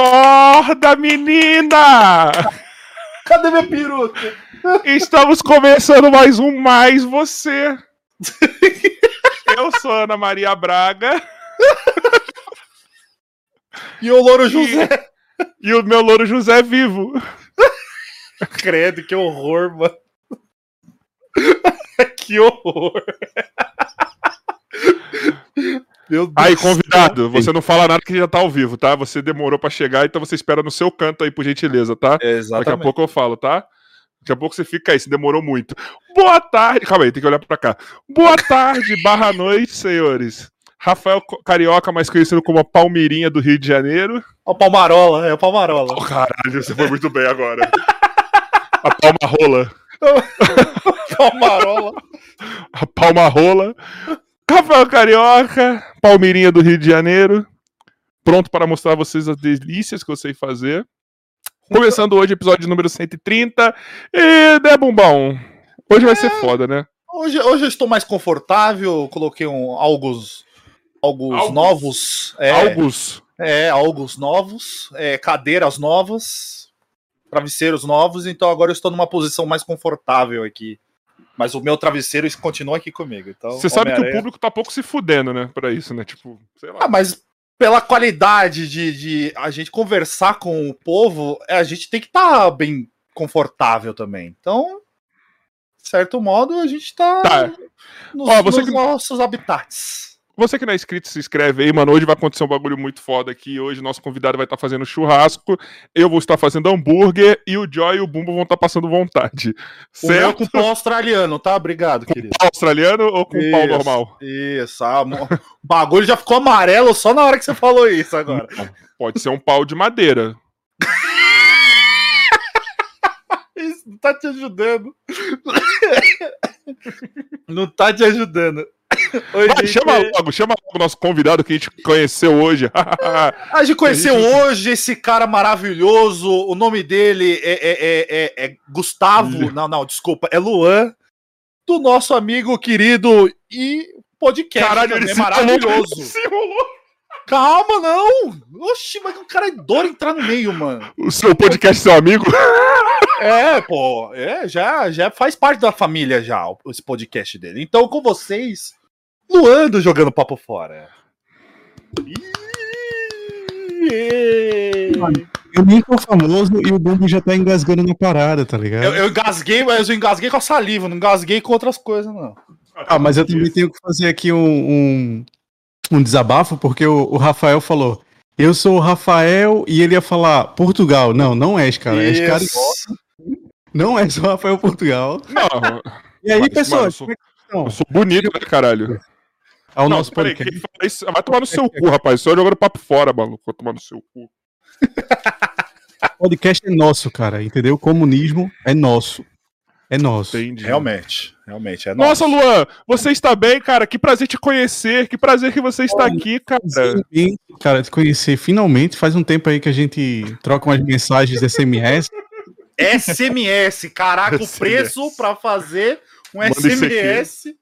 Acorda, menina! Cadê minha peruca? Estamos começando mais um Mais Você. Eu sou Ana Maria Braga. E o Louro José. E, e o meu Louro José é vivo. Credo, que horror, mano. que horror. Meu Deus aí, convidado, você não fala nada que já tá ao vivo, tá? Você demorou para chegar, então você espera no seu canto aí, por gentileza, tá? É, exatamente. Daqui a pouco eu falo, tá? Daqui a pouco você fica aí, se demorou muito. Boa tarde. Calma aí, tem que olhar pra cá. Boa tarde, barra noite, senhores. Rafael Carioca, mais conhecido como a Palmeirinha do Rio de Janeiro. O Palmarola, é o Palmarola. Oh, caralho, você foi muito bem agora. a Palmarola. Palmarola. A Palmarola. Rafael Carioca, Palmeirinha do Rio de Janeiro. Pronto para mostrar a vocês as delícias que eu sei fazer. Começando hoje, episódio número 130. E, né, Bumbão? Hoje vai ser é. foda, né? Hoje, hoje eu estou mais confortável, coloquei um, alguns, alguns novos. É, alguns? É, alguns novos, é, cadeiras novas, travesseiros novos, então agora eu estou numa posição mais confortável aqui. Mas o meu travesseiro continua aqui comigo. Então, Você sabe que o público tá pouco se fudendo, né? Pra isso, né? Tipo, sei lá. Ah, mas pela qualidade de, de a gente conversar com o povo, é, a gente tem que estar tá bem confortável também. Então, de certo modo, a gente tá, tá. nos, Ó, nos que... nossos habitats. Você que não é inscrito, se inscreve aí, mano. Hoje vai acontecer um bagulho muito foda aqui. Hoje nosso convidado vai estar tá fazendo churrasco, eu vou estar fazendo hambúrguer e o Joy e o Bumbo vão estar tá passando vontade. O certo? meu com pau australiano, tá? Obrigado, com querido. Pau australiano ou com isso, pau normal? Isso, ah, o bagulho já ficou amarelo só na hora que você falou isso agora. Pode ser um pau de madeira. isso não tá te ajudando. Não tá te ajudando. Oi, Vai, chama logo, chama logo o nosso convidado que a gente conheceu hoje. a gente conheceu hoje esse cara maravilhoso. O nome dele é, é, é, é, é Gustavo. Não, não, desculpa, é Luan. Do nosso amigo querido e podcast. Caralho, ele é maravilhoso. Simulou. Calma, não! Oxi, mas o cara é dor entrar no meio, mano. O seu podcast, seu amigo? É, pô, é, já, já faz parte da família já, esse podcast dele. Então, com vocês, Luando jogando papo fora. Eu nem tô famoso e o Bumbo já tá engasgando na parada, tá ligado? Eu, eu engasguei, mas eu engasguei com a saliva, não engasguei com outras coisas, não. Ah, mas eu também tenho que fazer aqui um, um, um desabafo, porque o, o, Rafael falou. Eu sou o Rafael e ele ia falar Portugal. Não, não és, cara. És carioca. Não és o Rafael Portugal. Não. E aí, pessoal? eu, sou, é eu sou bonito, né, caralho? Ao não, nosso podcast. Isso, vai tomar no seu cu, rapaz. Só jogando papo fora, maluco. Vai tomar no seu cu. podcast é nosso, cara. Entendeu? O comunismo é nosso. É nosso. Entendi. Realmente, realmente é nosso. Nossa, Luan, você está bem, cara? Que prazer te conhecer. Que prazer que você está aqui, cara. Sim, cara, te conhecer finalmente. Faz um tempo aí que a gente troca umas mensagens SMS. SMS, caraca, o preço para fazer um Manda SMS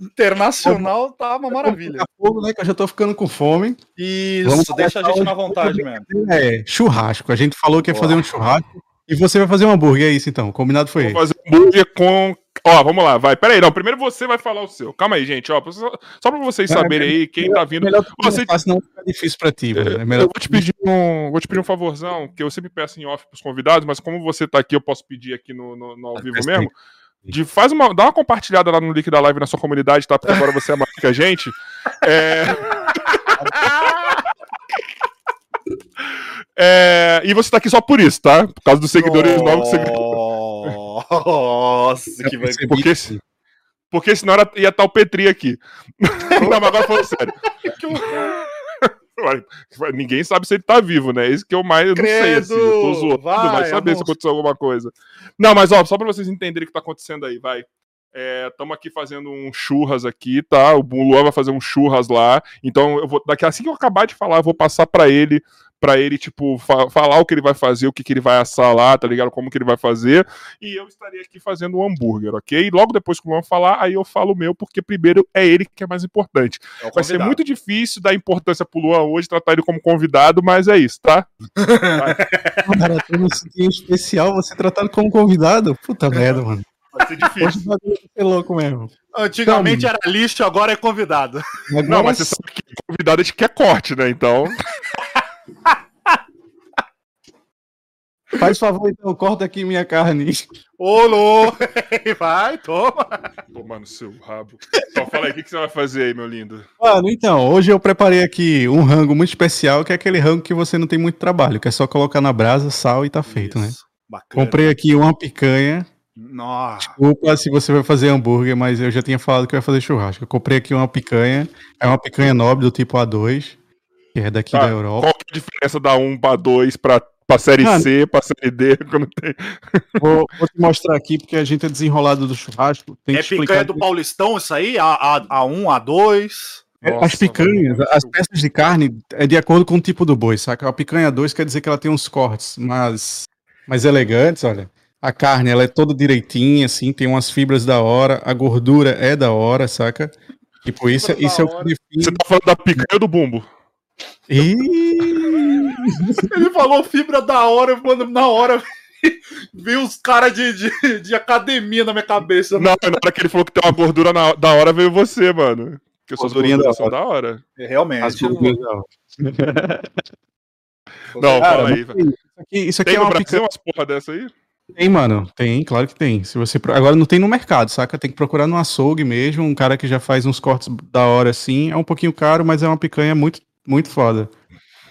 internacional tá uma maravilha. Fogo, né, que eu já tô ficando com fome. Isso, Vamos deixa a gente na vontade mesmo. É, churrasco. A gente falou que ia fazer um churrasco. E você vai fazer um hambúrguer, é isso então. Combinado foi Vou fazer um hambúrguer com. Ó, vamos lá, vai. Pera aí, não. Primeiro você vai falar o seu. Calma aí, gente. Ó, só, só pra vocês é, saberem aí quem tá vindo. Melhor você... não fica difícil pra ti, mano. É melhor... Eu vou te pedir um. Vou te pedir um favorzão, que eu sempre peço em off pros convidados, mas como você tá aqui, eu posso pedir aqui no, no, no ao vivo mesmo. De, faz uma, dá uma compartilhada lá no link da live na sua comunidade, tá? Porque agora você é mais que a gente. É... é... E você tá aqui só por isso, tá? Por causa dos seguidores oh, novos que você Nossa, que vai porque, porque senão ia estar o Petri aqui. Não, mas agora falando sério. Ninguém sabe se ele tá vivo, né? Esse que eu mais eu não sei, assim. Eu tô zoando, vai, vai saber se aconteceu alguma coisa. Não, mas ó, só pra vocês entenderem o que tá acontecendo aí, vai. Estamos é, aqui fazendo um churras aqui, tá? O Luan vai fazer um churras lá. Então, eu vou daqui assim que eu acabar de falar, eu vou passar para ele pra ele, tipo, fa falar o que ele vai fazer, o que, que ele vai assar lá, tá ligado? Como que ele vai fazer. E eu estaria aqui fazendo um hambúrguer, ok? E logo depois que o Luan falar, aí eu falo o meu, porque primeiro é ele que é mais importante. É Vai ser muito difícil dar importância pro Luan hoje, tratar ele como convidado, mas é isso, tá? Cara, tô no especial, você tratado como convidado? Puta merda, mano. Vai ser difícil. Hoje ser louco mesmo. Antigamente era lixo, agora é convidado. Agora Não, mas você sabe que convidado a gente quer corte, né? Então. Faz favor, então, corta aqui minha carne. Ô, louco! Vai, toma! Pô, mano, seu rabo. Então fala aí, o que, que você vai fazer aí, meu lindo? Mano, então, hoje eu preparei aqui um rango muito especial, que é aquele rango que você não tem muito trabalho, que é só colocar na brasa, sal e tá feito, né? Isso, Bacana. Comprei aqui uma picanha. Nossa. Desculpa se você vai fazer hambúrguer, mas eu já tinha falado que eu ia fazer churrasco. Eu comprei aqui uma picanha. É uma picanha nobre do tipo A2, que é daqui Tá, da Europa. Qual que é a diferença da 1 pra 2 pra, pra série Mano. C, pra série D? Quando tem... Vou, vou te mostrar aqui, porque a gente é desenrolado do churrasco. Tem É que explicar picanha do Paulistão isso aí? A, a, A1, A2? É, Nossa, as picanhas, mano, as peças de carne é de acordo com o tipo do boi, saca? A picanha 2 quer dizer que ela tem uns cortes mais, mais elegantes, olha. A carne, ela é toda direitinha, assim, tem umas fibras da hora, a gordura é da hora, saca? Tipo, isso, Fibra isso é o que define. Você tá falando da picanha ou do bumbo? Ih, Ele falou fibra da hora, mano, na hora veio os caras de, de, de academia na minha cabeça. Não, na hora que ele falou que tem uma gordura na- da hora, veio você, mano. Porque suas gorduras da são da hora. É, Realmente. as gorduras da hora. Não, Cara, fala aí, velho. isso aqui, isso aqui Tem é no uma Brasil picanha. umas porra dessa aí? Tem, mano. Tem, claro que tem. Se você pro- Agora não tem no mercado, saca? Tem que procurar no açougue mesmo. Um cara que já faz uns cortes da hora assim. É um pouquinho caro, mas é uma picanha muito, muito foda.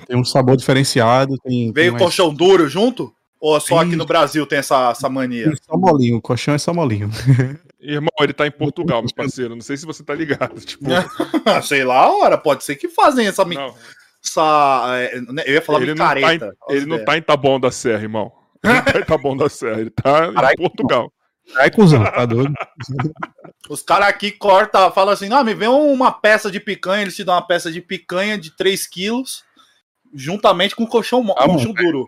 Tem um sabor diferenciado. Tem, tem Veio mais- colchão duro junto? Ou só aqui Ih. no Brasil tem essa, essa mania? tem só molinho. O colchão é só molinho. Irmão, ele tá em Portugal, meu parceiro. Não sei se você tá ligado. Tipo, Sei lá, a hora, pode ser que fazem essa. não, essa é, né, eu ia falar ele, não tá, micareta. em, ele não tá em Taboão da Serra, irmão. Ele não tá em Taboão da Serra, ele tá em Portugal. Ai, cuzão, tá doido? Os caras aqui cortam, falam assim: ah, me vê uma peça de picanha, eles te dão uma peça de picanha de 3 quilos, juntamente com colchão, Ah, bom, colchão duro.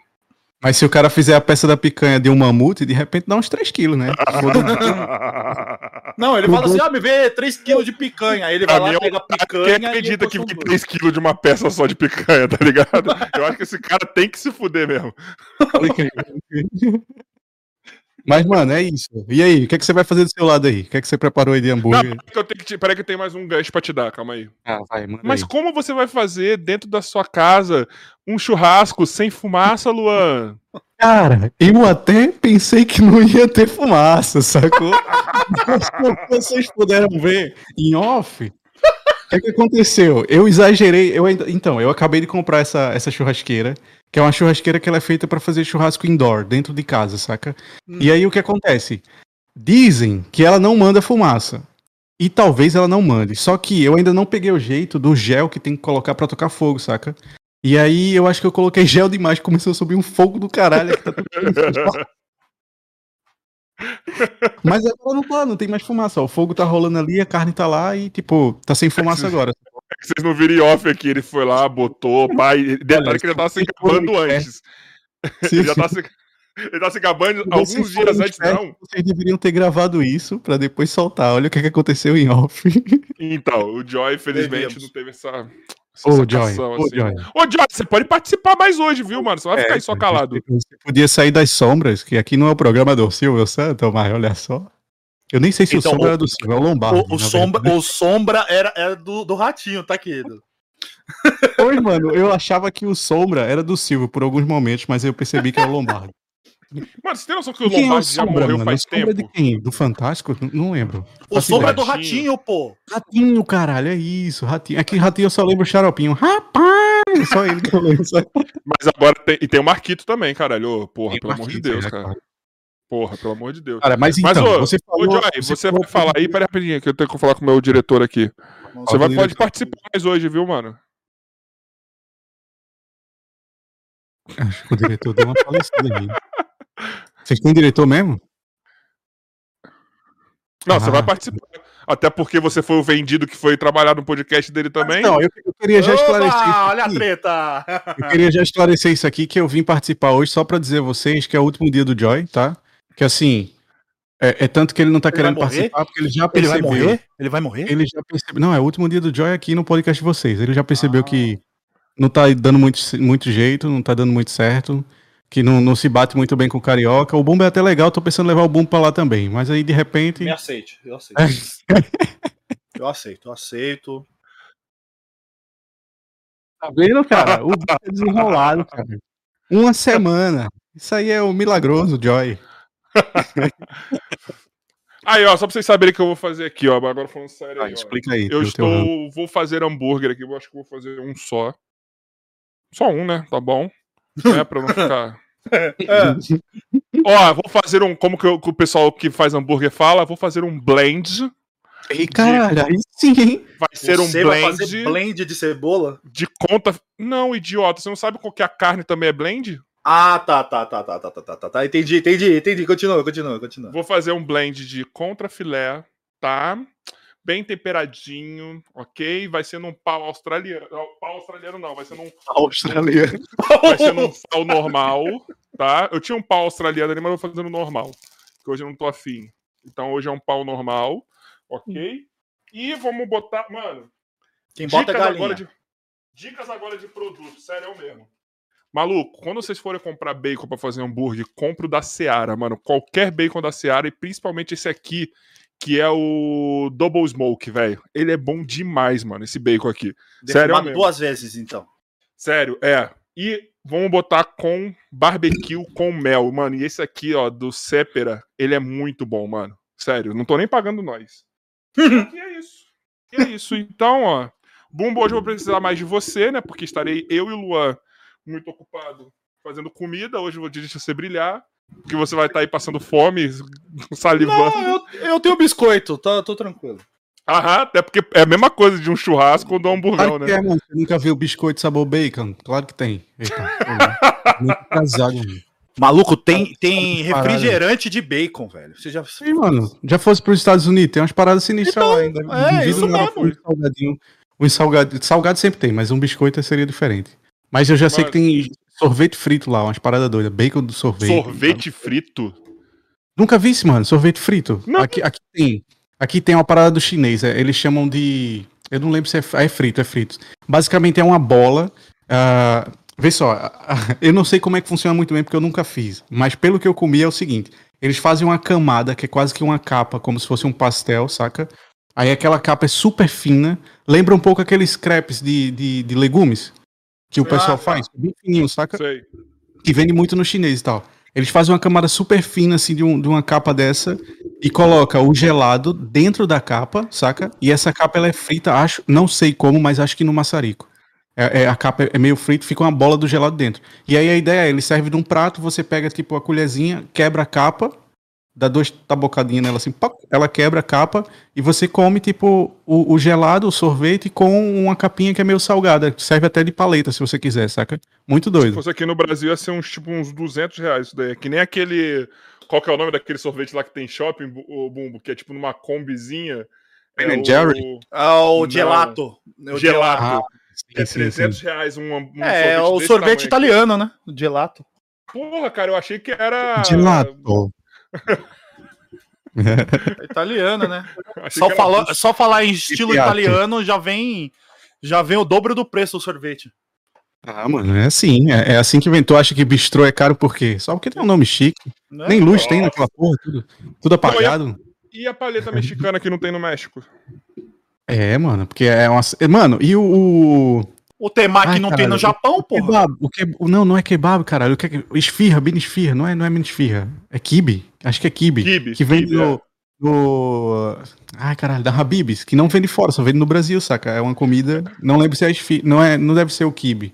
Mas se o cara fizer a peça da picanha de um mamute, de repente dá uns 3 quilos, né? Não, ele fala assim: ah, me vê 3 quilos de picanha. Aí ele vai Pra mim lá, é pega a picanha. Quem acredita o que vem duro. 3kg de uma peça só de picanha, tá ligado? Eu acho que esse cara tem que se fuder mesmo. Mas, mano, é isso. E aí, o que, é que você vai fazer do seu lado aí? O que, é que você preparou aí de Não, hambúrguer? peraí que eu tenho que te... peraí que tem mais um gancho pra te dar, calma aí. Ah, vai, manda Mas aí. como você vai fazer dentro da sua casa um churrasco sem fumaça, Luan? Cara, eu até pensei que não ia ter fumaça, sacou? Mas como vocês puderam ver em off, o que, é que aconteceu? Eu exagerei, eu então, eu acabei de comprar essa, essa churrasqueira, que é uma churrasqueira que ela é feita pra fazer churrasco indoor, dentro de casa, saca? E aí o que acontece? Dizem que ela não manda fumaça. E talvez ela não mande. Só que eu ainda não peguei o jeito do gel que tem que colocar pra tocar fogo, saca? E aí eu acho que eu coloquei gel demais, começou a subir um fogo do caralho. que tá tudo- Mas agora não tá, não tem mais fumaça. ó. O fogo tá rolando ali, a carne tá lá e, tipo, tá sem fumaça agora. É que vocês não viram em off aqui, ele foi lá, botou, pai. Detalhe que ele já tava se no antes. Ele já tá se, ele tá se gabando alguns dias antes, não. Vocês deveriam ter gravado isso pra depois soltar. Olha o que, que aconteceu em off. Então, o Joy, felizmente, não teve essa. Ô, essa Joy, ô, assim. Joy. Ô, Joy, você pode participar mais hoje, viu, mano? Você vai ficar aí só calado. Você podia sair das sombras, que aqui não é o programa do Silvio Santos, mas olha só. Eu nem sei se Então, o sombra o- era do Silvio, é o Lombardo. O, o sombra, o sombra era, era do, do ratinho, tá, querido? Pois, mano, eu achava que o sombra era do Silvio por alguns momentos, mas eu percebi que era o Lombardo. Mano, você tem noção que o Quem é o Lombardi já sombra, morreu mano? faz o sombra é tempo? de quem? Do Fantástico? Não, lembro. O Faço sombra é do ratinho, pô. Ratinho, caralho, é isso, ratinho. Aqui ratinho eu só lembro o xaropinho. Rapaz! Só ele que eu lembro. Mas agora tem. E tem o Marquito também, caralho. Porra, Tem pelo amor de Marquito, Deus, é, cara. claro. Porra, pelo amor de Deus. Cara, mas Mas, então, ô, você Ô, falou... Joy, você vai falar aí, pera rapidinho, que eu tenho que falar com o meu diretor aqui. Você Fala vai, pode participar mais hoje, viu, mano? Acho que o diretor deu uma falecida aí. Vocês têm diretor mesmo? Não, Ah. você vai participar. Até porque você foi o vendido que foi trabalhar no podcast dele também. Não, eu, eu queria já Opa, esclarecer. isso olha a treta! Eu queria já esclarecer isso aqui, que eu vim participar hoje só pra dizer a vocês que é o último dia do Joy, tá? Que assim, é, é tanto que ele não tá Ele querendo vai morrer? participar, porque ele já Ele vai percebeu. morrer? Ele vai morrer? Ele já percebeu. Não, é o último dia do Joy aqui no podcast de vocês. Ele já percebeu Ah. que não tá dando muito, muito jeito, não tá dando muito certo, que não, não se bate muito bem com o Carioca. O Bumbo é até legal, tô pensando em levar o Bumbo pra lá também. Mas aí, de repente. Me aceite, eu aceito. eu aceito, eu aceito. Tá vendo, cara? O bicho é desenrolado, cara. Uma semana. Isso aí é o milagroso, Joy. Aí, ó, só pra vocês saberem o que eu vou fazer aqui, ó. Agora falando sério Ah, aí, ó. explica aí. Eu estou. Vou fazer hambúrguer aqui. Eu acho que vou fazer um só. Só um, né? Tá bom. É, pra não ficar. É, Ó, vou fazer um. Como que, eu- que o pessoal que faz hambúrguer fala? Vou fazer um blend. Ei, caralho, aí sim, hein? Vai ser um você vai blend fazer blend de cebola? de conta. Não, idiota. Você não sabe qual que a carne também é blend? Ah, tá, tá, tá, tá, tá, tá, tá, tá, tá. Entendi, entendi, entendi. Continua, continua, continua. Vou fazer um blend de contra filé, tá? Bem temperadinho, ok? Vai ser num pau australiano. Pau australiano não, vai ser num Australiano. Vai ser num pau normal, tá? Eu tinha um pau australiano ali, mas eu vou fazer no normal. Porque hoje eu não tô afim. Então hoje é um pau normal, ok? E vamos botar. Mano, Quem bota é dicas, galinha. agora de, dicas agora de produto, sério é o mesmo. Maluco, quando vocês forem comprar bacon pra fazer hambúrguer, compre o da Seara, mano. Qualquer bacon da Seara e principalmente esse aqui, que é o Double Smoke, velho. Ele é bom demais, mano, esse bacon aqui. sério Defumado mesmo. duas vezes, então. Sério, é. E vamos botar com barbecue com mel, mano. E esse aqui, ó, do Sepera, ele é muito bom, mano. Sério, não tô nem pagando nós. e é isso. E é isso. Então, ó. Bumbo, hoje eu vou precisar mais de você, né? Porque estarei eu e o Luan muito ocupado fazendo comida. Hoje eu vou deixar você brilhar. Porque você vai estar aí passando fome, salivando. Não, eu, eu tenho biscoito, tá, tô tranquilo. Aham, até porque é a mesma coisa de um churrasco ou de um hamburgão, Claro que né? é, mano. Você nunca viu biscoito sabor bacon? Claro que tem. Eita, pô, muito casado, mano. Maluco, tem, tem refrigerante de bacon, velho. Você já. Sim, mano. Já fosse pros Estados Unidos, tem umas paradas sinistras Então, lá ainda. é, isso mesmo. Um salgadinho. Um salgado, salgado sempre tem, mas um biscoito seria diferente. Mas eu já sei Mas- que tem sorvete frito lá, umas paradas doidas. Bacon do sorvete. Sorvete frito. Nunca vi isso, mano. Sorvete frito. Não. Aqui, aqui tem. Aqui tem uma parada do chinês. é, eles chamam de. Eu não lembro se é, é frito, é frito. Basicamente é uma bola. ah, vê só, ah, eu não sei como é que funciona muito bem porque eu nunca fiz. Mas pelo que eu comi é o seguinte: eles fazem uma camada que é quase que uma capa, como se fosse um pastel, saca? Aí aquela capa é super fina. Lembra um pouco aqueles crepes de, de, de legumes que o Ah, pessoal tá. faz. Bem fininho, saca? Sei. que vende muito no chinês e tal. Eles fazem uma camada super fina, assim, de, um- de uma capa dessa e coloca o gelado dentro da capa, saca? E essa capa, ela é frita, acho, não sei como, mas acho que no maçarico. É, é- a capa é meio frita, fica uma bola do gelado dentro. E aí a ideia é, ele serve num prato, você pega, tipo, a colherzinha, quebra a capa, dá duas tabocadinhas nela, assim, ela quebra a capa e você come, tipo, o, o gelado, o sorvete com uma capinha que é meio salgada. Serve até de paleta, se você quiser, saca? Muito Se doido. fosse aqui no Brasil, ia ser uns, tipo, uns 200 reais isso daí. É Que nem aquele... Qual que é o nome daquele sorvete lá que tem em shopping, o Bumbo? Que é tipo numa combizinha. É Ben o- Jerry? Ah, o Não. gelato. O Gelato. Ah, É sim, sim, 300 reais um, um É, é o sorvete tamanho italiano, né? O gelato. Porra, cara, eu achei que era... Gelato. É italiano, né? Só, era fala- só falar em estilo italiano já vem já vem o dobro do preço do sorvete. Ah, mano, é assim. É, é assim que vem. Tu acha que bistrô é caro por quê? Só porque tem um nome chique. Né? Nem luz tem naquela porra, tudo, tudo apagado. E a paleta mexicana que não tem no México? É, mano, porque é uma. é, Mano, e o. o... O temaki Ai, não tem no caralho. Japão, porra. Kebab, o que, não, não é kebab, caralho. O que é, esfirra, bem esfirra, não é, não é mini esfirra. É kibe. Acho que é kibe. Kibe. que vem kibe, do, é. do. Ai, caralho, da Habib's, que não vende fora, só vende no Brasil, saca? É uma comida. Não lembro se é. Não, é, não deve ser o kibe.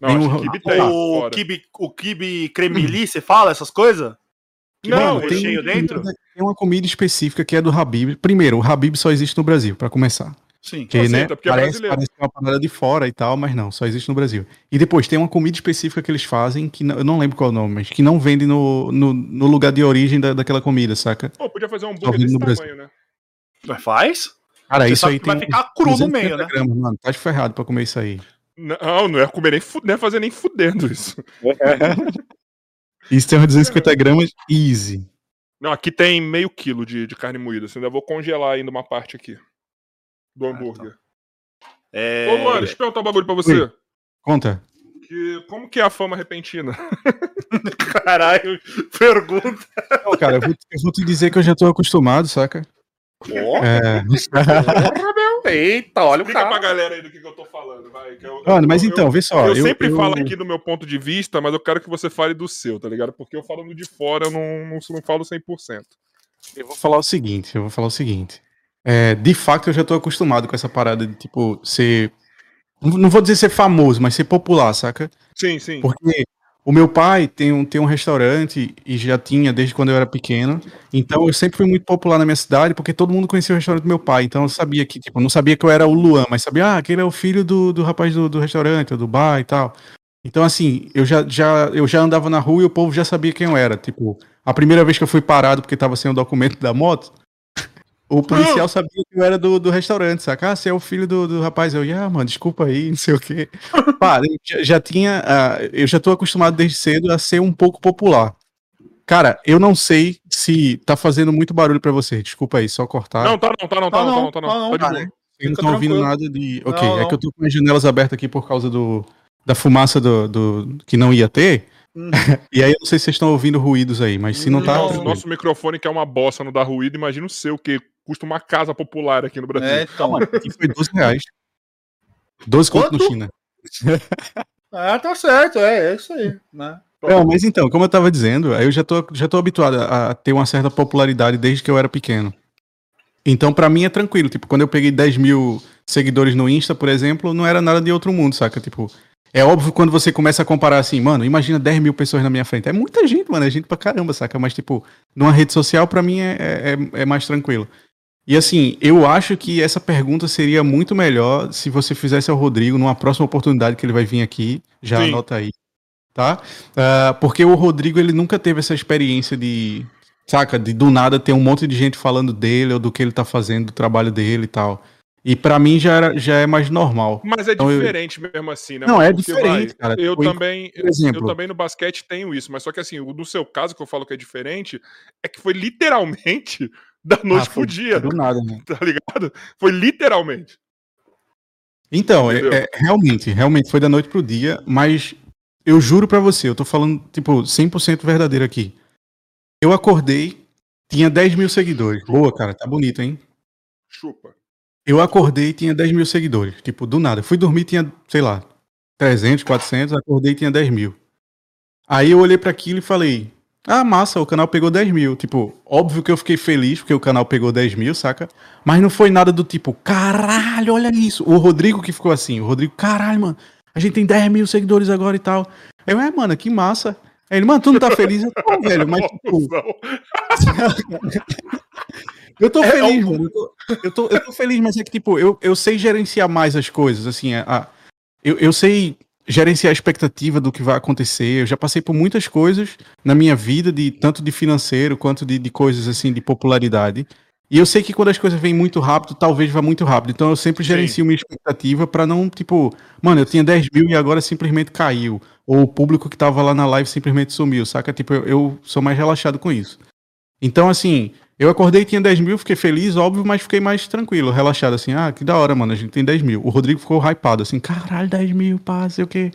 Não, Tem acho o- kibe tem O kibe, o kibe cremili, você fala essas coisas? Não, Mano, tem- recheio dentro? Tem uma comida específica que é do Habib. Primeiro, o Habib só existe no Brasil, pra começar. Sim. Que, Aceita, né, porque é parece, parece que é uma parada de fora e tal, mas não, só existe no Brasil. E depois tem uma comida específica que eles fazem, que não- eu não lembro qual é o nome, mas que não vende no, no, no lugar de origem da, daquela comida, saca? Pô, podia fazer um hambúrguer desse no Brasil. tamanho, né? Faz? Cara, Você isso aí que vai tem ficar cru no 250 meio, né? gramas, mano. Tá ferrado pra comer isso aí. Não, não é comer nem não é fazer nem fudendo isso. Isso tem uns 250 gramas easy. Não, aqui tem meio quilo de, de carne moída. Assim, ainda vou congelar ainda uma parte aqui. Do hambúrguer. É... Ô, mano, deixa eu perguntar um bagulho pra você. Oi. Conta. Que- como que é a fama repentina? Caralho, pergunta. Não, cara, eu vou, eu vou te dizer que eu já tô acostumado, saca? Ó, É. porra, meu. Eita, olha o Explica pra cara. galera aí do que, que eu tô falando, vai. que eu- Mano, mas eu- então, vê só. Eu, sempre eu- falo aqui do meu ponto de vista, mas eu quero que você fale do seu, tá ligado? Porque eu falando de fora, eu não, não, não falo 100%. Eu vou falar o seguinte, eu vou falar o seguinte. É, de fato, eu já tô acostumado com essa parada de, tipo, ser. Não vou dizer ser famoso, mas ser popular, saca? Sim, sim. Porque o meu pai tem um, tem um restaurante e já tinha desde quando eu era pequeno. Então eu sempre fui muito popular na minha cidade, porque todo mundo conhecia o restaurante do meu pai. Então eu sabia que, tipo, não sabia que eu era o Luan, mas sabia, ah, aquele é o filho do, do rapaz do, do restaurante, ou do bar e tal. Então, assim, eu já, já, eu já andava na rua e o povo já sabia quem eu era. Tipo, a primeira vez que eu fui parado porque tava sem o documento da moto, o policial sabia que eu era do, do restaurante, saca? Ah, você é o filho do, do rapaz. Eu, ah, mano, desculpa aí, não sei o quê. Pá, já, já tinha. ah, eu já tô acostumado desde cedo a ser um pouco popular. Cara, eu não sei se tá fazendo muito barulho pra você. Desculpa aí, só cortar. Não, tá não, tá não, tá Tá não, não, tá não, tá tá não, não. Tá boa. Vocês não fica estão ouvindo tranquilo. nada de. Ok, Não, é não. que eu tô com as janelas abertas aqui por causa do, da fumaça do, do que não ia ter. Hum. e aí eu não sei se vocês estão ouvindo ruídos aí, mas se não tá. Não. Nosso, microfone que é uma bosta, não dá ruído, imagina o seu, que custa uma casa popular aqui no Brasil. É, então. Aqui foi 12 reais. 12 conto no? China. Ah, tá certo, é, é isso aí, né? Não, mas então, como eu tava dizendo, eu já tô, já tô habituado a, ter uma certa popularidade desde que eu era pequeno. Então, pra mim é tranquilo. Tipo, quando eu peguei 10 mil seguidores no Insta, por exemplo, não era nada de outro mundo, saca? Tipo, é óbvio quando você começa a comparar assim, mano, imagina 10 mil pessoas na minha frente. É muita gente, mano, é gente pra caramba, saca? Mas, tipo, numa rede social, pra mim é, é, é mais tranquilo. E assim, eu acho que essa pergunta seria muito melhor se você fizesse ao Rodrigo numa próxima oportunidade que ele vai vir aqui. Já Sim. anota aí, tá? Ah, porque o Rodrigo, ele nunca teve essa experiência de, saca, de do nada ter um monte de gente falando dele ou do que ele tá fazendo, do trabalho dele e tal. E pra mim já, era, já é mais normal. Mas é Então, eu- diferente mesmo assim, né? Não, é diferente, cara. Eu Tipo, também, exemplo- eu também no basquete tenho isso, mas só que assim, o- no seu caso que eu falo que é diferente, é que foi literalmente da noite Ah, pro dia, Do nada, né? tá ligado? Foi literalmente. Então, é, é, realmente, realmente foi da noite pro dia, mas eu juro pra você, eu tô falando, tipo, 100% verdadeiro aqui. Eu acordei, tinha 10 mil seguidores. Boa, cara, tá bonito, hein? Chupa. Eu acordei tinha 10 mil seguidores. Tipo, do nada. Fui dormir tinha, sei lá, 300, 400, acordei tinha 10 mil. Aí eu olhei pra aquilo e falei, ah, massa, o canal pegou 10 mil. Tipo, óbvio que eu fiquei feliz porque o canal pegou 10 mil, saca? Mas não foi nada do tipo, caralho, olha isso. O Rodrigo que ficou assim, o Rodrigo, caralho, mano, a gente tem 10 mil seguidores agora e tal. Aí eu, é, mano, que massa. Aí ele, mano, tu não tá feliz? Eu tô, velho, mas tipo, eu tô É, feliz, mano. Eu tô, eu, tô, eu tô feliz, mas é que, tipo, eu, eu sei gerenciar mais as coisas, assim, a, a- eu, eu sei gerenciar a expectativa do que vai acontecer. Eu já passei por muitas coisas na minha vida, de tanto de financeiro quanto de, de coisas, assim, de popularidade. E eu sei que quando as coisas vêm muito rápido, talvez vá muito rápido. Então eu sempre Sim. gerencio minha expectativa pra não, tipo, mano, eu tinha 10 mil e agora simplesmente caiu. Ou o público que tava lá na live simplesmente sumiu, saca? Tipo, eu, eu sou mais relaxado com isso. Então, assim, eu acordei tinha 10 mil, fiquei feliz, óbvio, mas fiquei mais tranquilo, relaxado, assim, ah, que da hora, mano, a gente tem 10 mil. O Rodrigo ficou hypado, assim, caralho, 10 mil, pá, sei o quê.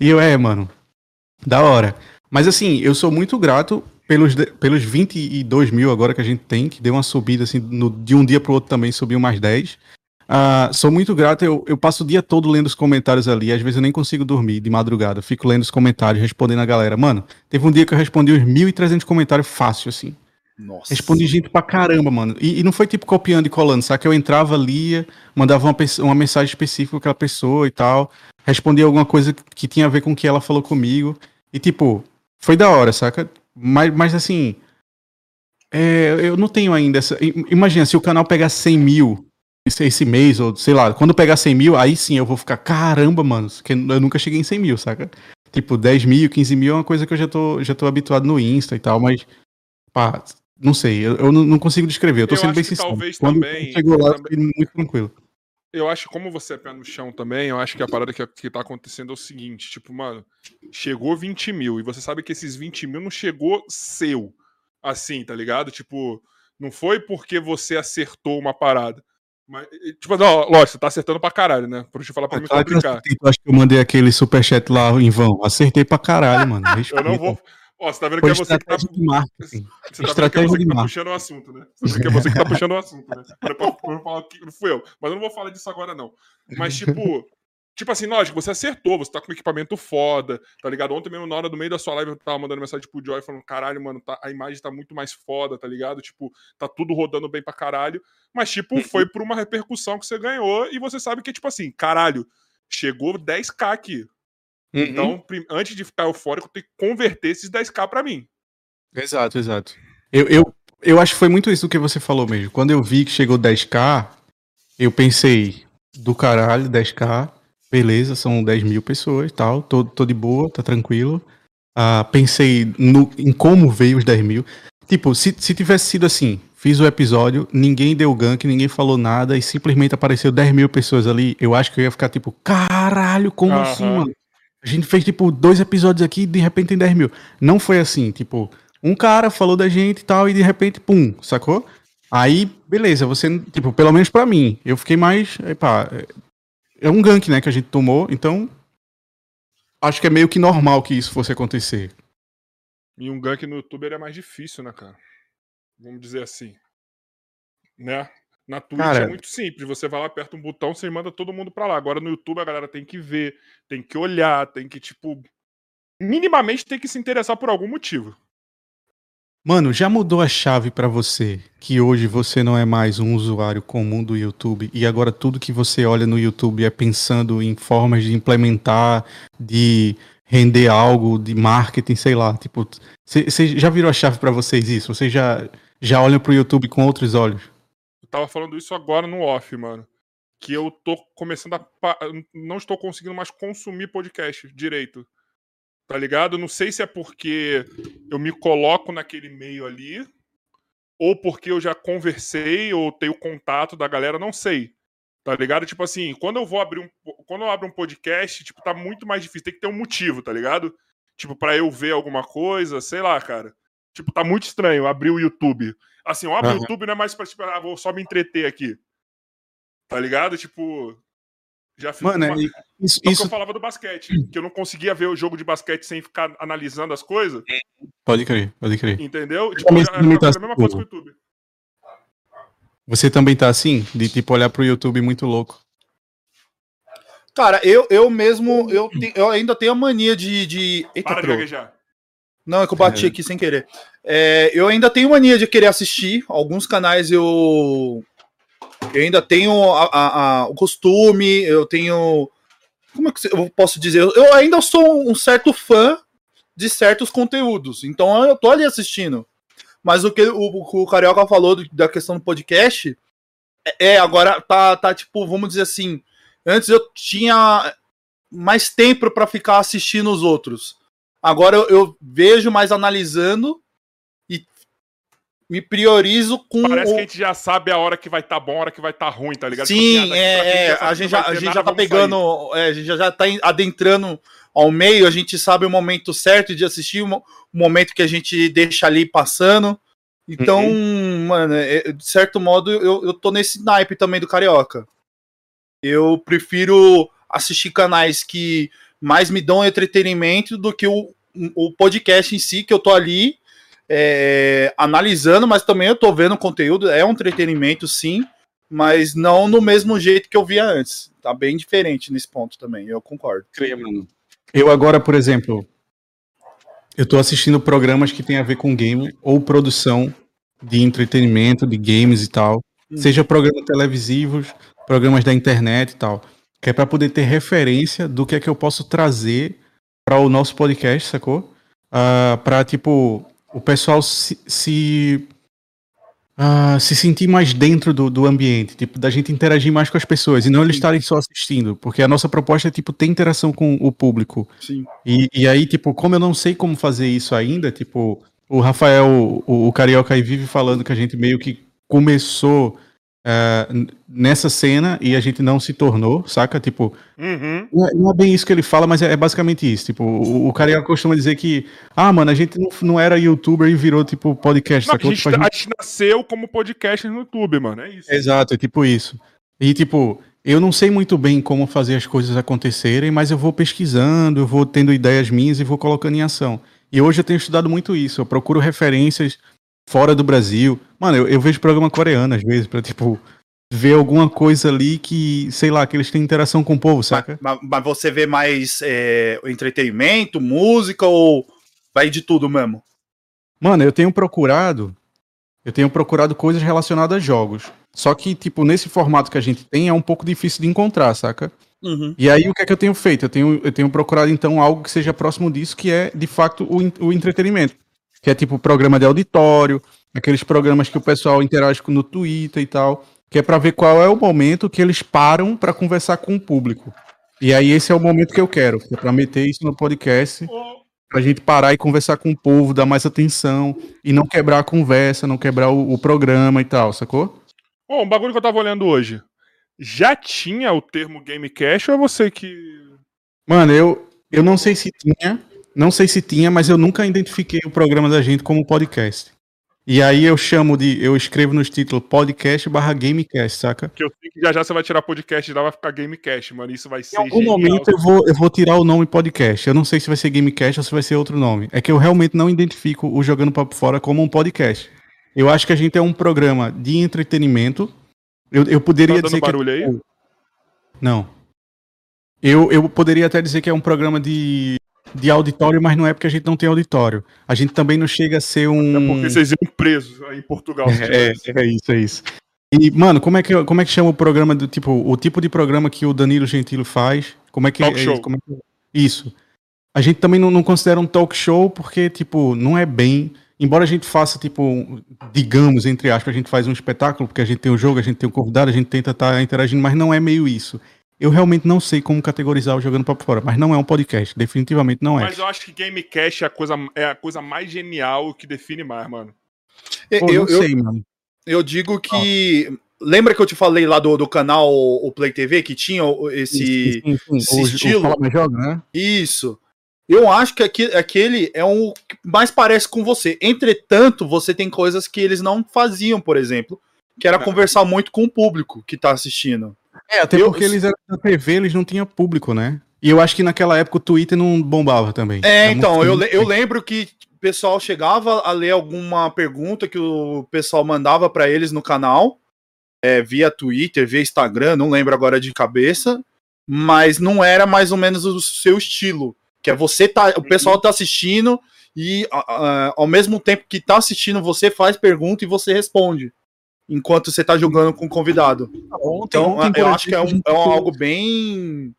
E eu, é, mano, da hora. Mas, assim, eu sou muito grato pelos, pelos 22 mil agora que a gente tem, que deu uma subida, assim, no- de um dia pro outro também subiu mais 10. Ah, sou muito grato, eu, eu passo o dia todo lendo os comentários ali, às vezes eu nem consigo dormir de madrugada, fico lendo os comentários, respondendo a galera. Mano, teve um dia que eu respondi uns 1.300 comentários fácil, assim. Nossa. Respondi gente pra caramba, mano. E, e não foi tipo copiando e colando, sabe? Que eu entrava, lia, mandava uma, uma mensagem específica com aquela pessoa e tal. Respondia alguma coisa que tinha a ver com o que ela falou comigo. E tipo, foi da hora, saca? Mas, mas assim. é, eu não tenho ainda essa. Imagina, se o canal pegar 100 mil esse, esse mês, ou sei lá, quando pegar 100 mil, aí sim eu vou ficar, caramba, mano, que eu nunca cheguei em 100 mil, saca? Tipo, 10 mil, 15 mil é uma coisa que eu já tô, já tô habituado no Insta e tal, mas pá, Não sei, eu, eu não consigo descrever, eu tô Eu sendo acho bem sincero. talvez Quando também- chegou lá, eu também- muito tranquilo. Eu acho que como você é pé no chão também, eu acho que a parada que, que tá acontecendo é o seguinte, tipo, mano, chegou 20 mil e você sabe que esses 20 mil não chegou seu, assim, tá ligado? Tipo, não foi porque você acertou uma parada. Mas, tipo, não, lógico, você tá acertando pra caralho, né? Pra te falar pra Ah, me eu complicar. tu acha que eu mandei aquele superchat lá em vão? Acertei pra caralho, mano. Eu não vou. Ó, você tá vendo que é você que tá. marketing. Você tá vendo que é você que tá puxando o assunto, né? Você tá vendo que é você que tá puxando o assunto, né? Não é falar que não fui eu. Mas eu não vou falar disso agora, não. Mas, tipo. Tipo assim, lógico, você acertou, você tá com um equipamento foda, tá ligado? Ontem mesmo, na hora do meio da sua live, eu tava mandando mensagem pro Joy falando, caralho, mano, tá- a imagem tá muito mais foda, tá ligado? Tipo, tá tudo rodando bem pra caralho. Mas, tipo, foi por uma repercussão que você ganhou e você sabe que, tipo assim, caralho, chegou 10k aqui. Uhum. Então, antes de ficar eufórico, tem que converter esses 10k pra mim. Exato, exato. Eu, eu, eu acho que foi muito isso que você falou mesmo. Quando eu vi que chegou 10k, eu pensei, do caralho, 10k, beleza, são 10 mil pessoas e tal, tô, tô de boa, tá tranquilo. Ah, pensei no, em como veio os 10 mil. Tipo, se, se tivesse sido assim, fiz o episódio, ninguém deu gank, ninguém falou nada e simplesmente apareceu 10 mil pessoas ali, eu acho que eu ia ficar tipo, caralho, como Aham. assim, mano? A gente fez, tipo, dois episódios aqui e de repente tem 10 mil. Não foi assim, tipo, um cara falou da gente e tal, e de repente, pum, sacou? Aí, beleza, você, tipo, pelo menos pra mim, eu fiquei mais, epá, é é um gank, né, que a gente tomou, então acho que é meio que normal que isso fosse acontecer. E um gank no youtuber é mais difícil, né, cara? Vamos dizer assim. Né? Na Twitch Cara- é muito simples. Você vai lá, aperta um botão, você manda todo mundo pra lá. Agora no YouTube a galera tem que ver, tem que olhar, tem que, tipo. Minimamente tem que se interessar por algum motivo. Mano, já mudou a chave pra você que hoje você não é mais um usuário comum do YouTube e agora tudo que você olha no YouTube é pensando em formas de implementar, de render algo, de marketing, sei lá. Tipo, você já virou a chave pra vocês isso? Vocês já, já olham pro YouTube com outros olhos? Tava falando isso agora no off, mano. Que eu tô começando a. Não estou conseguindo mais consumir podcast direito. Tá ligado? Não sei se é porque eu me coloco naquele meio ali, ou porque eu já conversei, ou tenho contato da galera, não sei. Tá ligado? Tipo assim, quando eu vou abrir um. Quando eu abro um podcast, tipo, tá muito mais difícil. Tem que ter um motivo, tá ligado? Tipo, pra eu ver alguma coisa, sei lá, cara. Tipo, tá muito estranho abrir o YouTube. Assim, eu abro o Aham. YouTube não é mais pra, tipo, ah, vou só me entreter aqui. Tá ligado? Tipo. Já fiz Mano, uma... é- isso, É o que eu isso falava do basquete, que eu não conseguia ver o jogo de basquete sem ficar analisando as coisas, pode crer, pode crer. entendeu? Tipo, eu, limita a mesma coisa a- com o YouTube. Você também tá assim? De tipo olhar pro YouTube muito louco. Cara, eu, eu mesmo, eu, te- eu ainda tenho a mania de. de... Eita, Para de gaguejar. Não, é que eu bati aqui sem querer. É, eu ainda tenho mania de querer assistir. Alguns canais eu. Eu ainda tenho a- a- a- o costume, eu tenho. Como é que eu posso dizer? Eu ainda sou um certo fã de certos conteúdos. Então eu tô ali assistindo. Mas o que o, o Carioca falou da questão do podcast é, é, agora tá, tá tipo, vamos dizer assim. Antes eu tinha mais tempo pra ficar assistindo os outros. Agora eu, eu vejo mais analisando e me priorizo com Parece o- que a gente já sabe a hora que vai estar bom, a hora que vai estar ruim, tá ligado? Sim, é, é, a gente já, a gente nada, já tá pegando, é, a gente já, tá adentrando ao meio, a gente sabe o momento certo de assistir, o mo- o momento que a gente deixa ali passando. Então, Uhum. mano, é, de certo modo, eu, eu tô nesse naipe também do Carioca. Eu prefiro assistir canais que mais me dão entretenimento do que o, o podcast em si, que eu tô ali é, analisando, mas também eu tô vendo o conteúdo, é um entretenimento sim, mas não no mesmo jeito que eu via antes. Tá bem diferente nesse ponto também, eu concordo. Eu agora, por exemplo, eu tô assistindo programas que tem a ver com game ou produção de entretenimento, de games e tal. Hum. Seja programas televisivos, programas da internet e tal. Que é pra poder ter referência do que é que eu posso trazer para o nosso podcast, sacou? Ah, pra, tipo, o pessoal se, se, ah, se sentir mais dentro do, do ambiente, tipo, da gente interagir mais com as pessoas e não eles estarem só assistindo, porque a nossa proposta é, tipo, ter interação com o público. Sim. E, e aí, tipo, como eu não sei como fazer isso ainda, tipo, o Rafael, o, o Carioca aí vive falando que a gente meio que começou uh, nessa cena e a gente não se tornou, saca? Tipo, uhum. não, é, não, é, bem isso que ele fala, mas é, é basicamente isso. Tipo, o, o Carioca costuma dizer que, ah, mano, a gente não, não era youtuber e virou, tipo, podcast. Não, a, gente, tipo, a, gente... a, gente, nasceu como podcast no YouTube, mano, é isso. Exato, é tipo isso. E, tipo, eu não sei muito bem como fazer as coisas acontecerem, mas eu vou pesquisando, eu vou tendo ideias minhas e vou colocando em ação. E hoje eu tenho estudado muito isso. Eu procuro referências fora do Brasil. Mano, eu, eu vejo programa coreano às vezes, pra, tipo, ver alguma coisa ali que, sei lá, que eles têm interação com o povo, saca? Mas, mas você vê mais é, entretenimento, música ou vai de tudo mesmo? Mano, eu tenho procurado. Eu tenho procurado coisas relacionadas a jogos. Só que, tipo, nesse formato que a gente tem, é um pouco difícil de encontrar, saca? Uhum. E aí, o que é que eu tenho feito? Eu tenho, eu tenho procurado, então, algo que seja próximo disso, que é, de fato, o, o entretenimento. Que é, tipo, programa de auditório, aqueles programas que o pessoal interage no Twitter e tal, que é para ver qual é o momento que eles param para conversar com o público. E aí, esse é o momento que eu quero, que é pra meter isso no podcast, pra gente parar e conversar com o povo, dar mais atenção, e não quebrar a conversa, não quebrar o, o programa e tal, sacou? Bom, um bagulho que eu tava olhando hoje. Já tinha o termo Gamecast ou é você que. Mano, eu, eu não sei se tinha. Não sei se tinha, mas eu nunca identifiquei o programa da gente como podcast. E aí eu chamo de. Eu escrevo nos títulos podcast barra Gamecast, saca? Que eu sei que já já você vai tirar podcast e lá vai ficar Gamecast, mano. Isso vai ser. Em algum genial. momento eu vou, eu vou tirar o nome podcast. Eu não sei se vai ser Gamecast ou se vai ser outro nome. É que eu realmente não identifico o Jogando Papo Fora como um podcast. Eu acho que a gente é um programa de entretenimento. Eu, eu poderia tá dizer barulho que. É... aí? Não. Eu, eu poderia até dizer que é um programa de, de auditório, mas não é porque a gente não tem auditório. A gente também não chega a ser um. É porque vocês iam presos aí em Portugal. É, é, isso, é isso. E, mano, como é, que, como é que chama o programa do tipo. O tipo de programa que o Danilo Gentili faz? Como é que talk é show. Isso? Como é que... isso. A gente também não, não considera um talk show porque, tipo, não é bem embora a gente faça, tipo, digamos, entre aspas, a gente faz um espetáculo, porque a gente tem o um jogo, a gente tem o um convidado, a gente tenta estar tá interagindo, mas não é meio isso. Eu realmente não sei como categorizar o Jogando Papo Fora, mas não é um podcast, definitivamente não é. Mas eu acho que Gamecast é a coisa, é a coisa mais genial que define mais, mano. Pô, eu, eu sei, mano. Eu digo que. Lembra que eu te falei lá do, do canal o Play TV que tinha esse, sim, sim, sim. esse o, estilo? O Joga, né? Isso. Eu acho que aquele é um que mais parece com você. Entretanto, você tem coisas que eles não faziam, por exemplo, que era é. conversar muito com o público que tá assistindo. É, até eu, porque eles eram da TV, eles não tinham público, né? E eu acho que naquela época o Twitter não bombava também. É, então, eu, eu lembro que o pessoal chegava a ler alguma pergunta que o pessoal mandava para eles no canal, é, via Twitter, via Instagram, não lembro agora de cabeça, mas não era mais ou menos o seu estilo. Que é você tá. O pessoal tá assistindo e ao mesmo tempo que tá assistindo, você faz pergunta e você responde. Enquanto você tá jogando com o convidado. Ontem, então, ontem, eu acho que é, um, é algo bem.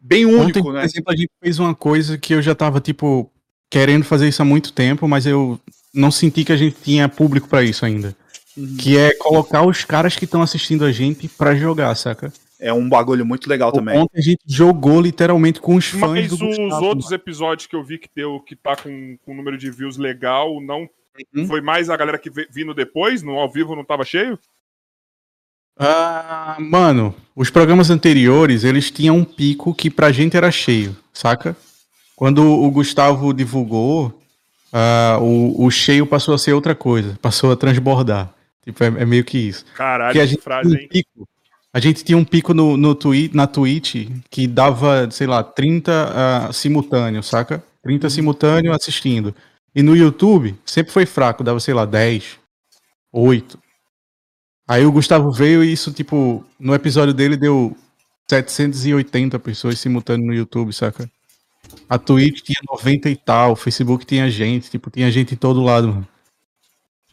Bem único, ontem, né? Por exemplo, a gente fez uma coisa que eu já tava, tipo, querendo fazer isso há muito tempo, mas eu não senti que a gente tinha público para isso ainda. Uhum. Que é colocar os caras que estão assistindo a gente para jogar, saca? é um bagulho muito legal também. Ontem a gente jogou literalmente com os fãs Mas os Gustavo, outros episódios que eu vi que deu, que tá com, com um número de views legal, não uhum. foi mais a galera que vindo depois, no ao vivo não tava cheio? Ah, mano, os programas anteriores, eles tinham um pico que pra gente era cheio, saca? Quando o Gustavo divulgou, uh, o, o cheio passou a ser outra coisa, passou a transbordar. Tipo, é, é meio que isso. Caralho, que a gente frase, hein? Pico, a gente tinha um pico no, no tweet, na Twitch que dava, sei lá, 30 uh, simultâneos, saca? 30 uhum. simultâneos assistindo. E no YouTube sempre foi fraco, dava, sei lá, 10, 8. Aí o Gustavo veio e isso, tipo, no episódio dele deu 780 pessoas simultâneas no YouTube, saca? A Twitch tinha 90 e tal, o Facebook tinha gente, tipo, tinha gente em todo lado, mano.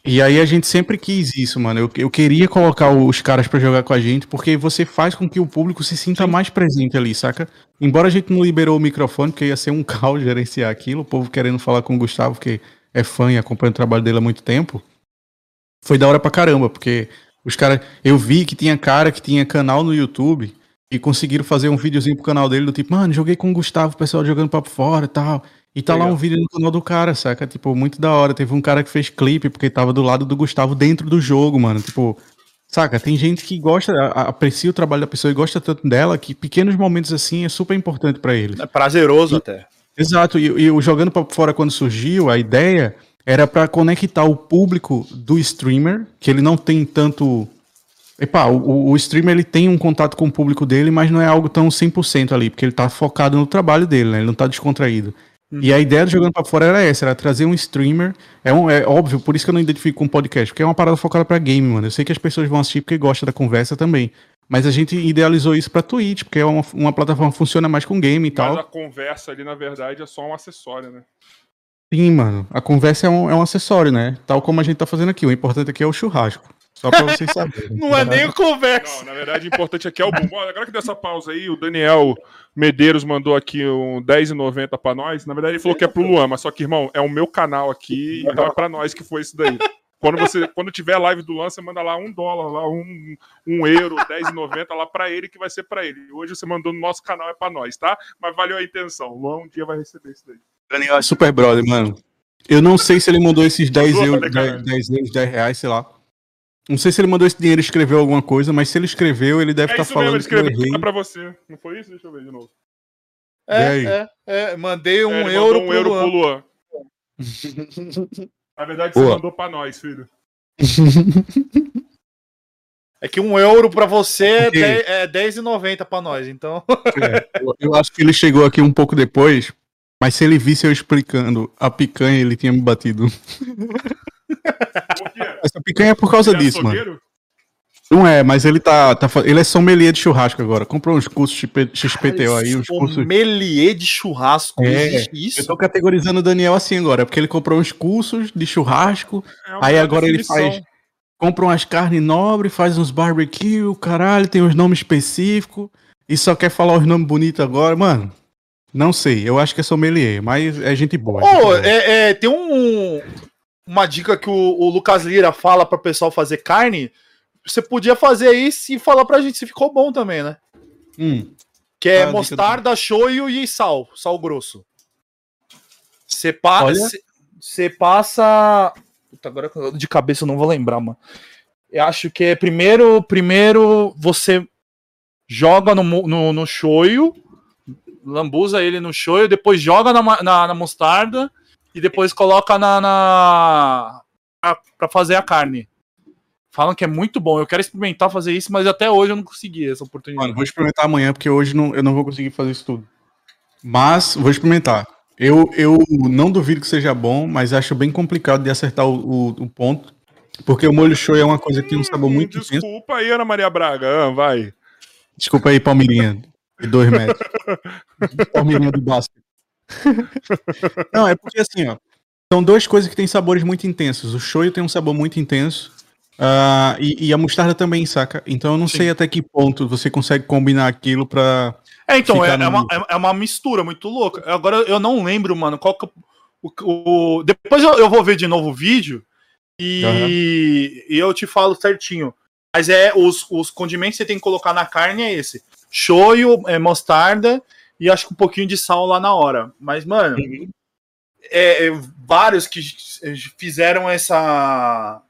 E aí a gente sempre quis isso, mano. Eu, eu queria colocar os caras para jogar com a gente, porque você faz com que o público se sinta Sim. mais presente ali, saca? Embora a gente não liberou o microfone, porque ia ser um caos gerenciar aquilo, o povo querendo falar com o Gustavo, que é fã e acompanha o trabalho dele há muito tempo. Foi da hora pra caramba, porque os caras. Eu vi que tinha cara que tinha canal no YouTube e conseguiram fazer um videozinho pro canal dele do tipo, mano, joguei com o Gustavo, o pessoal jogando papo fora e tal. E tá Legal. lá um vídeo no canal do cara, saca? Tipo, muito da hora. Teve um cara que fez clipe porque tava do lado do Gustavo dentro do jogo, mano. Tipo, saca? Tem gente que gosta, aprecia o trabalho da pessoa e gosta tanto dela que pequenos momentos assim é super importante para eles. É prazeroso e, até. Exato. E, e o Jogando para Fora quando surgiu, a ideia era para conectar o público do streamer, que ele não tem tanto Epá, o, o streamer ele tem um contato com o público dele, mas não é algo tão 100% ali, porque ele tá focado no trabalho dele, né? Ele não tá descontraído. Uhum. E a ideia do Jogando para Fora era essa, era trazer um streamer. É, um, é óbvio, por isso que eu não identifico com podcast, porque é uma parada focada para game, mano. Eu sei que as pessoas vão assistir porque gostam da conversa também. Mas a gente idealizou isso pra Twitch, porque é uma, uma plataforma que funciona mais com game e mas tal. Mas a conversa ali, na verdade, é só um acessório, né? Sim, mano. A conversa é um, é um acessório, né? Tal como a gente tá fazendo aqui. O importante aqui é o churrasco. Só pra vocês saberem. Não é nem o conversa. Não, na verdade, o importante aqui é o bom. Agora que deu essa pausa aí, o Daniel Medeiros mandou aqui um R$10,90 pra nós. Na verdade, ele falou que é pro Luan, mas só que, irmão, é o meu canal aqui, então é pra nós que foi isso daí. Quando você, quando tiver live do Luan, você manda lá um dólar, lá um, um euro, R$10,90 lá pra ele, que vai ser pra ele. Hoje você mandou no nosso canal, é pra nós, tá? Mas valeu a intenção. O Luan um dia vai receber isso daí. Daniel é super brother, mano. Eu não sei se ele mandou esses 10 euros, 10, 10 euros, 10 reais, sei lá. Não sei se ele mandou esse dinheiro e escreveu alguma coisa, mas se ele escreveu, ele deve estar é tá falando mesmo, ele escreveu pra você. Não foi isso? Deixa eu ver de novo. É, é, é, mandei um é, euro, um pro, euro Luan. pro Luan. Na verdade, você Boa. mandou pra nós, filho. É que um euro pra você é R$10,90 pra nós, então. É, eu acho que ele chegou aqui um pouco depois, mas se ele visse eu explicando a picanha, ele tinha me batido. Essa picanha é por causa ele é disso, é mano. Não é, mas ele tá, tá. Ele é sommelier de churrasco agora. Comprou uns cursos XPTO aí. Uns cursos... Sommelier de churrasco. É, isso? Eu tô categorizando o Daniel assim agora, porque ele comprou uns cursos de churrasco. É aí agora definição. ele faz. Compra umas carnes nobres, faz uns barbecue, caralho, tem uns nomes específicos. E só quer falar os nomes bonitos agora, mano. Não sei, eu acho que é sommelier, mas é gente boa. Oh, é, é tem um, uma dica que o, o Lucas Lira fala para o pessoal fazer carne. Você podia fazer isso e falar pra gente se ficou bom também, né? Hum. Que é ah, mostarda, do... shoyu e sal, sal grosso. Você pa passa. Puta, agora de cabeça eu não vou lembrar, mano. Eu acho que é primeiro, primeiro você joga no, no, no shoyu lambuza ele no shoyu, depois joga na, na, na mostarda e depois coloca na, na para fazer a carne. Falam que é muito bom. Eu quero experimentar fazer isso, mas até hoje eu não consegui essa oportunidade. Mano, vou experimentar amanhã, porque hoje não, eu não vou conseguir fazer isso tudo. Mas vou experimentar. Eu, eu não duvido que seja bom, mas acho bem complicado de acertar o, o, o ponto. Porque o molho show é uma coisa que tem um sabor muito Desculpa intenso. Desculpa aí, Ana Maria Braga. Ah, vai. Desculpa aí, Palmeirinha de dois metros. Palmeirinha do basquete. Não, é porque assim, ó. São duas coisas que têm sabores muito intensos. O shoyu tem um sabor muito intenso. Uh, e, e, a mostarda também, saca? Então eu não Sim. sei até que ponto você consegue combinar aquilo pra. É, então, é, é, uma, é, é uma mistura muito louca. Agora eu não lembro, mano, qual que. O, o, depois eu, eu, vou ver de novo o vídeo e, uhum. e eu te falo certinho. Mas é os, os condimentos que você tem que colocar na carne é esse shoyu, é, mostarda e acho que um pouquinho de sal lá na hora. Mas, mano, uhum. é, é, vários que fizeram essa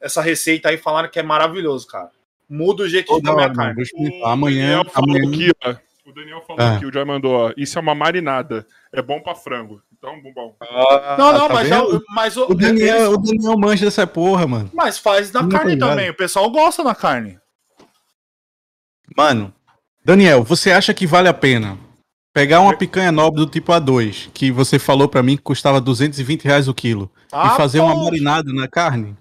essa receita aí falaram que é maravilhoso, cara. Muda o jeito de comer a carne. Amanhã, amanhã... Aqui, ó, o Daniel falou ah. aqui, o Joy mandou, ó, isso é uma marinada. É bom pra frango. Então, bom. Ah, não, não, tá mas, já, mas o, o, Daniel, o Daniel manja dessa porra, mano. Mas faz na carne também. O pessoal gosta da carne. Mano, Daniel, você acha que vale a pena pegar uma picanha nobre do tipo A2, que você falou para mim que custava 220 reais o quilo, ah, e fazer uma marinada na carne?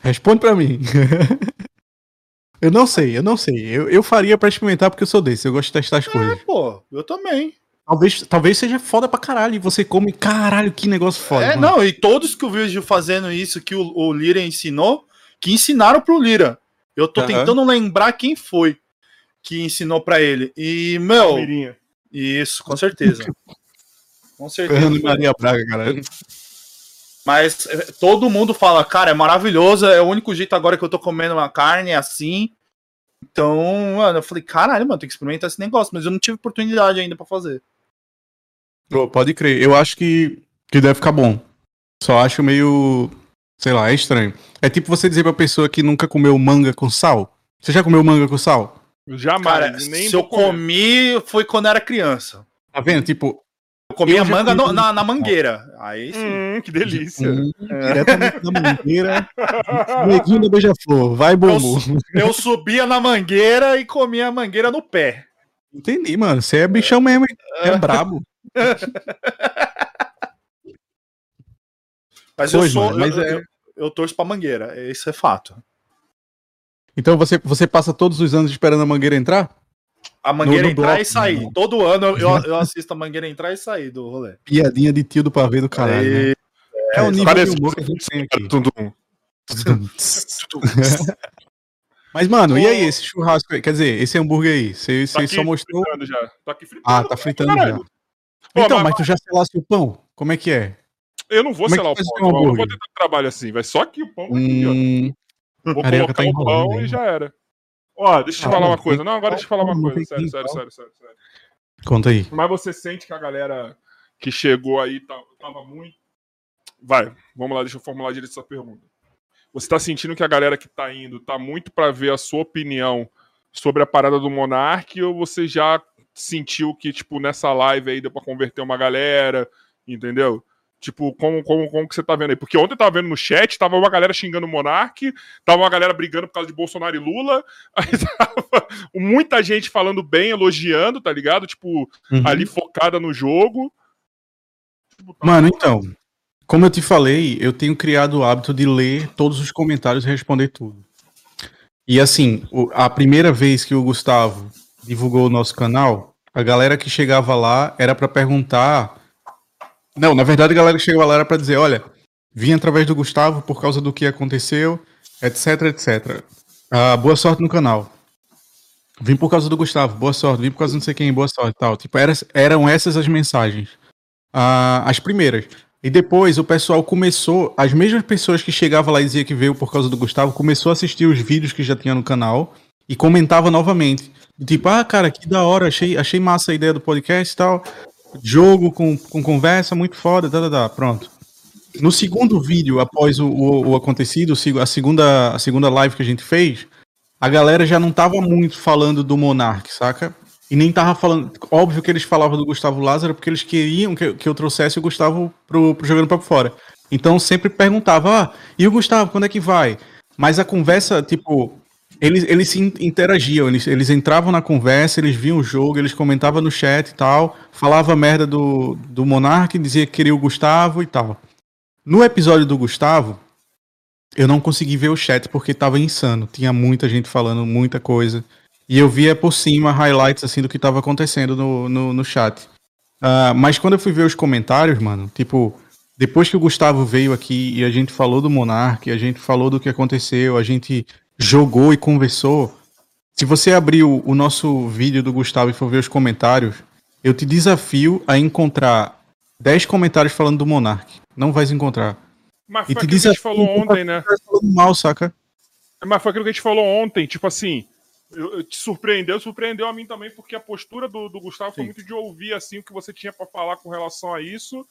Responde para mim. eu não sei, eu não sei. Eu, eu faria para experimentar porque eu sou desse, eu gosto de testar as é, coisas. pô, eu também. Talvez, talvez seja foda pra caralho. E você come, caralho, que negócio foda. É, mano. não, e todos que eu vejo fazendo isso que o, o Lira ensinou, que ensinaram pro Lira. Eu tô uhum. tentando lembrar quem foi que ensinou para ele. E, meu. Mirinha. Isso, com certeza. com certeza. Fernando Maria Braga, galera. Mas eh, todo mundo fala, cara, é maravilhoso, é o único jeito agora que eu tô comendo uma carne assim. Então, mano, eu falei, caralho, mano, tem que experimentar esse negócio, mas eu não tive oportunidade ainda para fazer. Pode crer. Eu acho que, que deve ficar bom. Só acho meio. Sei lá, é estranho. É tipo você dizer pra pessoa que nunca comeu manga com sal. Você já comeu manga com sal? Jamais. Cara, nem se eu comi, foi quando era criança. Tá vendo? Tipo. Eu comia manga no, na, na, mangueira. Aí sim. Hum, que delícia. Hum, diretamente da mangueira. Neguinho da beija-flor. Vai, bombo. Eu, eu subia na mangueira e comia a mangueira no pé. Entendi, mano. Você é bichão mesmo, hein? É brabo. mas pois, eu sou. Mano, mas eu, é... eu, eu torço pra mangueira. Isso é fato. Então você, você passa todos os anos esperando a mangueira entrar? A mangueira no, no entrar bloco, e sair. Não. Todo ano eu, eu, assisto a mangueira entrar e sair do rolê. Piadinha de tio do pavê do caralho. Né? É, é, o nível parece de humor que a gente tem aqui. Mas, mano, e aí, esse churrasco aí? Quer dizer, esse hambúrguer aí? Você, tá só mostrou. Já. Tá aqui fritando, ah, tá fritando já. Pô, então, mas, mas tu já selasse o pão? Como é que é? Eu não vou Como é selar é o pão. Eu não vou ter trabalho assim, vai só que o pão aqui, hum... ó. Vou colocar tá o pão né? e já era. Ó, deixa eu te ah, falar uma coisa. Não, agora deixa eu falar uma coisa. Sério, sério, sério, sério, sério. Conta aí. Mas você sente que a galera que chegou aí tava muito. Vai, vamos lá, deixa eu formular direito essa pergunta. Você tá sentindo que a galera que tá indo tá muito para ver a sua opinião sobre a parada do Monark ou você já sentiu que, tipo, nessa live aí deu pra converter uma galera, entendeu? Tipo, como, como, como que você tá vendo aí? Porque ontem eu tava vendo no chat, tava uma galera xingando o Monark, tava uma galera brigando por causa de Bolsonaro e Lula, aí tava muita gente falando bem, elogiando, tá ligado? Tipo, uhum. ali focada no jogo. Tipo, tá Mano, então, como eu te falei, eu tenho criado o hábito de ler todos os comentários e responder tudo. E assim, a primeira vez que o Gustavo divulgou o nosso canal, a galera que chegava lá era para perguntar não, na verdade a galera chegou lá para dizer, olha, vim através do Gustavo por causa do que aconteceu, etc, etc. Ah, boa sorte no canal. Vim por causa do Gustavo, boa sorte. Vim por causa de não sei quem, boa sorte tal. Tipo, era, eram essas as mensagens. Ah, as primeiras. E depois o pessoal começou, as mesmas pessoas que chegavam lá e diziam que veio por causa do Gustavo, começou a assistir os vídeos que já tinha no canal e comentava novamente. Tipo, ah, cara, que da hora, achei, achei massa a ideia do podcast e tal jogo com, com conversa muito foda, tá, tá, tá, pronto. No segundo vídeo, após o, o, o, acontecido, a segunda, a segunda live que a gente fez, a galera já não tava muito falando do Monark, saca? E nem tava falando. Óbvio que eles falavam do Gustavo Lázaro porque eles queriam que, que eu trouxesse o Gustavo pro, pro jogando pra fora. Então sempre perguntava, ah, e o Gustavo, quando é que vai? Mas a conversa, tipo, eles, eles se interagiam, eles, eles entravam na conversa, eles viam o jogo, eles comentavam no chat e tal, falava merda do, do Monark, dizia que queria o Gustavo e tal. No episódio do Gustavo, eu não consegui ver o chat porque tava insano. Tinha muita gente falando muita coisa. E eu via por cima highlights assim do que tava acontecendo no, no, no chat. Uh, mas quando eu fui ver os comentários, mano, tipo, depois que o Gustavo veio aqui e a gente falou do Monark, a gente falou do que aconteceu, a gente jogou e conversou, se você abrir o, o nosso vídeo do Gustavo e for ver os comentários, eu te desafio a encontrar 10 comentários falando do Monark. Não vais encontrar. Mas foi e aquilo que a gente falou ontem, né? Mal, saca? Mas foi aquilo que a gente falou ontem, tipo assim, te surpreendeu, surpreendeu a mim também, porque a postura do, do Gustavo Sim. foi muito de ouvir assim o que você tinha para falar com relação a isso.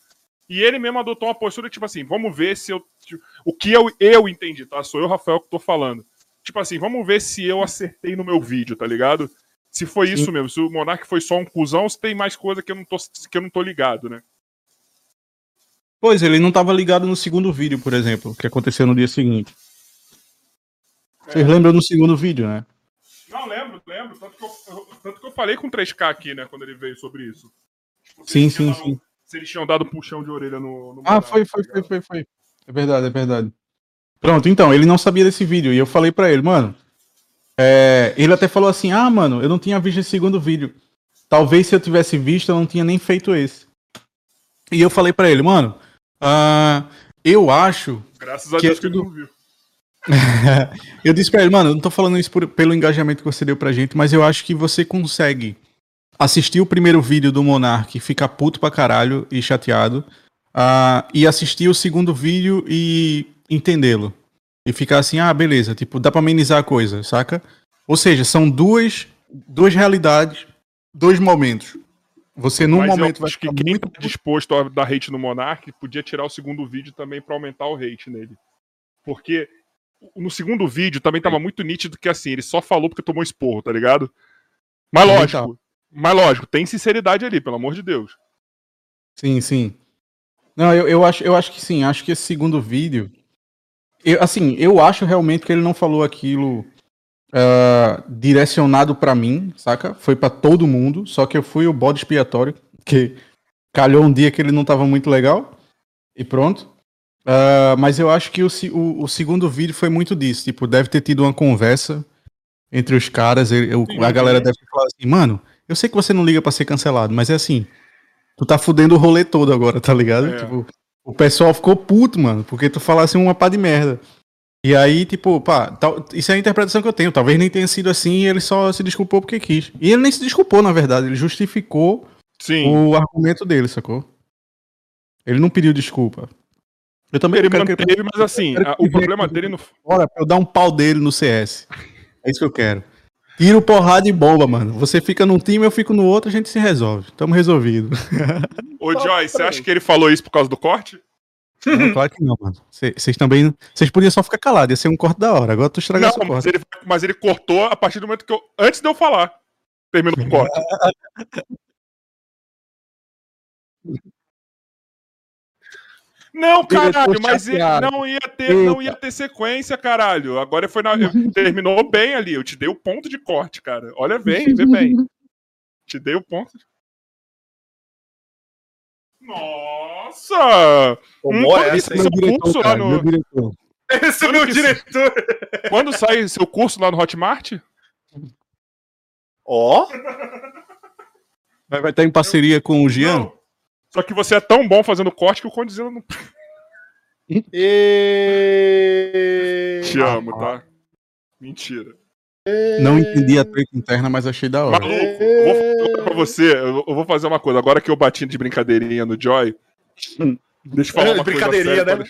E ele mesmo adotou uma postura tipo assim, vamos ver se eu. Tipo, o que eu, eu entendi, tá? Sou eu, Rafael, que tô falando tipo assim, vamos ver se eu acertei no meu vídeo, tá ligado? Se foi Sim. isso mesmo, se o Monark foi só um cuzão, se tem mais coisa que eu não tô, que eu não tô ligado, né? Pois, ele não tava ligado no segundo vídeo, por exemplo, que aconteceu no dia seguinte. É. Vocês lembram no segundo vídeo, né? Não, lembro, lembro. Tanto que, eu, tanto que eu falei com o 3K aqui, né, quando ele veio sobre isso. Tipo, sim, sim, dado, sim. Se eles tinham dado puxão de orelha no. no ah, foi, foi, tá foi, foi, foi. É verdade, é verdade. Pronto, então, ele não sabia desse vídeo. E eu falei para ele, mano. É... ele até falou assim: ah, mano, eu não tinha visto esse segundo vídeo. Talvez se eu tivesse visto, eu não tinha nem feito esse. E eu falei para ele, mano, uh, eu acho. Graças a que Deus que ele não viu. eu disse pra ele, mano, eu não tô falando isso por, pelo engajamento que você deu pra gente, mas eu acho que você consegue assistir o primeiro vídeo do Monark, ficar puto pra caralho e chateado, uh, e assistir o segundo vídeo e entendê-lo. E ficar assim, ah, beleza, tipo, dá pra amenizar a coisa, saca? Ou seja, são duas, duas realidades, dois momentos. Você num Mas momento eu vai acho que ficar quem muito tá disposto a dar hate no Monark podia tirar o segundo vídeo também pra aumentar o hate nele. Porque no segundo vídeo também tava muito nítido que assim, ele só falou porque tomou esporro, tá ligado? Mas lógico, mas lógico, tem sinceridade ali, pelo amor de Deus. Sim, sim. Não, eu, eu, acho, eu acho que sim. Acho que esse segundo vídeo. Eu, assim, eu acho realmente que ele não falou aquilo ah, direcionado pra mim, saca? Foi pra todo mundo. Só que eu fui o bode expiatório. Que calhou um dia que ele não tava muito legal. E pronto. Ah, mas eu acho que o, o, o segundo vídeo foi muito disso. Tipo, deve ter tido uma conversa entre os caras. ele- eu- a galera deve ter falado assim, mano, eu sei que você não liga pra ser cancelado, mas é assim. Tu tá fudendo o rolê todo agora, tá ligado? É. Tipo, o pessoal ficou puto, mano, porque tu falasse uma pá de merda. E aí, tipo, pá, tal- isso é a interpretação que eu tenho. Talvez nem tenha sido assim e ele só se desculpou porque quis. E ele nem se desculpou, na verdade. Ele justificou Sim. o argumento dele, sacou? Ele não pediu desculpa. Eu também Ele quero que manteve, mas assim, a- o problema dele no. Bora pra eu dar um pau dele no CS. É isso que eu quero. Tiro, porrada e bomba, mano. Você fica num time, eu fico no outro, a gente se resolve. Tamo resolvido. Ô, Joy, você acha que ele falou isso por causa do corte? Não, claro que não, mano. Vocês também. Vocês podiam só ficar calados, ia ser um corte da hora. Agora tu estragou Não, mas corte. ele, mas ele cortou a partir do momento que eu. Antes de eu falar. Terminou o corte. Não, Diretor caralho, mas não ia ter, não ia ter sequência, caralho. Agora foi na, eu- terminou bem ali. Eu te dei o ponto de corte, cara. Olha bem, vê bem. Te dei o ponto. de- Nossa! Hum, Tomou quando essa, seu curso lá no, diretor. Esse é Quando meu que diretor. quando sai seu curso lá no Hotmart? Ó, Vai, vai estar em parceria com o Gian? Não. Só que você é tão bom fazendo corte que o Condizila não e... te amo, tá? Mentira. Não entendi a treta interna, mas achei da hora. Maluco, eu vou falar pra você, eu vou fazer uma coisa. Agora que eu bati de brincadeirinha no Joy, deixa eu falar uma coisa Brincadeirinha, séria. né?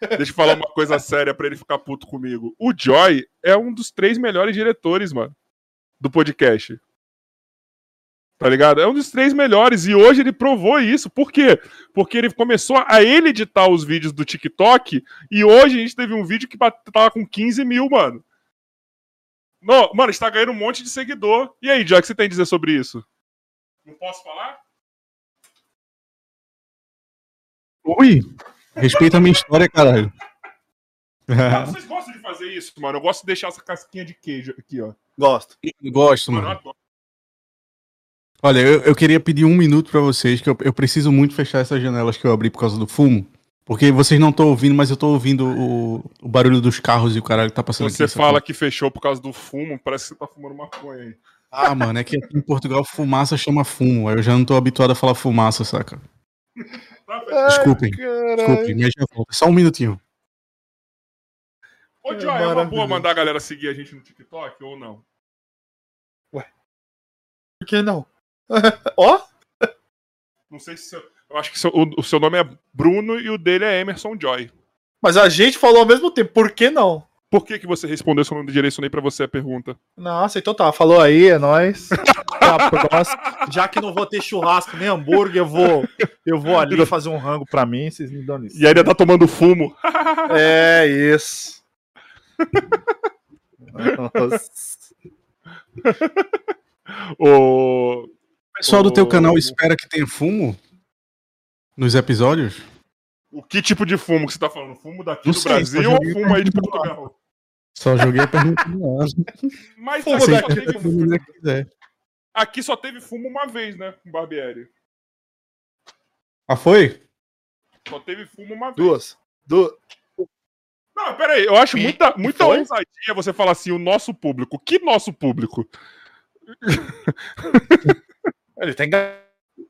pra- Deixa eu falar uma coisa séria pra ele ficar puto comigo. O Joy é um dos três melhores diretores, mano, do podcast. Tá ligado? É um dos três melhores. E hoje ele provou isso. Por quê? Porque ele começou a ele editar os vídeos do TikTok. E hoje a gente teve um vídeo que tava com 15 mil, mano. Não, mano, a gente tá ganhando um monte de seguidor. E aí, Joy, o que você tem a dizer sobre isso? Não posso falar? Ui! Respeita a minha história, caralho. Ah, vocês gostam de fazer isso, mano? Eu gosto de deixar essa casquinha de queijo aqui, ó. Gosto. Gosto, Mano, eu mano. Olha, eu, eu queria pedir um minuto pra vocês, que eu, eu preciso muito fechar essas janelas que eu abri por causa do fumo. Porque vocês não estão ouvindo, mas eu tô ouvindo o, o barulho dos carros e o caralho que tá passando Você aqui. fala que fechou por causa do fumo, parece que você tá fumando maconha aí. Ah, mano, é que aqui em Portugal fumaça chama fumo. aí Eu já não tô habituado a falar fumaça, saca? Tá? Desculpem, Caralho. desculpem, mas já volto. Só um minutinho. Ô, É Joy, é uma boa mandar a galera seguir a gente no TikTok ou não? Por que não? Ó, Não sei se. Eu acho que seu- o, o seu nome é Bruno e o dele é Emerson Joy. mas a gente falou ao mesmo tempo, por que não? Por que, que você respondeu se eu não direcionei pra você a pergunta? Nossa, então tá, falou aí, é nóis. Tá. Já que não vou ter churrasco nem hambúrguer, eu vou, eu vou ali fazer um rango pra mim, vocês me dão isso. E ainda tá tomando fumo. É isso. Nossa. o... O pessoal do teu canal espera que tenha fumo nos episódios? o que tipo de fumo que você tá falando? Fumo daqui Não do sei, Brasil só ou fumo aí de. Portugal? Só joguei a pergunta no ar. Mas Fumo aqui só, daqui. teve, Se você quiser. aqui só teve fumo uma vez, né? Com Barbieri. Ah, foi? Só teve fumo uma vez. Duas. Du... Não, peraí, eu acho E- muita, muita foi? ousadia você falar assim, o nosso público. Que nosso público? Ele tem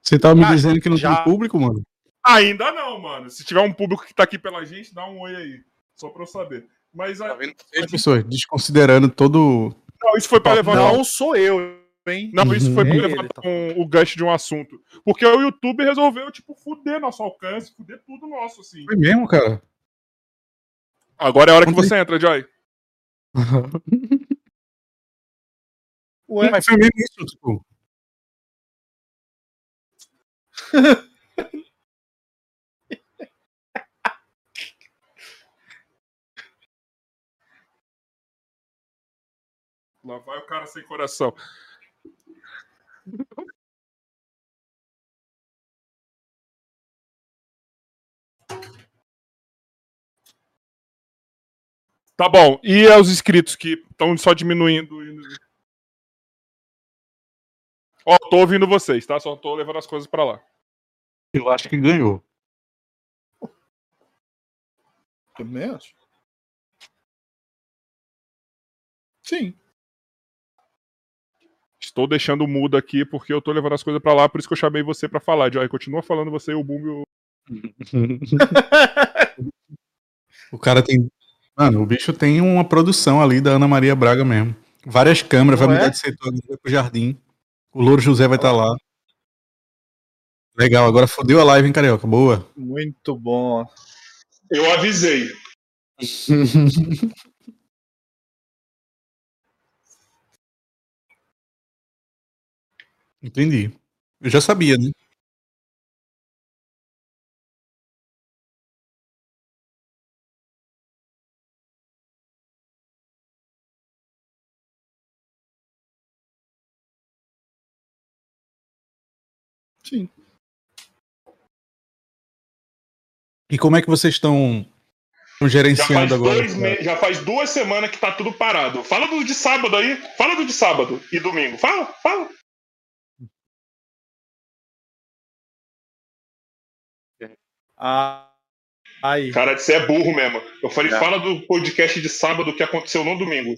Você tava me Ah, dizendo que não já- tem público, mano? Ainda não, mano. Se tiver um público que tá aqui pela gente, dá um oi aí. Só pra eu saber. Mas a- Seis pessoas, desconsiderando todo. não, isso foi pra levantar. Não, Não sou eu, hein? isso foi pra Ele levantar tá- um- o gancho de um assunto. Porque o YouTube resolveu, tipo, fuder nosso alcance, fuder tudo nosso, assim. Foi mesmo, cara? Agora é a hora que você entra, Joy. Ué, Mas foi mesmo isso, tipo. Lá vai o cara sem coração. Tá bom. E os inscritos que estão só diminuindo? Ó, tô ouvindo vocês, tá? Só tô levando as coisas pra lá. Eu acho que ganhou. Também acho. Sim. Estou deixando mudo aqui porque eu tô levando as coisas pra lá, por isso que eu chamei você pra falar. Joy, continua falando você, o Boom e o... o cara tem. Mano, o bicho tem uma produção ali da Ana Maria Braga mesmo. Várias câmeras, Não vai é? mudar de setor, vai pro jardim. O Louro José vai estar lá. Legal, agora fodeu a live, hein, Carioca? Boa. Muito bom. Eu avisei. Entendi. Eu já sabia, né? Sim. E como é que vocês estão Já gerenciando faz, agora? dois me- já faz duas semanas que tá tudo parado. Fala do de sábado aí. Fala do de sábado e domingo. Fala, fala. Ah, aí. Cara, você é burro mesmo. Eu falei, É. fala do podcast de sábado que aconteceu no domingo.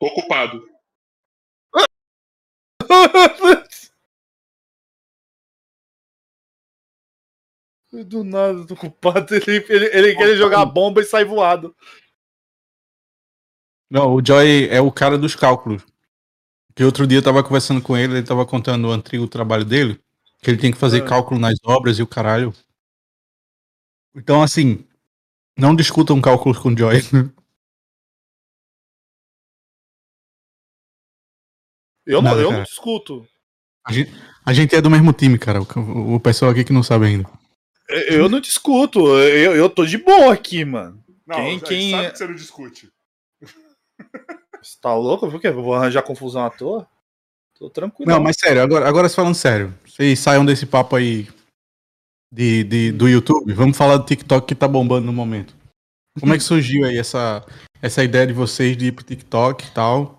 Ocupado. Do nada, tô culpado. Ele, ele, ele quer jogar bomba e sai voado. Não, o Joy é o cara dos cálculos. Que outro dia eu tava conversando com ele, ele tava contando o antigo trabalho dele, que ele tem que fazer Ah. cálculo nas obras e o caralho. Então, assim, não discutam cálculos com o Joy. Eu não, Nada, eu cara. não discuto. A gente, a gente é do mesmo time, cara. O, o pessoal aqui que não sabe ainda. Eu não discuto. Eu, eu tô de boa aqui, mano. Não, Quem- quem sabe é- que você não discute. Você tá louco? Por quê? Eu vou arranjar confusão à toa? Tô tranquilo. Não, mas sério, agora, agora falando sério. Vocês saiam desse papo aí de, de- do YouTube. Vamos falar do TikTok que tá bombando no momento. Como é que surgiu aí essa, essa ideia de vocês de ir pro TikTok e tal?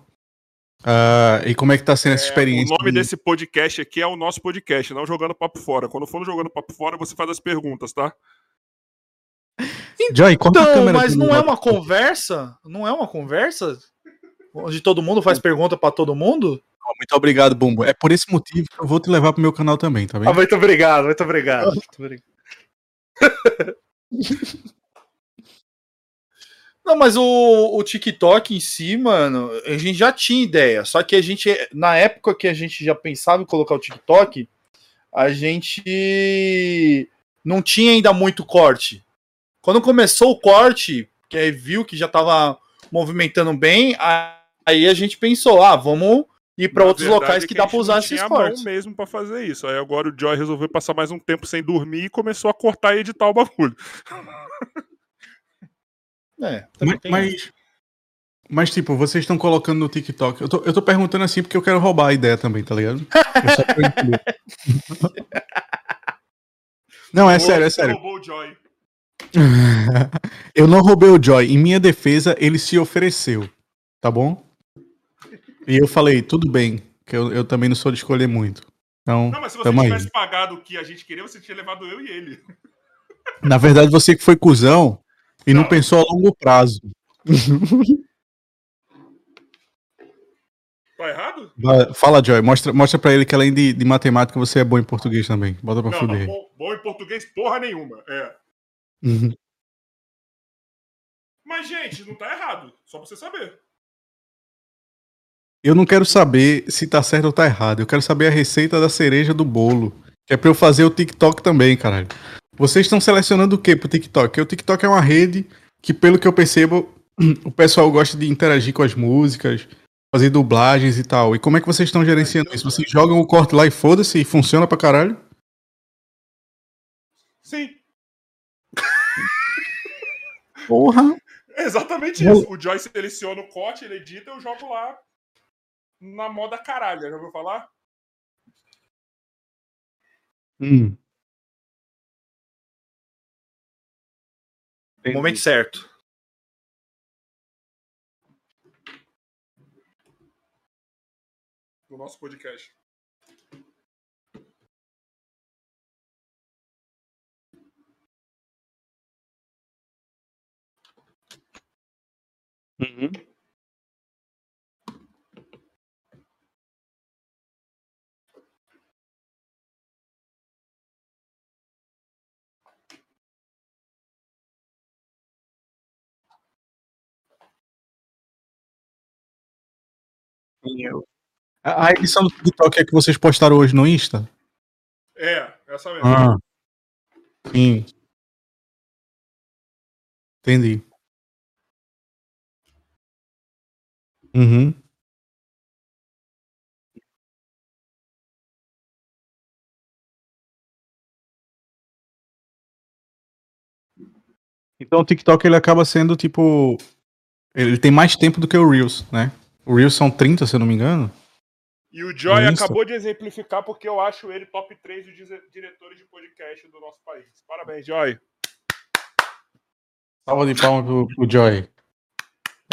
Ah, e como é que tá sendo essa O experiência? nome de- desse podcast aqui é o nosso podcast, não jogando papo fora. Quando for no jogando papo fora, você faz as perguntas, tá? Então, câmera mas não é uma conversa? Não é uma conversa? Onde todo mundo faz pergunta pra todo mundo? Muito obrigado, Bumbo. É por esse motivo que eu vou te levar pro meu canal também, tá bem? Ah, muito obrigado, muito obrigado. Muito obrigado. Não, mas o, o TikTok em si, mano, a gente já tinha ideia. Só que a gente, na época que a gente já pensava em colocar o TikTok, a gente não tinha ainda muito corte. Quando começou o corte, que aí viu que já tava movimentando bem, aí a gente pensou, ah, vamos ir para outros locais é que a dá pra usar esses cortes. mesmo pra fazer isso. Aí agora o Joy resolveu passar mais um tempo sem dormir e começou a cortar e editar o bagulho. É, também Mas, tem mas, mas, tipo, vocês estão colocando no TikTok. Eu tô, eu tô perguntando assim porque eu quero roubar a ideia também, tá ligado? Não, é sério, é Você sério. roubou o Joy. Eu não roubei o Joy. Em minha defesa, ele se ofereceu. Tá bom? E eu falei, tudo bem, que eu, eu também não sou de escolher muito. Então, Não, mas se você tamo aí. tivesse pagado o que a gente queria, você tinha levado eu e ele. Na verdade, você que foi cuzão e não, Não. pensou a longo prazo. Tá errado? Vai, Fala, Joy. Mostra, mostra pra ele que além de, de matemática, você é bom em português também. Bota pra Não, fuder. não, bom, bom em português, porra nenhuma. É. Uhum. Mas, gente, não tá errado. Só pra você saber. Eu não quero saber se tá certo ou tá errado. Eu quero saber a receita da cereja do bolo. Que é pra eu fazer o TikTok também, caralho. Vocês estão selecionando o que pro TikTok? Porque o TikTok é uma rede que, pelo que eu percebo, o pessoal gosta de interagir com as músicas, fazer dublagens e tal. E como é que vocês estão gerenciando isso? Vocês jogam o corte lá e foda-se e funciona pra caralho? Sim. Porra! É exatamente isso. O Joy seleciona o corte, ele edita, eu jogo lá na moda caralho. Já ouviu falar? Hum. Momento certo. No nosso podcast. Uhum. A a edição do TikTok é que vocês postaram hoje no Insta? É, essa mesmo. Ah. Sim. Entendi. Uhum. Então o TikTok ele acaba sendo tipo. Ele tem mais tempo do que o Reels, né? O Reels são 30, se eu não me engano. E o Joy acabou de exemplificar porque eu acho ele top 3 de diretores de podcast do nosso país. Parabéns, Joy. Salva de palmas pro, pro Joy.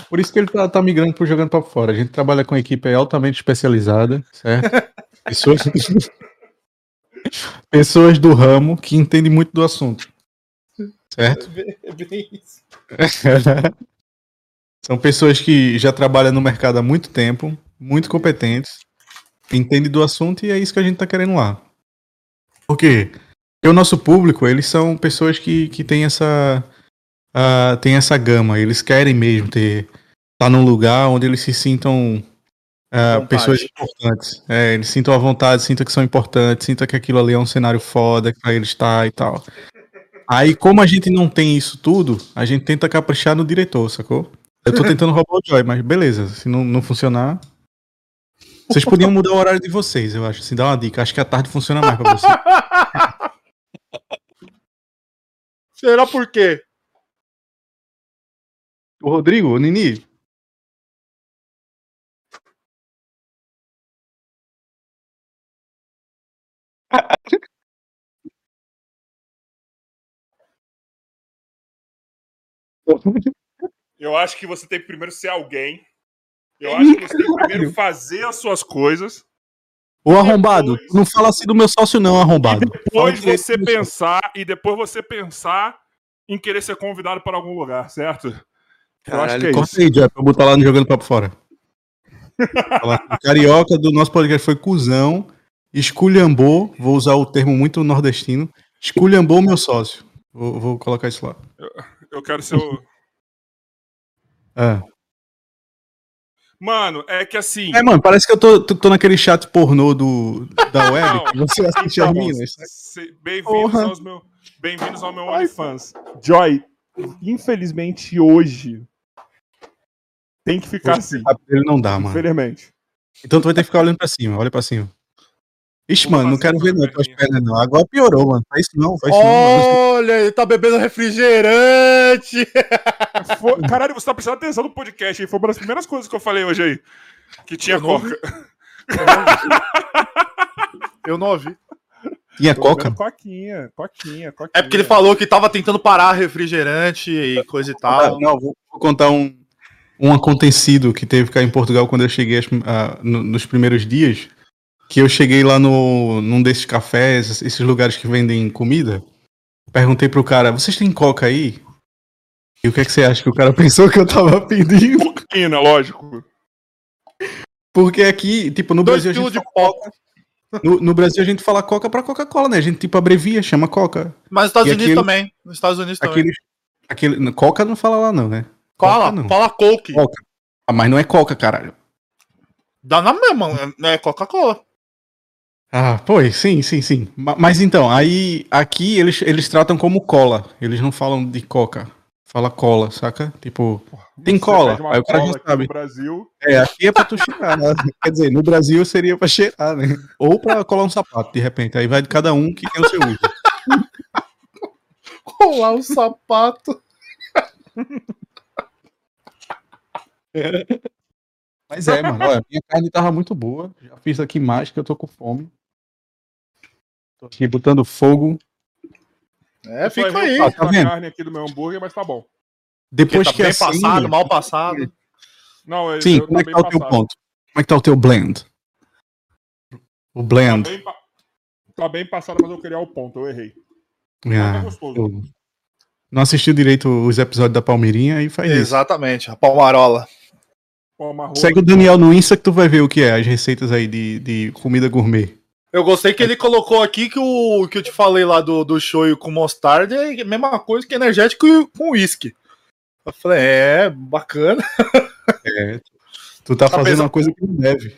Por isso que ele tá, tá migrando pro Jogando Papo Fora. A gente trabalha com equipe altamente especializada, certo? Pessoas, pessoas do ramo que entendem muito do assunto. Certo? É bem isso. São pessoas que já trabalham no mercado há muito tempo, muito competentes, entendem do assunto e é isso que a gente tá querendo lá. Por quê? Porque o nosso público, eles são pessoas que, que têm essa ah, têm essa gama, eles querem mesmo ter estar num lugar onde eles se sintam Vontade. pessoas importantes. É, eles sintam a vontade, sintam que são importantes, sintam que aquilo ali é um cenário foda pra eles estar e tal. Aí, como a gente não tem isso tudo, a gente tenta caprichar no diretor, sacou? Eu tô tentando roubar o Joy, mas beleza. Se não, não funcionar. Vocês podiam mudar o horário de vocês, eu acho. Assim, dar uma dica. Acho que a tarde funciona mais pra vocês. Será por quê? O Rodrigo, o Nini. Eu acho que você tem que primeiro ser alguém. Eu acho que você tem que primeiro fazer as suas coisas. Ô arrombado, não fala assim do meu sócio, não, arrombado. Fala Depois direito você pensar e depois você pensar em querer ser convidado para algum lugar, certo? Eu acho que é corta isso. aí, Joy, pra eu botar lá no Jogando Papo Fora. O carioca do nosso podcast foi cuzão, esculhambou, vou usar o termo muito nordestino, esculhambou meu sócio. Vou, vou colocar isso lá. Eu quero ser o. É. Mano, é que assim. É, mano, parece que eu tô, tô, tô naquele chat pornô do, da web, você assiste as Então, minas. se- Bem-vindos aos meu, bem-vindos ao meu OnlyFans. Joy, infelizmente hoje tem que ficar assim. Ele não dá, mano. Infelizmente. Então tu vai ter que ficar olhando pra cima, olha pra cima. Ixi, mano, não quero ver não tuas pernas não. Agora piorou, mano. Faz isso não, faz isso não. mano. Olha, ele tá bebendo refrigerante. Foi- Caralho, você tá prestando atenção no podcast aí. Foi uma das primeiras coisas que eu falei hoje aí. Que tinha Eu não coca. Eu não ouvi. Tinha coca? Coquinha, coquinha, coquinha. É porque ele falou que tava tentando parar refrigerante e coisa e Ah, tal. não, vou, contar um, um acontecido que teve cá em Portugal quando eu cheguei ah, no- nos primeiros dias. Que eu cheguei lá no, num desses cafés, esses lugares que vendem comida. Perguntei pro cara, vocês têm coca aí? E o que é que você acha que o cara pensou que eu tava pedindo? Coquinha, lógico. Porque aqui, tipo, no Dois Brasil a gente de coca. No, no Brasil a gente fala Coca pra Coca-Cola, né? A gente tipo abrevia, chama Coca. Mas nos Estados E Unidos aquilo- também. Nos Estados Unidos também. Aquele, aquele, Coca não fala lá não, né? Fala, Coca não. fala Coke. Coca. Ah, mas não é Coca, caralho. Dá na mesma, é Coca-Cola. Ah, pois, sim, sim, sim. Ma- Mas então, aí aqui eles, eles tratam como cola. Eles não falam de Coca. Fala cola, saca? Tipo, tem cola. Aí o cara já sabe. No Brasil. É, aqui é pra tu cheirar. Né? Quer dizer, no Brasil seria pra cheirar, né? Ou pra colar um sapato, de repente. Aí vai de cada um que tem o seu uso. colar um sapato. Mas é, mano. Olha, minha carne tava muito boa. Já fiz aqui mais que eu tô com fome. Tô aqui botando fogo. É, fica aí. tá vendo? carne aqui do meu hambúrguer, mas tá bom. Depois tá que bem assim, passado, mal passado. Não, eu, Sim, eu como é que tá o teu ponto? Como é que tá o teu blend? O blend. Tá bem, tá bem passado, mas eu queria o ponto, eu errei. Ah, tá gostoso. Não assistiu direito os episódios da Palmeirinha e faz Exatamente, isso. a Palmarola. Segue o Daniel no Insta que tu vai ver o que é, as receitas aí de, de comida gourmet. Eu gostei que ele colocou aqui que o que eu te falei lá do, do shoyu com mostarda é a mesma coisa que energético com uísque. Eu falei, é, bacana. É, tu tá fazendo apesar, uma coisa que não deve.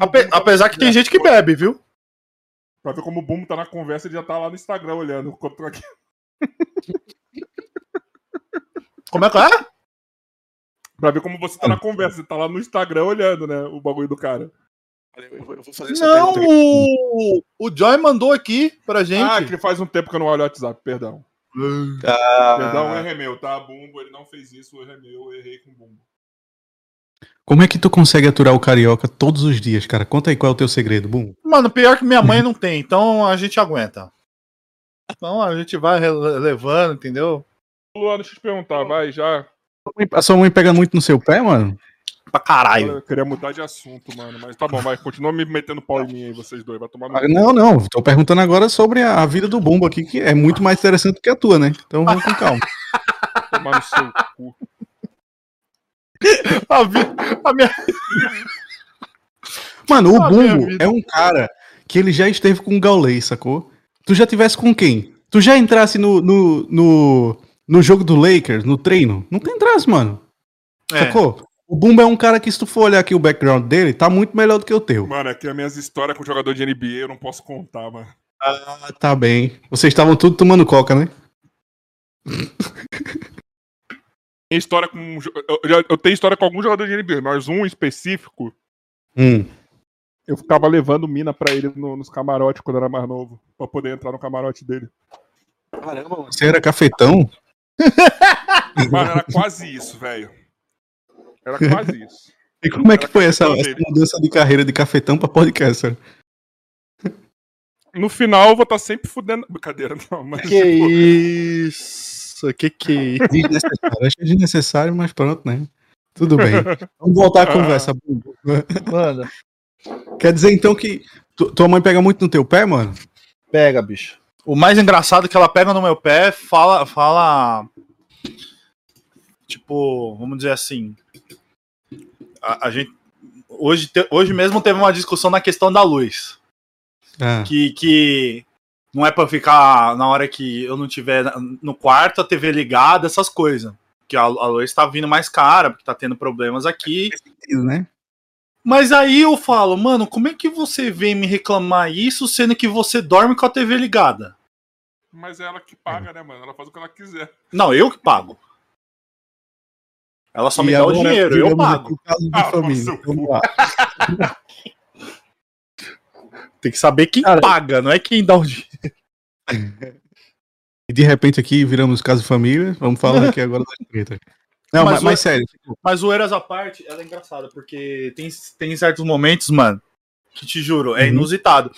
Ape, tá apesar que tem gente que bebe, viu? Pra ver como o Bumbo tá na conversa, ele já tá lá no Instagram olhando aqui. Como é que é? Pra ver como você tá na conversa, você tá lá no Instagram olhando, né? O bagulho do cara. Eu vou fazer não, o... o Joy mandou aqui pra gente. Ah, que faz um tempo que eu não olho o WhatsApp, perdão. Ah. Perdão, é meu, tá? Bumbo, ele não fez isso, é meu, eu errei com o Bumbo. Como é que tu consegue aturar o carioca todos os dias, cara? Conta aí qual é o teu segredo, Bumbo. Mano, pior que minha mãe não tem, então a gente aguenta. Então a gente vai levando, entendeu? Luan, deixa eu te perguntar, vai já. A sua mãe pega muito no seu pé, mano? Pra caralho. Eu queria mudar de assunto, mano. Mas tá bom, vai. Continua me metendo pau em mim aí, vocês dois. Vai tomar no... Não, não. Tô perguntando agora sobre a vida do Bumbo aqui, que é muito mais interessante que a tua, né? Então vamos com calma. Tomar no seu cu. A, vi... a minha. Mano, o a Bumbo é um cara que ele já esteve com o Gaulês, sacou? Tu já tivesse com quem? Tu já entrasse no, no, no, no jogo do Lakers, no treino? Não tem entrasse, mano. É. Sacou? O Bumba é um cara que, se tu for olhar aqui o background dele, tá muito melhor do que o teu. Mano, aqui as minhas histórias com jogador de NBA eu não posso contar, mano. Ah, tá bem. Vocês estavam tudo tomando coca, né? Tem história com. Eu, eu, tenho história com algum jogador de NBA, mas um específico. Hum. Eu ficava levando mina pra ele no, nos camarotes quando era mais novo. Pra poder entrar no camarote dele. Caramba, você era cafetão? Mano, era quase isso, velho. Era quase isso. E como é que foi essa, essa, mudança de carreira de cafetão pra podcast? No final eu vou estar tá sempre fudendo. Brincadeira, não, mas. Que tipo... isso? Que que é isso? Desnecessário. Acho que é desnecessário, mas pronto, né? Tudo bem. Vamos voltar à conversa. Mano. Quer dizer então que tua mãe pega muito no teu pé, mano? Pega, bicho. O mais engraçado é que ela pega no meu pé, fala, fala tipo, vamos dizer assim, a, a gente hoje, te, hoje mesmo teve uma discussão na questão da luz. É. Que, que não é para ficar na hora que eu não tiver no quarto a TV ligada, essas coisas. Que a, a luz está vindo mais cara, porque tá tendo problemas aqui. É né? Mas aí eu falo, mano, como é que você vem me reclamar isso sendo que você dorme com a TV ligada? Mas é ela que paga, né, mano? Ela faz o que ela quiser. Não, eu que pago. Ela só e me dá o dinheiro, eu pago. Ah, família. Tem que saber quem Cara, paga, não é quem dá o dinheiro. E de repente aqui viramos caso de família. Vamos falar aqui agora da treta. Não, mas, mas, mas sério. Mas o Eras à parte, ela é engraçada, porque tem, tem certos momentos, mano, que te juro, é uhum. inusitado.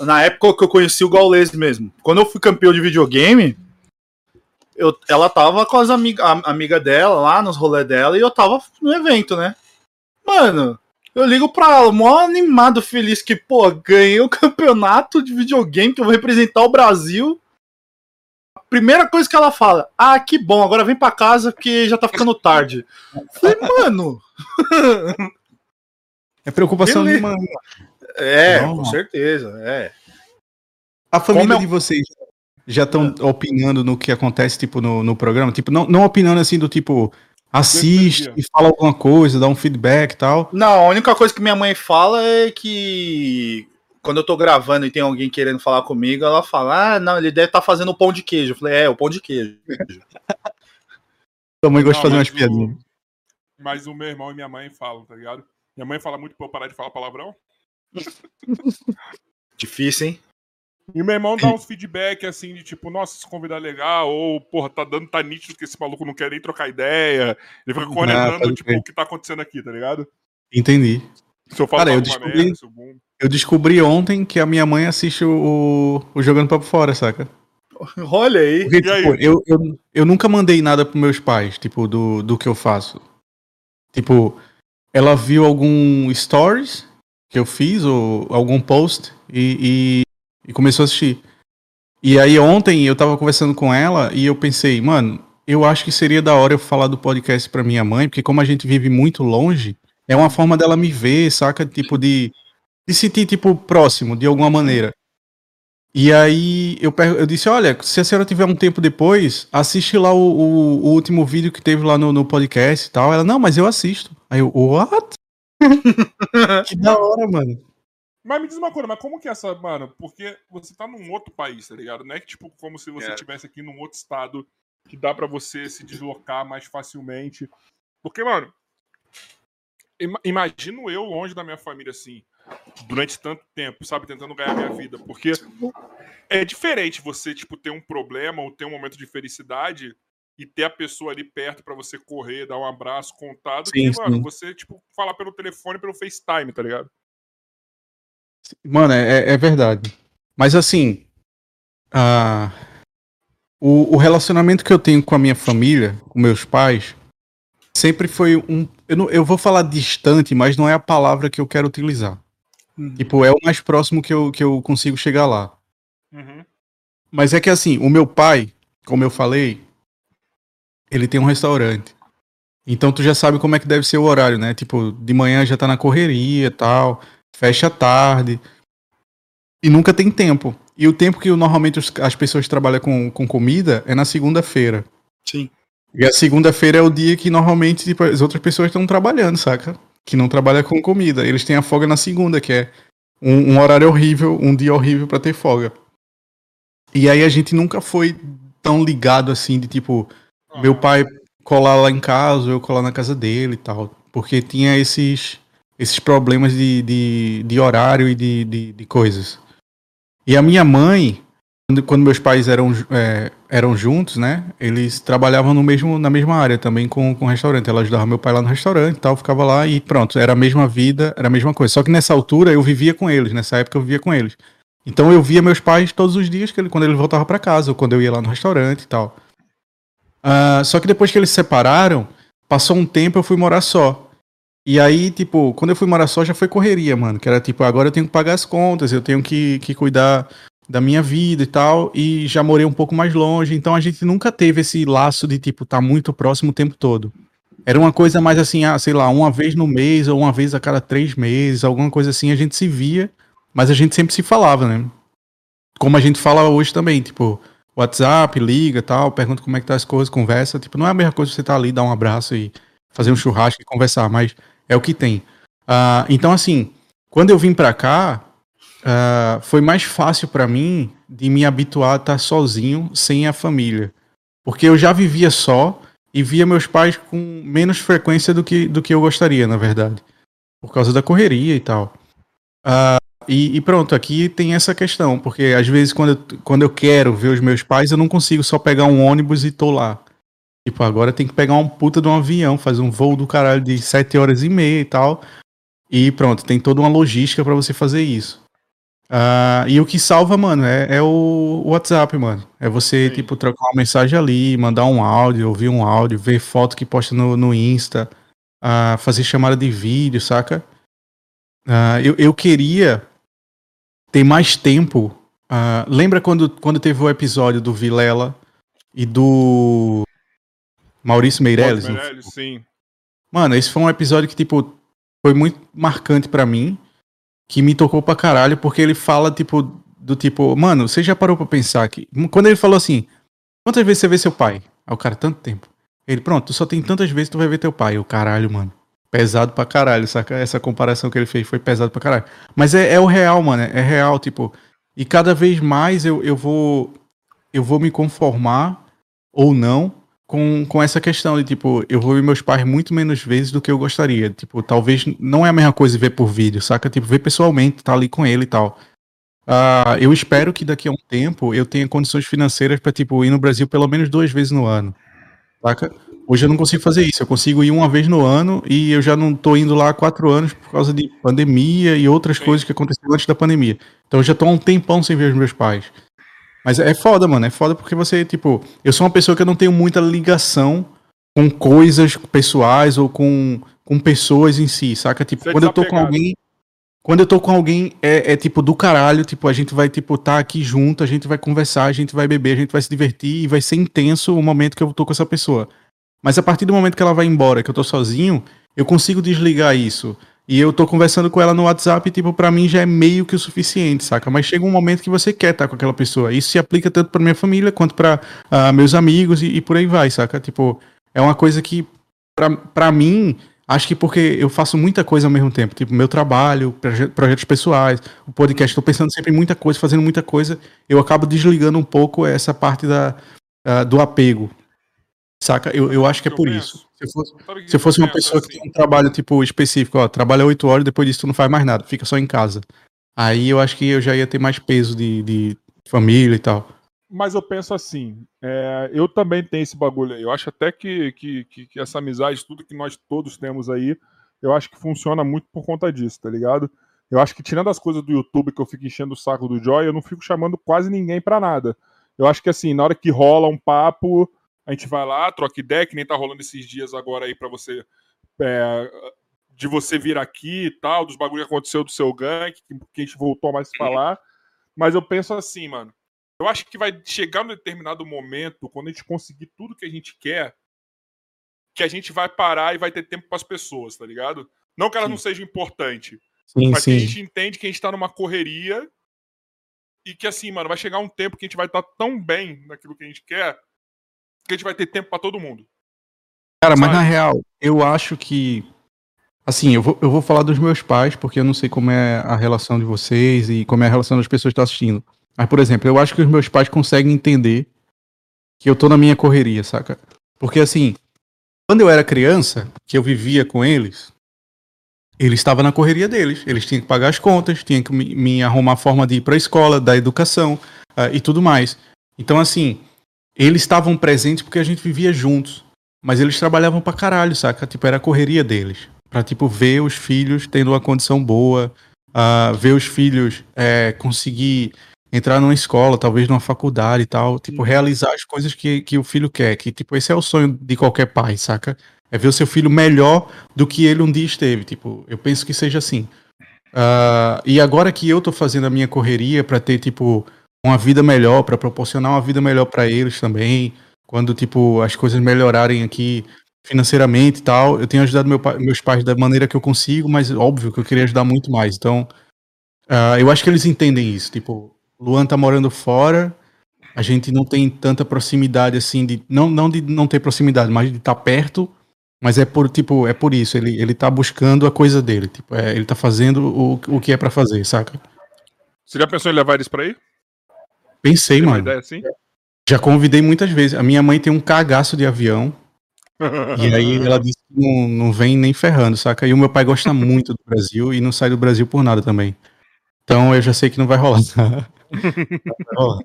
Na época que eu conheci o Gaules mesmo. Quando eu fui campeão de videogame, eu, ela tava com as amigas amiga dela lá nos rolês dela e eu tava no evento, né? Mano, eu ligo pra ela, mó animado, feliz que, pô, ganhei o campeonato de videogame que eu vou representar o Brasil. A primeira coisa que ela fala, ah, que bom, agora vem pra casa porque já tá ficando tarde. Falei, mano. É preocupação de mãe. É, Não, com certeza, é. A família é... de vocês já estão é. opinando no que acontece, tipo, no, no programa? Tipo, não, não opinando assim do tipo, assiste e fala alguma coisa, dá um feedback e tal. Não, a única coisa que minha mãe fala é que quando eu tô gravando e tem alguém querendo falar comigo, ela fala: Ah, não, ele deve estar tá fazendo o pão de queijo. Eu falei, é, o pão de queijo. Tua mãe gosta de fazer umas piadinhas. Mas o meu irmão e minha mãe falam, tá ligado? Minha mãe fala muito pra eu parar de falar palavrão. Difícil, hein? E meu irmão dá uns feedback assim de tipo, nossa, esse convidado é legal, ou porra, tá dando, tá nítido que esse maluco não quer nem trocar ideia. Ele fica cornetando, tipo, o que tá acontecendo aqui, tá ligado? Entendi. Se eu falo Cara, eu descobri- merda, eu descobri ontem que a minha mãe assiste o, o Jogando Papo Fora, saca? Olha aí. Porque, E aí? tipo, eu, eu, eu nunca mandei nada pros meus pais, tipo, do, do que eu faço. Tipo, ela viu algum stories que eu fiz, ou algum post, e, e, começou a assistir. E aí ontem eu tava conversando com ela e eu pensei, mano, eu acho que seria da hora eu falar do podcast pra minha mãe, porque como a gente vive muito longe, é uma forma dela me ver, saca? Tipo, de, de sentir, tipo, próximo, de alguma maneira. E aí eu, eu disse, olha, se a senhora tiver um tempo depois, assiste lá o, o- o último vídeo que teve lá no, no podcast e tal. Ela, não, mas eu assisto. Aí eu, what? que da hora, mano. Mas me diz uma coisa, mas como que é essa, mano? Porque você tá num outro país, tá ligado? Não é que, tipo, como se você É. estivesse aqui num outro estado que dá pra você se deslocar mais facilmente. Porque, mano, ima- imagino eu longe da minha família, assim, durante tanto tempo, sabe? Tentando ganhar minha vida. Porque é diferente você, tipo, ter um problema ou ter um momento de felicidade e ter a pessoa ali perto pra você correr, dar um abraço, contar, do Sim, que, mano, sim. você, tipo, falar pelo telefone, pelo FaceTime, tá ligado? Mano, é, é verdade. Mas assim, a, o, o relacionamento que eu tenho com a minha família, com meus pais, sempre foi um. Eu, não, eu vou falar distante, mas não é a palavra que eu quero utilizar. Tipo, é o mais próximo que eu, que eu consigo chegar lá. Uhum. Mas é que assim, o meu pai, como eu falei, ele tem um restaurante. Então tu já sabe como é que deve ser o horário, né? Tipo, de manhã já tá na correria e tal, fecha tarde. E nunca tem tempo. E o tempo que normalmente as pessoas trabalham com, com comida é na segunda-feira. Sim. E a segunda-feira é o dia que normalmente tipo, as outras pessoas estão trabalhando, saca? Que não trabalham com comida. Eles têm a folga na segunda, que é um, um horário horrível, um dia horrível pra ter folga. E aí a gente nunca foi tão ligado assim de tipo, meu pai colar lá em casa, eu colar na casa dele e tal. Porque tinha esses, esses problemas de, de, de horário e de, de, de coisas. E a minha mãe, quando, quando meus pais eram, é, eram juntos, né? Eles trabalhavam no mesmo, na mesma área também com, com restaurante. Ela ajudava meu pai lá no restaurante e tal, ficava lá e pronto, era a mesma vida, era a mesma coisa. Só que nessa altura eu vivia com eles, nessa época eu vivia com eles. Então eu via meus pais todos os dias que ele, quando ele voltava pra casa, ou quando eu ia lá no restaurante e tal. Ah, só que depois que eles se separaram, passou um tempo eu fui morar só. E aí, tipo, quando eu fui morar só já foi correria, mano. Que era tipo, agora eu tenho que pagar as contas, eu tenho que, que cuidar da minha vida e tal. E já morei um pouco mais longe, então a gente nunca teve esse laço de, tipo, tá muito próximo o tempo todo. Era uma coisa mais assim, ah, sei lá, uma vez no mês ou uma vez a cada três meses, alguma coisa assim, a gente se via, mas a gente sempre se falava, né? Como a gente fala hoje também, tipo, WhatsApp, liga tal, pergunta como é que tá as coisas, conversa. Tipo, não é a mesma coisa você tá ali, dar um abraço e fazer um churrasco e conversar, mas é o que tem. Ah, então, assim, quando eu vim pra cá, ah, foi mais fácil pra mim de me habituar a estar sozinho, sem a família. Porque eu já vivia só e via meus pais com menos frequência do que, do que eu gostaria, na verdade. Por causa da correria e tal. Ah, e, e pronto, aqui tem essa questão, porque às vezes quando eu, quando eu quero ver os meus pais, eu não consigo só pegar um ônibus e tô lá. Tipo, agora tem que pegar um puta de um avião, fazer um voo do caralho de sete horas e meia e tal. E pronto, tem toda uma logística pra você fazer isso. Ah, e o que salva, mano, é, é o WhatsApp, mano. É você, Sim. tipo, trocar uma mensagem ali, mandar um áudio, ouvir um áudio, ver foto que posta no, no Insta, ah, fazer chamada de vídeo, saca? Ah, eu, eu queria ter mais tempo. Lembra quando, quando teve o episódio do Vilela e do Maurício Meirelles? Maurício Meirelles, sim. Mano, esse foi um episódio que, tipo, foi muito marcante pra mim, que me tocou pra caralho, porque ele fala, tipo, do tipo, mano, você já parou pra pensar que. Quando ele falou assim, quantas vezes você vê seu pai? Aí o cara, tanto tempo. Ele, pronto, tu só tem tantas vezes que tu vai ver teu pai. Eu, caralho, mano. Pesado pra caralho, saca? Essa comparação que ele fez foi pesado pra caralho. Mas é, é o real, mano. É real, tipo. E cada vez mais eu, eu vou. Eu vou me conformar ou não com, com essa questão de, tipo, eu vou ver meus pais muito menos vezes do que eu gostaria. Tipo, talvez não é a mesma coisa ver por vídeo, saca? Tipo, ver pessoalmente, tá ali com ele e tal. Uh, eu espero que daqui a um tempo eu tenha condições financeiras para tipo, ir no Brasil pelo menos duas vezes no ano. Saca? Hoje eu não consigo fazer isso. Eu consigo ir uma vez no ano e eu já não tô indo lá há quatro anos por causa de pandemia e outras Sim. coisas que aconteceram antes da pandemia. Então eu já tô há um tempão sem ver os meus pais. Mas é foda, mano. É foda porque você, tipo, eu sou uma pessoa que eu não tenho muita ligação com coisas pessoais ou com, com pessoas em si, saca? Tipo, você é quando eu tô com alguém. Quando eu tô com alguém, é, é, tipo do caralho, tipo, a gente vai, tipo, tá aqui junto, a gente vai conversar, a gente vai beber, a gente vai se divertir e vai ser intenso o momento que eu tô com essa pessoa. Mas a partir do momento que ela vai embora, que eu tô sozinho, eu consigo desligar isso. E eu tô conversando com ela no WhatsApp, tipo, para mim já é meio que o suficiente, saca? Mas chega um momento que você quer estar com aquela pessoa. Isso se aplica tanto para minha família quanto para uh, ah, meus amigos e, e, por aí vai, saca? Tipo, é uma coisa que, para mim, acho que porque eu faço muita coisa ao mesmo tempo. Tipo, meu trabalho, projetos pessoais, o podcast, tô pensando sempre em muita coisa, fazendo muita coisa. Eu acabo desligando um pouco essa parte da, uh, do apego, Saca? Eu, eu acho que é por isso. Se eu fosse, se fosse uma pessoa que tem um trabalho, tipo, específico, ó, trabalha oito horas, depois disso tu não faz mais nada, fica só em casa. Aí eu acho que eu já ia ter mais peso de, de família e tal. Mas eu penso assim, é, eu também tenho esse bagulho aí. Eu acho até que, que, que, que, essa amizade, tudo que nós todos temos aí, eu acho que funciona muito por conta disso, tá ligado? Eu acho que tirando as coisas do YouTube que eu fico enchendo o saco do Joy, eu não fico chamando quase ninguém pra nada. Eu acho que assim, na hora que rola um papo, a gente vai lá, troca ideia, que nem tá rolando esses dias agora aí para você. É, de você vir aqui e tal, dos bagulho que aconteceu do seu gank, que, que a gente voltou mais a falar. Mas eu penso assim, mano. Eu acho que vai chegar num determinado momento, quando a gente conseguir tudo que a gente quer, que a gente vai parar e vai ter tempo para as pessoas, tá ligado? Não que elas sim. não sejam importantes, sim, mas sim. que a gente entende que a gente tá numa correria e que assim, mano, vai chegar um tempo que a gente vai estar tá tão bem naquilo que a gente quer que a gente vai ter tempo para todo mundo. Cara, Sabe? mas na real, eu acho que. Assim, eu vou, eu vou falar dos meus pais, porque eu não sei como é a relação de vocês e como é a relação das pessoas que estão assistindo. Mas, por exemplo, eu acho que os meus pais conseguem entender que eu tô na minha correria, saca? Porque, assim, quando eu era criança, que eu vivia com eles, eles estavam na correria deles. Eles tinham que pagar as contas, tinham que me, me arrumar forma de ir pra escola, da educação uh, e tudo mais. Então, assim, eles estavam presentes porque a gente vivia juntos. Mas eles trabalhavam pra caralho, saca? Tipo, era a correria deles. Pra, tipo, ver os filhos tendo uma condição boa, uh, ver os filhos é, conseguir entrar numa escola, talvez numa faculdade e tal. Tipo, realizar as coisas que, que o filho quer. Que, tipo, esse é o sonho de qualquer pai, saca? É ver o seu filho melhor do que ele um dia esteve. Tipo, eu penso que seja assim. Uh, e agora que eu tô fazendo a minha correria para ter, tipo, uma vida melhor, para proporcionar uma vida melhor para eles também. Quando, tipo, as coisas melhorarem aqui financeiramente e tal. Eu tenho ajudado meu, meus pais da maneira que eu consigo, mas óbvio que eu queria ajudar muito mais. Então, uh, eu acho que eles entendem isso. Tipo, Luan tá morando fora, a gente não tem tanta proximidade assim de. Não, não de não ter proximidade, mas de estar tá perto. Mas é por, tipo, é por isso. Ele, ele tá buscando a coisa dele. Tipo, é, ele tá fazendo o, o que é para fazer, saca? Você já pensou em levar eles pra aí? Pensei, mano. Assim? Já convidei muitas vezes. A minha mãe tem um cagaço de avião. e aí ela disse que não, não vem nem ferrando, saca? E o meu pai gosta muito do Brasil e não sai do Brasil por nada também. Então eu já sei que não vai rolar. vai rolar.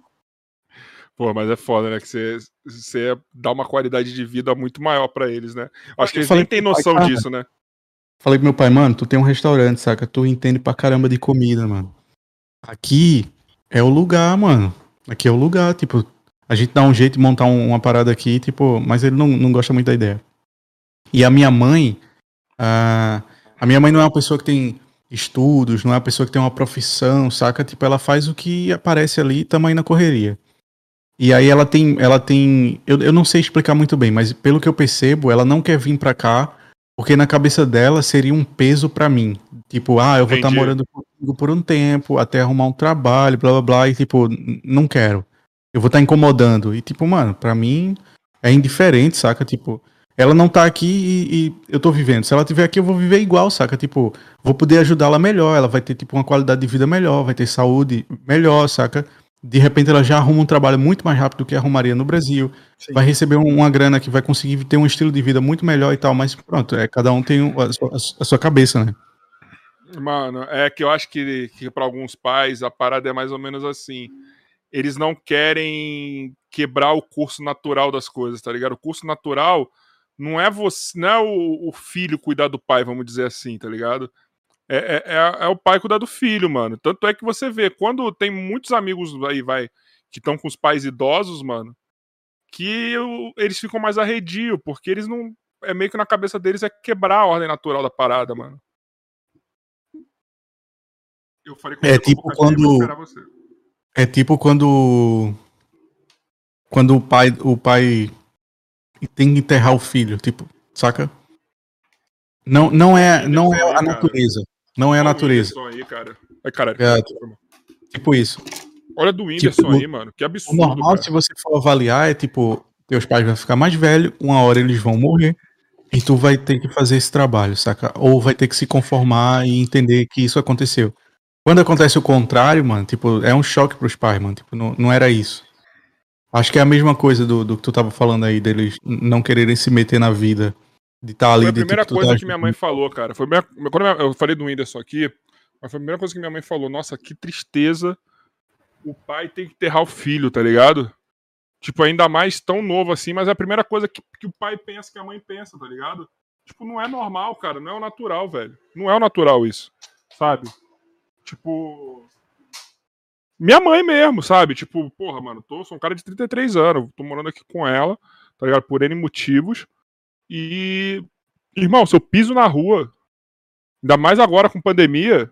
Pô, mas é foda, né? Que você, você dá uma qualidade de vida muito maior para eles, né? Acho que eles nem têm noção pai, disso, né? Falei pro meu pai, mano, tu tem um restaurante, saca? Tu entende pra caramba de comida, mano. Aqui é o lugar, mano. Aqui é o lugar, tipo, a gente dá um jeito de montar um, uma parada aqui, tipo, mas ele não, não gosta muito da ideia. E a minha mãe, a, a minha mãe não é uma pessoa que tem estudos, não é uma pessoa que tem uma profissão, saca? Tipo, ela faz o que aparece ali, tamanho na correria. E aí ela tem, ela tem, eu, eu não sei explicar muito bem, mas pelo que eu percebo, ela não quer vir pra cá porque na cabeça dela seria um peso para mim. Tipo, ah, eu vou estar tá morando contigo por um tempo, até arrumar um trabalho, blá blá blá, e tipo, não quero. Eu vou estar tá incomodando. E tipo, mano, pra mim é indiferente, saca? Tipo, ela não tá aqui e, e eu tô vivendo. Se ela tiver aqui, eu vou viver igual, saca? Tipo, vou poder ajudá-la melhor, ela vai ter, tipo, uma qualidade de vida melhor, vai ter saúde melhor, saca? de repente ela já arruma um trabalho muito mais rápido do que arrumaria no Brasil, Sim. vai receber uma grana que vai conseguir ter um estilo de vida muito melhor e tal, mas pronto, é, cada um tem a sua, a sua cabeça, né? Mano, é que eu acho que, que para alguns pais a parada é mais ou menos assim. Eles não querem quebrar o curso natural das coisas, tá ligado? O curso natural não é você, não é o, o filho cuidar do pai, vamos dizer assim, tá ligado? É, é, é, é, o pai cuidar do filho, mano. Tanto é que você vê, quando tem muitos amigos aí, vai, que estão com os pais idosos, mano, que eu, eles ficam mais arredio, porque eles não. É meio que na cabeça deles é quebrar a ordem natural da parada, mano. Eu falei com é tipo quando. É tipo quando. Quando o pai, o pai tem que enterrar o filho, tipo, saca? Não, não é, não é a natureza. Não é a natureza. Aí, cara. Ai, caralho. É, tipo isso. Olha do Whindersson tipo, aí, mano. Que absurdo. O normal, cara. se você for avaliar, é tipo, teus pais vão ficar mais velhos, uma hora eles vão morrer, e tu vai ter que fazer esse trabalho, saca? Ou vai ter que se conformar e entender que isso aconteceu. Quando acontece o contrário, mano, tipo, é um choque pros pais, mano. Tipo, não, não era isso. Acho que é a mesma coisa do, do que tu tava falando aí, deles não quererem se meter na vida de estar tá ali. Foi a primeira tipo, coisa tá... que minha mãe falou, cara. Foi minha... Quando eu falei do Whindersson aqui, mas foi a primeira coisa que minha mãe falou. Nossa, que tristeza o pai tem que enterrar o filho, tá ligado? Tipo, ainda mais tão novo assim, mas é a primeira coisa que, que o pai pensa que a mãe pensa, tá ligado? Tipo, não é normal, cara. Não é o natural, velho. Não é o natural isso, sabe? Tipo. Minha mãe mesmo, sabe? Tipo, porra, mano, tô, sou um cara de 33 anos, tô morando aqui com ela, tá ligado? Por N motivos. E, irmão, se eu piso na rua, ainda mais agora com pandemia.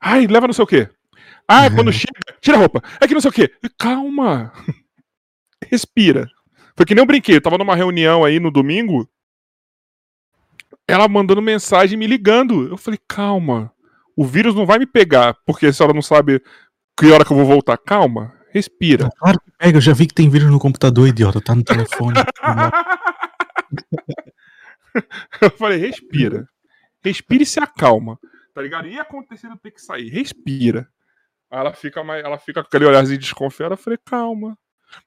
Ai, leva não sei o quê. Ah, quando chega, tira a roupa. É que não sei o quê. Calma. Respira. Foi que nem eu brinquei. Eu tava numa reunião aí no domingo. Ela mandando mensagem me ligando. Eu falei, calma. O vírus não vai me pegar, porque a senhora não sabe que hora que eu vou voltar. Calma. Respira. Claro que pega, eu já vi que tem vírus no computador, idiota, tá no telefone. eu falei, respira. Respira e se acalma. Tá ligado? E acontecer eu ter que sair. Respira. Aí ela fica mais, ela fica com aquele olharzinho desconfiado. Eu falei, calma.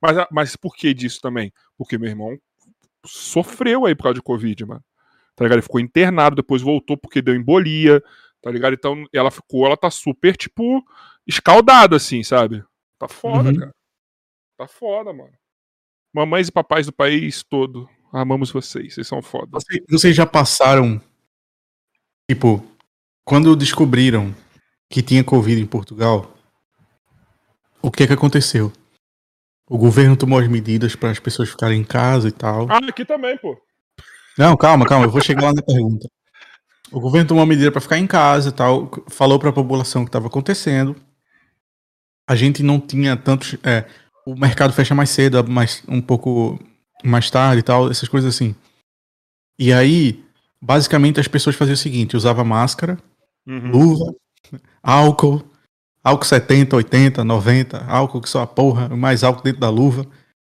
Mas, mas por que disso também? Porque meu irmão sofreu aí por causa de Covid, mano. Tá ligado? Ele ficou internado, depois voltou porque deu embolia, tá ligado? Então ela ficou, ela tá super, tipo, escaldada, assim, sabe? Tá foda, uhum. cara. Tá foda, mano. Mamães e papais do país todo, amamos vocês. Vocês são foda. Vocês, vocês já passaram. Tipo, quando descobriram que tinha Covid em Portugal, o que é que aconteceu? O governo tomou as medidas para as pessoas ficarem em casa e tal. Ah, aqui também, pô. Não, calma, calma, eu vou chegar lá na pergunta. O governo tomou uma medida para ficar em casa e tal, falou para a população o que estava acontecendo a gente não tinha tantos. É, o mercado fecha mais cedo, mais, um pouco mais tarde e tal, essas coisas assim. E aí, basicamente, as pessoas faziam o seguinte: usava máscara, uhum. luva, álcool, álcool 70, 80, 90, álcool que só a porra, mais álcool dentro da luva.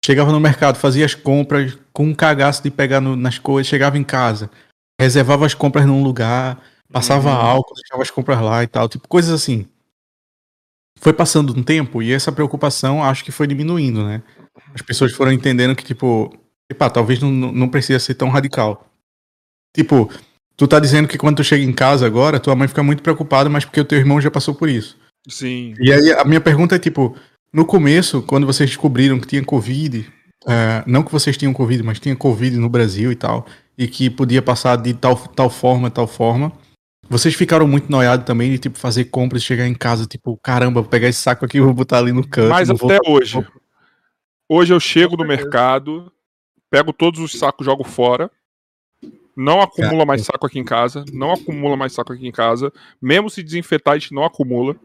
Chegava no mercado, fazia as compras com um cagaço de pegar no, nas coisas, chegava em casa, reservava as compras num lugar, passava uhum. álcool, deixava as compras lá e tal, tipo coisas assim foi passando um tempo e essa preocupação acho que foi diminuindo, né? As pessoas foram entendendo que, tipo, epá, talvez não, não precisa ser tão radical. Tipo, tu tá dizendo que quando tu chega em casa agora, tua mãe fica muito preocupada, mas porque o teu irmão já passou por isso. Sim. E aí a minha pergunta é, tipo, no começo, quando vocês descobriram que tinha Covid, é, não que vocês tinham Covid, mas tinha Covid no Brasil e tal, e que podia passar de tal, tal forma, tal forma, vocês ficaram muito noiados também de tipo fazer compras e chegar em casa, tipo, caramba, vou pegar esse saco aqui e vou botar ali no canto. Mas até vou... hoje. Hoje eu chego no mercado, pego todos os sacos, jogo fora. Não acumula mais saco aqui em casa. Não acumula mais saco aqui em casa. Mesmo se desinfetar, a gente não acumula.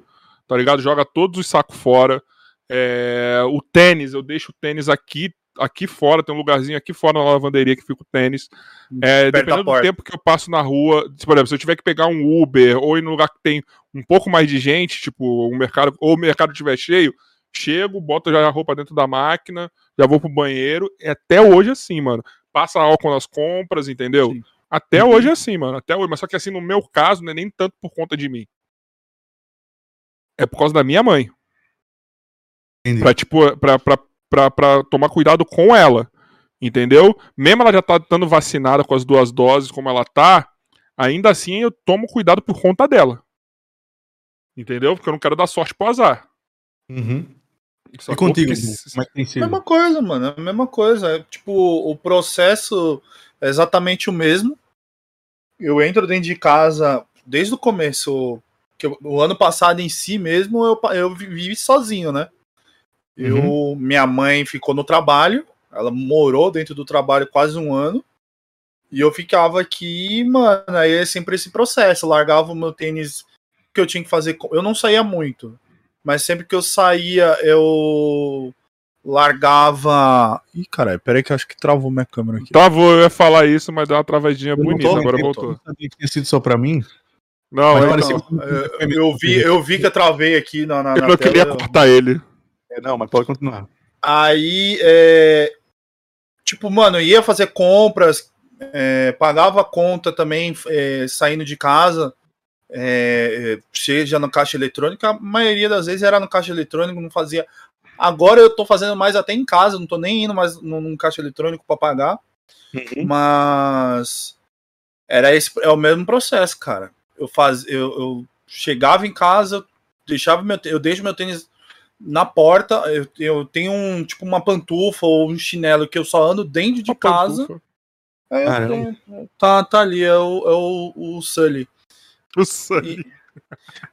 Tá ligado? Joga todos os sacos fora. É... O tênis, eu deixo o tênis aqui aqui fora, tem um lugarzinho aqui fora na lavanderia que fica o tênis. É, dependendo do tempo que eu passo na rua, por exemplo, se eu tiver que pegar um Uber ou ir num lugar que tem um pouco mais de gente, tipo, um mercado, ou o mercado estiver cheio, chego, boto já a roupa dentro da máquina, já vou pro banheiro. É até hoje assim, mano. Passa álcool nas compras, entendeu? Sim. Até uhum. hoje é assim, mano. Até hoje. Mas só que assim, no meu caso, não é nem tanto por conta de mim. É por causa da minha mãe. Entendi. Pra, tipo, pra, pra, pra, pra tomar cuidado com ela. Entendeu? Mesmo ela já tá estando vacinada com as duas doses, como ela tá, ainda assim eu tomo cuidado por conta dela. Entendeu? Porque eu não quero dar sorte pro azar. Uhum. e contigo, porque... como é que tem sido? Mesma coisa, mano. É a mesma coisa. É, tipo, o processo é exatamente o mesmo. Eu entro dentro de casa desde o começo. Que eu, o ano passado em si mesmo, eu, eu vivi sozinho, né? Eu, uhum. Minha mãe ficou no trabalho. Ela morou dentro do trabalho quase um ano. E eu ficava aqui, mano, aí é sempre esse processo. Eu largava o meu tênis que eu tinha que fazer. Eu não saía muito. Mas sempre que eu saía, eu largava. Ih, caralho, peraí que eu acho que travou minha câmera aqui. Travou, eu ia falar isso, mas deu uma travadinha eu bonita, agora voltou. Não sabia que tinha sido só pra mim. Não, eu, não. Eu, eu, vi, eu vi que eu travei aqui na, na, eu não queria cortar ele. É, não, mas pode continuar. Aí, é, tipo, mano, eu ia fazer compras, é, pagava a conta também é, saindo de casa, é, seja no caixa eletrônica, a maioria das vezes era no caixa eletrônico, não fazia. Agora eu tô fazendo mais até em casa, não tô nem indo mais num caixa eletrônico para pagar. Uhum. Mas era esse é o mesmo processo, cara. Eu faz, eu, eu chegava em casa, deixava meu, eu deixo meu tênis na porta, eu, eu tenho um tipo uma pantufa ou um chinelo que eu só ando dentro de uma casa. Pantufa. É, tenho, tá, tá ali, é o, é o, o Sully. O Sully. E,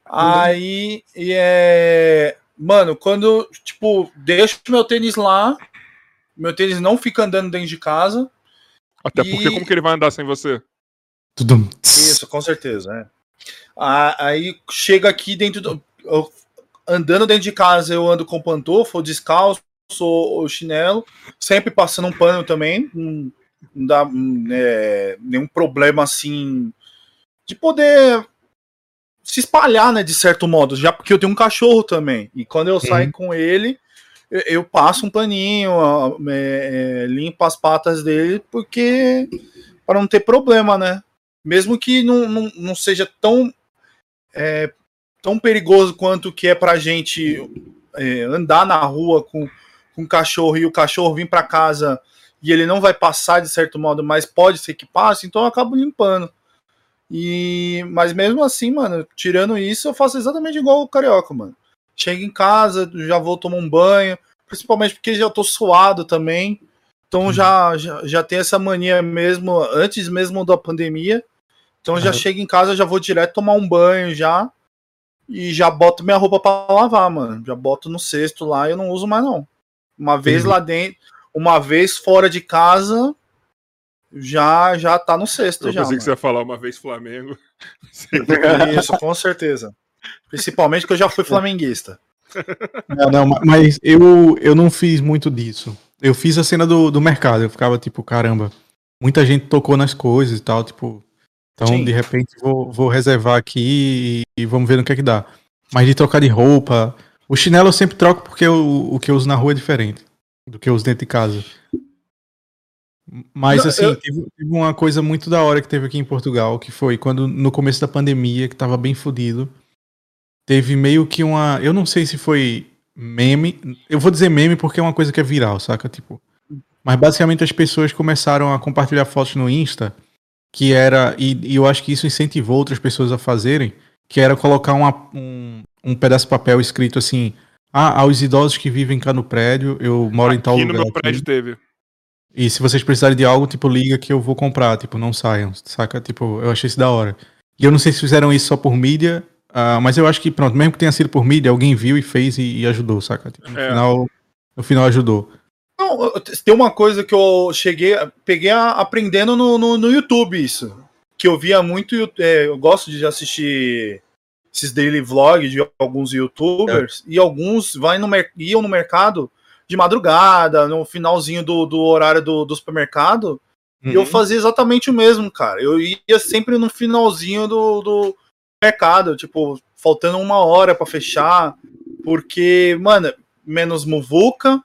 aí, e é. Mano, quando, tipo, deixo meu tênis lá, meu tênis não fica andando dentro de casa. Até e... porque como que ele vai andar sem você? Tudo. Isso, com certeza, é. Aí chega aqui dentro do. Eu, andando dentro de casa, eu ando com pantufo, descalço, ou chinelo, sempre passando um pano também. Não, não dá é, nenhum problema assim de poder se espalhar, né, de certo modo, já porque eu tenho um cachorro também. E quando eu uhum. saio com ele, eu, eu, passo um paninho, é, é, limpo as patas dele, porque para não ter problema, né? Mesmo que não, não, não seja tão é, tão perigoso quanto que é pra gente é, andar na rua com, com um cachorro e o cachorro vir para casa e ele não vai passar de certo modo, mas pode ser que passe, então eu acabo limpando. E mas mesmo assim, mano, tirando isso, eu faço exatamente igual o carioca, mano. Chego em casa, já vou tomar um banho, principalmente porque já tô suado também. Então uhum. já, já já tem essa mania mesmo antes mesmo da pandemia. Então uhum. já chego em casa, já vou direto tomar um banho já e já boto minha roupa para lavar, mano. Já boto no cesto lá e eu não uso mais não. Uma vez uhum. lá dentro, uma vez fora de casa, já já tá no sexto. Eu já, pensei que você ia falar uma vez Flamengo. Isso, com certeza. Principalmente que eu já fui flamenguista. Não, não, mas eu, eu não fiz muito disso. Eu fiz a cena do, do mercado. Eu ficava tipo, caramba, muita gente tocou nas coisas e tal, tipo. Então, Sim. de repente, vou, vou reservar aqui e, e vamos ver no que é que dá. Mas de trocar de roupa. O chinelo eu sempre troco porque eu, o que eu uso na rua é diferente do que eu uso dentro de casa. Mas Não, assim, eu... teve, teve, uma coisa muito da hora que teve aqui em Portugal, que foi quando no começo da pandemia, que tava bem fodido, teve meio que uma. Eu não sei se foi meme. Eu vou dizer meme porque é uma coisa que é viral, saca? Tipo. Mas basicamente as pessoas começaram a compartilhar fotos no Insta, que era. E, e eu acho que isso incentivou outras pessoas a fazerem, que era colocar uma, um, um pedaço de papel escrito assim. Ah, aos idosos que vivem cá no prédio, eu moro aqui em tal lugar. Aqui no meu prédio aqui. teve. E se vocês precisarem de algo, tipo, liga que eu vou comprar, tipo, não saiam, saca? Tipo, eu achei isso da hora. E eu não sei se fizeram isso só por mídia, uh, mas eu acho que, pronto, mesmo que tenha sido por mídia, alguém viu e fez e, e ajudou, saca? Tipo, no, é. final, no final ajudou. Não, tem uma coisa que eu cheguei, peguei a, aprendendo no, no, no, YouTube isso. Que eu via muito, é, eu gosto de assistir esses daily vlogs de alguns youtubers, é. e alguns vai no, iam no mercado de madrugada, no finalzinho do, do horário do, do supermercado. Uhum. E eu uhum. fazia exatamente o mesmo, cara. Eu ia sempre no finalzinho do, do mercado, tipo, faltando uma hora para fechar. Porque, mano, menos muvuca.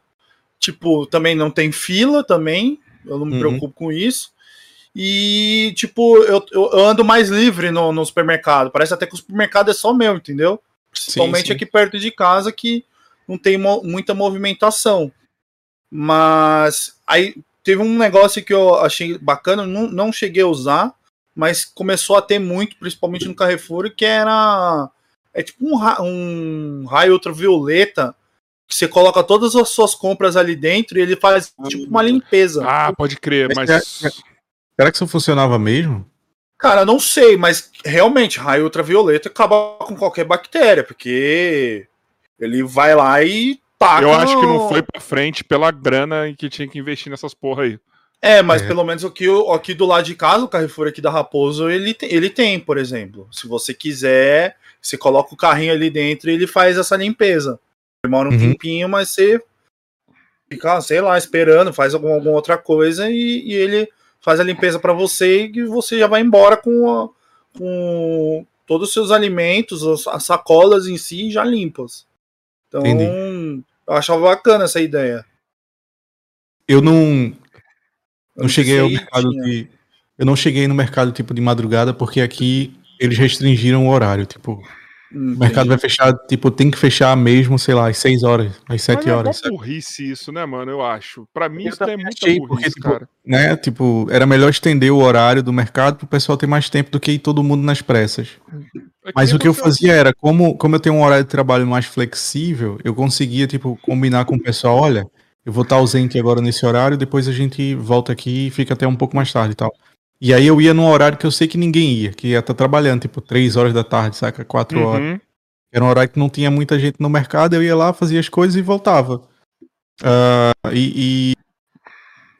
Tipo, também não tem fila também. Eu não me uhum. preocupo com isso. E, tipo, eu, eu ando mais livre no, no supermercado. Parece até que o supermercado é só meu, entendeu? Principalmente sim, sim. aqui perto de casa, que não tem mo muita movimentação. Mas aí teve um negócio que eu achei bacana, não, não cheguei a usar, mas começou a ter muito, principalmente no Carrefour, que era. É tipo um, ra um raio ultravioleta que você coloca todas as suas compras ali dentro e ele faz tipo uma limpeza. Ah, pode crer, mas. Será que isso funcionava mesmo? Cara, não sei, mas realmente, raio ultravioleta acaba com qualquer bactéria, porque ele vai lá e taca. Eu acho que não foi pra frente pela grana que tinha que investir nessas porra aí. É, mas é. pelo menos aqui, aqui do lado de casa, o Carrefour aqui da Raposo, ele, ele tem, por exemplo. Se você quiser, você coloca o carrinho ali dentro e ele faz essa limpeza. Demora um uhum. tempinho, mas você fica, sei lá, esperando, faz alguma, alguma outra coisa e, e ele faz a limpeza para você e você já vai embora com, a, com todos os seus alimentos, as sacolas em si já limpas. Então, Entendi. eu achava bacana essa ideia. Eu não não cheguei ao mercado de eu não cheguei no mercado tipo de madrugada porque aqui eles restringiram o horário, tipo Entendi. O mercado vai fechar, tipo, tem que fechar mesmo, sei lá, às 6 horas, às 7 é horas. É burrice isso, né, mano? Eu acho. Pra mim, eu isso é muito burrice, porque, tipo, cara. Né, tipo, era melhor estender o horário do mercado pro pessoal ter mais tempo do que ir todo mundo nas pressas. É Mas o que eu fazia era, como, como eu tenho um horário de trabalho mais flexível, eu conseguia, tipo, combinar com o pessoal, olha, eu vou estar ausente agora nesse horário, depois a gente volta aqui e fica até um pouco mais tarde e tal. E aí eu ia num horário que eu sei que ninguém ia, que ia estar tá trabalhando, tipo, 3 horas da tarde, saca? 4 uhum. horas. Era um horário que não tinha muita gente no mercado, eu ia lá, fazia as coisas e voltava. Uh, e, e,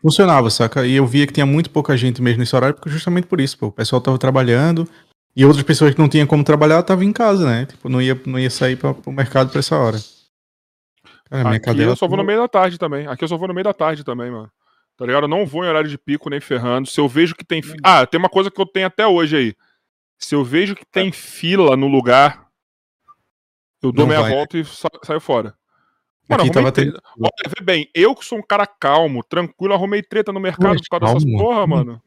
funcionava, saca? E eu via que tinha muito pouca gente mesmo nesse horário, porque justamente por isso, pô, o pessoal tava trabalhando e outras pessoas que não tinham como trabalhar estavam em casa, né? Tipo, não ia, não ia sair para o mercado pra essa hora. Cara, minha Aqui cadela... eu só vou no meio da tarde também. Aqui eu só vou no meio da tarde também, mano. Tá ligado? Eu não vou em horário de pico nem ferrando. Se eu vejo que tem. Ah, tem uma coisa que eu tenho até hoje aí. Se eu vejo que tem fila no lugar, eu dou não meia vai. volta e sa saio fora. Mano, Aqui tava treta. Olha, vê bem, eu que sou um cara calmo, tranquilo, arrumei treta no mercado por causa dessas porra, mano.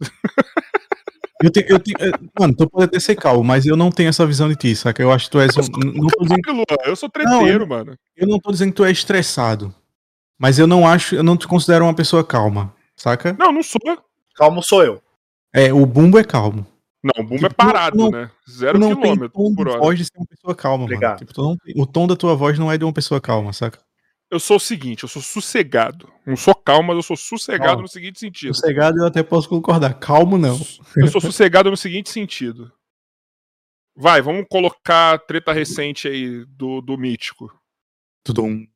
Eu tenho, eu tenho, mano, tu pode até ser calmo, mas eu não tenho essa visão de ti, saca? Eu acho que tu és um. Não tô dizendo... Eu sou treteiro, não, mano. Eu não tô dizendo que tu é estressado. Mas eu não acho, eu não te considero uma pessoa calma, saca? Não, não sou. Calmo sou eu. É, o Bumbo é calmo. Não, o Bumbo tipo, é parado, não, né? Zero não quilômetro tem tom por hora. voz de ser uma pessoa calma, mano. Tipo, não, o tom da tua voz não é de uma pessoa calma, saca? Eu sou o seguinte, eu sou sossegado. Não sou calmo, mas eu sou sossegado calma. no seguinte sentido. Sossegado eu até posso concordar. Calmo não. Eu sou sossegado no seguinte sentido. Vai, vamos colocar treta recente aí do, do mítico. Tudum.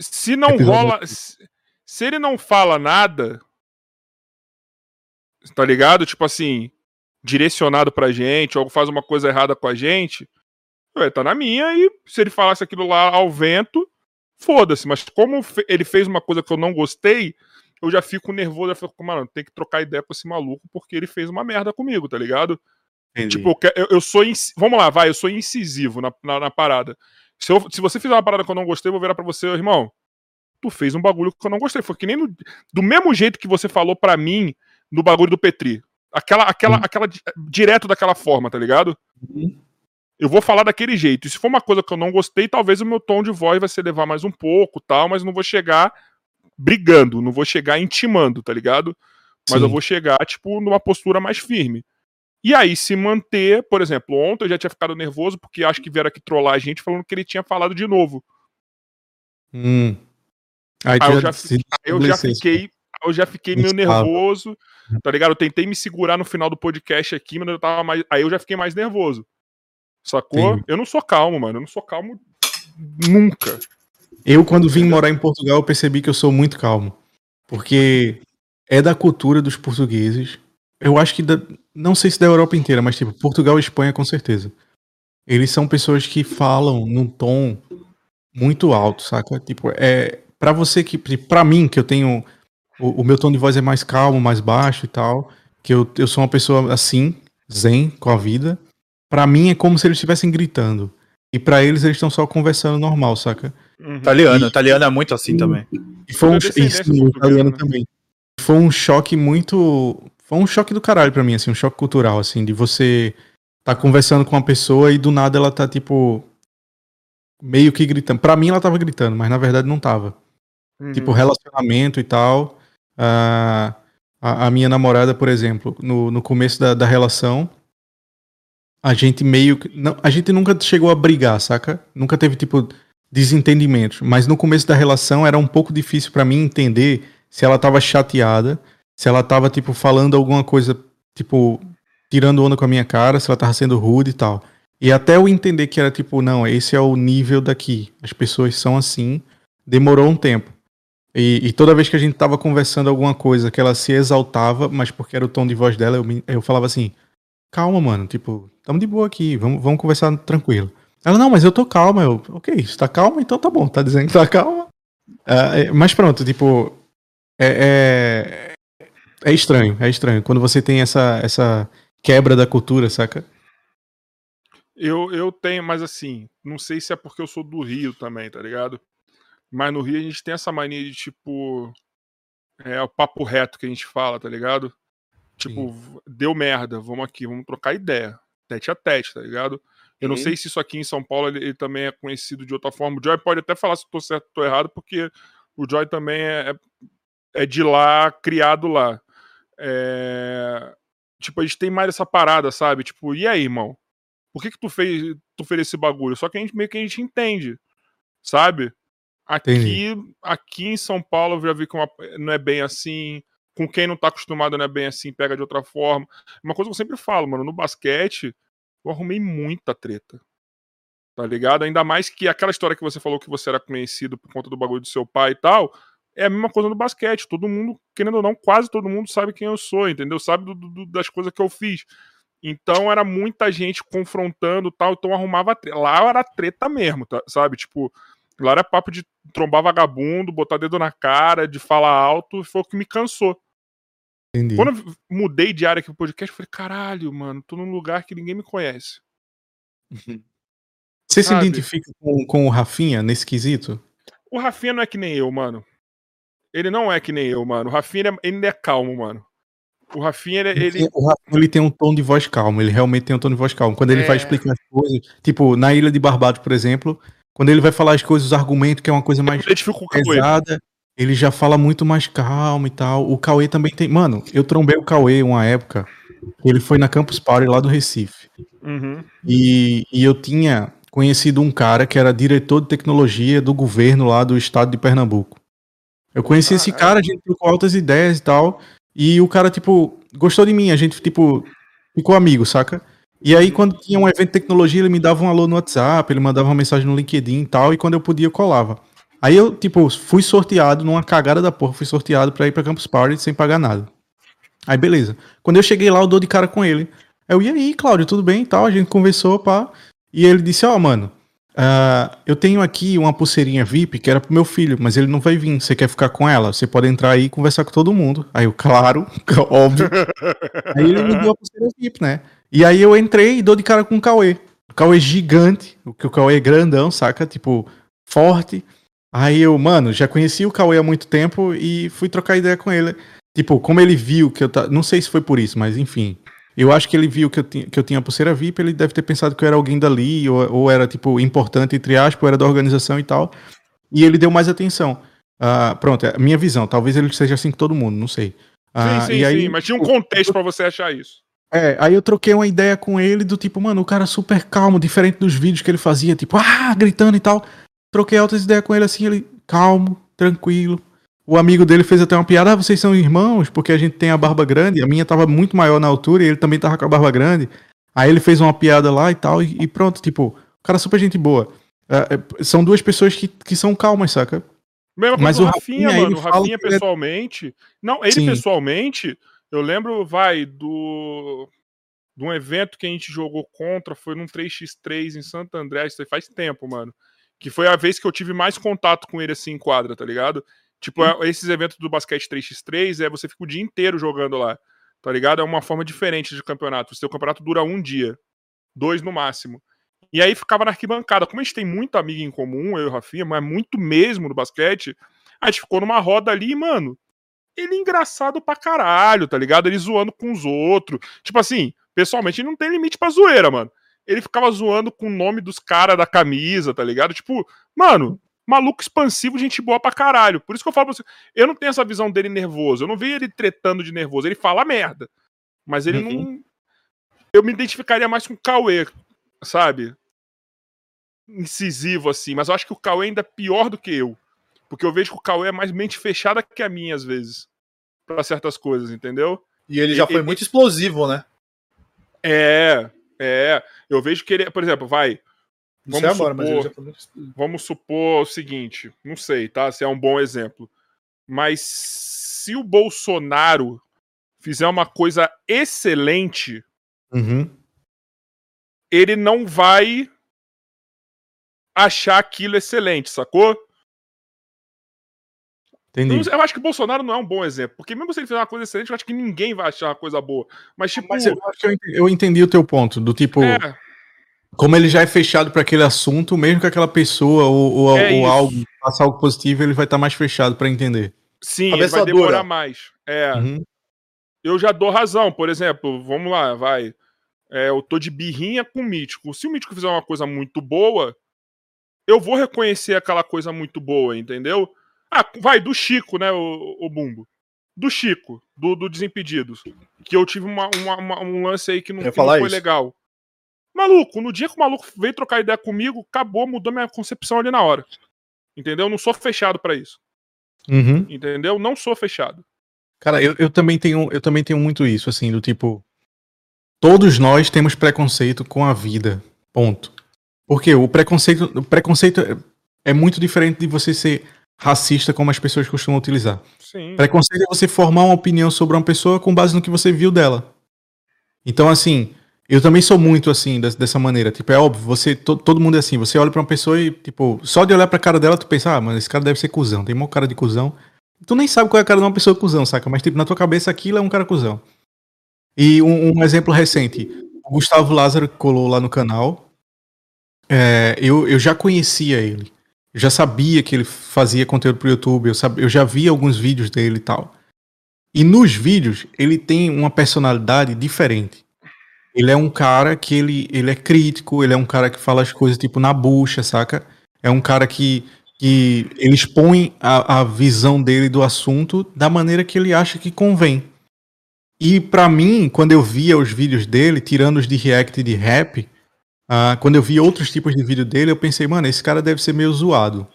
Se não rola. Se, ele não fala nada. Tá ligado? Tipo assim, direcionado pra gente, ou faz uma coisa errada com a gente. Ué, tá na minha, e se ele falasse aquilo lá ao vento, foda-se. Mas como ele fez uma coisa que eu não gostei, eu já fico nervoso, eu fico, mano, tem que trocar ideia com esse maluco, porque ele fez uma merda comigo, tá ligado? Entendi. Tipo, eu, eu sou. Vamos lá, vai, eu sou incisivo na, na, na parada. Se, eu, se você fizer uma parada que eu não gostei, eu vou virar pra você, irmão. Tu fez um bagulho que eu não gostei. Foi que nem no, do mesmo jeito que você falou pra mim no bagulho do Petri. Aquela, aquela, uhum. aquela direto daquela forma, tá ligado? Uhum. Eu vou falar daquele jeito. E se for uma coisa que eu não gostei, talvez o meu tom de voz vai se elevar mais um pouco, tal, mas não vou chegar brigando, não vou chegar intimando, tá ligado? Mas Sim. eu vou chegar, tipo, numa postura mais firme. E aí se manter, por exemplo, ontem eu já tinha ficado nervoso porque acho que vieram aqui trollar a gente falando que ele tinha falado de novo. Hum. Aí, aí eu, já, aí eu já fiquei, eu já fiquei meio nervoso, tá ligado? Eu tentei me segurar no final do podcast aqui, mas eu tava mais, aí eu já fiquei mais nervoso. Sacou? Sim. Eu não sou calmo, mano. Eu não sou calmo nunca. Eu, quando vim morar em Portugal, eu percebi que eu sou muito calmo. Porque é da cultura dos portugueses eu acho que da, não sei se da Europa inteira, mas tipo, Portugal e Espanha com certeza. Eles são pessoas que falam num tom muito alto, saca? Tipo, é para você que para mim que eu tenho o, o, meu tom de voz é mais calmo, mais baixo e tal, que eu, eu sou uma pessoa assim, zen com a vida. Para mim é como se eles estivessem gritando. E para eles eles estão só conversando normal, saca? Uhum. Italiano, e, italiano é muito assim e, também. E foi um, isso, italiano né? também. Foi um choque muito foi um choque do caralho pra mim, assim, um choque cultural, assim, de você tá conversando com uma pessoa e do nada ela tá, tipo, meio que gritando. Pra mim ela tava gritando, mas na verdade não tava. Uhum. Tipo, relacionamento e tal. A, a, a minha namorada, por exemplo, no, no começo da, da relação, a gente meio que. Não, a gente nunca chegou a brigar, saca? Nunca teve, tipo, desentendimentos. Mas no começo da relação era um pouco difícil para mim entender se ela tava chateada, se ela tava, tipo, falando alguma coisa, tipo, tirando onda com a minha cara, se ela tava sendo rude e tal. E até eu entender que era tipo, não, esse é o nível daqui. As pessoas são assim. Demorou um tempo. E, e, toda vez que a gente tava conversando alguma coisa que ela se exaltava, mas porque era o tom de voz dela, eu, eu falava assim: calma, mano, tipo, tamo de boa aqui, vamos, vamos conversar tranquilo. Ela, não, mas eu tô calma. Eu, ok, você tá calma? Então tá bom, tá dizendo que tá calma. Uh, mas pronto, tipo, é, é, é, estranho, é estranho. Quando você tem essa, essa quebra da cultura, saca? Eu, eu tenho, mas assim, não sei se é porque eu sou do Rio também, tá ligado? Mas no Rio a gente tem essa mania de, tipo. É o papo reto que a gente fala, tá ligado? Tipo, Sim. deu merda, vamos aqui, vamos trocar ideia. Tete a tete, tá ligado? Eu não sei se isso aqui em São Paulo ele, ele, também é conhecido de outra forma. O Joy pode até falar se eu tô certo ou tô errado, porque o Joy também é, é, é de lá, criado lá. É... Tipo, a gente tem mais essa parada, sabe? Tipo, e aí, irmão? Por que que tu fez, tu fez esse bagulho? Só que a gente meio que a gente entende, sabe? Aqui, aqui em São Paulo eu já vi que uma, não é bem assim. Com quem não tá acostumado não é bem assim, pega de outra forma. Uma coisa que eu sempre falo, mano, no basquete eu arrumei muita treta. Tá ligado? Ainda mais que aquela história que você falou que você era conhecido por conta do bagulho do seu pai e tal. É a mesma coisa no basquete. Todo mundo, querendo ou não, quase todo mundo sabe quem eu sou, entendeu? Sabe do, do, das coisas que eu fiz. Então era muita gente confrontando tal, então arrumava treta. Lá era treta mesmo, tá, sabe? Tipo, lá era papo de trombar vagabundo, botar dedo na cara, de falar alto, foi o que me cansou. Entendi. Quando eu mudei de área aqui pro podcast, eu falei, caralho, mano, tô num lugar que ninguém me conhece. Você Sabe? se identifica com, com o Rafinha nesse quesito? O Rafinha não é que nem eu, mano. Ele não é que nem eu, mano. O Rafinha ele é calmo, mano. O Rafinha, ele. ele... O Rafinha ele tem um tom de voz calmo, ele realmente tem um tom de voz calmo. Quando ele é... vai explicar as coisas, tipo, na Ilha de Barbados, por exemplo, quando ele vai falar as coisas, os argumentos, que é uma coisa mais pesada, ele já fala muito mais calmo e tal. O Cauê também tem. Mano, eu trombei o Cauê uma época. Ele foi na Campus Party lá do Recife. Uhum. E, e eu tinha conhecido um cara que era diretor de tecnologia do governo lá do estado de Pernambuco. Eu conheci ah, esse cara, a gente trocou altas ideias e tal. E o cara, tipo, gostou de mim, a gente, tipo, ficou amigo, saca? E aí, quando tinha um evento de tecnologia, ele me dava um alô no WhatsApp, ele mandava uma mensagem no LinkedIn e tal, e quando eu podia, eu colava. Aí eu, tipo, fui sorteado numa cagada da porra, fui sorteado pra ir pra Campus Party sem pagar nada. Aí, beleza. Quando eu cheguei lá, eu dou de cara com ele. Eu, e aí, Cláudio, tudo bem e tal? A gente conversou, pá. E ele disse, ó, oh, mano, Uh, eu tenho aqui uma pulseirinha VIP que era pro meu filho, mas ele não vai vir. Você quer ficar com ela? Você pode entrar aí e conversar com todo mundo. Aí eu, claro, óbvio. aí ele me deu a pulseira VIP, né? E aí eu entrei e dou de cara com o Cauê. O Cauê gigante, que o Cauê é grandão, saca? Tipo, forte. Aí eu, mano, já conheci o Cauê há muito tempo e fui trocar ideia com ele. Tipo, como ele viu que eu tá. Não sei se foi por isso, mas enfim. Eu acho que ele viu que eu, tinha, que eu tinha pulseira VIP, ele deve ter pensado que eu era alguém dali, ou, ou era, tipo, importante, entre aspas, ou era da organização e tal. E ele deu mais atenção. Uh, pronto, é a minha visão. Talvez ele seja assim com todo mundo, não sei. Uh, sim, sim, aí, sim, mas tinha um contexto para você achar isso. É, aí eu troquei uma ideia com ele do tipo, mano, o cara super calmo, diferente dos vídeos que ele fazia, tipo, ah, gritando e tal. Troquei outras ideias com ele assim, ele calmo, tranquilo, o amigo dele fez até uma piada, ah, vocês são irmãos, porque a gente tem a barba grande, a minha tava muito maior na altura e ele também tava com a barba grande. Aí ele fez uma piada lá e tal, e, e pronto, tipo, o cara é super gente boa. É, é, são duas pessoas que, que são calmas, saca? Mas o Rafinha, Rafinha mano, o Rafinha é pessoalmente. Não, ele Sim. pessoalmente, eu lembro, vai, do. De um evento que a gente jogou contra, foi num 3x3 em Santo André, isso aí faz tempo, mano. Que foi a vez que eu tive mais contato com ele assim em quadra, tá ligado? Tipo, hum. esses eventos do basquete 3x3 é você fica o dia inteiro jogando lá, tá ligado? É uma forma diferente de campeonato. O seu campeonato dura um dia, dois no máximo. E aí ficava na arquibancada. Como a gente tem muito amigo em comum, eu e o Rafinha, mas muito mesmo no basquete, a gente ficou numa roda ali, mano. Ele é engraçado pra caralho, tá ligado? Ele zoando com os outros. Tipo assim, pessoalmente, ele não tem limite pra zoeira, mano. ele ficava zoando com o nome dos caras da camisa, tá ligado? Tipo, mano, maluco expansivo, gente boa pra caralho. Por isso que eu falo pra você, eu não tenho essa visão dele nervoso, eu não vejo ele tretando de nervoso, ele fala merda. Mas ele uhum. não. Eu me identificaria mais com o Cauê, sabe? Incisivo, assim. Mas eu acho que o Cauê ainda é pior do que eu. Porque eu vejo que o Cauê é mais mente fechada que a minha, às vezes. para certas coisas, entendeu? E ele já foi muito explosivo, né? É, é. Eu vejo que ele, por exemplo, vai. Vamos, supor, vamos supor o seguinte: não sei, tá? Se é um bom exemplo. Mas se o Bolsonaro fizer uma coisa excelente, uhum. ele não vai achar aquilo excelente, sacou? Entendi. Eu acho que o Bolsonaro não é um bom exemplo, porque mesmo se ele fizer uma coisa excelente, eu acho que ninguém vai achar uma coisa boa. Mas, tipo. Mas eu, eu entendi o teu ponto, do tipo. É. Como ele já é fechado para aquele assunto, mesmo que aquela pessoa ou, ou, é ou algo faça algo positivo, ele vai estar tá mais fechado para entender. Sim, ele vai demorar mais. É. Uhum. Eu já dou razão, por exemplo, vamos lá, vai. É, eu tô de birrinha com o Mítico. Se o Mítico fizer uma coisa muito boa, eu vou reconhecer aquela coisa muito boa, entendeu? Ah, vai, do Chico, né, o, o Bumbo. Do Chico, do, do Desimpedidos. Que eu tive uma, uma, uma, um lance aí que não, que não foi isso. legal. Maluco, no dia que o maluco veio trocar ideia comigo, acabou, mudou minha concepção ali na hora. Entendeu? Não sou fechado para isso. Uhum. Entendeu? Não sou fechado. Cara, eu, eu, também tenho, eu também tenho muito isso, assim, do tipo. Todos nós temos preconceito com a vida. Ponto. Porque o preconceito, o preconceito é, é muito diferente de você ser racista como as pessoas costumam utilizar. Sim. Preconceito é você formar uma opinião sobre uma pessoa com base no que você viu dela. Então, assim, eu também sou muito assim, dessa maneira. Tipo, é óbvio, você, to, todo mundo é assim. Você olha pra uma pessoa e, tipo, só de olhar pra cara dela, tu pensa, ah, mano, esse cara deve ser cuzão. Tem uma cara de cuzão. Tu nem sabe qual é a cara de uma pessoa cuzão, saca? Mas, tipo, na tua cabeça aquilo é um cara cuzão. E um, um exemplo recente. O Gustavo Lázaro colou lá no canal. É, eu, eu já conhecia ele. Eu já sabia que ele fazia conteúdo pro YouTube, eu, sabia, eu já vi alguns vídeos dele e tal. E nos vídeos, ele tem uma personalidade diferente. Ele é um cara que ele, ele é crítico, ele é um cara que fala as coisas tipo na bucha, saca? É um cara que, que ele expõe a, a visão dele do assunto da maneira que ele acha que convém. E para mim, quando eu via os vídeos dele, tirando os de react de rap, Uh, quando eu vi outros tipos de vídeo dele, eu pensei, mano, esse cara deve ser meio zoado.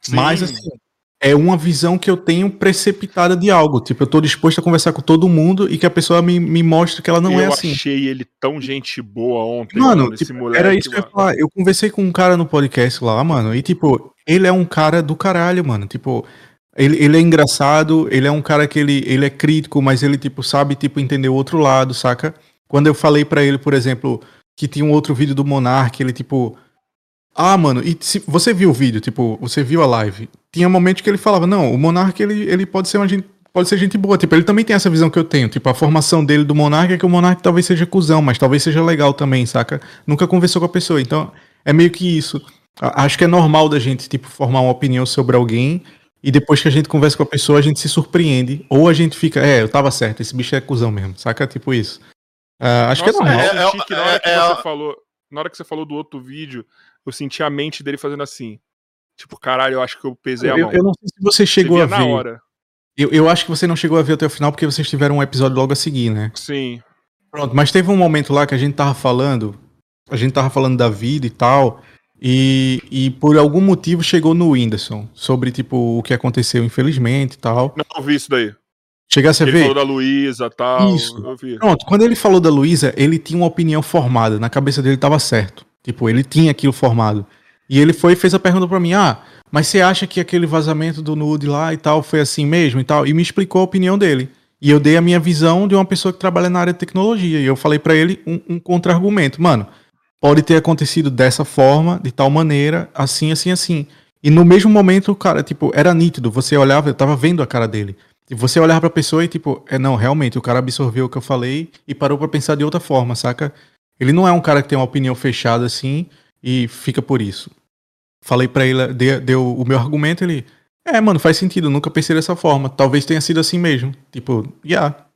Sim. Mas, assim, é uma visão que eu tenho precipitada de algo. Tipo, eu tô disposto a conversar com todo mundo e que a pessoa me, me mostre que ela não eu é assim. Eu achei ele tão gente boa ontem. Mano, tipo, moleque, era isso que eu ia falar. Eu conversei com um cara no podcast lá, mano, e, tipo, ele é um cara do caralho, mano. Tipo, ele, ele é engraçado, ele é um cara que ele, ele é crítico, mas ele, tipo, sabe, tipo, entender o outro lado, saca? Quando eu falei para ele, por exemplo que tinha um outro vídeo do Monark, ele tipo. Ah, mano, e se você viu o vídeo, tipo, você viu a live, tinha momentos que ele falava, não, o Monark ele, ele pode ser uma gente, pode ser gente boa, tipo, ele também tem essa visão que eu tenho, tipo, a formação dele do Monark é que o Monark talvez seja cuzão, mas talvez seja legal também, saca? Nunca conversou com a pessoa, então é meio que isso. Acho que é normal da gente, tipo, formar uma opinião sobre alguém e depois que a gente conversa com a pessoa, a gente se surpreende, ou a gente fica, é, eu tava certo, esse bicho é cuzão mesmo, saca? Tipo isso. Uh, acho Nossa, que é normal. É, é, você é, falou, na hora que você falou do outro vídeo, eu senti a mente dele fazendo assim. Tipo, caralho, eu acho que eu pesei a mão. Eu não sei se você chegou você a ver. Na hora. Eu, eu acho que você não chegou a ver até o final porque vocês tiveram um episódio logo a seguir, né? Sim. Pronto, mas teve um momento lá que a gente tava falando, a gente tava falando da vida e tal, e, e por algum motivo chegou no Whindersson, sobre, tipo, o que aconteceu, infelizmente e tal. Não vi isso daí. Chegasse a ele ver? Ele falou da Luísa tal. Isso. Pronto, quando ele falou da Luísa, ele tinha uma opinião formada. Na cabeça dele estava certo. Tipo, ele tinha aquilo formado. E ele foi e fez a pergunta para mim: ah, mas você acha que aquele vazamento do nude lá e tal foi assim mesmo e tal? E me explicou a opinião dele. E eu dei a minha visão de uma pessoa que trabalha na área de tecnologia. E eu falei para ele um, um contra-argumento. Mano, pode ter acontecido dessa forma, de tal maneira, assim, assim, assim. E no mesmo momento, cara, tipo, era nítido. Você olhava, eu tava vendo a cara dele. E você olhar pra pessoa e tipo, é não, realmente, o cara absorveu o que eu falei e parou para pensar de outra forma, saca? Ele não é um cara que tem uma opinião fechada assim e fica por isso. Falei para ele, deu, deu o meu argumento, ele, é, mano, faz sentido, nunca pensei dessa forma. Talvez tenha sido assim mesmo. Tipo, yeah.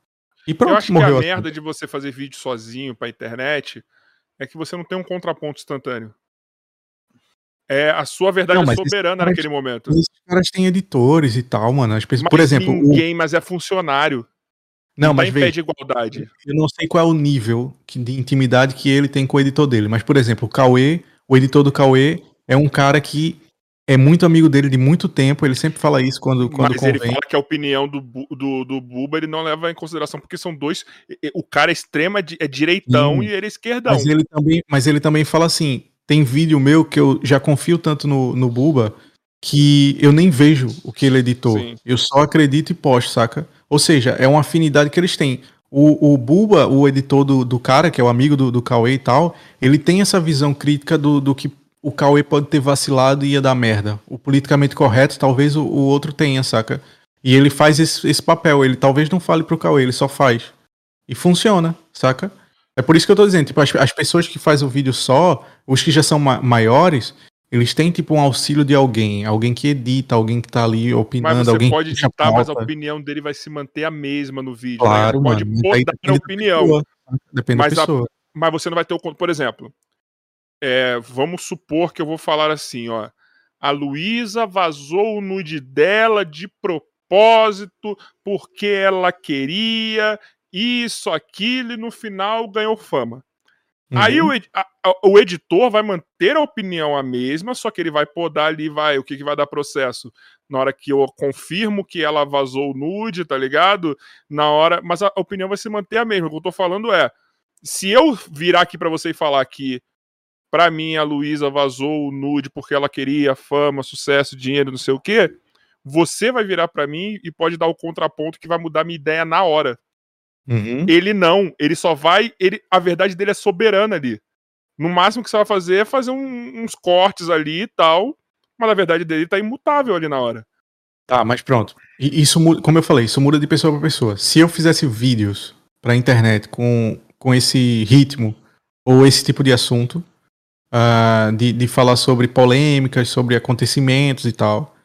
E pronto, eu acho morreu que a assim. merda de você fazer vídeo sozinho pra internet é que você não tem um contraponto instantâneo. É a sua verdade Não, é soberana naquele momento. Esses caras têm editores e tal, mano. As pessoas, Mas por exemplo, o- ninguém, mas é funcionário. Não, Não, mas veja, de igualdade. eu não sei qual é o nível de intimidade que ele tem com o editor dele, mas por exemplo, o Cauê, o editor do Cauê é um cara que é muito amigo dele de muito tempo, ele sempre fala isso quando, quando Mas ele convém. fala que a opinião do, do, do Buba ele não leva em consideração, porque são dois. O cara é extrema, é direitão Sim. e ele é esquerdão. Mas ele também, mas ele também fala assim: tem vídeo meu que eu já confio tanto no, no Buba que eu nem vejo o que ele editou. Sim. Eu só acredito e posto, saca? Ou seja, é uma afinidade que eles têm. O, o Buba, o editor do, do cara, que é o amigo do, do Cauê e tal, ele tem essa visão crítica do, do que o Cauê pode ter vacilado e ia dar merda. O politicamente correto, talvez o, o outro tenha, saca? E ele faz esse, esse papel. Ele talvez não fale pro Cauê, ele só faz. E funciona, saca? É por isso que eu tô dizendo, tipo, as, as pessoas que fazem o vídeo só, os que já são ma- maiores, eles têm, tipo, um auxílio de alguém. Alguém que edita, alguém que tá ali Mas opinando, você alguém pode que editar, mas a opinião dele vai se manter a mesma no vídeo. Claro, né? Pode mano. mas podar a opinião, pessoa? Depende Mas da a- pessoa. mas você não vai ter o. con- Por exemplo, é, vamos supor que eu vou falar assim, ó. A Luísa vazou o nude dela de propósito porque ela queria isso, aquilo, e no final ganhou fama. Aí Uhum. o, ed- a- a- o editor vai manter a opinião a mesma, só que ele vai podar ali, vai, o que, que vai dar processo? Na hora que eu confirmo que ela vazou o nude, tá ligado? Na hora. Mas a opinião vai se manter a mesma. O que eu tô falando é. Se eu virar aqui pra você e falar que, pra mim, a Luísa vazou o nude porque ela queria fama, sucesso, dinheiro, não sei o quê, você vai virar pra mim e pode dar o contraponto que vai mudar minha ideia na hora. Uhum. Ele não, ele só vai. Ele, a verdade dele é soberana ali. No máximo que você vai fazer é fazer um- uns cortes ali e tal. Mas a verdade dele tá imutável ali na hora. Tá, mas pronto. Isso como eu falei, isso muda de pessoa para pessoa. Se eu fizesse vídeos pra internet com, com esse ritmo ou esse tipo de assunto, ah, de, de falar sobre polêmicas, sobre acontecimentos e tal,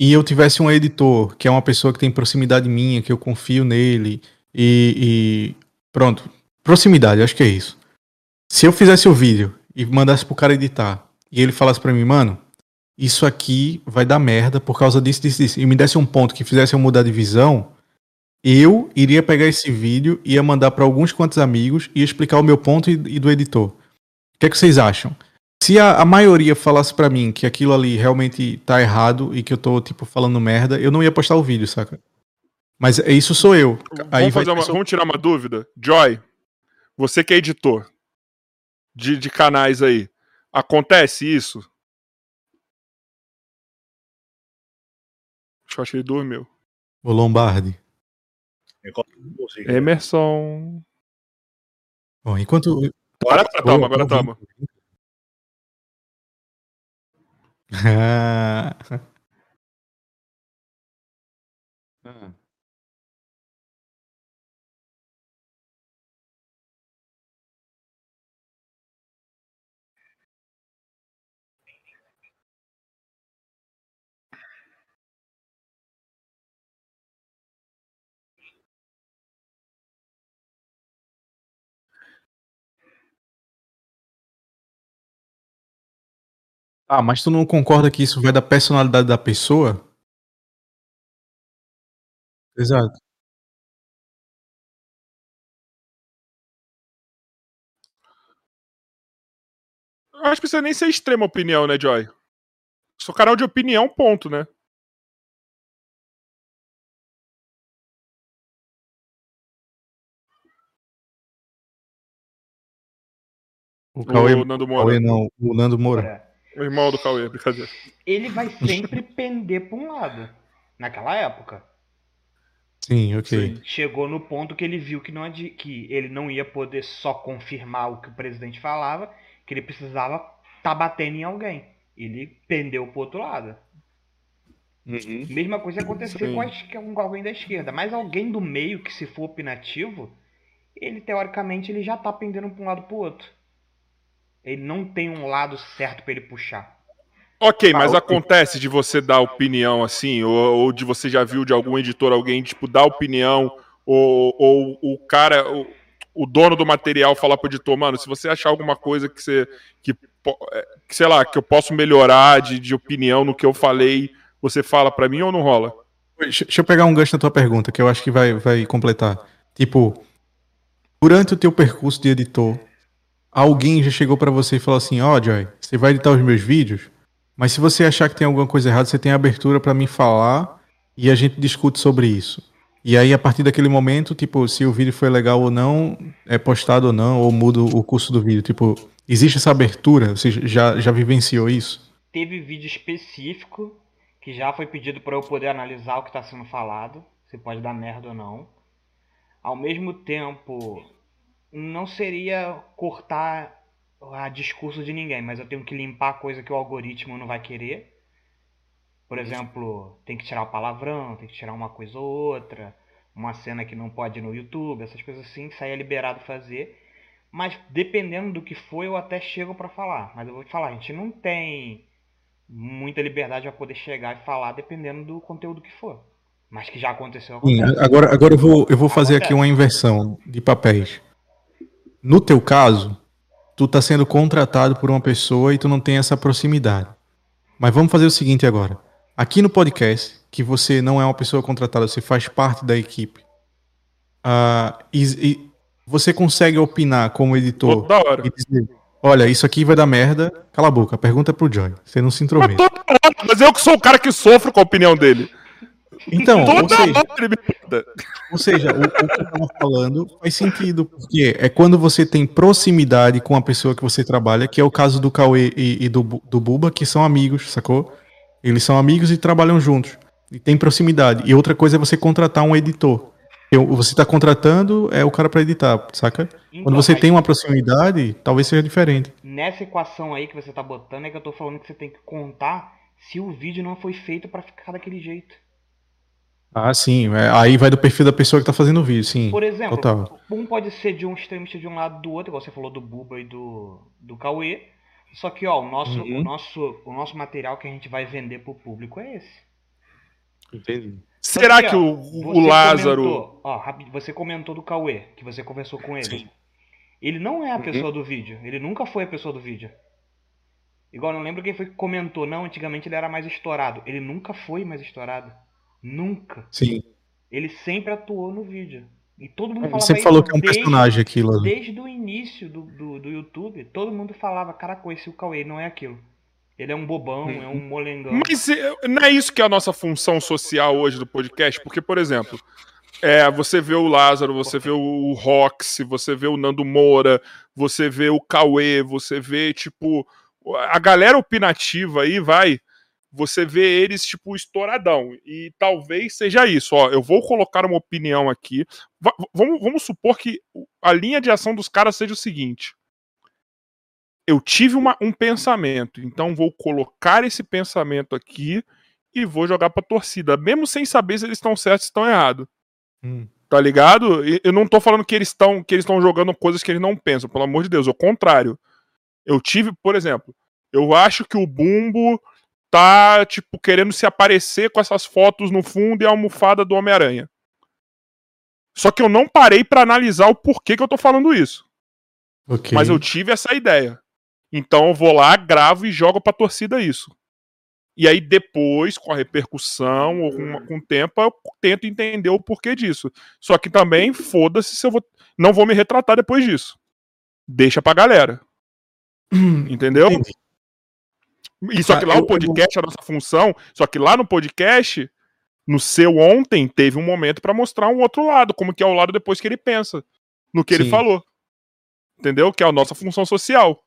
e eu tivesse um editor que é uma pessoa que tem proximidade minha, que eu confio nele, e, e pronto, proximidade, acho que é isso. Se eu fizesse o vídeo e mandasse pro cara editar, e ele falasse pra mim, mano, isso aqui vai dar merda por causa disso, disso, disso, e me desse um ponto que fizesse eu mudar de visão, eu iria pegar esse vídeo, ia mandar pra alguns quantos amigos e explicar o meu ponto e, e do editor. O que é que vocês acham? Se a, a maioria falasse pra mim que aquilo ali realmente tá errado e que eu tô, tipo, falando merda, eu não ia postar o vídeo, saca? Mas é- isso sou eu. Aí vamos, uma- vamos tirar uma dúvida? Joy, você que é editor de, de canais aí, acontece isso? Acho que eu ele dormiu. O Lombardi. Emerson. Bom, enquanto. Agora tá, toma, agora toma. Ah. Ah, mas tu não concorda que isso vai da personalidade da pessoa? Exato. Eu acho que precisa nem ser extrema opinião, né, Joy? Sou canal de opinião, ponto, né? O Cauê, o Nando Moura. Cauê não, o Nando Moura. O irmão do Cauê, brincadeira. Ele vai sempre pender pra um lado. Naquela época. Sim, ok. Chegou no ponto que ele viu que, não, adi- que ele não ia poder só confirmar o que o presidente falava, que ele precisava tá batendo em alguém. Ele pendeu pro outro lado. Uhum. Mesma coisa aconteceu com, alguém da esquerda. Mas alguém do meio que se for opinativo, ele teoricamente ele já tá pendendo pra um lado pro outro. Ele não tem um lado certo pra ele puxar. Ok, mas acontece de você dar opinião assim, ou, ou de você já viu de algum editor alguém, tipo, dar opinião, ou, ou o cara. ou- o dono do material falar pro editor, mano, se você achar alguma coisa que você. Que, é, que sei lá, que eu posso melhorar de, de opinião no que eu falei, você fala para mim ou não rola? Deixa eu pegar um gancho na tua pergunta, que eu acho que vai, vai completar. Tipo, durante o teu percurso de editor, alguém já chegou para você e falou assim: Ó, oh, Joy, você vai editar os meus vídeos, mas se você achar que tem alguma coisa errada, você tem abertura para mim falar e a gente discute sobre isso. E aí, a partir daquele momento, tipo, se o vídeo foi legal ou não, é postado ou não, ou muda o curso do vídeo. Tipo, existe essa abertura? Você já, já vivenciou isso? Teve vídeo específico que já foi pedido para eu poder analisar o que está sendo falado, se pode dar merda ou não. Ao mesmo tempo, não seria cortar a discurso de ninguém, mas eu tenho que limpar coisa que o algoritmo não vai querer. Por exemplo, tem que tirar o palavrão, tem que tirar uma coisa ou outra, uma cena que não pode ir no YouTube, essas coisas assim, isso aí é liberado fazer. Mas dependendo do que for, eu até chego para falar. Mas eu vou te falar, a gente não tem muita liberdade para poder chegar e falar dependendo do conteúdo que for. Mas que já aconteceu. Sim, agora, agora eu vou, eu vou fazer acontece. aqui uma inversão de papéis. No teu caso, tu tá sendo contratado por uma pessoa e tu não tem essa proximidade. Mas vamos fazer o seguinte agora. Aqui no podcast, que você não é uma pessoa contratada, você faz parte da equipe. Uh, e, e você consegue opinar como editor e dizer, olha, isso aqui vai dar merda, cala a boca, pergunta é pro Joy, você não se intromete. Mas, mas eu que sou o cara que sofre com a opinião dele. Então, ou seja, ou seja, o, o que eu estava falando faz sentido, porque é quando você tem proximidade com a pessoa que você trabalha, que é o caso do Cauê e, e do, do Buba, que são amigos, sacou? Eles são amigos e trabalham juntos. E tem proximidade. E outra coisa é você contratar um editor. Você está contratando é o cara para editar, saca? Então, Quando você tem uma proximidade, talvez seja diferente. Nessa equação aí que você está botando, é que eu estou falando que você tem que contar se o vídeo não foi feito para ficar daquele jeito. Ah, sim. É, aí vai do perfil da pessoa que está fazendo o vídeo, sim. Por exemplo, total. um pode ser de um extremista de um lado do outro, igual você falou do Buba e do, do Cauê. Só que, ó, o nosso, uhum. o nosso, o nosso material que a gente vai vender pro público é esse. Entendi. Será que, ó, o, o Lázaro. Comentou, ó, você comentou do Cauê, que você conversou com ele. Sim. Ele não é a uhum. pessoa do vídeo. Ele nunca foi a pessoa do vídeo. Igual, não lembro quem foi que comentou. Não, antigamente ele era mais estourado. Ele nunca foi mais estourado. Nunca. Sim. Ele sempre atuou no vídeo. E todo mundo falava Você falou que é um desde, personagem aquilo. Desde o início do, do, do, YouTube, todo mundo falava, cara, conheci o Cauê, não é aquilo. Ele é um bobão, hum. é um molengão. Mas eh, não é isso que é a nossa função social hoje do podcast? Porque, por exemplo, é, você vê o Lázaro, você vê o Rox, você vê o Nando Moura, você vê o Cauê, você vê, tipo, a galera opinativa aí, vai você vê eles, tipo, estouradão. E talvez seja isso. Ó, eu vou colocar uma opinião aqui. V vamos, vamos supor que a linha de ação dos caras seja o seguinte. Eu tive uma, um pensamento, então vou colocar esse pensamento aqui e vou jogar pra torcida, mesmo sem saber se eles estão certos ou estão errados. Hum. Tá ligado? Eu não tô falando que eles estão que eles estão jogando coisas que eles não pensam, pelo amor de Deus, ao contrário. Eu tive, por exemplo, eu acho que o Bumbo tá, tipo, querendo se aparecer com essas fotos no fundo e a almofada do Homem-Aranha. Só que eu não parei para analisar o porquê que eu tô falando isso. Okay. Mas eu tive essa ideia. Então eu vou lá, gravo e jogo pra torcida isso. E aí depois, com a repercussão ou com, com o tempo, eu tento entender o porquê disso. Só que também, foda-se se eu vou. Não vou me retratar depois disso. Deixa pra galera. Entendeu? Entendi. E só que lá ah, o podcast, a nossa função, só que lá no podcast, no seu ontem, teve um momento para mostrar um outro lado, como que é o lado depois que ele pensa, no que Sim. ele falou. Entendeu? Que é a nossa função social.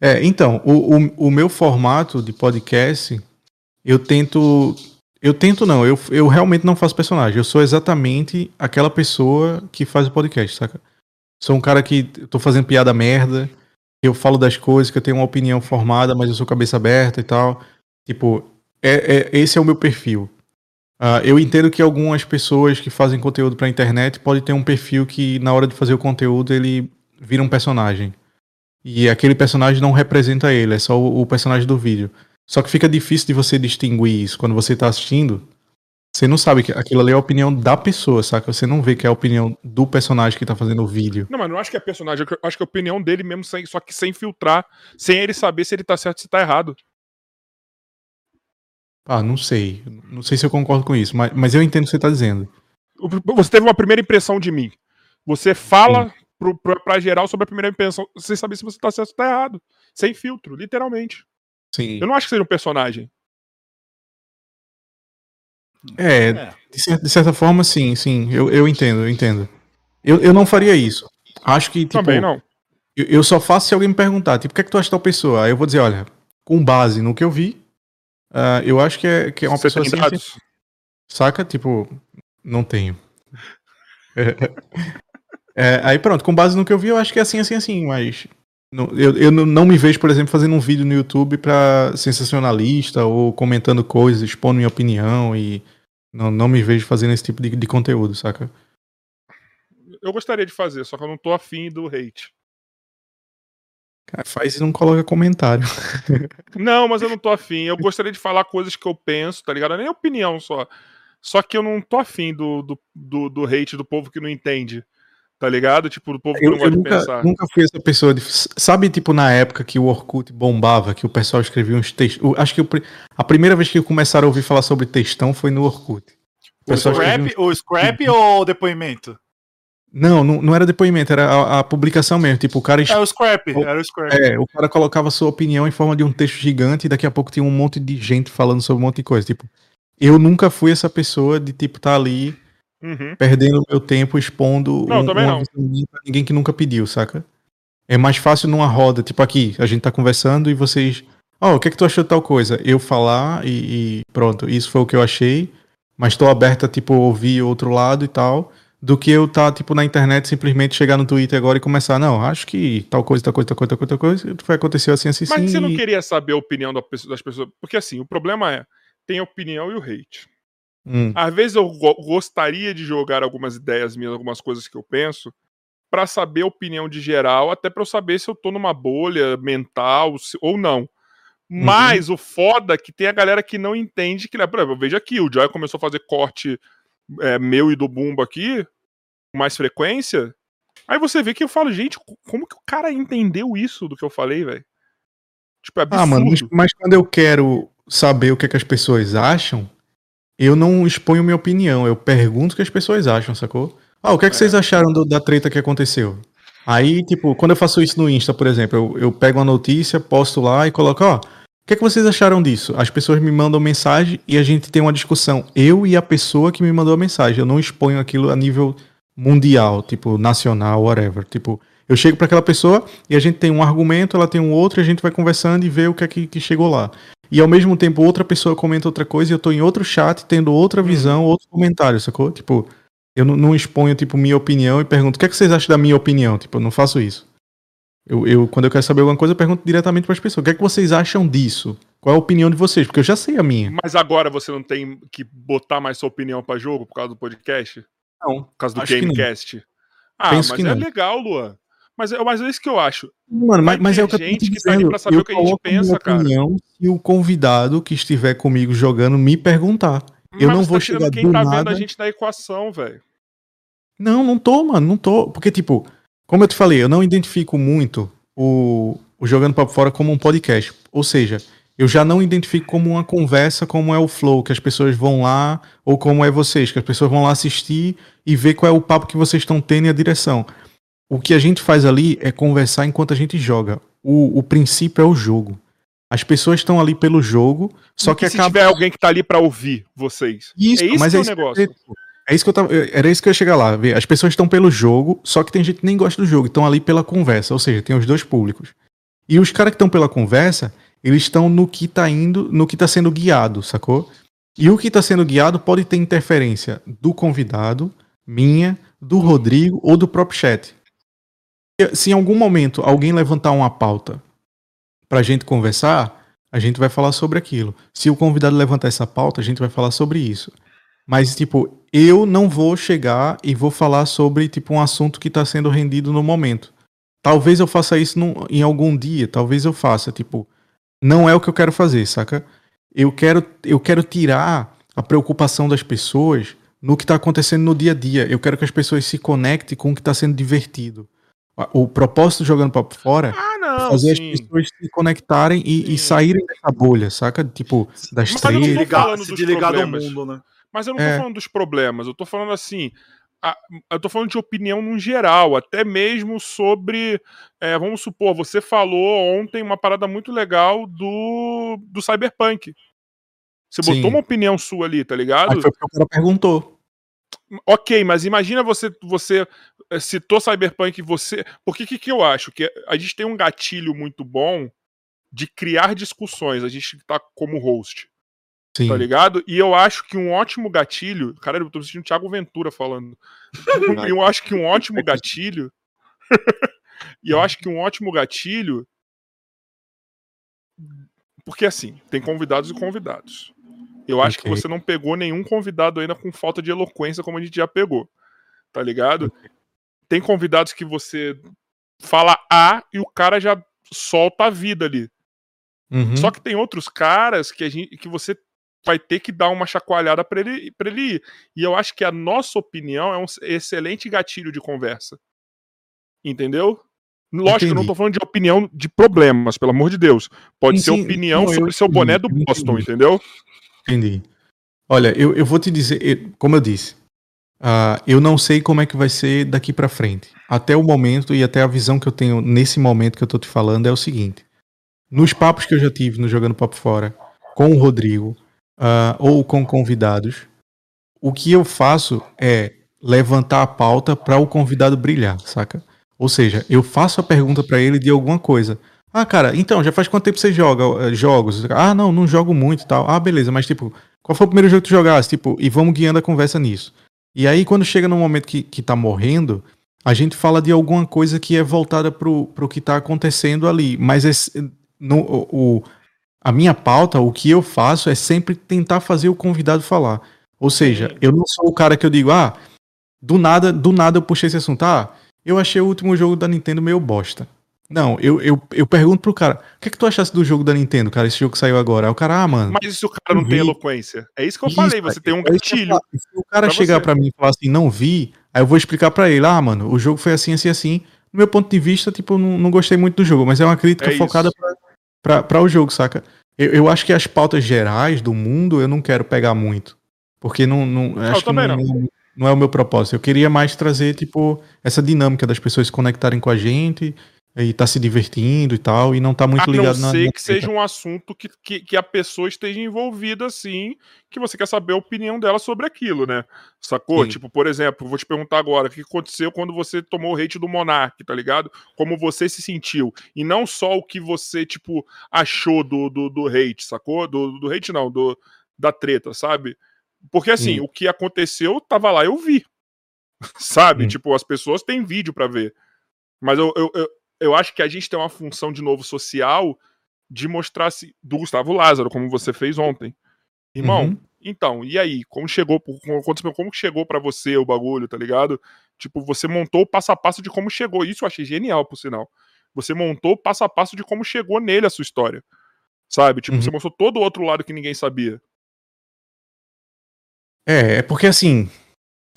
É, então, o, o, o meu formato de podcast, eu tento. Eu tento não, eu, eu realmente não faço personagem. Eu sou exatamente aquela pessoa que faz o podcast, saca? Sou um cara que tô fazendo piada merda, eu falo das coisas, que eu tenho uma opinião formada, mas eu sou cabeça aberta e tal. Tipo, é, é esse é o meu perfil. Uh, eu entendo que algumas pessoas que fazem conteúdo pra internet podem ter um perfil que, na hora de fazer o conteúdo, ele vira um personagem. E aquele personagem não representa ele, é só o, o personagem do vídeo. Só que fica difícil de você distinguir isso quando você está assistindo. Você não sabe que aquilo ali é a opinião da pessoa, saca? Você não vê que é a opinião do personagem que tá fazendo o vídeo. Não, mas não acho que é personagem, eu acho que é a opinião dele mesmo, sem, só que sem filtrar, sem ele saber se ele tá certo ou se tá errado. Ah, não sei. Não sei se eu concordo com isso, mas, mas eu entendo o que você tá dizendo. Você teve uma primeira impressão de mim. Você fala pro, pro, pra geral sobre a primeira impressão, sem saber se você tá certo ou tá errado. Sem filtro, literalmente. Sim. Eu não acho que seja um personagem. É, É. de, cer- de certa forma, sim, sim. Eu, eu entendo, eu entendo. Eu, eu não faria isso. Acho que, tipo, Também não. Eu, eu só faço se alguém me perguntar, tipo, o que é que tu acha de tal pessoa? Aí eu vou dizer, olha, com base no que eu vi, ah, eu acho que é, que é uma Você pessoa assim, dados? saca? Tipo, não tenho. É, aí pronto, com base no que eu vi, eu acho que é assim, assim, assim, mas não- eu, eu não- não me vejo, por exemplo, fazendo um vídeo no YouTube pra sensacionalista ou comentando coisas, expondo minha opinião e não, não me vejo fazendo esse tipo de, de conteúdo, saca? Eu gostaria de fazer, só que eu não tô afim do hate. Cara, faz e não coloca comentário. Não, mas eu não tô afim. Eu gostaria de falar coisas que eu penso, tá ligado? Nem opinião só. Só que eu não tô afim do, do, do, do hate do povo que não entende. Tá ligado? Tipo, do povo que Eu, não eu gosta de nunca, pensar. nunca fui essa pessoa de. Sabe, tipo, na época que o Orkut bombava, que o pessoal escrevia uns textos. o- Acho que o pri- a primeira vez que começaram a ouvir falar sobre textão foi no Orkut. O O scrap, o scrap ou o depoimento? uns- Não, não, não era depoimento, era a, a publicação mesmo. Tipo, o cara, es- É o scrap, era o scrap. é, o cara colocava sua opinião em forma de um texto gigante e daqui a pouco tinha um monte de gente falando sobre um monte de coisa. Tipo, eu nunca fui essa pessoa de, tipo, tá ali Uhum. perdendo meu tempo expondo Não, também uma não. pra ninguém que nunca pediu, saca? É mais fácil numa roda, tipo aqui, a gente tá conversando e vocês. Ó, o que é que tu achou de tal coisa? Eu falar e, e pronto, isso foi o que eu achei, mas tô aberta, tipo, ouvir outro lado e tal, do que eu tá, tipo, na internet simplesmente chegar no Twitter agora e começar, não, acho que tal coisa, tal coisa, tal coisa, tal coisa, tal coisa, vai acontecer assim, assim, Mas assim. você não e- queria saber a opinião das pessoas. Porque assim, o problema é: tem a opinião e o hate. Hum, Às vezes eu go- gostaria de jogar algumas ideias minhas, algumas coisas que eu penso, pra saber a opinião de geral, até pra eu saber se eu tô numa bolha mental se- ou não. Mas o foda é que tem a galera que não entende que, né, por exemplo, eu vejo aqui, o Joy começou a fazer corte é, meu e do Bumba aqui, com mais frequência. Aí você vê que eu falo, gente, co- como que o cara entendeu isso do que eu falei, velho? Tipo, é absurdo. Ah, mano, mas, mas quando eu quero saber o que, é que as pessoas acham, eu não exponho minha opinião, eu pergunto o que as pessoas acham, sacou? Ah, o que é que É. vocês acharam do- da treta que aconteceu? Aí, tipo, quando eu faço isso no Insta, por exemplo, eu, eu pego uma notícia, posto lá e coloco, ó, o que é que vocês acharam disso? As pessoas me mandam mensagem e a gente tem uma discussão. Eu e a pessoa que me mandou a mensagem. Eu não exponho aquilo a nível mundial, tipo, nacional, whatever. Tipo, eu chego para aquela pessoa e a gente tem um argumento, ela tem um outro, e a gente vai conversando e vê o que é que, que chegou lá. E ao mesmo tempo, outra pessoa comenta outra coisa e eu tô em outro chat tendo outra visão, outro comentário, sacou? Tipo, eu não, não exponho, tipo, minha opinião e pergunto, o que é que vocês acham da minha opinião? Tipo, eu não faço isso. Eu, eu, quando eu quero saber alguma coisa, eu pergunto diretamente para as pessoas, o que é que vocês acham disso? Qual é a opinião de vocês? Porque eu já sei a minha. Mas agora você não tem que botar mais sua opinião pra jogo por causa do podcast? Não. Por causa do. Gamecast? Ah, Penso mas que é não. legal, Luan. Mas, é- mas é isso que eu acho. Mano, mas, mas é o que eu gente te que tá ali pra saber eu o que a gente pensa, cara. Se o convidado que estiver comigo jogando me perguntar. Eu Mas não você vou tá chegar quem do tá nada. vendo a gente na equação, velho. Não, não tô, mano, não tô. Porque, tipo, como eu te falei, eu não identifico muito o, o Jogando Papo Fora como um podcast. Ou seja, eu já não identifico como uma conversa, como é o Flow, que as pessoas vão lá, ou como é vocês, que as pessoas vão lá assistir e ver qual é o papo que vocês estão tendo e a direção. O que a gente faz ali é conversar enquanto a gente joga. O, o princípio é o jogo. As pessoas estão ali pelo jogo, só que E se acaba. tiver alguém que tá ali pra ouvir vocês. Isso, é isso mas que é é o que eu negócio. É isso que eu tava. Era isso que eu ia chegar lá. Ver. As pessoas estão pelo jogo, só que tem gente que nem gosta do jogo, estão ali pela conversa. Ou seja, tem os dois públicos. E os caras que estão pela conversa, eles estão no que tá indo, no que tá sendo guiado, sacou? E o que tá sendo guiado pode ter interferência do convidado, minha, do Rodrigo ou do próprio chat. Se- em algum momento alguém levantar uma pauta pra gente conversar, a gente vai falar sobre aquilo. Se o convidado levantar essa pauta, a gente vai falar sobre isso. Mas, tipo, eu não vou chegar e vou falar sobre, tipo, um assunto que está sendo rendido no momento. Talvez eu faça isso num- em algum dia, talvez eu faça, tipo, não é o que eu quero fazer, saca? Eu quero, eu quero tirar a preocupação das pessoas no que está acontecendo no dia a dia. Eu quero que as pessoas se conectem com o que está sendo divertido. O propósito jogando papo fora ah, não, é fazer sim. as pessoas se conectarem e, e, saírem dessa bolha, saca? Tipo, das Mas três. Desligar, se desligar do mundo, né? Mas eu não tô é. falando dos problemas, eu tô falando assim. A, eu tô falando de opinião no geral, até mesmo sobre. É, vamos supor, você falou ontem uma parada muito legal do, do Cyberpunk. Você Sim. botou uma opinião sua ali, tá ligado? Aí foi porque o cara perguntou. Ok, mas imagina você você citou Cyberpunk você. Porque que, que eu acho? Que a gente tem um gatilho muito bom de criar discussões. A gente tá como host. Sim. Tá ligado? E eu acho que um ótimo gatilho. Cara, eu tô sentindo o Thiago Ventura falando. eu acho que um ótimo gatilho. e eu acho que um ótimo gatilho. Porque assim, tem convidados e convidados. Eu acho okay. que você não pegou nenhum convidado ainda com falta de eloquência como a gente já pegou. Tá ligado? Okay. Tem convidados que você fala A e o cara já solta a vida ali. Uhum. Só que tem outros caras que, a gente, que você vai ter que dar uma chacoalhada para ele, pra ele ir. E eu acho que a nossa opinião é um excelente gatilho de conversa. Entendeu? Lógico, Entendi. eu não tô falando de opinião de problemas, pelo amor de Deus. Pode ser opinião não, sobre eu, seu boné do Boston, entendeu? Entendi. Olha, eu, eu vou te dizer, eu, como eu disse, uh, eu não sei como é que vai ser daqui para frente. Até o momento e até a visão que eu tenho nesse momento que eu tô te falando é o seguinte: nos papos que eu já tive no Jogando Papo Fora, com o Rodrigo, uh, ou com convidados, o que eu faço é levantar a pauta para o convidado brilhar, saca? Ou seja, eu faço a pergunta para ele de alguma coisa. Ah, cara, então, já faz quanto tempo você joga uh, jogos? Ah, não, não jogo muito tal. Ah, beleza, mas tipo, qual foi o primeiro jogo que tu jogaste? Tipo, e vamos guiando a conversa nisso. E aí, quando chega no momento que, que tá morrendo, a gente fala de alguma coisa que é voltada pro, pro que tá acontecendo ali. Mas é, no, o, a minha pauta, o que eu faço é sempre tentar fazer o convidado falar. Ou seja, eu não sou o cara que eu digo, ah, do nada, do nada eu puxei esse assunto. Ah, eu achei o último jogo da Nintendo meio bosta. Não, eu, eu, eu pergunto pro cara, o que é que tu achaste do jogo da Nintendo, cara, esse jogo que saiu agora? Aí o cara, ah, mano. Mas se o cara não vi. tem eloquência? É isso que eu isso, falei, você tem um gatilho. Se o cara chegar para mim e falar assim, não vi, aí eu vou explicar para ele, ah, mano, o jogo foi assim, assim, assim. Do meu ponto de vista, tipo, não, não gostei muito do jogo, mas é uma crítica é focada para o jogo, saca? Eu, eu acho que as pautas gerais do mundo eu não quero pegar muito. Porque não, não, acho que não, não. não é o meu propósito. Eu queria mais trazer, tipo, essa dinâmica das pessoas se conectarem com a gente e tá se divertindo e tal, e não tá muito ligado na. A não ser que seja um assunto que, que, que, a pessoa esteja envolvida assim, que você quer saber a opinião dela sobre aquilo, né? Sacou? Sim. Tipo, por exemplo, vou te perguntar agora, o que aconteceu quando você tomou o hate do Monark, tá ligado? Como você se sentiu. E não só o que você, tipo, achou do, do, do hate, sacou? Do, do hate não, do, da treta, sabe? Porque assim, Sim. o que aconteceu, tava lá, eu vi. sabe? Sim. Tipo, as pessoas têm vídeo para ver. Mas eu, eu, eu eu acho que a gente tem uma função de novo social de mostrar se do Gustavo Lázaro, como você fez ontem. Irmão, uhum. então, e aí? Como chegou, como, como chegou para você o bagulho, tá ligado? Tipo, você montou o passo a passo de como chegou. Isso eu achei genial, por sinal. Você montou o passo a passo de como chegou nele a sua história. Sabe? Tipo, uhum. você mostrou todo o outro lado que ninguém sabia. É, é porque assim,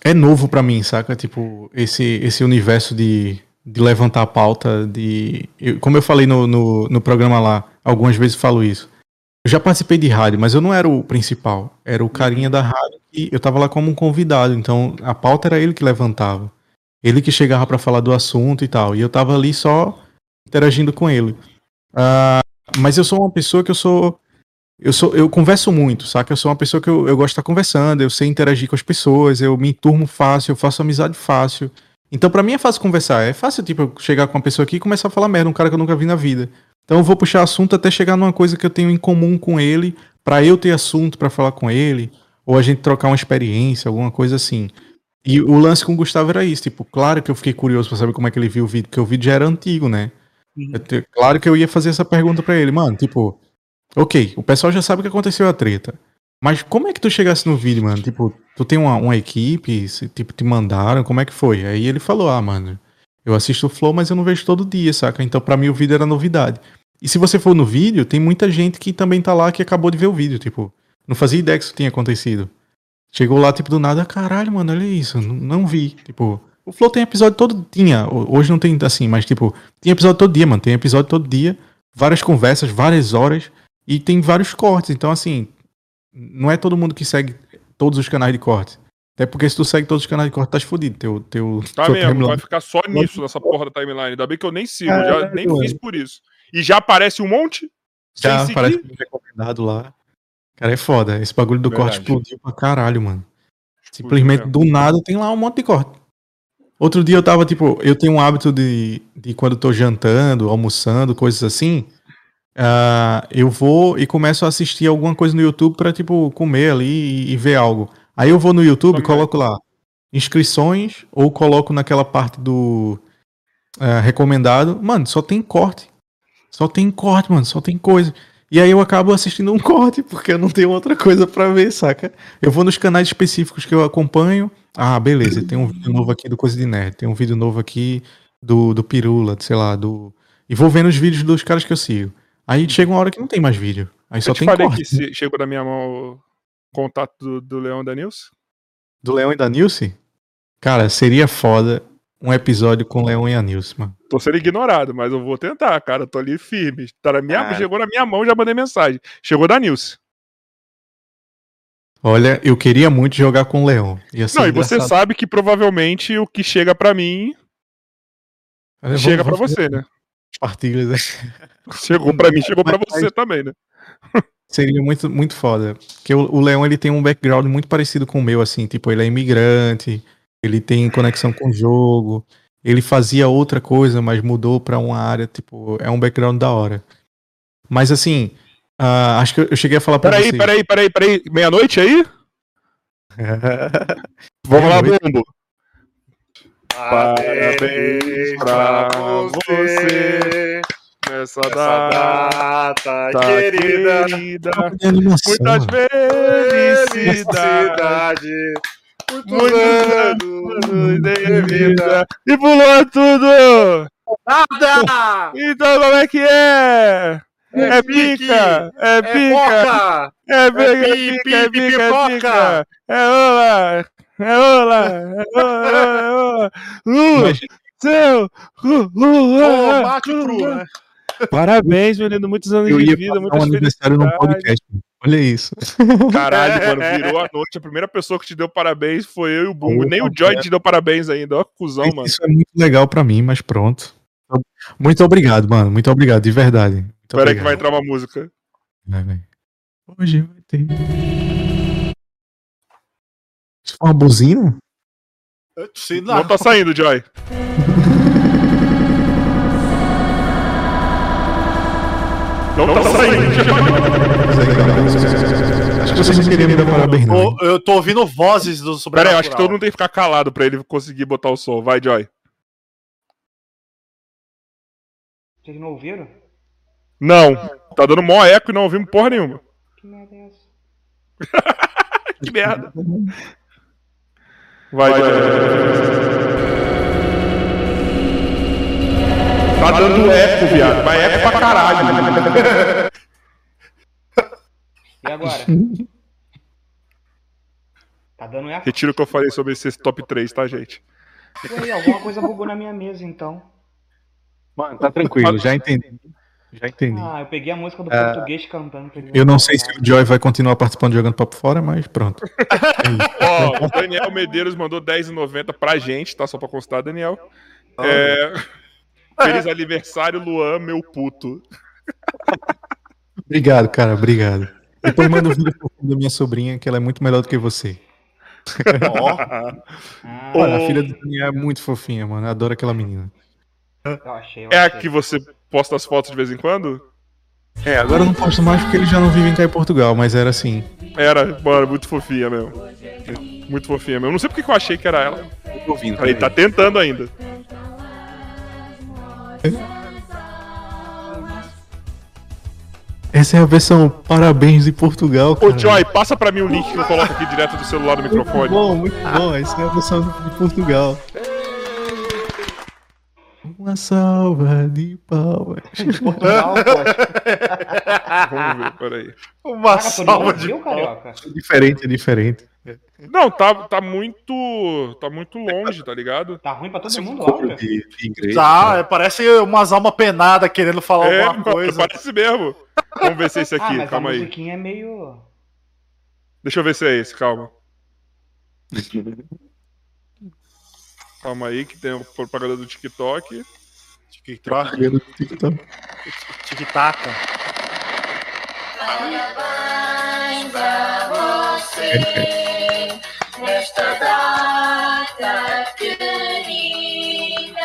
é novo para mim, saca? Tipo, esse, esse universo de, de levantar a pauta, de. Eu, como eu falei no, no, no, programa lá, algumas vezes falo isso. Eu já participei de rádio, mas eu não era o principal. Era o carinha da rádio e eu tava lá como um convidado. Então a pauta era ele que levantava. Ele que chegava para falar do assunto e tal. E eu tava ali só interagindo com ele. Uh, mas eu sou uma pessoa que eu sou. Eu, sou, eu converso muito, saca? Eu sou uma pessoa que eu, eu gosto de estar conversando, eu sei interagir com as pessoas, eu me enturmo fácil, eu faço amizade fácil. Então, para mim é fácil conversar. É fácil, tipo, chegar com uma pessoa aqui e começar a falar merda, um cara que eu nunca vi na vida. Então, eu vou puxar assunto até chegar numa coisa que eu tenho em comum com ele, para eu ter assunto para falar com ele, ou a gente trocar uma experiência, alguma coisa assim. E o lance com o Gustavo era isso, tipo, claro que eu fiquei curioso pra saber como é que ele viu o vídeo, porque o vídeo já era antigo, né? Uhum. Eu, claro que eu ia fazer essa pergunta para ele, mano, tipo, ok, o pessoal já sabe o que aconteceu a treta. Mas como é que tu chegasse no vídeo, mano? Tipo, tu tem uma, uma equipe, se, tipo, te mandaram, como é que foi? Aí ele falou, ah, mano, eu assisto o Flow, mas eu não vejo todo dia, saca? Então para mim o vídeo era novidade. E se você for no vídeo, tem muita gente que também tá lá que acabou de ver o vídeo, tipo, Não fazia ideia que isso tinha acontecido. Chegou lá, tipo, do nada, caralho, mano, olha isso. Não, não vi. Tipo, o Flow tem episódio todo. Tinha. Hoje não tem assim, mas, tipo, tem episódio todo dia, mano. Tem episódio todo dia. Várias conversas, várias horas. E tem vários cortes. Então, assim, não é todo mundo que segue todos os canais de corte. Até porque se tu segue todos os canais de corte, tá fudido. Teu, teu, Tá mesmo, timeline- vai ficar só nisso, nessa porra da timeline. Ainda bem que eu nem sigo, Caralho, já nem mano. fiz por isso. E já aparece um monte? Já sem aparece um recomendado lá. Cara, é foda. Esse bagulho do corte Verdade. explodiu pra caralho, mano. Simplesmente do nada tem lá um monte de corte. Outro dia eu tava, tipo, eu tenho um hábito de, de quando eu tô jantando, almoçando, coisas assim. Ah, eu vou e começo a assistir alguma coisa no YouTube pra, tipo, comer ali e, e ver algo. Aí eu vou no YouTube e coloco lá inscrições ou coloco naquela parte do ah, recomendado. Mano, só tem corte. Só tem corte, mano, só tem coisa. E aí eu acabo assistindo um corte, porque eu não tenho outra coisa pra ver, saca? Eu vou nos canais específicos que eu acompanho. Ah, beleza, tem um vídeo novo aqui do Coisa de Nerd, tem um vídeo novo aqui do, do Pirula, sei lá, do. E vou vendo os vídeos dos caras que eu sigo. Aí chega uma hora que não tem mais vídeo. Aí só eu te tem falei corte. que chegou na minha mão o contato do, do Leão da News? Do Leão e da Nilce? Cara, seria foda um episódio com Leão e a Nilce, mano. Tô sendo ignorado, mas eu vou tentar, cara. Tô ali firme. Tá na minha, Cara. Chegou na minha mão, já mandei mensagem. Chegou da News. Olha, eu queria muito jogar com o Leão. Não, e você sabe que provavelmente o que chega pra mim chega fazer você, né? Né? Chegou pra mim, chegou pra Mas- você também, né? Seria muito, muito foda. Porque o, o Leão ele tem um background muito parecido com o meu, assim. Tipo, ele é imigrante, ele tem conexão com o jogo, ele fazia outra coisa, mas mudou pra uma área, tipo, é um background da hora. Mas assim, ah, acho que eu, cheguei a falar pra Peraí, você. peraí, peraí, peraí. Meia-noite aí? Vamos lá, Meia-noite. Parabéns pra você nessa Essa data data querida. querida. Muitas felicidades. Felicidade. Muitos Muitos anos anos de vida. E pulou tudo! Nada! Então como é que é? É pique, pica! É É pica! boca! É pica, é pi, pica, pi, é pi, pica, é pipoca. pica! É ola! É ola! É ola! É ola! Lu! Mas- Seu! Lu! Lu! Ô, ah, bate Lu, cru, ah. né? Parabéns, menino. Muitos anos Eu de ia vida, passar um muitas aniversário no podcast. Olha isso. Caralho, mano, virou a noite. A primeira pessoa que te deu parabéns foi eu e o Bumbo. Nem o. Joy te deu parabéns ainda. Ó, que cuzão, mano. Isso é muito legal pra mim, mas pronto. Muito obrigado, mano. Muito obrigado, de verdade. Espera aí que vai entrar uma música. Vai, vai. Hoje vai ter. Isso foi uma buzina? Sei Não lá. tá saindo, Joy. Não tá saindo, Joy. Acho que vocês não queriam me dar parabéns, não. Eu tô ouvindo vozes do Pera aí, acho que todo mundo tem que ficar calado pra ele conseguir botar o som. Vai, Joy. Vocês não ouviram? Não. Tá dando mó eco e não ouvimos porra nenhuma. Que merda é essa? Que merda. Vai, Joy. Tá dando eco, viado. Vai eco pra caralho. E agora? tá dando eco? Retiro o que eu falei sobre esse top 3, tá, gente? Ué, alguma coisa bugou na minha mesa então. Mano, tá tranquilo, já entendi. Já entendi. Ah, eu peguei a música do português cantando. Eu não sei se o Joy vai continuar participando jogando papo fora, mas pronto. Ó, o Daniel Medeiros mandou 10,90 pra gente, tá? Só pra constar, Daniel. É... Feliz aniversário, Luan, meu puto. Obrigado, cara, obrigado. Depois manda um vídeo fofinho da minha sobrinha, que ela é muito melhor do que você. Ó, Ah, Mano, a filha do Daniel é muito fofinha, mano. Adoro aquela menina. eu achei, eu É a achei. que você posta as fotos de vez em quando? É, agora eu não posto mais porque eles já não vivem cá em Portugal, mas era assim. Era, mano, muito fofinha mesmo. Muito fofinha mesmo. Não sei porque que eu achei que era ela. Eu tô ouvindo. Falei, tá tentando ainda. Essa é a versão parabéns de Portugal, cara. Ô, Joy, passa pra mim o link que eu coloco aqui direto do celular no Muito microfone. bom, muito bom. Essa é a versão de Portugal. Uma salva de palmas. De Portugal, pode. Vamos ver, peraí. Uma Caraca, salva de viu? É diferente, é diferente. Não, tá, tá muito. Tá muito longe, tá ligado? Tá ruim pra todo Assim, mundo, coro áudio. de, de igreja. Tá, é, parece umas almas penadas querendo falar É, alguma coisa. parece mesmo. Vamos ver se é esse Ah, aqui, mas calma a aí. é meio. Deixa eu ver se é esse, calma. Calma aí, que tem a propaganda do TikTok. TikTok. TikTok. Tic-tac. Parabéns a você nesta data querida.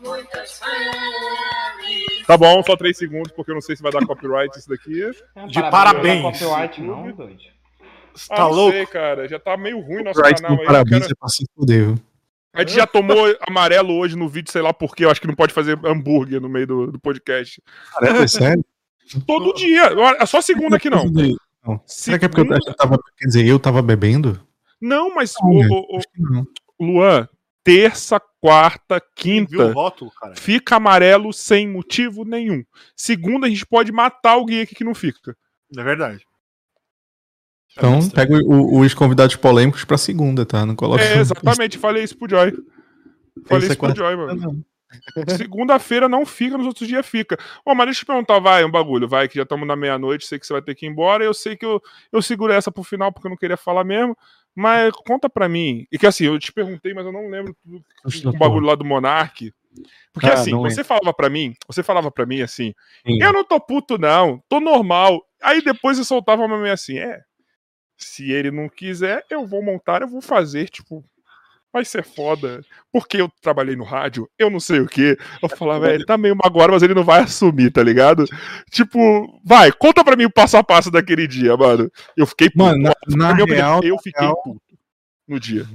Muitas felicidades. Tá bom, só 3 segundos, porque eu não sei se vai dar copyright isso daqui. De Não parabéns. dá copyright, não, doido. Ah, Tá não louco? sei, cara. Já tá meio ruim nosso canal aí. parabéns, cara. é pra se fuder, viu? A gente já tomou amarelo hoje no vídeo, sei lá por quê. Eu acho que não pode fazer hambúrguer no meio do, do podcast. Caramba, é sério? Todo dia. É só segunda que não. Não. Será que é porque eu, eu tava. Quer dizer, eu tava bebendo? Não, mas, Não, ô, né? que não. Luan, terça, quarta, Viu o quinta, rótulo, cara? fica amarelo sem motivo nenhum. Segunda, a gente pode matar alguém aqui que não fica. É verdade. Então, pega o- os convidados polêmicos pra segunda, tá? Não coloca. É, exatamente. Falei isso pro Joy. Falei isso pro quarta- Joy, mano. Segunda-feira não fica, nos outros dias fica. Ô, mas deixa eu te perguntar, vai, um bagulho, vai, que já estamos na meia-noite, sei que você vai ter que ir embora, eu sei que eu, eu seguro essa pro final porque eu não queria falar mesmo, mas conta pra mim. E que assim, eu te perguntei, mas eu não lembro tudo Oxe, o da bagulho lá do Monark. Porque Ah, assim, você falava pra mim, você falava pra mim assim, Sim. eu não tô puto não, tô normal. Aí depois você soltava uma meio assim, é, se ele não quiser, eu vou montar, eu vou fazer, tipo, vai ser foda. Porque eu trabalhei no rádio, eu não sei o que. Eu falava, "É, ele tá meio magoado, mas ele não vai assumir, tá ligado? Tipo, vai, conta pra mim o passo a passo daquele dia, mano. Eu fiquei puto. Mano, na, na minha opinião, real, eu fiquei real- puto no dia.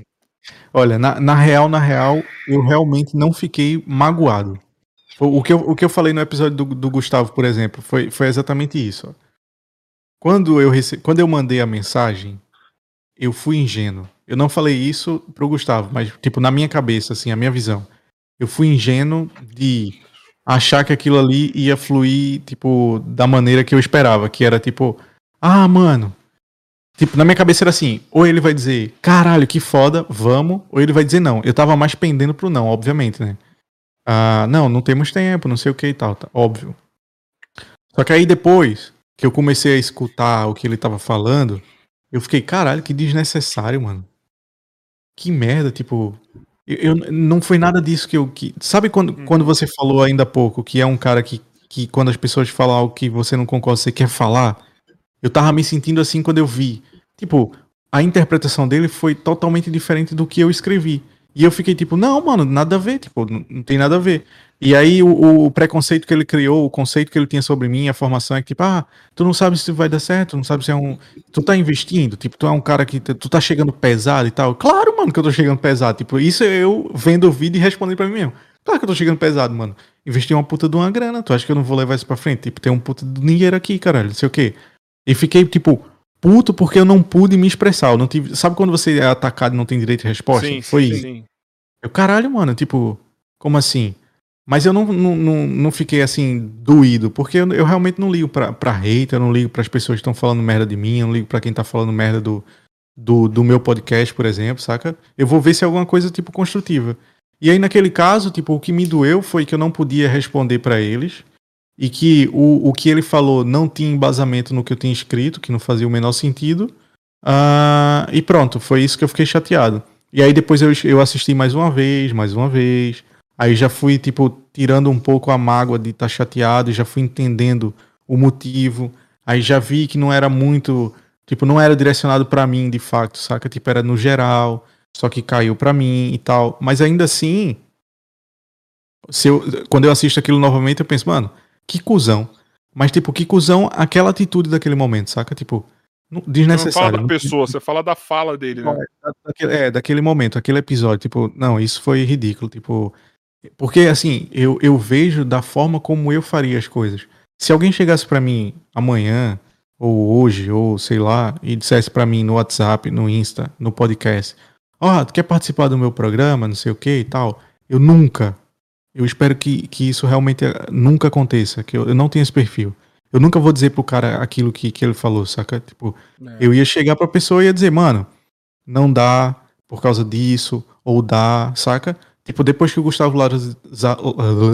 olha, na, na real, na real, eu realmente não fiquei magoado. O, o que, eu, o que eu falei no episódio do, do Gustavo, por exemplo, foi, foi exatamente isso. ó. Quando eu, rece... Quando eu mandei a mensagem, eu fui ingênuo. Eu não falei isso pro Gustavo, mas, tipo, na minha cabeça, assim, a minha visão. Eu fui ingênuo de achar que aquilo ali ia fluir, tipo, da maneira que eu esperava, que era tipo, ah, mano. Tipo, na minha cabeça era assim, ou ele vai dizer, caralho, que foda, vamos, ou ele vai dizer não. Eu tava mais pendendo pro não, obviamente, né? Ah, não, não temos tempo, não sei o que e tal, tá, óbvio. Só que aí depois que eu comecei a escutar o que ele tava falando, eu fiquei, caralho, que desnecessário, mano. Que merda, tipo. Eu, eu- não foi nada disso que eu. Que, sabe quando, Uhum. quando você falou ainda há pouco que é um cara que, que quando as pessoas falam algo que você não concorda, você quer falar? Eu tava me sentindo assim quando eu vi. Tipo, a interpretação dele foi totalmente diferente do que eu escrevi. E eu fiquei tipo, não, mano, nada a ver, tipo, não, não tem nada a ver. E aí o, o preconceito que ele criou, o conceito que ele tinha sobre mim, a formação é que, tipo, ah, tu não sabe se vai dar certo, não sabe se é um. Tu tá investindo, tipo, tu é um cara que. Tu tá chegando pesado e tal. Claro, mano, que eu tô chegando pesado. Tipo, isso é eu vendo o vídeo e respondendo pra mim mesmo. Claro que eu tô chegando pesado, mano. Investi uma puta de uma grana, tu acha que eu não vou levar isso pra frente? Tipo, tem um puta de dinheiro aqui, caralho, não sei o quê. E fiquei, tipo, puto porque eu não pude me expressar. Eu não tive... Sabe quando você é atacado e não tem direito de resposta? Sim, Foi sim, isso. sim. Eu, caralho, mano, tipo, como assim? Mas eu não, não, não, não fiquei assim, doído, porque eu, eu realmente não ligo pra, pra hate, eu não ligo pras pessoas que estão falando merda de mim, eu não ligo pra quem tá falando merda do, do, do meu podcast, por exemplo, saca? Eu vou ver se é alguma coisa, tipo, construtiva. E aí, naquele caso, tipo, o que me doeu foi que eu não podia responder pra eles e que o, o que ele falou não tinha embasamento no que eu tinha escrito, que não fazia o menor sentido. Ah, e pronto, foi isso que eu fiquei chateado. E aí depois eu, eu assisti mais uma vez, mais uma vez. Aí já fui, tipo, tirando um pouco a mágoa de estar chateado, já fui entendendo o motivo. Aí já vi que não era muito, tipo, não era direcionado pra mim de fato, saca? Tipo, era no geral, só que caiu pra mim e tal. Mas ainda assim, se eu, quando eu assisto aquilo novamente, eu penso, mano, que cuzão. Mas, tipo, que cuzão aquela atitude daquele momento, saca? Tipo, não- Você não desnecessário. fala da pessoa, você fala da fala dele, né? daquele, é, daquele momento, aquele episódio, tipo, não, isso foi ridículo, tipo, porque assim, eu, eu vejo da forma como eu faria as coisas. Se alguém chegasse pra mim amanhã, ou hoje, ou sei lá, e dissesse pra mim no WhatsApp, no Insta, no podcast, ó, tu quer participar do meu programa, não sei o que e tal, eu nunca, Eu espero que, que isso realmente eh, nunca aconteça, que eu, eu não tenho esse perfil. Eu nunca vou dizer pro cara aquilo que, que ele falou, saca? Tipo, É. eu ia chegar pra pessoa e ia dizer, mano, não dá por causa disso, ou dá, saca? Tipo, depois que o Gustavo Lázaro za-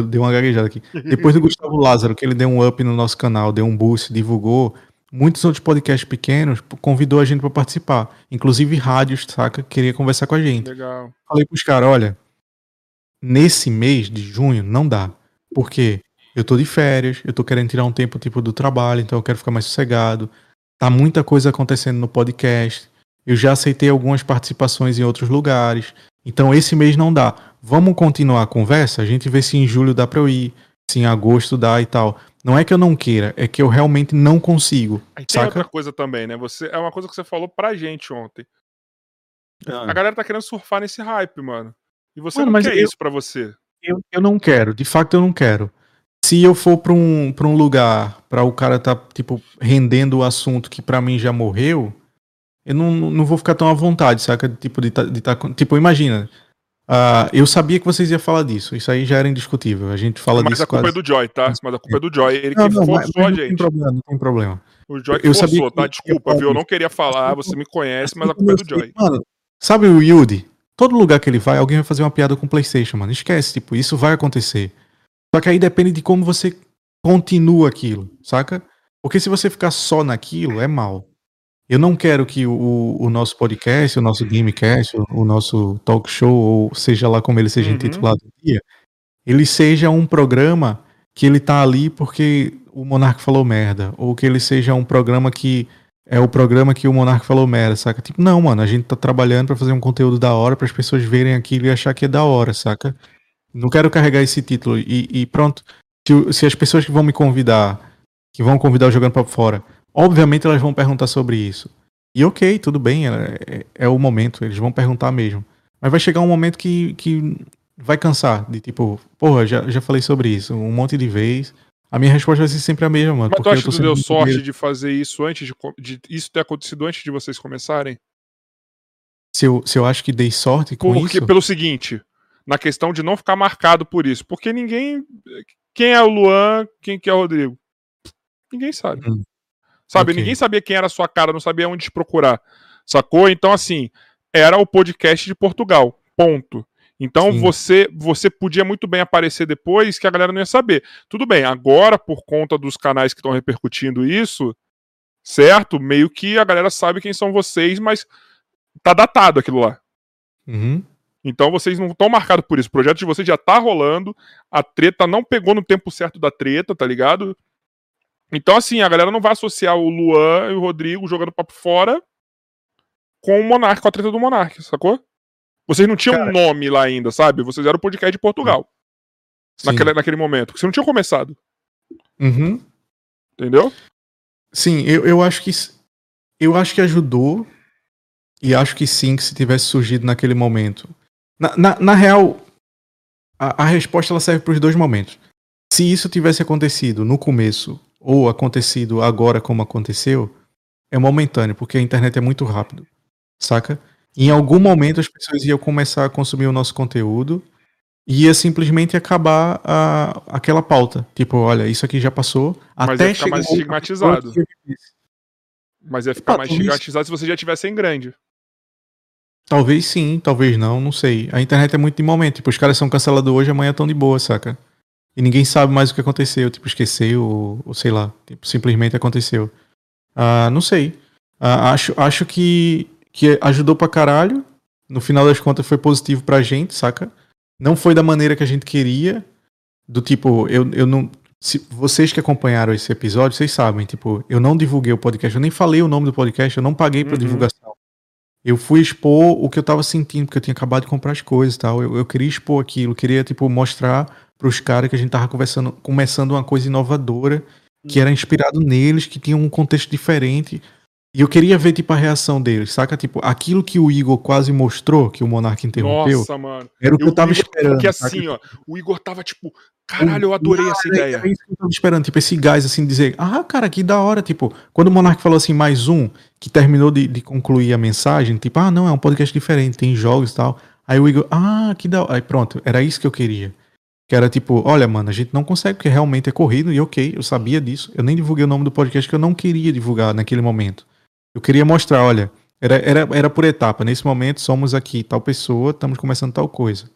deu uma gaguejada aqui. Depois do Gustavo Lázaro, que ele deu um up no nosso canal, deu um boost, divulgou, muitos outros podcasts pequenos convidou a gente pra participar. Inclusive rádios, saca? Queria conversar com a gente. Legal. Falei pros caras, olha, nesse mês de junho não dá. Porque eu tô de férias, eu tô querendo tirar um tempo tipo do trabalho, então eu quero ficar mais sossegado. Tá muita coisa acontecendo no podcast. Eu já aceitei algumas participações em outros lugares. Então esse mês não dá. Vamos continuar a conversa? A gente vê se em julho dá pra eu ir, se em agosto dá e tal. Não é que eu não queira, é que eu realmente não consigo. Aí tem Saca? outra coisa também, né? Você, é uma coisa que você falou pra gente ontem. Ah. A galera tá querendo surfar nesse hype, mano. E você Mano, não mas quer eu- isso pra você. Eu, eu não quero, de fato eu não quero. Se eu for pra um, pra um lugar pra o cara tá, tipo, rendendo o assunto que pra mim já morreu, eu não, não vou ficar tão à vontade, saca? Tipo, de tá, de tá com- tipo imagina. Ah, eu sabia que vocês iam falar disso, isso aí já era indiscutível. A gente fala Mas disso a culpa quase. é do Joy, tá? Mas a culpa é do Joy. Ele que Não, não, mas- forçou mas a não tem gente. problema, não tem problema. O Joy que Eu sabia forçou, que tá? eu Desculpa, falar viu? Eu não queria falar, você me conhece, mas a culpa é do Joy. Mano, sabe o Yudi? Todo lugar que ele vai, alguém vai fazer uma piada com o PlayStation, mano. Esquece, tipo, isso vai acontecer. Só que aí depende de como você continua aquilo, saca? Porque se você ficar só naquilo, é mal. Eu não quero que o, o nosso podcast, o nosso Gamecast, o, o nosso talk show, ou seja lá como ele seja Uhum. intitulado ele seja um programa que ele tá ali porque o Monarca falou merda, ou que ele seja um programa que é o programa que o Monarca falou merda, saca? Tipo, não, mano, a gente tá trabalhando pra fazer um conteúdo da hora para as pessoas verem aquilo e achar que é da hora, saca? Não quero carregar esse título e, e pronto. Se, se as pessoas que vão me convidar, que vão convidar o Jogando Papo Fora, obviamente elas vão perguntar sobre isso. E ok, tudo bem, é, é- é o momento, eles vão perguntar mesmo. Mas vai chegar um momento que, que vai cansar, de tipo, porra, já, já falei sobre isso um monte de vez. A minha resposta vai ser sempre a mesma, mano. Mas tu acha que tu deu sorte de fazer isso antes de, de isso ter acontecido antes de vocês começarem? Se eu, se eu acho que dei sorte com Porque, isso. pelo seguinte, na questão de não ficar marcado por isso. Porque ninguém. Quem é o Luan, quem que é o Rodrigo? Ninguém sabe. Hum. Sabe? Ok. Ninguém sabia quem era a sua cara, não sabia onde te procurar. Sacou? Então, assim, era o podcast de Portugal. Ponto. Então Sim. você você podia muito bem aparecer depois que a galera não ia saber. Tudo bem, agora, por conta dos canais que estão repercutindo isso, certo? Meio que a galera sabe quem são vocês, mas tá datado aquilo lá. Uhum. Então vocês não estão marcados por isso. O projeto de vocês já tá rolando. A treta não pegou no tempo certo da treta, tá ligado? Então, assim, a galera não vai associar o Luan e o Rodrigo jogando papo fora com o Monark, com a treta do Monark, sacou? Vocês não tinham um nome lá ainda, sabe? Vocês eram o podcast de Portugal. Sim. Naquele, naquele momento. Porque vocês não tinham começado. Uhum. Entendeu? Sim, eu, eu acho que eu acho que ajudou e acho que sim que se tivesse surgido naquele momento. Na, na, na real, a, a resposta ela serve para os dois momentos. Se isso tivesse acontecido no começo ou acontecido agora como aconteceu, é momentâneo, porque a internet é muito rápido, saca? Em algum momento as pessoas iam começar a consumir o nosso conteúdo e ia simplesmente acabar a, aquela pauta. Tipo, olha, isso aqui já passou. Mas até ia ficar mais estigmatizado. Mas ia ficar Ah, mais estigmatizado se vocês já tivessem grande. Talvez sim, talvez não, não sei. A internet é muito de momento. Tipo, os caras são cancelados hoje, amanhã estão de boa, saca? E ninguém sabe mais o que aconteceu. Tipo, esqueceu, ou, ou sei lá. Tipo, simplesmente aconteceu. Ah, não sei. Ah, acho, acho que, que ajudou pra caralho. No final das contas foi positivo pra gente, saca? Não foi da maneira que a gente queria. Do tipo, eu, eu não. Se vocês que acompanharam esse episódio, vocês sabem, tipo, eu não divulguei o podcast, eu nem falei o nome do podcast, eu não paguei pra Uhum. divulgação. Eu fui expor o que eu tava sentindo, porque eu tinha acabado de comprar as coisas e tal. Eu, eu queria expor aquilo, queria, tipo, mostrar pros caras que a gente tava conversando, começando uma coisa inovadora, que era inspirado neles, que tinha um contexto diferente. E eu queria ver, tipo, a reação deles, saca? Tipo, aquilo que o Igor quase mostrou, que o Monark interrompeu, Nossa, mano. era o que eu, tava Igor- esperando. Porque saca? assim, ó, o Igor tava tipo, caralho, eu adorei essa ideia. É isso que eu tava esperando, tipo, esse gás, assim, dizer, ah, cara, que da hora, tipo, quando o Monark falou assim, mais um, que terminou de, de concluir a mensagem, tipo, ah, não, é um podcast diferente, tem jogos e tal. Aí o Igor, ah, que da hora. Aí pronto, era isso que eu queria. Que era tipo, olha, mano, a gente não consegue porque realmente é corrido, e ok, eu sabia disso. Eu nem divulguei o nome do podcast que eu não queria divulgar naquele momento. Eu queria mostrar, olha, era, era, era por etapa. Nesse momento somos aqui tal pessoa, estamos começando tal coisa.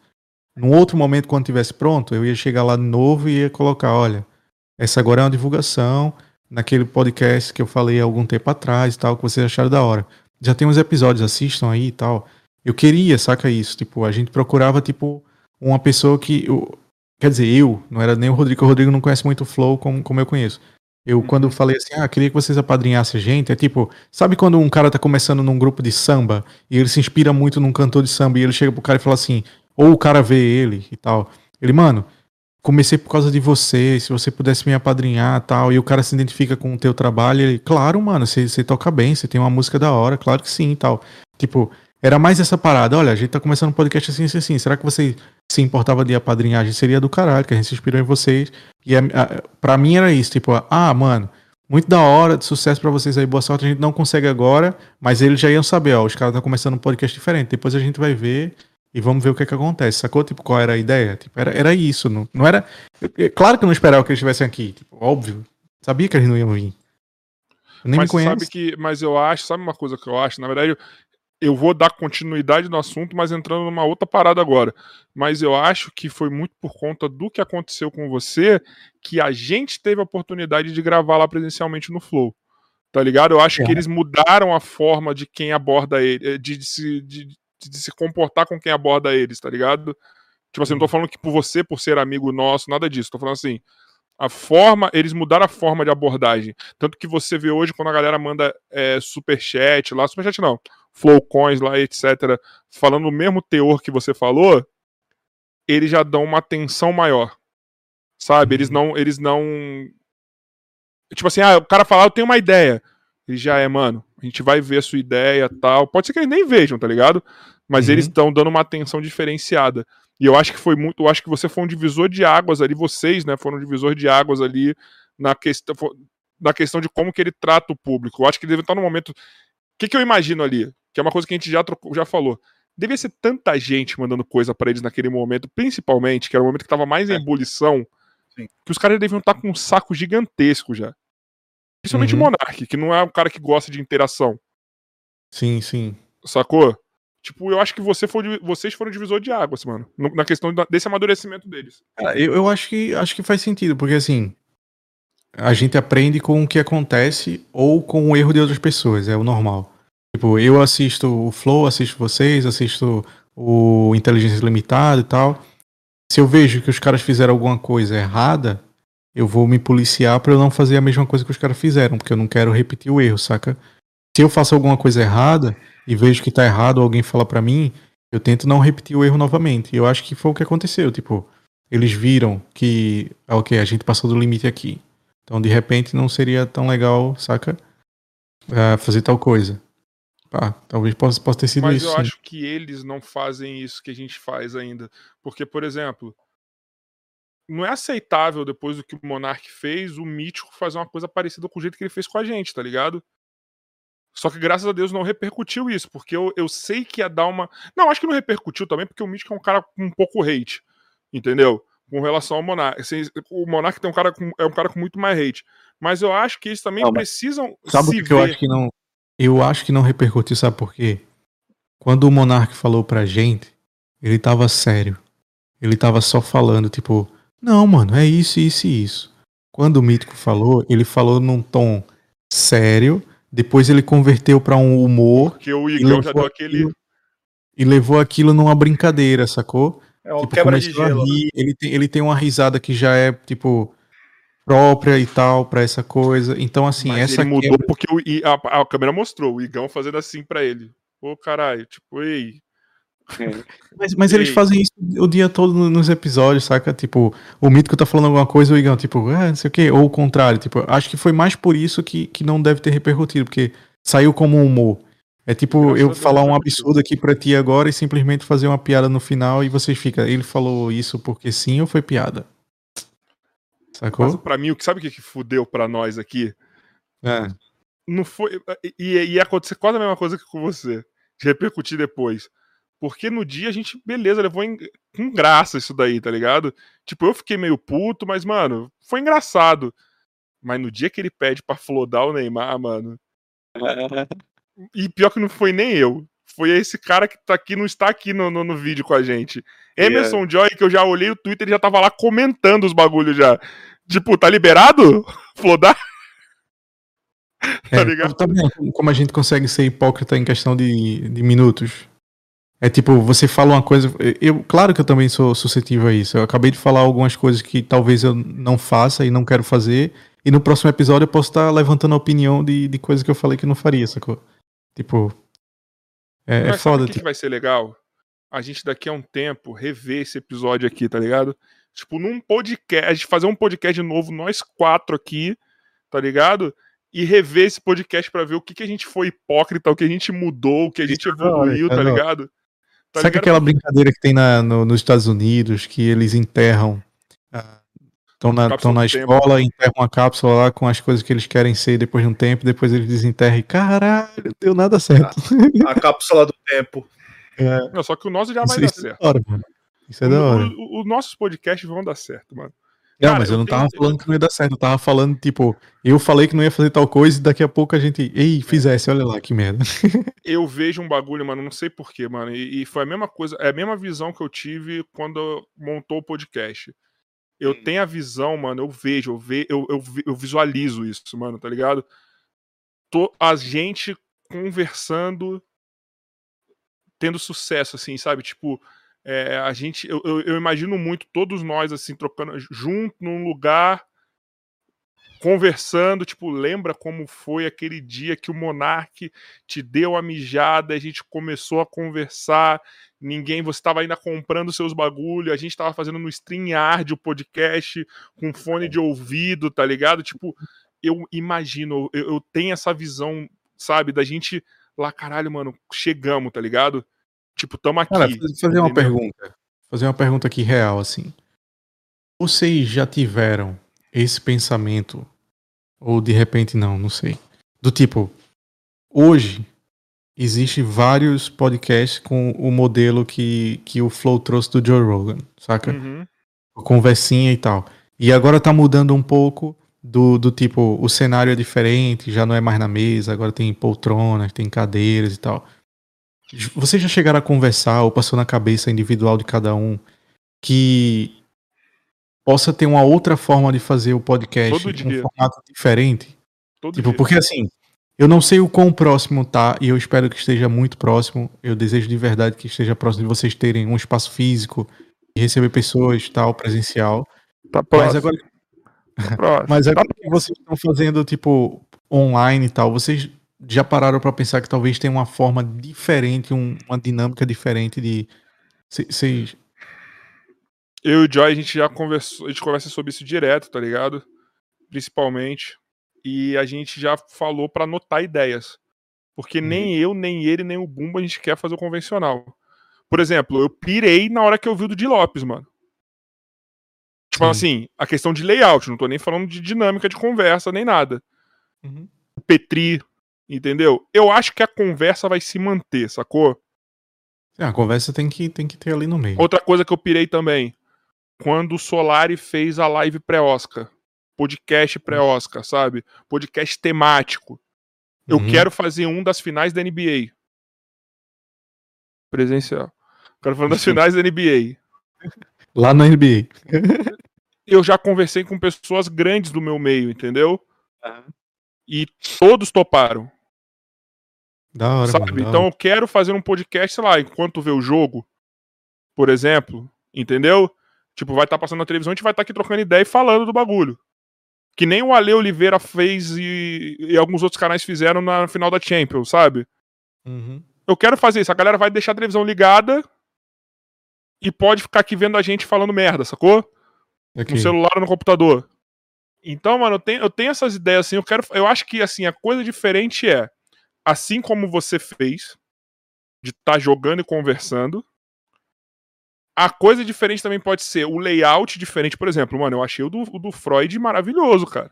Num outro momento, quando tivesse pronto, eu ia chegar lá de novo e ia colocar, olha, essa agora é uma divulgação naquele podcast que eu falei há algum tempo atrás e tal, que vocês acharam da hora. Já tem uns episódios, assistam aí e tal. Eu queria, saca isso, tipo, a gente procurava, tipo, uma pessoa que... Eu, quer dizer, eu, não era nem o Rodrigo, o Rodrigo não conhece muito o Flow como, como eu conheço. Eu, quando eu falei assim, ah, queria que vocês apadrinhassem a gente, é tipo, sabe quando um cara tá começando num grupo de samba e ele se inspira muito num cantor de samba e ele chega pro cara e fala assim, ou o cara vê ele e tal. Ele, mano, comecei por causa de você, se você pudesse me apadrinhar tal, e o cara se identifica com o teu trabalho, ele, claro, mano, você, você toca bem, você tem uma música da hora, claro que sim e tal. Tipo, era mais essa parada, olha, a gente tá começando um podcast assim, assim, assim, será que você se importava de apadrinhar? A gente seria do caralho, que a gente se inspirou em vocês, e a, a, pra mim era isso, tipo, ah, mano, muito da hora, de sucesso para vocês aí, boa sorte, a gente não consegue agora, mas eles já iam saber, ó, os caras estão começando um podcast diferente, depois a gente vai ver e vamos ver o que é que acontece. Sacou? Tipo, qual era a ideia? Tipo, era, era isso. Não, não era. Claro que eu não esperava que eles estivessem aqui. Tipo, óbvio. Sabia que eles não iam vir. Eu nem mas me conhece. sabe que. Mas eu acho, sabe uma coisa que eu acho? Na verdade, eu vou dar continuidade no assunto, mas entrando numa outra parada agora. Mas eu acho que foi muito por conta do que aconteceu com você que a gente teve a oportunidade de gravar lá presencialmente no Flow. Tá ligado? Eu acho é. que eles mudaram a forma de quem aborda ele, de, de, de, de se comportar com quem aborda eles, tá ligado? Tipo assim, não tô uhum. falando que por você, por ser amigo nosso, nada disso. Tô falando assim, a forma, eles mudaram a forma de abordagem. Tanto que você vê hoje quando a galera manda é, superchat lá, superchat não, flowcoins lá, etc., falando o mesmo teor que você falou, eles já dão uma atenção maior. Sabe? Eles uhum. não. Eles não. Tipo assim, ah, o cara fala, eu tenho uma ideia. Ele já é, mano, a gente vai ver a sua ideia tal. Pode ser que eles nem vejam, tá ligado? Mas uhum. eles estão dando uma atenção diferenciada. E eu acho que foi muito. Eu acho que você foi um divisor de águas ali, vocês, né? Foram um divisor de águas ali na questão, na questão de como que ele trata o público. Eu acho que ele deve estar no momento. O que, que eu imagino ali? Que é uma coisa que a gente já, trocou, já falou. Devia ser tanta gente mandando coisa para eles naquele momento, principalmente, que era o momento que tava mais em é. ebulição, Sim. que os caras deviam estar com um saco gigantesco já. Principalmente uhum. o Monark, que não é um cara que gosta de interação. Sim, sim. Sacou? Tipo, eu acho que você foi, vocês foram divisor de águas, mano. Na questão desse amadurecimento deles. eu, eu acho, que, acho que faz sentido, porque assim. A gente aprende com o que acontece ou com o erro de outras pessoas, é o normal. Tipo, eu assisto o Flow, assisto vocês, assisto o Inteligência Limitada e tal. Se eu vejo que os caras fizeram alguma coisa errada, eu vou me policiar para eu não fazer a mesma coisa que os caras fizeram, porque eu não quero repetir o erro, saca? Se eu faço alguma coisa errada e vejo que tá errado, alguém fala para mim, eu tento não repetir o erro novamente. E eu acho que foi o que aconteceu, tipo, eles viram que, ah, ok, a gente passou do limite aqui. Então, de repente, não seria tão legal, saca? Uh, fazer tal coisa. Ah, talvez possa, possa ter sido Mas isso. Mas eu sim. acho que eles não fazem isso que a gente faz ainda. Porque, por exemplo, não é aceitável, depois do que o Monark fez, o Mítico fazer uma coisa parecida com o jeito que ele fez com a gente, tá ligado? Só que graças a Deus não repercutiu isso, porque eu, eu sei que ia dar uma. Não, acho que não repercutiu também, porque o Mítico é um cara com um pouco hate, entendeu? Com relação ao Monark. Assim, o Monark tem um cara com, é um cara com muito mais hate. Mas eu acho que eles também não, precisam. Sabe o que ver... eu acho que não. Eu acho que não repercutiu, sabe por quê? Quando o Monark falou pra gente, ele tava sério. Ele tava só falando, tipo, não, mano, é isso, isso e isso. Quando o Mítico falou, ele falou num tom sério, depois ele converteu para um humor. Porque o Igão já deu aquele. E levou aquilo numa brincadeira, sacou? É o tipo, quebra de gelo. Rir, né? ele, tem, ele tem uma risada que já é, tipo, própria e tal para essa coisa. Então, assim, Mas essa. Ele mudou quebra... porque o, a, a câmera mostrou o Igão fazendo assim para ele. Ô, caralho, tipo, ei, é. Mas, mas eles fazem isso o dia todo nos episódios, saca? Tipo, o Mítico tá falando alguma coisa, o Igão, tipo, ah, não sei o quê, ou o contrário. Tipo, acho que foi mais por isso que, que não deve ter repercutido, porque saiu como um humor. É tipo eu falar um absurdo aqui pra ti agora e simplesmente fazer uma piada no final e vocês ficam, ele falou isso porque sim ou foi piada? Sacou? Mas pra mim, o que sabe o que, que fudeu pra nós aqui? É. Não foi. Ia, ia acontecer quase a mesma coisa que com você. De repercutir depois Porque no dia a gente, beleza, levou em- com graça isso daí, tá ligado? Tipo, eu fiquei meio puto, mas, mano, foi engraçado. Mas no dia que ele pede pra flodar o Neymar, mano. E pior que não foi nem eu. Foi esse cara que tá aqui, não está aqui no, no, no vídeo com a gente. Emerson Joy, que eu já olhei o Twitter, ele já tava lá comentando os bagulhos já. Tipo, tá liberado? Flodar? Tá É, ligado? tá vendo como a gente consegue ser hipócrita em questão de, de minutos? É tipo, você fala uma coisa. Eu, claro que eu também sou suscetível a isso. Eu acabei de falar algumas coisas que talvez eu não faça e não quero fazer. E no próximo episódio eu posso estar levantando a opinião de, de coisas que eu falei que não faria, sacou? Tipo. É, é Mas foda. o que, que tipo, vai ser legal? A gente daqui a um tempo rever esse episódio aqui, tá ligado? Tipo, num podcast, a gente fazer um podcast novo, nós quatro aqui, tá ligado? E rever esse podcast pra ver o que, que a gente foi hipócrita, o que a gente mudou, o que a gente é evoluiu, é tá hora. ligado? Tá Sabe ligado? aquela brincadeira que tem na, no- nos Estados Unidos, que eles enterram. Estão na, Cápsula tão na do tempo. escola, enterram uma cápsula lá com as coisas que eles querem ser depois de um tempo, depois eles desenterram e caralho, deu nada certo. A cápsula do tempo. Não, só que o nosso já Isso, vai dar isso é certo. hora, mano. Isso é da hora. Os nossos podcasts vão dar certo, mano. Não, Cara, mas eu não tenho- tava falando que não ia dar certo, eu tava falando, tipo, eu falei que não ia fazer tal coisa e daqui a pouco a gente, ei, fizesse, olha lá que merda. eu vejo um bagulho, mano, não sei porquê, mano. E, e foi a mesma coisa, é a mesma visão que eu tive quando montou o podcast. Eu Hum. tenho a visão, mano, eu vejo, eu, ve, eu, eu, eu visualizo isso, mano, tá ligado? Tô, a gente conversando, tendo sucesso, assim, sabe? Tipo, é, a gente, eu, eu, imagino muito todos nós, assim, trocando junto num lugar, conversando, tipo, lembra como foi aquele dia que o Monark te deu a mijada, a gente começou a conversar, ninguém, você estava ainda comprando seus bagulho, a gente estava fazendo no StreamYard o podcast com fone de ouvido, tá ligado? Tipo, eu imagino, eu, eu tenho essa visão, sabe, da gente lá, caralho, mano, chegamos, tá ligado? Tipo, tamo aqui. Cara, faz- fazer uma entendeu? pergunta. Fazer uma pergunta aqui real, assim. Vocês já tiveram esse pensamento? Ou de repente não, não sei. Do tipo, hoje existe vários podcasts com o modelo que, que o Flow trouxe do Joe Rogan, saca? Uhum. Conversinha e tal. E agora tá mudando um pouco do, do tipo, o cenário é diferente, já não é mais na mesa, agora tem poltronas, tem cadeiras e tal. Vocês já chegaram a conversar ou passou na cabeça individual de cada um que possa ter uma outra forma de fazer o podcast um formato diferente? Todo Tipo, dia. porque assim, eu não sei o quão próximo tá, e eu espero que esteja muito próximo. Eu desejo de verdade que esteja próximo de vocês terem um espaço físico e receber pessoas tal, presencial. Tá Mas próximo, agora, tá próximo. mas Tá agora que vocês estão fazendo, tipo, online e tal, vocês já pararam pra pensar que talvez tenha uma forma diferente, um- uma dinâmica diferente de. Vocês. eu e o Joy, a gente já conversou, a gente conversa sobre isso direto, tá ligado? Principalmente. E a gente já falou pra anotar ideias. Porque nem eu, nem ele, nem o Bumba a gente quer fazer o convencional. Por exemplo, eu pirei na hora que eu vi o do Di Lopes, mano. Tipo Sim. assim, a questão de layout, não tô nem falando de dinâmica de conversa, nem nada. O Petri, entendeu? Eu acho que a conversa vai se manter, sacou? É, a conversa tem que, tem que ter ali no meio. Outra coisa que eu pirei também. Quando o Solari fez a live pré-Oscar. Podcast pré-Oscar, sabe? Podcast temático. Eu Uhum. quero fazer um das finais da NBA. Presencial. Quero fazer um das finais da NBA. Lá na NBA. Eu já conversei com pessoas grandes do meu meio, entendeu? Aham. E todos toparam, Da hora, sabe? mano. Então hora. eu quero fazer um podcast, sei lá, enquanto vê o jogo, por exemplo, entendeu? Tipo, vai estar passando na televisão, a gente vai estar aqui trocando ideia e falando do bagulho. Que nem o Ale Oliveira fez e, e alguns outros canais fizeram na final da Champions, sabe? Uhum. Eu quero fazer isso. A galera vai deixar a televisão ligada e pode ficar aqui vendo a gente falando merda, sacou? Ok. no celular ou no computador. Então, mano, eu tenho, eu tenho essas ideias assim, eu quero. Eu acho que assim, a coisa diferente é, assim como você fez, de estar jogando e conversando. A coisa diferente também pode ser o layout diferente, por exemplo, mano, eu achei o do, o do Freud maravilhoso, cara.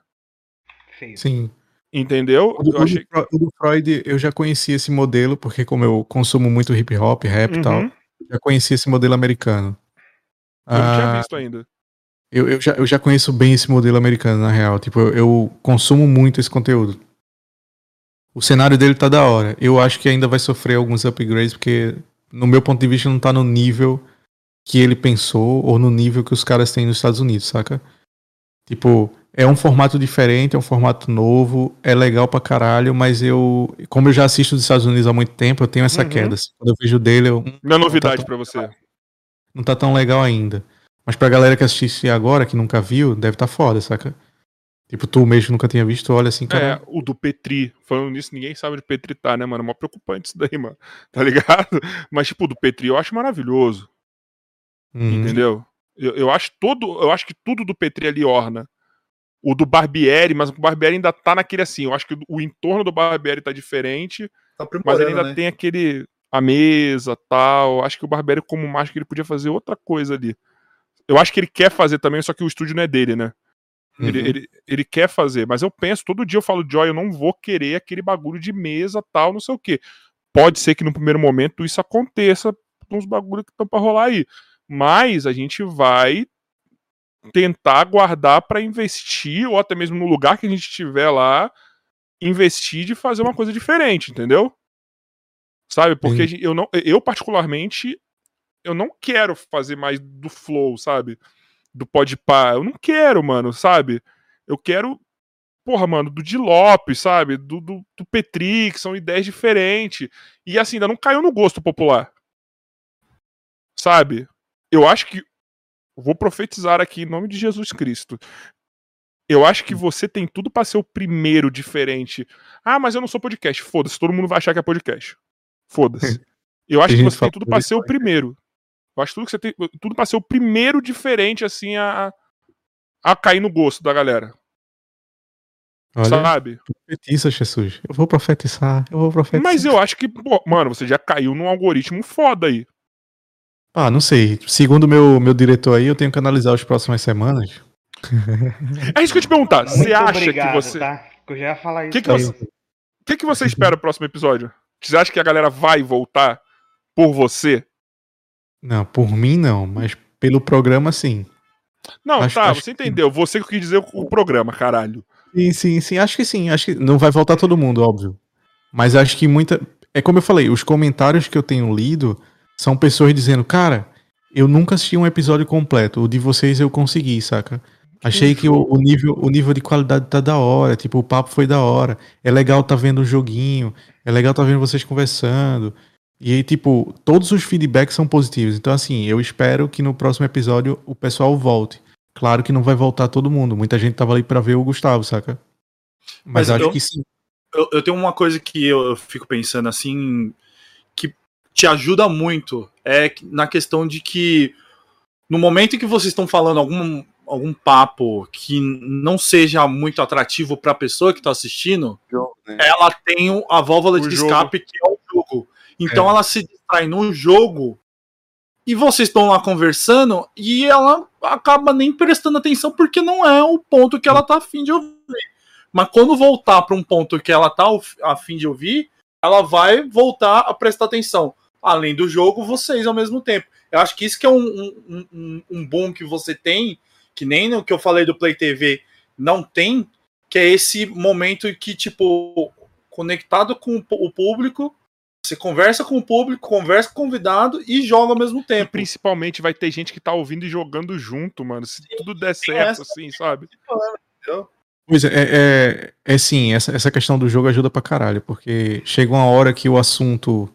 Sim. Entendeu? O do, Eu achei. o do Fro- o do Freud, eu já conheci esse modelo, porque como eu consumo muito hip hop, rap e tal, Uhum. já conheci esse modelo americano. Eu não tinha Ah, visto ainda. eu, eu, já, eu já conheço bem esse modelo americano, na real. Tipo, eu, eu consumo muito esse conteúdo. O cenário dele tá da hora. Eu acho que ainda vai sofrer alguns upgrades, porque, no meu ponto de vista, não tá no nível que ele pensou ou no nível que os caras têm nos Estados Unidos, saca? Tipo, é um formato diferente, é um formato novo, é legal pra caralho, mas eu, como eu já assisto dos Estados Unidos há muito tempo, eu tenho essa Uhum. queda. assim. Quando eu vejo dele, eu, Não é novidade tão- pra você. não tá tão legal ainda. Mas pra galera que assiste agora, que nunca viu, deve tá foda, saca? Tipo, tu mesmo que nunca tinha visto, olha assim, É, cara. o do Petri. Falando nisso, ninguém sabe onde Petri tá, né, mano? É mó preocupante isso daí, mano. Tá ligado? Mas, tipo, o do Petri eu acho maravilhoso. Uhum. Entendeu? Eu, eu acho todo. Eu acho que tudo do Petri ali orna. O do Barbieri, mas o Barbieri ainda tá naquele assim. Eu acho que o entorno do Barbieri tá diferente, Tá mas ele ainda né? tem aquele. A mesa tal. Acho que o Barbieri, como mágico, ele podia fazer outra coisa ali. Eu acho que ele quer fazer também, só que o estúdio não é dele, né? Ele, Uhum. ele, ele quer fazer, mas eu penso, todo dia eu falo, Joy, eu não vou querer aquele bagulho de mesa, tal, não sei o quê. Pode ser que no primeiro momento isso aconteça com os bagulhos que estão pra rolar aí. Mas a gente vai tentar guardar pra investir, ou até mesmo no lugar que a gente estiver lá, investir de fazer uma coisa diferente, entendeu? Sabe? Porque eu, não, eu, particularmente, eu não quero fazer mais do flow, sabe? Do podpar. Eu não quero, mano, sabe? Eu quero, porra, mano, do Di Lopes, sabe? Do, do, do Petri, que são ideias diferentes. E assim, ainda não caiu no gosto popular. Sabe? Eu acho que. Vou profetizar aqui em nome de Jesus Cristo. Eu acho que você tem tudo pra ser o primeiro diferente. Ah, mas eu não sou podcast. Foda-se, todo mundo vai achar que é podcast. Foda-se. Eu acho que você tem tudo pra isso ser o primeiro. Eu acho tudo que você tem tudo pra ser o primeiro diferente assim a a cair no gosto da galera, Olha, sabe? profetiza, Jesus. Eu vou profetizar, eu vou profetizar. Mas eu acho que, pô, mano, você já caiu num algoritmo foda aí. Ah, não sei. Segundo o meu, meu diretor aí, eu tenho que analisar as próximas semanas. É isso que eu te perguntar. Você Muito acha obrigado, que você Tá? Que eu já ia falar isso. Que que aí. você- O que, que você espera do próximo episódio? Você acha que a galera vai voltar por você? Não, por mim não, mas pelo programa sim. Não, Acho- tá, acho você que- entendeu. Você que quis dizer o programa, caralho. Sim, sim, sim. Acho que sim. Acho que não vai voltar todo mundo, óbvio. Mas acho que muita. É como eu falei, os comentários que eu tenho lido são pessoas dizendo, cara, eu nunca assisti um episódio completo. O de vocês eu consegui, saca? Achei que o, o nível, o nível de qualidade tá da hora, tipo, o papo foi da hora. É legal tá vendo o joguinho, é legal tá vendo vocês conversando. E aí, tipo, todos os feedbacks são positivos. Então, assim, eu espero que no próximo episódio o pessoal volte. Claro que não vai voltar todo mundo. Muita gente tava ali pra ver o Gustavo, saca? Mas, Mas acho eu- que sim. eu, eu tenho uma coisa que eu, eu fico pensando assim, que te ajuda muito, é na questão de que no momento em que vocês estão falando algum, algum papo que não seja muito atrativo para a pessoa que está assistindo, ela tem a válvula O de jogo. escape que é o Então ela se distrai no jogo e vocês estão lá conversando e ela acaba nem prestando atenção porque não é o ponto que ela tá afim de ouvir. Mas quando voltar para um ponto que ela tá a fim de ouvir, ela vai voltar a prestar atenção. Além do jogo, vocês ao mesmo tempo. Eu acho que isso que é um, um, um, um bom que você tem, que nem no que eu falei do Play TV não tem, que é esse momento que, tipo, conectado com o o público, você conversa com o público, conversa com o convidado e joga ao mesmo E tempo. principalmente vai ter gente que tá ouvindo e jogando junto, mano. Se tudo der essa- certo, assim, sabe? Pois é, é, é, é sim, essa, essa questão do jogo ajuda pra caralho, porque chega uma hora que o assunto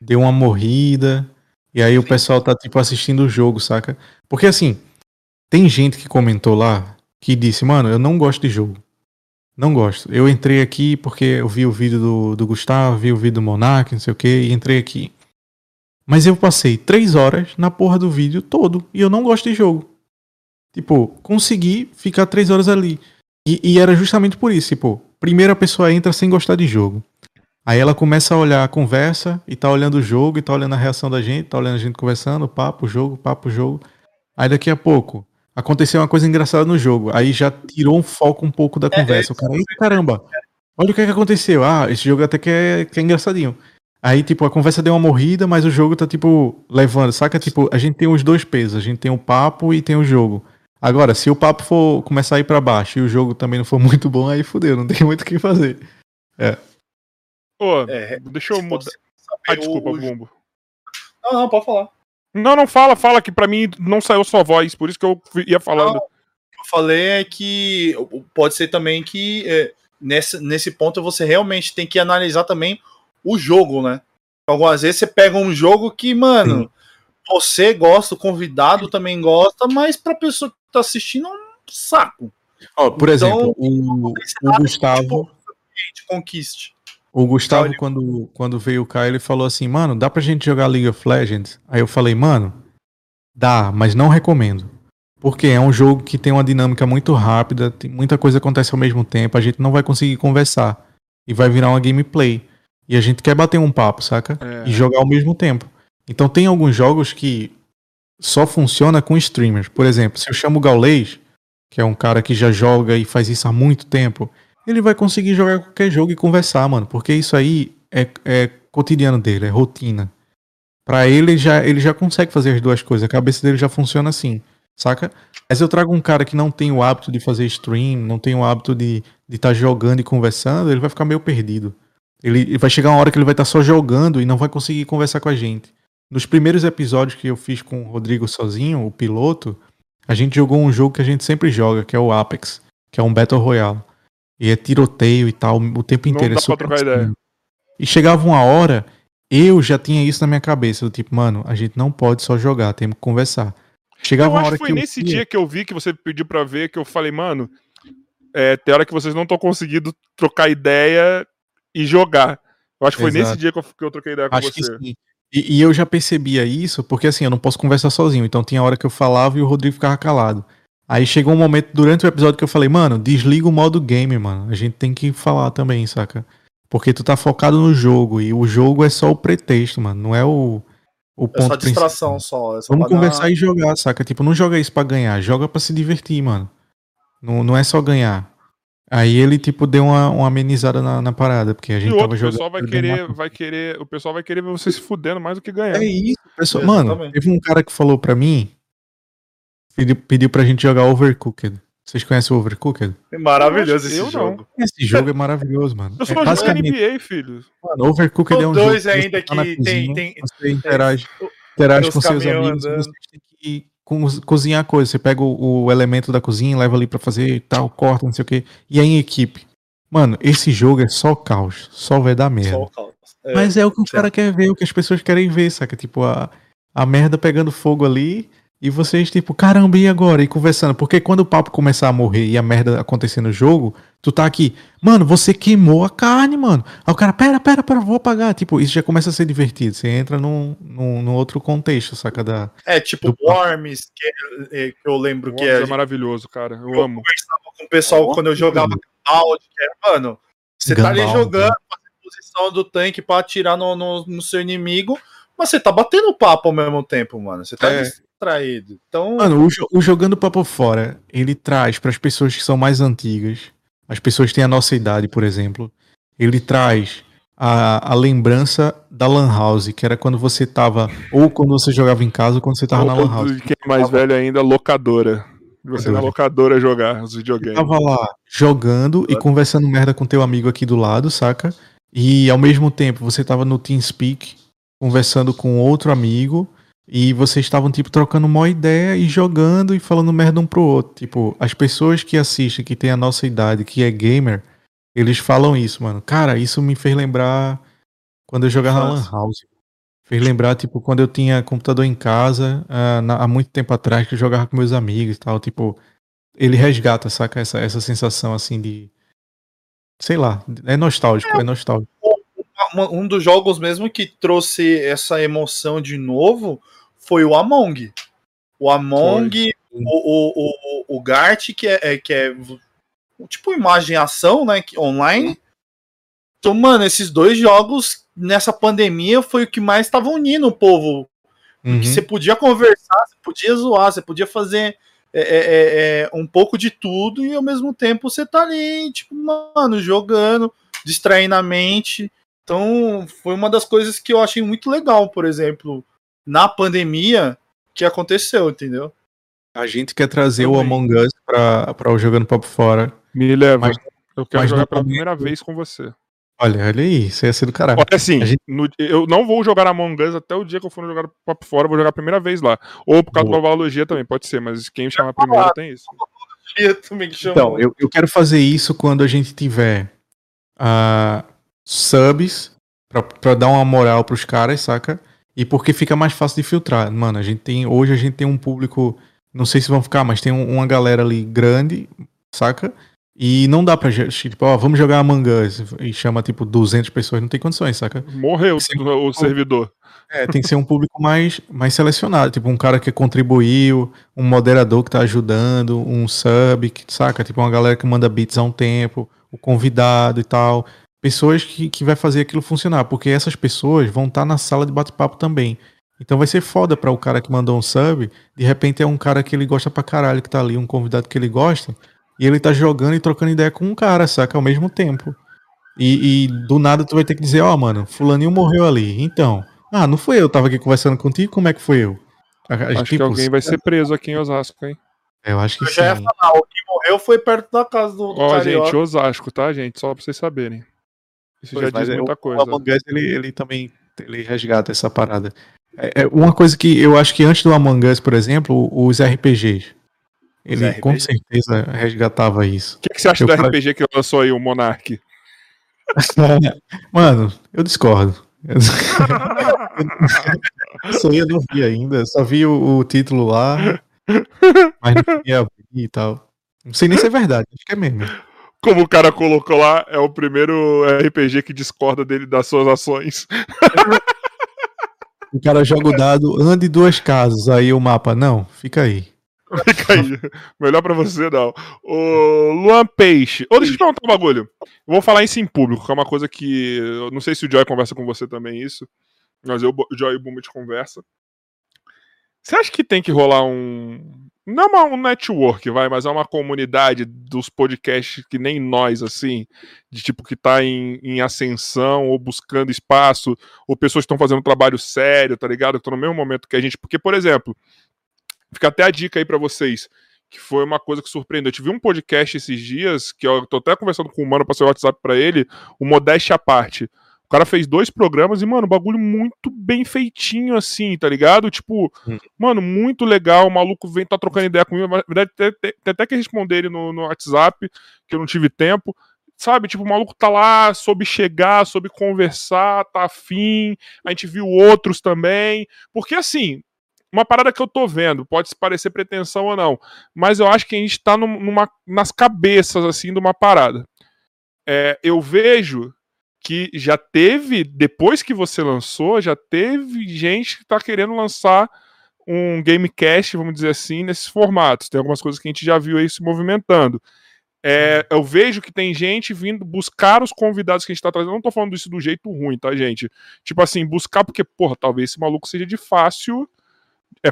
deu uma morrida, e aí o pessoal tá, tipo, assistindo o jogo, saca? Porque, assim, tem gente que comentou lá que disse, mano, eu não gosto de jogo. Não gosto. Eu entrei aqui porque eu vi o vídeo do, do Gustavo, vi o vídeo do Monark, não sei o que, e entrei aqui. Mas eu passei três horas na porra do vídeo todo, e eu não gosto de jogo. Tipo, consegui ficar três horas ali. E, e era justamente por isso, tipo, primeiro a pessoa entra sem gostar de jogo. Aí ela começa a olhar a conversa e tá olhando o jogo e tá olhando a reação da gente, tá olhando a gente conversando, papo, jogo, papo, jogo. Aí daqui a pouco aconteceu uma coisa engraçada no jogo. Aí já tirou um foco um pouco da conversa. O cara, eita caramba, olha o que, é que aconteceu. Ah, esse jogo até que é, que é engraçadinho. Aí, tipo, a conversa deu uma morrida, mas o jogo tá, tipo, levando. Saca? Tipo, a gente tem os dois pesos. A gente tem o papo e tem o jogo. Agora, se o papo for começar a ir pra baixo e o jogo também não for muito bom, aí fudeu, não tem muito o que fazer. Pô, É, deixa eu mudar. Ah, saber desculpa, o- Bumbo. Não, não, pode falar. Não, não, fala, fala que pra mim não saiu sua voz, por isso que eu ia falando. Não, o que eu falei é que pode ser também que é, nesse, nesse ponto você realmente tem que analisar também o jogo, né? Algumas vezes você pega um jogo que, mano, você gosta, o convidado também gosta, mas pra pessoa que tá assistindo é um saco. Ó, por Então, exemplo, o, o Gustavo. Tipo, conquiste. O Gustavo, Olha. quando, quando veio cá, ele falou assim, mano, dá pra gente jogar League of Legends? Aí eu falei, mano, dá, mas não recomendo. Porque é um jogo que tem uma dinâmica muito rápida, tem muita coisa acontece ao mesmo tempo, a gente não vai conseguir conversar. E vai virar uma gameplay. E a gente quer bater um papo, saca? É. E jogar ao mesmo tempo. Então tem alguns jogos que só funciona com streamers. Por exemplo, se eu chamo o Gaulês, que é um cara que já joga e faz isso há muito tempo, ele vai conseguir jogar qualquer jogo e conversar, mano. Porque isso aí é, é cotidiano dele, é rotina. Pra ele já ele já consegue fazer as duas coisas, a cabeça dele já funciona assim, saca? Mas eu trago um cara que não tem o hábito de fazer stream, não tem o hábito de estar jogando e conversando, ele vai ficar meio perdido. Ele, ele vai chegar uma hora que ele vai estar só jogando e não vai conseguir conversar com a gente. Nos primeiros episódios que eu fiz com o Rodrigo sozinho, o piloto, a gente jogou um jogo que a gente sempre joga, que é o Apex, que é um Battle Royale. E é tiroteio e tal, o tempo Não inteiro. dá é pra trocar ideia. assim. E chegava uma hora, eu já tinha isso na minha cabeça, do tipo, mano, a gente não pode só jogar, temos que conversar. Chegava Eu uma acho hora que foi eu nesse via- dia que eu vi que você pediu pra ver que eu falei, mano, é, tem hora que vocês não estão conseguindo trocar ideia e jogar. Eu acho que foi Exato. nesse dia que eu, que eu troquei ideia com Acho você. E, e eu já percebia isso, porque assim, eu não posso conversar sozinho. Então tinha hora que eu falava e o Rodrigo ficava calado. Aí chegou um momento durante o episódio que eu falei, mano, desliga o modo game, mano. A gente tem que falar também, saca? Porque tu tá focado no jogo e o jogo é só o pretexto, mano. Não é o, o É ponto só distração principal. só. É só Vamos pra dar- conversar e jogar, saca? Tipo, não joga isso pra ganhar, joga pra se divertir, mano. Não, não é só ganhar. Aí ele, tipo, deu uma, uma amenizada na, na parada, porque a E gente outro, tava o jogando. pessoal vai querer, vai querer, o pessoal vai querer ver você se fudendo mais do que ganhar. É isso, pessoal. Mano, teve um cara que falou pra mim, pediu, pediu pra gente jogar Overcooked. Vocês conhecem o Overcooked? É maravilhoso Eu esse não. jogo. Esse jogo é maravilhoso, mano. Eu é jogo basicamente, NBA, filho. mano, Overcooked é um dois jogo que ainda você tá que cozinha, tem- tem- você interage, o- interage tem com os seus amigos e andando. vocês têm que co- cozinhar coisas. Você pega o, o elemento da cozinha, leva ali pra fazer e tal, corta, não sei o que. E aí em equipe. Mano, esse jogo é só caos. Só vai dar merda. Só o caos. É. Mas é o que o certo. cara quer ver, o que as pessoas querem ver, saca? Tipo, a, a merda pegando fogo ali e vocês, tipo, caramba, e agora? E conversando. Porque quando o papo começar a morrer e a merda acontecer no jogo, tu tá aqui, mano, você queimou a carne, mano. Aí o cara, pera, pera, pera, vou apagar. Tipo, isso já começa a ser divertido. Você entra num, num, num outro contexto, saca? Da... É tipo. Worms, que, é- é- que eu lembro que é é. maravilhoso, cara. Eu Eu amo. conversava com o pessoal quando eu jogava Gunbound, que era, mano, você tá ali jogando, fazendo posição do tanque pra atirar no, no, no seu inimigo, mas você tá batendo papo ao mesmo tempo, mano. Você tá É. distraído. Então, Mano, o, o Jogando Papo Fora, ele traz para as pessoas que são mais antigas, as pessoas que têm a nossa idade, por exemplo, ele traz a, a lembrança da Lan House, que era quando você tava, ou quando você jogava em casa, ou quando você tava na Ou Lan House. Quem é mais velho ainda, locadora. Você na locadora jogar os videogames. tava lá jogando e conversando merda com teu amigo aqui do lado, saca? E ao mesmo tempo você tava no TeamSpeak conversando com outro amigo e vocês estavam tipo trocando uma ideia e jogando e falando merda um pro outro. Tipo, as pessoas que assistem, que tem a nossa idade, que é gamer, eles falam isso, mano. Cara, isso me fez lembrar quando eu jogava na Lan. House. Fez lembrar, tipo, quando eu tinha computador em casa, ah, na- há muito tempo atrás, que eu jogava com meus amigos e tal, tipo, ele resgata, saca? Essa, essa sensação assim de. Sei lá, é nostálgico, é, nostálgico. uma- um dos jogos mesmo que trouxe essa emoção de novo foi o Among. O Among, o, o, o, o Gart, que é, é- que é tipo imagem ação, né? online. Então, mano, esses dois jogos nessa pandemia foi o que mais estava unindo o povo. Uhum. Você podia conversar, você podia zoar, você podia fazer é, é, é, é, um pouco de tudo e ao mesmo tempo você tá ali, tipo, mano, jogando, distraindo a mente. Então, foi uma das coisas que eu achei muito legal, por exemplo, na pandemia que aconteceu, entendeu? A gente quer trazer o Também. Among Us pra, pra o Jogando Papo Fora. Me leva. Mas- eu quero mas jogar pela momento- primeira vez com você. Olha, olha aí, isso ia ser do caralho. Olha assim, gente- no- eu não vou jogar Among Us até o dia que eu for jogar Papo Fora, eu vou jogar a primeira vez lá. Ou por causa Boa. da Valogia também, pode ser, mas quem chama primeiro tem isso. Também que chamou. Então, eu, eu quero fazer isso quando a gente tiver ah, subs pra, pra dar uma moral pros caras, saca? E porque fica mais fácil de filtrar. Mano, a gente tem. Hoje a gente tem um público. Não sei se vão ficar, mas tem um- uma galera ali grande, saca? E não dá pra. Tipo, ó, vamos jogar Among Us. E chama tipo 200 pessoas, não tem condições, saca? Morreu Sim. o, servidor. É, tem que ser um público mais, mais selecionado. Tipo, um cara que contribuiu, um moderador que tá ajudando, um sub, que, saca? Tipo, uma galera que manda bits há um tempo, o convidado e tal. Pessoas que, que vai fazer aquilo funcionar, porque essas pessoas vão estar na sala de bate-papo também. Então vai ser foda para o cara que mandou um sub, de repente é um cara que ele gosta pra caralho que tá ali, um convidado que ele gosta, e ele tá jogando e trocando ideia com um cara, saca? Ao mesmo tempo. E, e do nada tu vai ter que dizer, ó, mano, fulaninho morreu ali. Então, ah, não foi eu, tava aqui conversando contigo, como é que foi eu? A- a- Acho que tipo, alguém vai ser preso aqui em Osasco, hein? Eu acho que Eu já ia sim. falar, o que morreu foi perto da casa do, do Ó, Carioca. gente, Osasco, tá, gente? Só pra vocês saberem. Isso Pois, já diz é, muita o- coisa. O Among Us, ele, ele também ele resgata essa parada. É, é uma coisa que eu acho que antes do Among Us, por exemplo, os RPGs. Ele Os com certeza resgatava isso. O que, que você acha Eu do falei- RPG que lançou aí, o Monark? Mano, eu discordo. Eu- Isso aí eu não vi ainda, só vi o, o título lá, mas não cheguei a abrir e tal. Não sei nem se é verdade, acho que é mesmo. Como o cara colocou lá, é o primeiro RPG que discorda dele das suas ações. O cara joga o dado, ande duas casas, aí o mapa, não, fica aí. Fica aí. Melhor pra você, não. O Luan Peixe. Ô, deixa eu te perguntar um bagulho. Eu vou falar isso em público, que é uma coisa que. Eu não sei se o Joy conversa com você também isso. Mas eu, o Joy e o Buma te conversa. Você acha que tem que rolar um. Não é um network, vai, mas é uma comunidade dos podcasts que nem nós, assim, de tipo que tá em, em ascensão ou buscando espaço, ou pessoas que estão fazendo um trabalho sério, tá ligado? Que estão no mesmo momento que a gente. Porque, por exemplo, fica até a dica aí pra vocês, que foi uma coisa que surpreendeu. Eu tive um podcast esses dias, que eu tô até conversando com o mano, passei o WhatsApp pra ele, o Modéstia à Parte. O cara fez dois programas e, mano, bagulho muito bem feitinho, assim, tá ligado? Tipo, Hum. mano, muito legal. O maluco vem, tá trocando ideia comigo. Na verdade, tem, tem- tem até que responder ele no, no WhatsApp, que eu não tive tempo. Sabe, tipo, o maluco tá lá, soube chegar, soube conversar, tá afim. A gente viu outros também. Porque, assim, uma parada que eu tô vendo, pode parecer pretensão ou não, mas eu acho que a gente tá num- numa, nas cabeças, assim, de uma parada. É, eu vejo que já teve, depois que você lançou, já teve gente que tá querendo lançar um gamecast, vamos dizer assim, nesses formatos. Tem algumas coisas que a gente já viu aí se movimentando. É, eu vejo que tem gente vindo buscar os convidados que a gente tá trazendo. Eu não tô falando isso do jeito ruim, tá, gente? Tipo assim, buscar porque, porra, talvez esse maluco seja de fácil. é,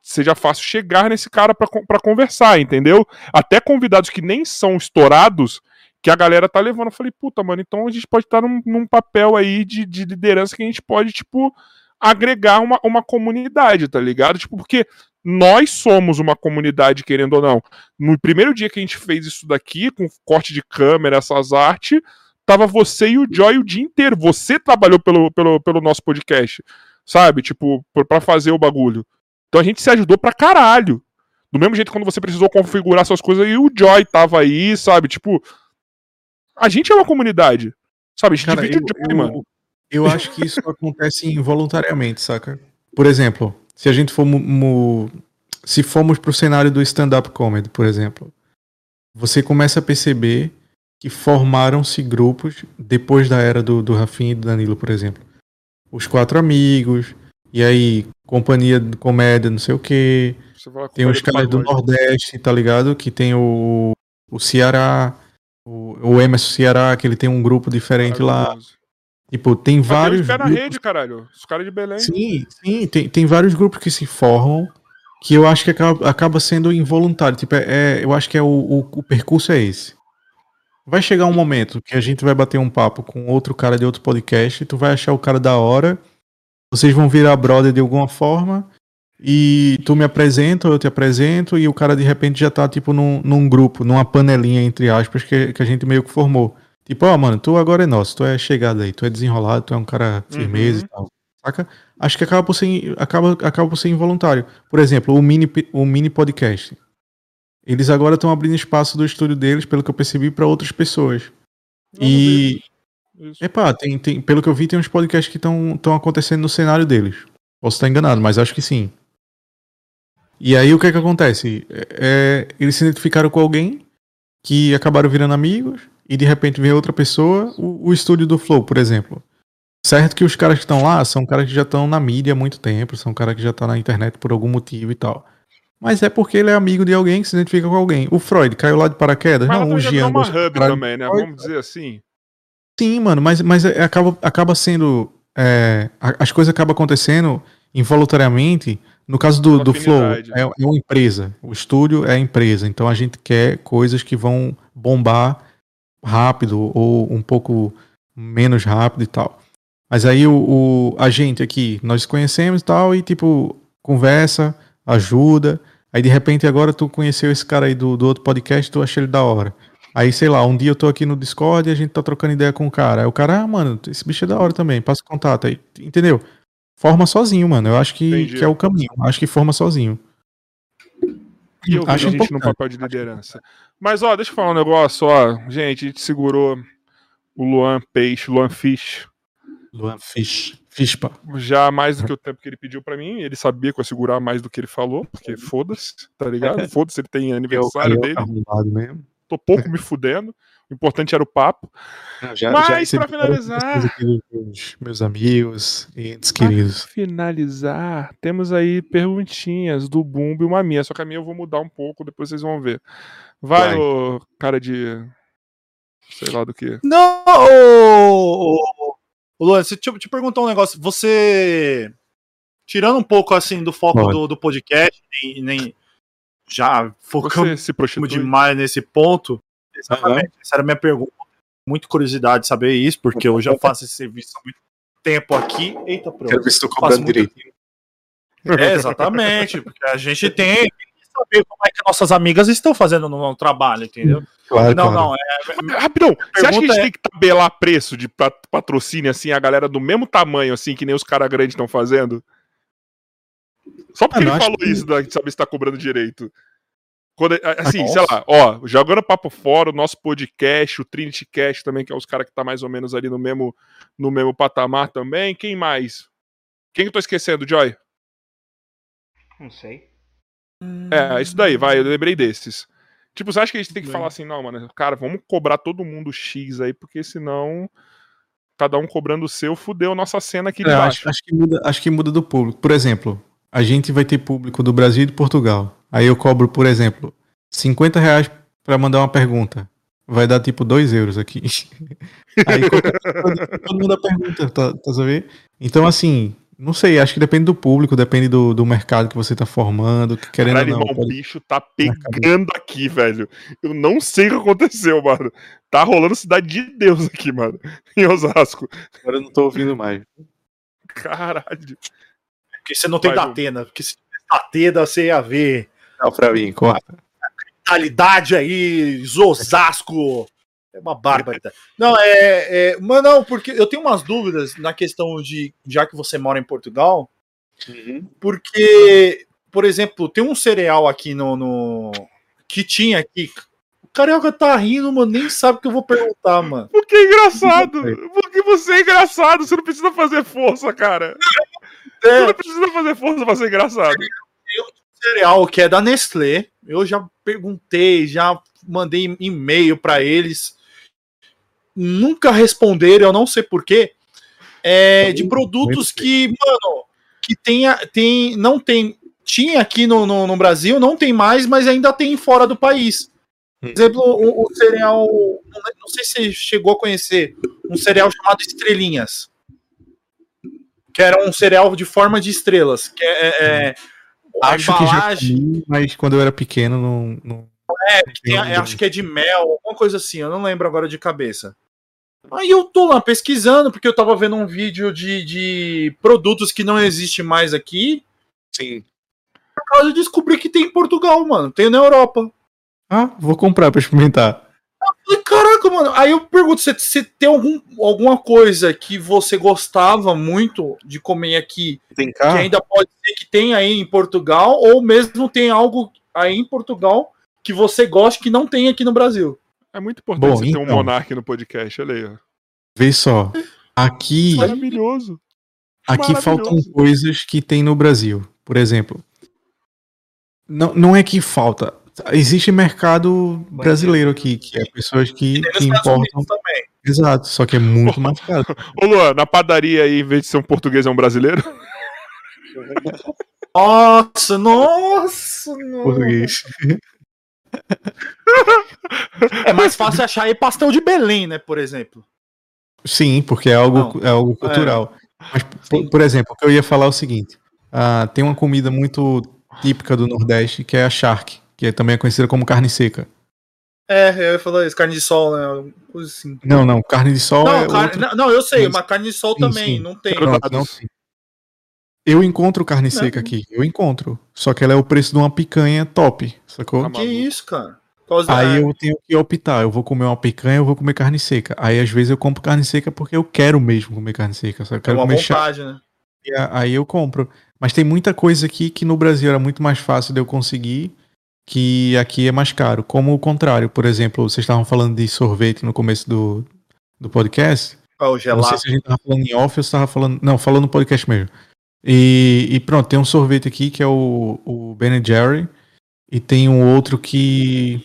seja fácil chegar nesse cara pra conversar, entendeu? Até convidados que nem são estourados, que a galera tá levando. Eu falei, puta, mano, então a gente pode estar num, num papel aí de, de liderança que a gente pode, tipo, agregar uma, uma comunidade, tá ligado? Tipo, porque nós somos uma comunidade, querendo ou não. No primeiro dia que a gente fez isso daqui, com corte de câmera, essas artes, tava você e o Joy o dia inteiro. Você trabalhou pelo, pelo, pelo nosso podcast, sabe? Tipo, pra fazer o bagulho. Então a gente se ajudou pra caralho. Do mesmo jeito quando você precisou configurar suas coisas e o Joy tava aí, sabe? Tipo, a gente é uma comunidade. Sabe? A gente Cara, divide eu, o Joy, eu- mano. eu acho que isso acontece involuntariamente, saca? Por exemplo, se a gente for se formos pro cenário do stand-up comedy, por exemplo, você começa a perceber que formaram-se grupos depois da era do, do Rafinha e do Danilo, por exemplo. Os quatro amigos, e aí, companhia de comédia, não sei o quê. Tem os caras do. Nordeste, tá ligado? Que tem o, o Ceará, o, o Emerson Ceará, que ele tem um grupo diferente lá. Tipo, tem Mas tem vários. os pé na grupos- rede, caralho. Os caras de Belém. Sim, sim, tem, tem vários grupos que se formam que eu acho que acaba, acaba sendo involuntário. Tipo, é, é- eu acho que é o, o, o percurso é esse. vai chegar um momento que a gente vai bater um papo com outro cara de outro podcast, tu vai achar o cara da hora, vocês vão virar brother de alguma forma, e tu me apresenta, eu te apresento, e o cara de repente já tá, tipo, num, num grupo, numa panelinha, entre aspas, que, que a gente meio que formou. Tipo, ó, mano, tu agora é nosso, tu é chegado aí, tu é desenrolado, tu é um cara firmeza Uhum. e tal. Saca? Acho que acaba por ser, acaba, acaba por ser involuntário. Por exemplo, o mini, o mini podcast. Eles agora estão abrindo espaço do estúdio deles, pelo que eu percebi, para outras pessoas. E, Isso. epá, tem, tem, pelo que eu vi, tem uns podcasts que estão acontecendo no cenário deles. Posso estar enganado, mas acho que sim. E aí o que é que acontece? É, eles se identificaram com alguém que acabaram virando amigos e de repente vem outra pessoa, o, o estúdio do Flow, por exemplo. Certo que os caras que estão lá são caras que já estão na mídia há muito tempo, são caras que já estão na internet por algum motivo e tal. Mas é porque ele é amigo de alguém que se identifica com alguém. O Freud caiu lá de paraquedas? Mas não, o já Jean. uma hub também, né? Vamos dizer assim. Sim, mano, mas, mas é- acaba, acaba sendo. é, as coisas acabam acontecendo involuntariamente. No caso do, do Flow, é, é uma empresa. O estúdio é a empresa. Então a gente quer coisas que vão bombar rápido ou um pouco menos rápido e tal. Mas aí o, o- a gente aqui, nós conhecemos e tal, e tipo, conversa, ajuda. Aí de repente agora tu conheceu esse cara aí do, do outro podcast, tu achou ele da hora. Aí, sei lá, um dia eu tô aqui no Discord e a gente tá trocando ideia com o cara. Aí o cara, ah, mano, esse bicho é da hora também, passa o contato aí. Entendeu? Forma sozinho, mano. Eu acho que, que é o caminho. Acho que forma sozinho. E eu Acho vejo a gente no importante. papel de liderança. Mas, ó, deixa eu falar um negócio, ó. Gente, a gente segurou o Luan Peixe, Luan Fish, Luan Fish. Fispa. já mais do que o tempo que ele pediu pra mim. Ele sabia que eu ia segurar mais do que ele falou, porque foda-se, tá ligado? Foda-se, ele tem aniversário dele. arrombado mesmo. Tô pouco me fudendo. O importante era o papo. Já, Mas, várias finalizar- meus, meus amigos e entes queridos. Pra finalizar, temos aí perguntinhas do Bumbo e uma minha. Só que a minha eu vou mudar um pouco, depois vocês vão ver. Vai, Vai. ô cara de. Sei lá do que. Não, ô, ô, Luan, deixa eu te perguntar um negócio. Você, tirando um pouco assim do foco do, do podcast, nem, nem já focamos demais nesse ponto. Exatamente. Essa era a minha pergunta. Muito curiosidade de saber isso, porque eu já faço esse serviço há muito tempo aqui. Eita, pronto. Quero ver se tô Faço cobrando direitinho. É, exatamente, porque a gente tem que saber como é que nossas amigas estão fazendo no, trabalho, entendeu? Claro, não, claro. não, é, Rapidão, você acha que a gente é- tem que tabelar preço de pat- patrocínio assim, a galera do mesmo tamanho, assim, que nem os caras grandes estão fazendo? Só porque Ah, ele falou que- isso, da, de saber se tá cobrando direito. Quando, assim, Nossa. sei lá, ó, jogando papo fora, o nosso podcast, o Trinity Cast também, que é os caras que tá mais ou menos ali no mesmo, no mesmo patamar também. Quem mais? Quem que eu tô esquecendo, Joy? Não sei. É, isso daí, vai, eu lembrei desses. Tipo, você acha que a gente tem que Bem. falar assim, não, mano, cara, vamos cobrar todo mundo X aí, porque senão cada um cobrando o seu, fudeu nossa cena aqui de É, baixo. acho, acho que muda, acho que muda do público. Por exemplo, a gente vai ter público do Brasil e de Portugal. Aí eu cobro, por exemplo, 50 reais pra mandar uma pergunta. Vai dar tipo 2 euros aqui. Aí todo mundo pergunta, tá, tá sabendo? Então, assim, não sei, acho que depende do público, depende do, do mercado que você tá formando, que querendo Caralho, ou não. irmão, o pode- bicho tá pegando aqui, velho. Eu não sei o que aconteceu, mano. Tá rolando cidade de Deus aqui, mano. Em Osasco. Agora eu não tô ouvindo mais. Caralho. porque você não tem Vai, Datena, porque se tivesse Datena você ia ver Não, pra mim, corta. qualidade aí, Osasco. É uma barbaridade. Não, é, é. Mas não, porque eu tenho umas dúvidas na questão de. Já que você mora em Portugal, porque, por exemplo, tem um cereal aqui no. no que tinha aqui. O Carioca tá rindo, mano, nem sabe o que eu vou perguntar, mano. Porque é engraçado. Porque você é engraçado. Você não precisa fazer força, cara. Você É, não precisa fazer força pra ser engraçado. Cereal que é da Nestlé. Eu já perguntei, já mandei e-mail pra eles. Nunca responderam, eu não sei porquê. É, de produtos que, mano, que tenha, tem, não tem, tinha aqui no, no, no Brasil, não tem mais, mas ainda tem fora do país. Por exemplo, o, o cereal, não, não sei se você chegou a conhecer, um cereal chamado Estrelinhas. Que era um cereal de forma de estrelas. Que é, é- Acho que já comi, mas quando eu era pequeno não. não... É, tem- é, acho que é de mel, alguma coisa assim, eu não lembro agora de cabeça. Aí eu tô lá pesquisando, porque eu tava vendo um vídeo de, de produtos que não existe mais aqui. Sim. Por causa eu descobri que tem em Portugal, mano. Tem na Europa. Ah, vou comprar pra experimentar. Falei, caraca, mano. Aí eu pergunto se, se tem algum, alguma coisa que você gostava muito de comer aqui, Tem que carro? ainda pode ser que tem aí em Portugal, ou mesmo tem algo aí em Portugal que você gosta que não tem aqui no Brasil. É muito importante Bom, você ter um então. monarca no podcast, olha aí. ó. Vê só. Aqui, Maravilhoso. aqui maravilhoso. faltam coisas que tem no Brasil. Por exemplo, não, não é que falta. Existe mercado brasileiro aqui, que é pessoas que, que importam. Exato, só que é muito mais caro. Ô, Luan, na padaria aí, em vez de ser um português, é um brasileiro? Nossa, nossa, nossa. Português. É mais fácil achar aí pastel de Belém, né, por exemplo. Sim, porque é algo, é algo cultural. Mas, por, por exemplo, o que eu ia falar é o seguinte: ah, tem uma comida muito típica do Nordeste que é a charque, que é também é conhecida como carne seca. É, eu ia falar isso, carne de sol, né? Coisa assim. Não, não, carne de sol Não, é carne- outra- não, não, eu sei, Mas- mas carne de sol Sim, também, sim. não tem. Pronto, não tem. Eu encontro carne Não. seca aqui, eu encontro. Só que ela é o preço de uma picanha top, sacou? Que isso, cara? Aí eu tenho que optar, eu vou comer uma picanha, eu vou comer carne seca. Aí às vezes eu compro carne seca porque eu quero mesmo comer carne seca, só eu é quero uma comer chá. vontade, né? E Aí eu compro. Mas tem muita coisa aqui que no Brasil era muito mais fácil de eu conseguir, que aqui é mais caro. Como o contrário, por exemplo, vocês estavam falando de sorvete no começo do, do podcast. Ó, o Eu Não gelado. sei se a gente tava falando em off ou se tava falando. Não, falando no podcast mesmo. E, e pronto, tem um sorvete aqui que é o, o Ben Jerry. E tem um outro que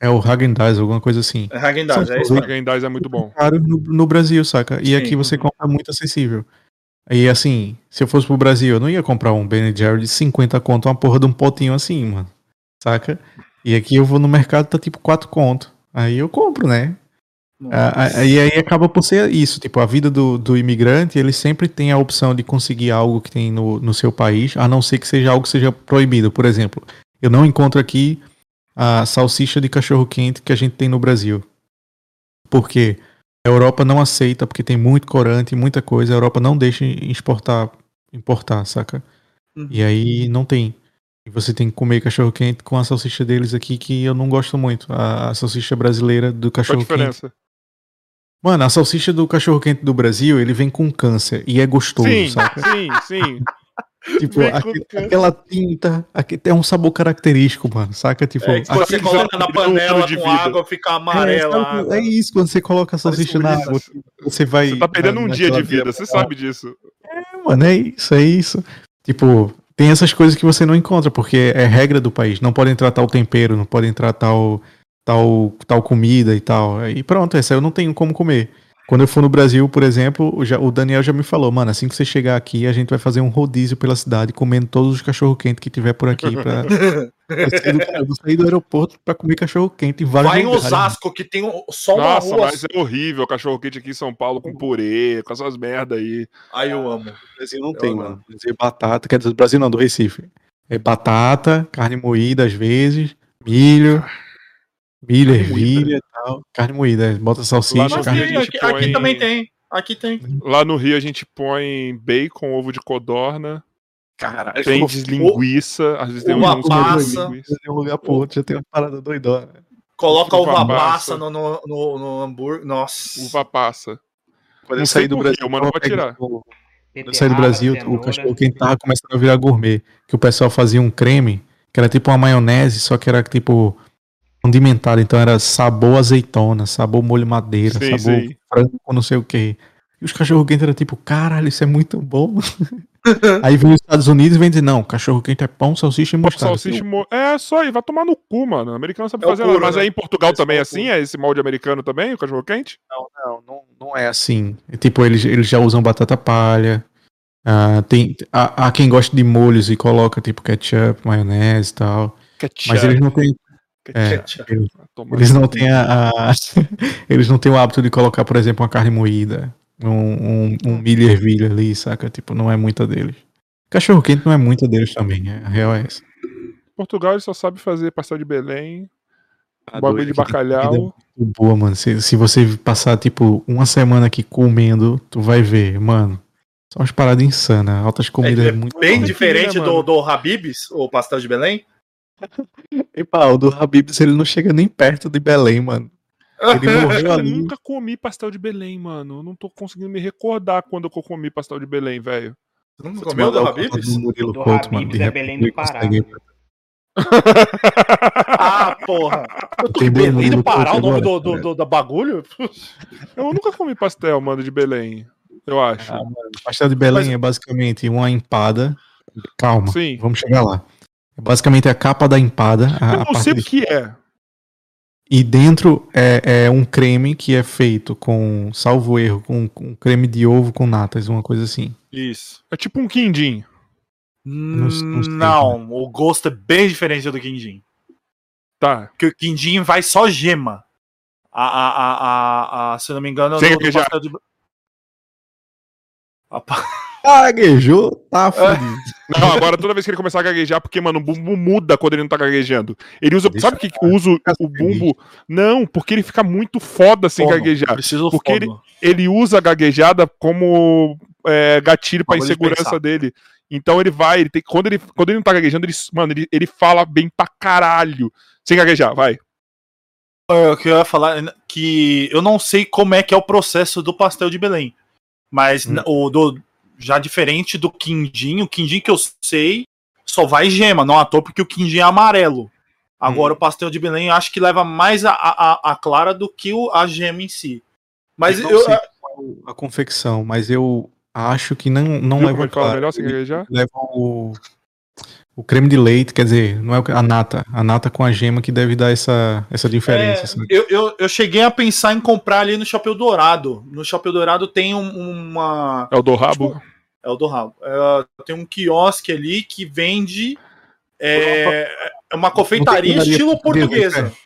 é o Häagen-Dazs, alguma coisa assim. É Häagen-Dazs, São é isso O mesmo. Häagen-Dazs é muito bom. Caro no, no Brasil, saca? E Sim. aqui você compra muito acessível. E assim, se eu fosse pro Brasil, eu não ia comprar um Ben Jerry de 50 conto, uma porra de um potinho assim, mano. Saca? E aqui eu vou no mercado, tá tipo 4 conto. Aí eu compro, né? Ah, E aí acaba por ser isso, tipo, a vida do, do imigrante, ele sempre tem a opção de conseguir algo que tem no, no seu país, a não ser que seja algo que seja proibido. Por exemplo, eu não encontro aqui a salsicha de cachorro quente que a gente tem no Brasil. Por quê? A Europa não aceita, porque tem muito corante, muita coisa, a Europa não deixa exportar, importar, saca? Uhum. E aí não tem. E você tem que comer cachorro quente com a salsicha deles aqui, que eu não gosto muito. A, a salsicha brasileira do Qual a cachorro quente. diferença? Mano, a salsicha do cachorro quente do Brasil, ele vem com câncer e é gostoso, Sim, saca? sim, sim. Tipo, vem com aque- câncer. aquela tinta, aqui tem um sabor característico, mano, saca? Tipo, É, aqui- você coloca na panela de com vida. água, fica é, amarela. a água. é isso, quando você coloca a salsicha na água, você vai. Você tá perdendo na- um dia de naquela vida, você sabe disso. É, mano, é isso, é isso. Tipo, tem essas coisas que você não encontra, porque é regra do país. Não pode entrar tal tempero, não pode entrar tal, tal, tal comida e tal. Aí pronto, essa eu não tenho como comer. Quando eu for no Brasil, por exemplo, o, já- o Daniel já me falou, mano, assim que você chegar aqui, a gente vai fazer um rodízio pela cidade, comendo todos os cachorro quentes que tiver por aqui. Pra... eu, sair do, eu vou sair do aeroporto pra comer cachorro quente em vários Vai em. Osasco, que tem só uma Nossa, rua. mas é horrível o cachorro quente aqui em São Paulo com purê, com essas merda aí. Aí eu amo. No Brasil não Eu tem, não. mano. No Brasil é batata, quer dizer, do Brasil não, do Recife. É batata, carne moída às vezes, milho, milho, Moída. ervilha e tal. Carne moída, é, bota salsicha, carne. Rio tem, a gente aqui, aqui põe- também tem. Aqui tem. Lá no Rio a gente põe bacon, ovo de codorna, Caralho, tem linguiça, às vezes tem Uva passa. de um lugar pro outro, já tem uma parada doidona. Coloca Uva uva passa. no, no, no, no hambúrguer. Nossa. Uva passa. Quando Não eu saí do Brasil, mas não vai tirar. o- Quando eu saí do Brasil, o cachorro quente tava começando a virar gourmet. Que o pessoal fazia um creme, que era tipo uma maionese, só que era tipo condimentado. Então era sabor azeitona, sabor molho madeira, Sim, sabor sim. frango com não sei o que. E os cachorro quentes era tipo, caralho, isso é muito bom. Aí vem os Estados Unidos e vem dizer, não, cachorro quente é pão, salsicha e mostarda. salsicha mo... É, só aí, vai tomar no cu, mano. O americano sabe É fazer nada. Mas né? aí em Portugal Esse também é é o assim? É esse molde americano também, o cachorro quente? Não, não, não, não é assim. É tipo, eles, eles já usam batata palha. Ah, tem, há, há quem gosta de molhos e coloca tipo ketchup, maionese e tal. Ketchup. Mas eles não têm. É, Ketchup. eles, não têm a, a- eles não têm o hábito de colocar, por exemplo, uma carne moída, um, um, um milho ervilha ali, saca? Tipo, não é muita deles. Cachorro quente não é muita deles também, é, a real é essa. Portugal ele só sabe fazer pastel de Belém, Tá bagulho de bacalhau. muito Boa, mano. Se, se você passar, tipo, uma semana aqui comendo, tu vai ver, mano. São umas paradas insanas. Altas comidas é muito bem diferente né, do, do Habib's, o pastel de Belém. E pá, o do Habib's, ele não chega nem perto de Belém, mano. Ele morreu Eu ali. nunca comi pastel de Belém, mano. Eu não tô conseguindo me recordar quando eu comi pastel de Belém, velho. Você não comeu do Habib's? do Murilo Do Couto, mano. Habib's De é Belém do Pará. consegue- Ah, porra. Eu tô Belém do no Pará, o nome do, do, cara. do- da bagulho? Eu nunca comi pastel, mano, de Belém. Eu acho. Ah, mano, pastel de Belém Mas- é basicamente uma empada. Calma, Sim. vamos chegar lá. É basicamente a capa da empada. A, Eu não parte sei o de- que é. E dentro é, é um creme que é feito com, salvo erro, com, com creme de ovo com natas, uma coisa assim. Isso. É tipo um quindim. não- não sei, Não, o gosto é bem diferente do quindim. Tá. Porque o quindim vai só gema. A, a, a, a, a- se eu não me engano, Sem no- no de... Ah, pá. Gaguejou, tá É. fudido. Não, agora toda vez que ele começar a gaguejar, porque, mano, o bumbo muda quando ele não tá gaguejando. Ele usa. Deixa sabe o que que usa o- bumbo? Não, porque ele fica muito foda sem Fono. gaguejar. Porque fono. Ele usa a gaguejada como é, gatilho pra de insegurança pensar. dele. Então ele vai, ele tem, quando, ele, quando ele não tá gaguejando, ele, mano, ele, ele fala bem pra caralho. Sem gaguejar, vai. O que eu ia falar é que eu não sei como é que é o processo do pastel de Belém. Mas Hum. o do já diferente do quindim, o quindim que eu sei só vai gema, não à toa porque o quindim é amarelo. Agora o pastel de Belém eu acho que leva mais a, a, a clara do que o, a gema em si. Mas Eu eu, não sei qual é a confecção, mas eu acho que não, não Viu leva ele fala clara. melhor? Leva o, o creme de leite, quer dizer, não é o- a nata. A nata com a gema que deve dar essa, essa diferença. É, assim. eu, eu, eu cheguei a pensar em comprar ali no Chapéu Dourado. No Chapéu Dourado tem um- uma. É o do rabo? É o do rabo. É, tem um quiosque ali que vende é, é uma confeitaria estilo portuguesa, portuguesa.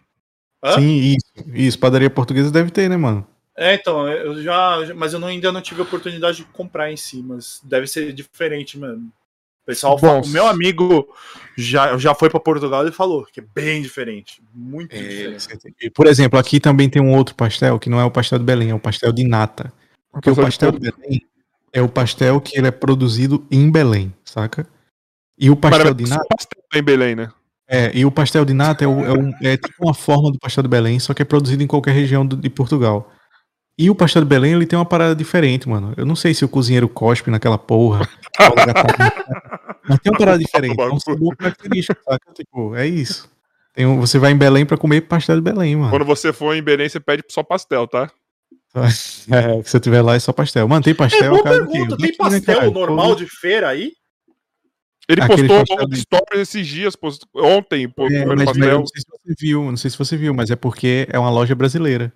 Hã? Sim, isso. Isso, padaria portuguesa deve ter, né, mano? É, então, eu já. Mas eu não- ainda não tive a oportunidade de comprar em si, mas deve ser diferente mesmo. O pessoal Bom, fala, o meu amigo já, já foi para Portugal e falou que é bem diferente. Muito diferente. E, Por exemplo, aqui também tem um outro pastel que não é o pastel de Belém, é o pastel de nata. Porque o pastel de Belém é o pastel que ele é produzido em Belém, saca? E o pastel Para de nata pastel em Belém, né? é, e o pastel de nata é, o- é um- é tipo uma forma do pastel de Belém, só que é produzido em qualquer região do- de Portugal. E o pastel de Belém, ele tem uma parada diferente, mano. Eu não sei se o cozinheiro cospe naquela porra. mas tem uma parada diferente. É um sabor característico, saca? Tipo, é isso. Um- você vai em Belém pra comer pastel de Belém, mano. Quando você for em Belém, você pede só pastel, tá? É, que se você tiver lá é só pastel. Mano, tem É pastel, boa cara. pergunta, tem daqui, né, pastel cara? normal de feira aí? Ele Aquele postou pastel de- stories esses dias, post- ontem, pô, É, comendo mas, pastel. não sei se você viu, não sei se você viu, mas é porque é uma loja brasileira.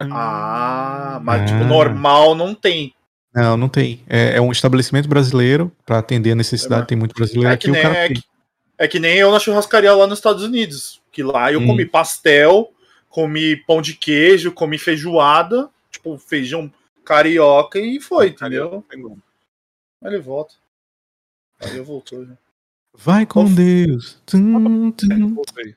Ah, mas tipo, Ah. normal não tem. Não, não tem. É, é um estabelecimento brasileiro pra atender a necessidade. É, tem muito brasileiro É aqui. que, O nem, cara é, tem. que, é que nem eu na churrascaria lá nos Estados Unidos. Que lá eu Hum. comi pastel, comi pão de queijo, comi feijoada, tipo feijão carioca e foi, entendeu? Aí ele volta. Aí eu voltou já. Vai com Deus. Tum, tum. Voltei.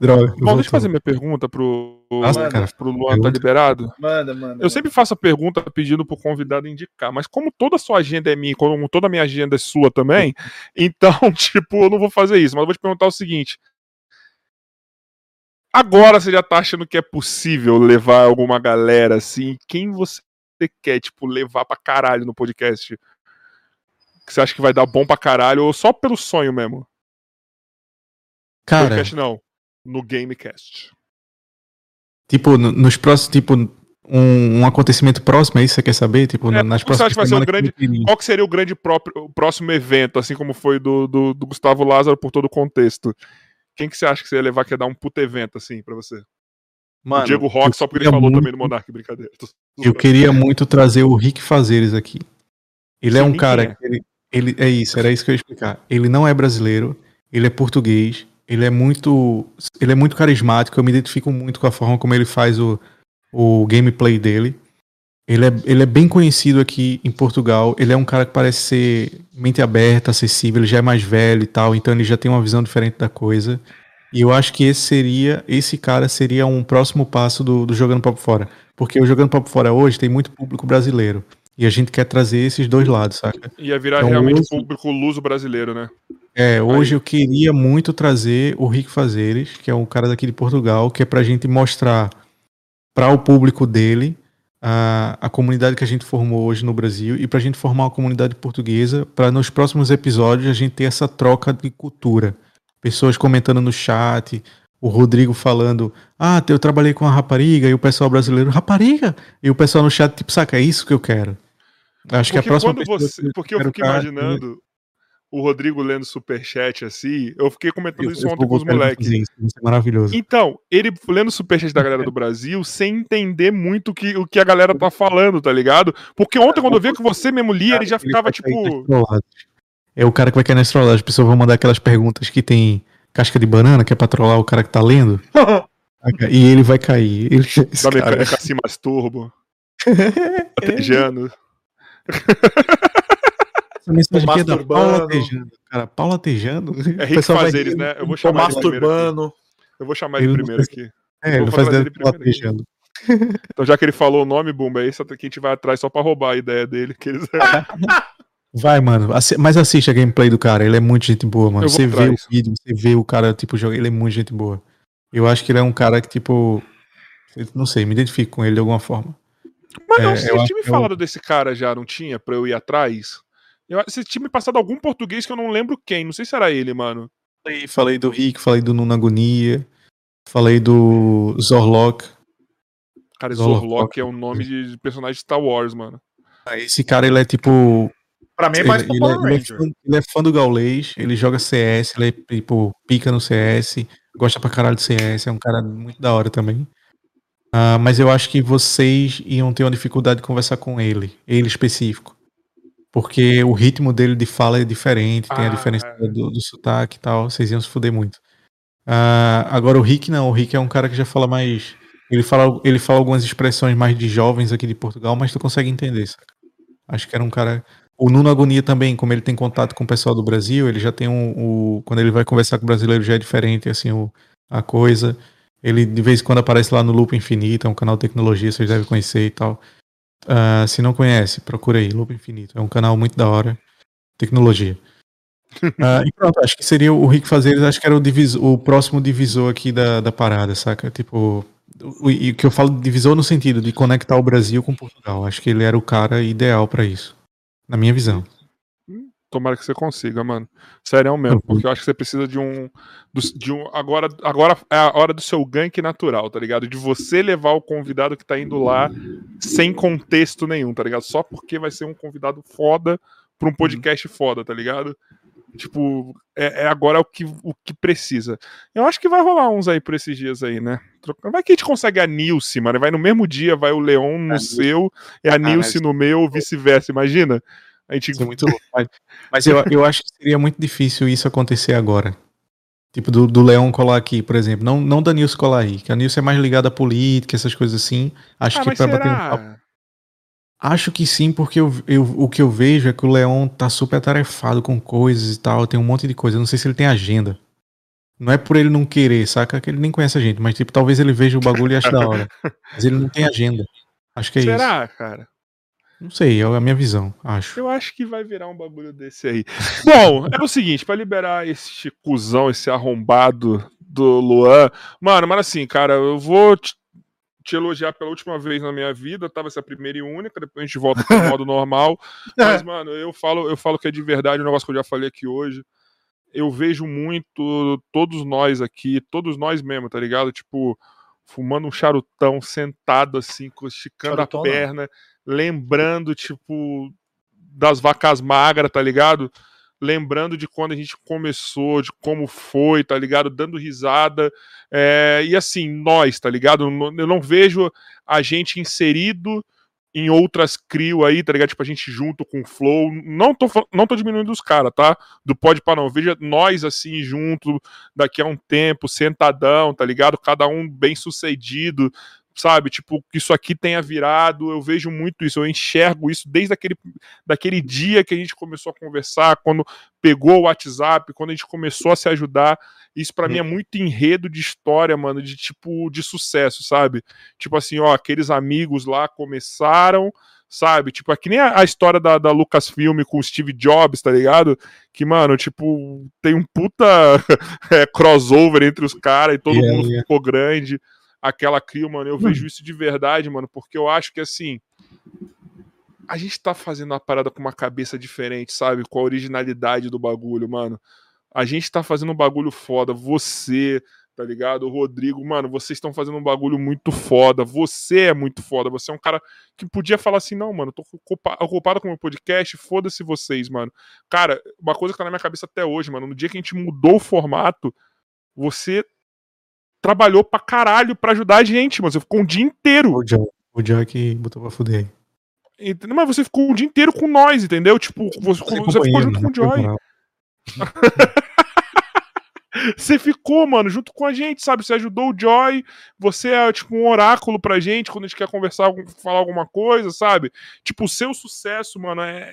Droga. Bom, voltou. deixa eu fazer minha pergunta pro, Nossa, Manda. cara. pro Luan, tá liberado? Manda, manda. Eu sempre faço a pergunta pedindo pro convidado indicar, mas como toda a sua agenda é minha, como toda a minha agenda é sua também, então, tipo, eu não vou fazer isso, mas eu vou te perguntar o seguinte. Agora você já tá achando que é possível levar alguma galera assim? Quem você quer, tipo, levar pra caralho no podcast? Que você acha que vai dar bom pra caralho ou só pelo sonho mesmo? Cara, Podcast não, no Gamecast. tipo, no- nos próximos. Tipo, um, um acontecimento próximo, é isso que você quer saber? Tipo, É, nas você próximas acha que vai ser semanas grande- que Qual que seria o grande próprio, o próximo evento, assim como foi do, do, do Gustavo Lázaro por todo o contexto? Quem que você acha que você ia levar que ia dar um puto evento, assim, pra você? Mano, o Diego Rock, só porque ele falou muito- também no Monark, brincadeira. Tô- Eu queria muito trazer o Rick Fazeres aqui. Ele é Sim, um quem cara é? que ele, ele é isso, era isso que eu ia explicar. Ele não é brasileiro, ele é português, ele é muito ele é muito carismático, eu me identifico muito com a forma como ele faz o, o gameplay dele. Ele é, ele é bem conhecido aqui em Portugal. Ele é um cara que parece ser mente aberta, acessível, ele já é mais velho e tal, então ele já tem uma visão diferente da coisa. E eu acho que esse seria, esse cara seria um próximo passo do, do Jogando Papo Fora. Porque o Jogando Papo Fora hoje tem muito público brasileiro. E a gente quer trazer esses dois lados, saca? Ia virar Então, realmente hoje- público luso brasileiro, né? É, hoje eu queria muito trazer o Rick Fazeres, que é um cara daqui de Portugal, que é pra gente mostrar para o público dele a, a comunidade que a gente formou hoje no Brasil e pra gente formar uma comunidade portuguesa, para nos próximos episódios a gente ter essa troca de cultura. Pessoas comentando no chat, o Rodrigo falando: Ah, eu trabalhei com a rapariga, e o pessoal brasileiro, rapariga? E o pessoal no chat, tipo, saca, é isso que eu quero. Acho que a Porque próxima quando você. Porque eu fico cá- imaginando o Rodrigo lendo superchat assim. Eu fiquei comentando Eu- isso eu ontem com os moleques. isso, Isso é maravilhoso. Então, ele lendo superchat da galera do Brasil sem entender muito o que, o que a galera tá falando, tá ligado? Porque ontem, quando eu vi que você mesmo lia, ele já ficava tipo. É o cara que vai cair nas trollagens. As pessoas vão mandar aquelas perguntas que tem casca de banana, que é pra trollar o cara que tá lendo. E ele vai cair. Ele, Da cara- mecânica assim mais turbo, latejando. É Masturbando. Paula. Cara, Paula. É Rick vai né? Eu vou chamar ele masturbando. Eu vou chamar ele Ele não primeiro aqui. É, ele Vou Paula primeiro. Então, já que ele falou o nome, Bumba, é aqui que a gente vai atrás só pra roubar a ideia dele. Que eles... Vai, mano. Mas assiste a gameplay do cara. Ele é muito gente boa, mano. Eu Você vê o vídeo, você vê o cara, tipo, joga. Ele é muito gente boa. Eu acho que ele é um cara que, tipo. eu Não sei, me identifico com ele de alguma forma. Mas não, É, você eu acho tinha me é falado desse cara já, não tinha? Pra eu ir atrás? Eu, você tinha me passado algum português que eu não lembro quem. Não sei se era ele, mano. Falei, falei do Rick, falei do Nuno Agonia, falei do Zorlok. Cara, Zorlok. Zorlok é um nome de personagem de Star Wars, mano. Esse cara, ele é tipo. Pra mim é mais ele Power é, ele é Ranger. fã, ele é fã do Gaulês, ele joga CS, ele é tipo, pica no CS, gosta pra caralho de CS, é um cara muito da hora também. Ah, mas eu acho que vocês iam ter uma dificuldade de conversar com ele, ele específico. Porque o ritmo dele de fala é diferente, tem a Ah, diferença é. do, do sotaque e tal, vocês iam se fuder muito. Ah, agora o Rick não, o Rick é um cara que já fala mais. Ele fala, ele fala algumas expressões mais de jovens aqui de Portugal, mas tu consegue entender, saca? Acho que era um cara. O Nuno Agonia também, como ele tem contato com o pessoal do Brasil, ele já tem um. o- quando ele vai conversar com o brasileiro já é diferente, assim, o, a coisa. Ele de vez em quando aparece lá no Loop Infinito, é um canal de tecnologia, vocês devem conhecer e tal. Ah, se não conhece, procura aí, Loop Infinito. É um canal muito da hora. Tecnologia. Ah, e pronto, acho que seria o Rick Fazeres, acho que era o, divisor, o próximo divisor aqui da, da parada, saca? Tipo. o- E o que eu falo de divisor no sentido de conectar o Brasil com Portugal. Acho que ele era o cara ideal pra isso. Na minha visão. Tomara que você consiga, mano. Sério mesmo, Uhum. porque eu acho que você precisa de um. De um agora, agora é a hora do seu gank natural, tá ligado? De você levar o convidado que tá indo lá sem contexto nenhum, tá ligado? Só porque vai ser um convidado foda pra um Uhum. podcast foda, tá ligado? Tipo, é, é agora o que, o que precisa. Eu acho que vai rolar uns aí por esses dias aí, né? Vai que a gente consegue a Nilce, mano. Vai no mesmo dia, vai o Leon no É, seu e a Ah, Nilce mas- no meu, ou vice-versa, imagina? A gente Isso é muito louco. Mas, mas eu, eu acho que seria muito difícil isso acontecer agora. Tipo, do, do Leão colar aqui, por exemplo. Não, não da Nilce colar aí, que a Nilce é mais ligada à política, essas coisas assim. Acho Ah, que pra bater um será? papo. Acho que sim, porque eu, eu- o que eu vejo é que o Leão tá super atarefado com coisas e tal, tem um monte de coisa. Eu não sei se ele tem agenda. Não é por ele não querer, saca? Que ele nem conhece a gente, mas tipo, talvez ele veja o bagulho e ache da hora. Mas ele não tem agenda. Acho que é isso. Será, cara? Não sei, é a minha visão, acho. Eu acho que vai virar um bagulho desse aí. Bom, é o seguinte, pra liberar esse cuzão, esse arrombado do Luan, mano, mas assim, cara, eu vou te, te elogiar pela última vez na minha vida, tava essa primeira e única, depois a gente volta pro modo normal. Mas, mano, eu falo, eu falo que é de verdade um negócio que eu já falei aqui hoje. Eu vejo muito todos nós aqui, todos nós mesmo, tá ligado? Tipo, fumando um charutão, sentado assim, esticando Charutão, a não. Lembrando, tipo, das vacas magras, tá ligado? Lembrando de quando a gente começou, de como foi, tá ligado? Dando risada. É, e assim, nós, tá ligado? Eu não vejo a gente inserido em outras crio aí, tá ligado? Tipo, a gente junto com o Flow. Não tô, não tô diminuindo os caras, tá? Do pode para não. Veja nós assim junto daqui a um tempo, sentadão, tá ligado? Cada um bem sucedido, sabe? Tipo, que isso aqui tenha virado. Eu vejo muito isso, eu enxergo isso desde aquele daquele dia que a gente começou a conversar, quando pegou o WhatsApp, quando a gente começou a se ajudar. Isso pra mim é muito enredo de história, mano, de tipo de sucesso, sabe? Tipo assim, ó, aqueles amigos lá começaram, sabe? Tipo, é que nem a, a história da, da Lucasfilm com o Steve Jobs, tá ligado? Que, mano, tipo, tem um puta é, crossover entre os caras e todo Yeah, mundo yeah. ficou grande. Aquela crio, mano, eu vejo isso de verdade, mano, porque eu acho que assim. A gente tá fazendo uma parada com uma cabeça diferente, sabe? Com a originalidade do bagulho, mano. A gente tá fazendo um bagulho foda. Você, tá ligado? O Rodrigo, mano, vocês estão fazendo um bagulho muito foda. Você é muito foda. Você é um cara que podia falar assim: não, mano, tô ocupa- ocupado com o meu podcast, foda-se vocês, mano. Cara, uma coisa que tá na minha cabeça até hoje, mano, no dia que a gente mudou o formato, você trabalhou pra caralho pra ajudar a gente, mano. Você ficou um dia inteiro. O Joy, o que botou pra fuder aí. Entendeu? Mas você ficou um dia inteiro com nós, entendeu? Tipo, você, você ficou junto com o né? Joy. Você ficou, mano, junto com a gente, sabe? Você ajudou o Joy, você é tipo um oráculo pra gente quando a gente quer conversar, falar alguma coisa, sabe? Tipo, o seu sucesso, mano, é.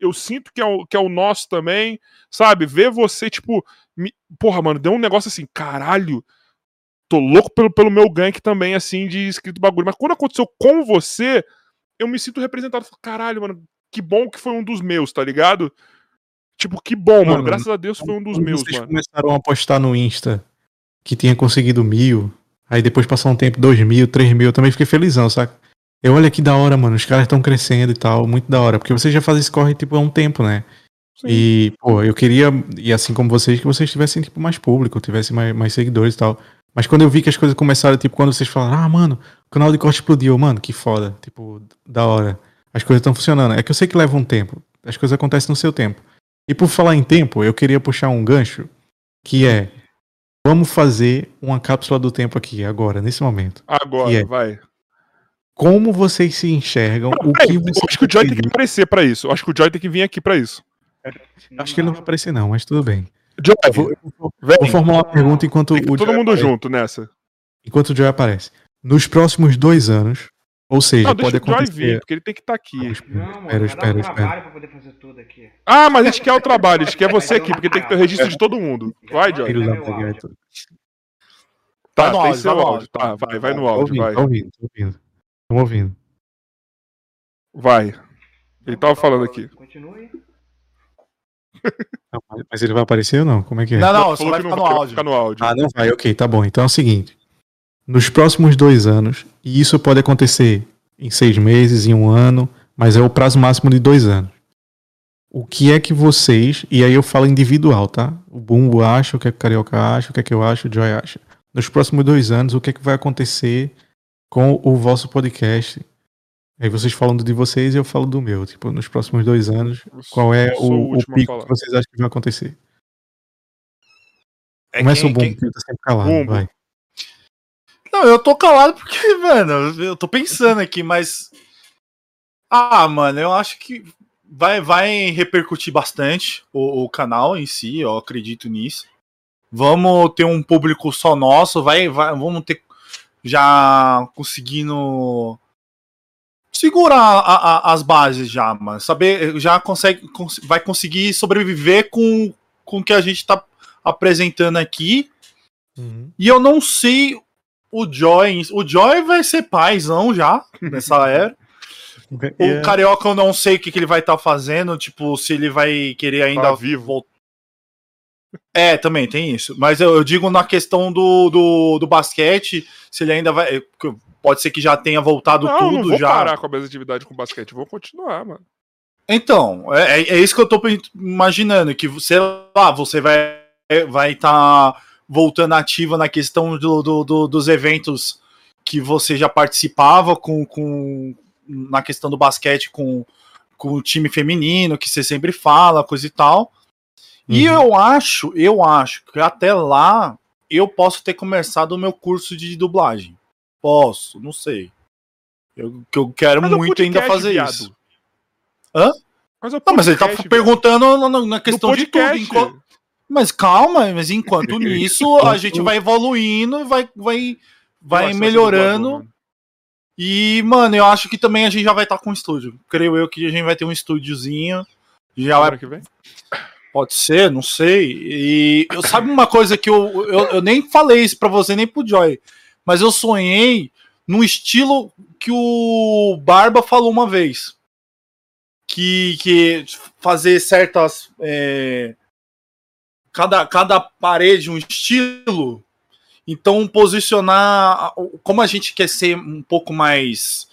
Eu sinto que é, o, que é o nosso também, sabe? Ver você, tipo. me- Porra, mano, deu um negócio assim, caralho. Tô louco pelo, pelo meu gank também, assim, de escrito bagulho. Mas quando aconteceu com você, eu me sinto representado. Falo, Caralho, mano, que bom que foi um dos meus, tá ligado? Tipo, que bom, mano. Mano, Graças a Deus foi um dos meus, vocês mano. começaram a postar no Insta que tinha conseguido mil, aí depois passou um tempo, dois mil, três mil, eu também fiquei felizão, saca? Eu olha que da hora, mano, os caras estão crescendo e tal, muito da hora, porque vocês já fazem esse corre, tipo, há um tempo, né? Sim. E, pô, eu queria, e assim como vocês, que vocês tivessem, tipo, mais público, tivessem mais, mais seguidores e tal. Mas quando eu vi que as coisas começaram, tipo, quando vocês falaram, ah, mano, o canal de corte explodiu, mano, que foda, tipo, da hora. As coisas estão funcionando. É que eu sei que leva um tempo, as coisas acontecem no seu tempo. E por falar em tempo, eu queria puxar um gancho, que é, vamos fazer uma cápsula do tempo aqui, agora, nesse momento. Agora, é? vai. Como vocês se enxergam, o que eu vocês acho que o Joy tem que aparecer pra isso. Eu acho que o Joy tem que vir aqui pra isso. Acho que ele não vai aparecer não, mas tudo bem. Joy, Eu vou, eu vou- formular uma pergunta enquanto todo Joy mundo aparece. junto nessa. Enquanto o Joy aparece. Nos próximos dois anos, ou seja, Não, pode deixa o Joy acontecer... vir, porque ele tem que estar aqui. Não, Espera, um espera, espera. trabalho pra poder fazer tudo aqui. Ah, mas a gente quer o trabalho, a gente quer você aqui, porque tem que ter o registro de todo mundo. Vai, Joy. Baguete. Tá, Vai no tem áudio, seu áudio. áudio. Tá, vai, vai no Tô áudio, ouvindo, vai. tô ouvindo, tô ouvindo. Tô ouvindo. Vai. Ele tava falando aqui. Continue. Não, mas- ele vai aparecer ou não? Como é que é? Não, não, só vai ficar não no vai áudio. ficar no áudio. Ah, não vai, ok, tá bom. Então é o seguinte: nos próximos dois anos, e isso pode acontecer em seis meses, em um ano, mas é o prazo máximo de dois anos. O que é que vocês, e aí eu falo individual, tá? O Bumbo acha, o que é que o Carioca acha, o que é que eu acho, o Joy acha. Nos próximos dois anos, o que é que vai acontecer com o vosso podcast? Aí vocês falam do de vocês e eu falo do meu. Tipo, nos próximos dois anos, qual é o, o pico que vocês acham que vai acontecer? É Começa quem- o Bumbo, quem- que tá sempre calado, Bumbo. vai. Não, eu tô calado porque, mano, eu tô pensando aqui, mas. Ah, mano, eu acho que vai, vai repercutir bastante o, o canal em si, eu acredito nisso. Vamos ter um público só nosso, vai, vai, vamos ter já conseguindo segurar a- a- as bases já, mano. Saber, já consegue, cons- vai conseguir sobreviver com, com o que a gente tá apresentando aqui. Uhum. E eu não sei o Joy. O Joy vai ser paizão já nessa era. O Carioca eu não sei o que, que ele vai estar fazendo. Tipo, se ele vai querer ainda Tá vivo. vol- É, também tem isso. Mas eu, eu digo na questão do, do, do basquete, se ele ainda vai. Pode ser que já tenha voltado Não, não tudo vou já. parar com a minhas atividades com basquete, vou continuar, mano. Então, é, é- é isso que eu tô imaginando, que, sei lá, você vai vai estar voltando ativa na questão do, do- do- dos eventos que você já participava com, com na questão do basquete com, com o time feminino, que você sempre fala, coisa e tal. E Uhum. eu acho, eu acho que até lá eu posso ter começado o meu curso de dublagem. Posso, não sei. Eu, que eu quero Faz um muito ainda podcast, fazer viado. isso. Hã? Faz um Não, mas ele tá podcast, perguntando na, na- na viado. questão de tudo. podcast. enquanto- Mas calma, mas enquanto nisso a gente vai evoluindo, vai, vai, vai acho que melhorando. mano. E, mano, eu acho que também a gente já vai estar com um estúdio. Creio eu que a gente vai ter um estúdiozinho. Já vai, que vem? Pode ser, não sei. E eu sabe uma coisa que eu, eu, eu nem falei isso pra você, nem pro Joy, mas eu sonhei num estilo que o Barba falou uma vez. Que, que fazer certas. é, cada, cada parede um estilo. Então, posicionar. Como a gente quer ser um pouco mais.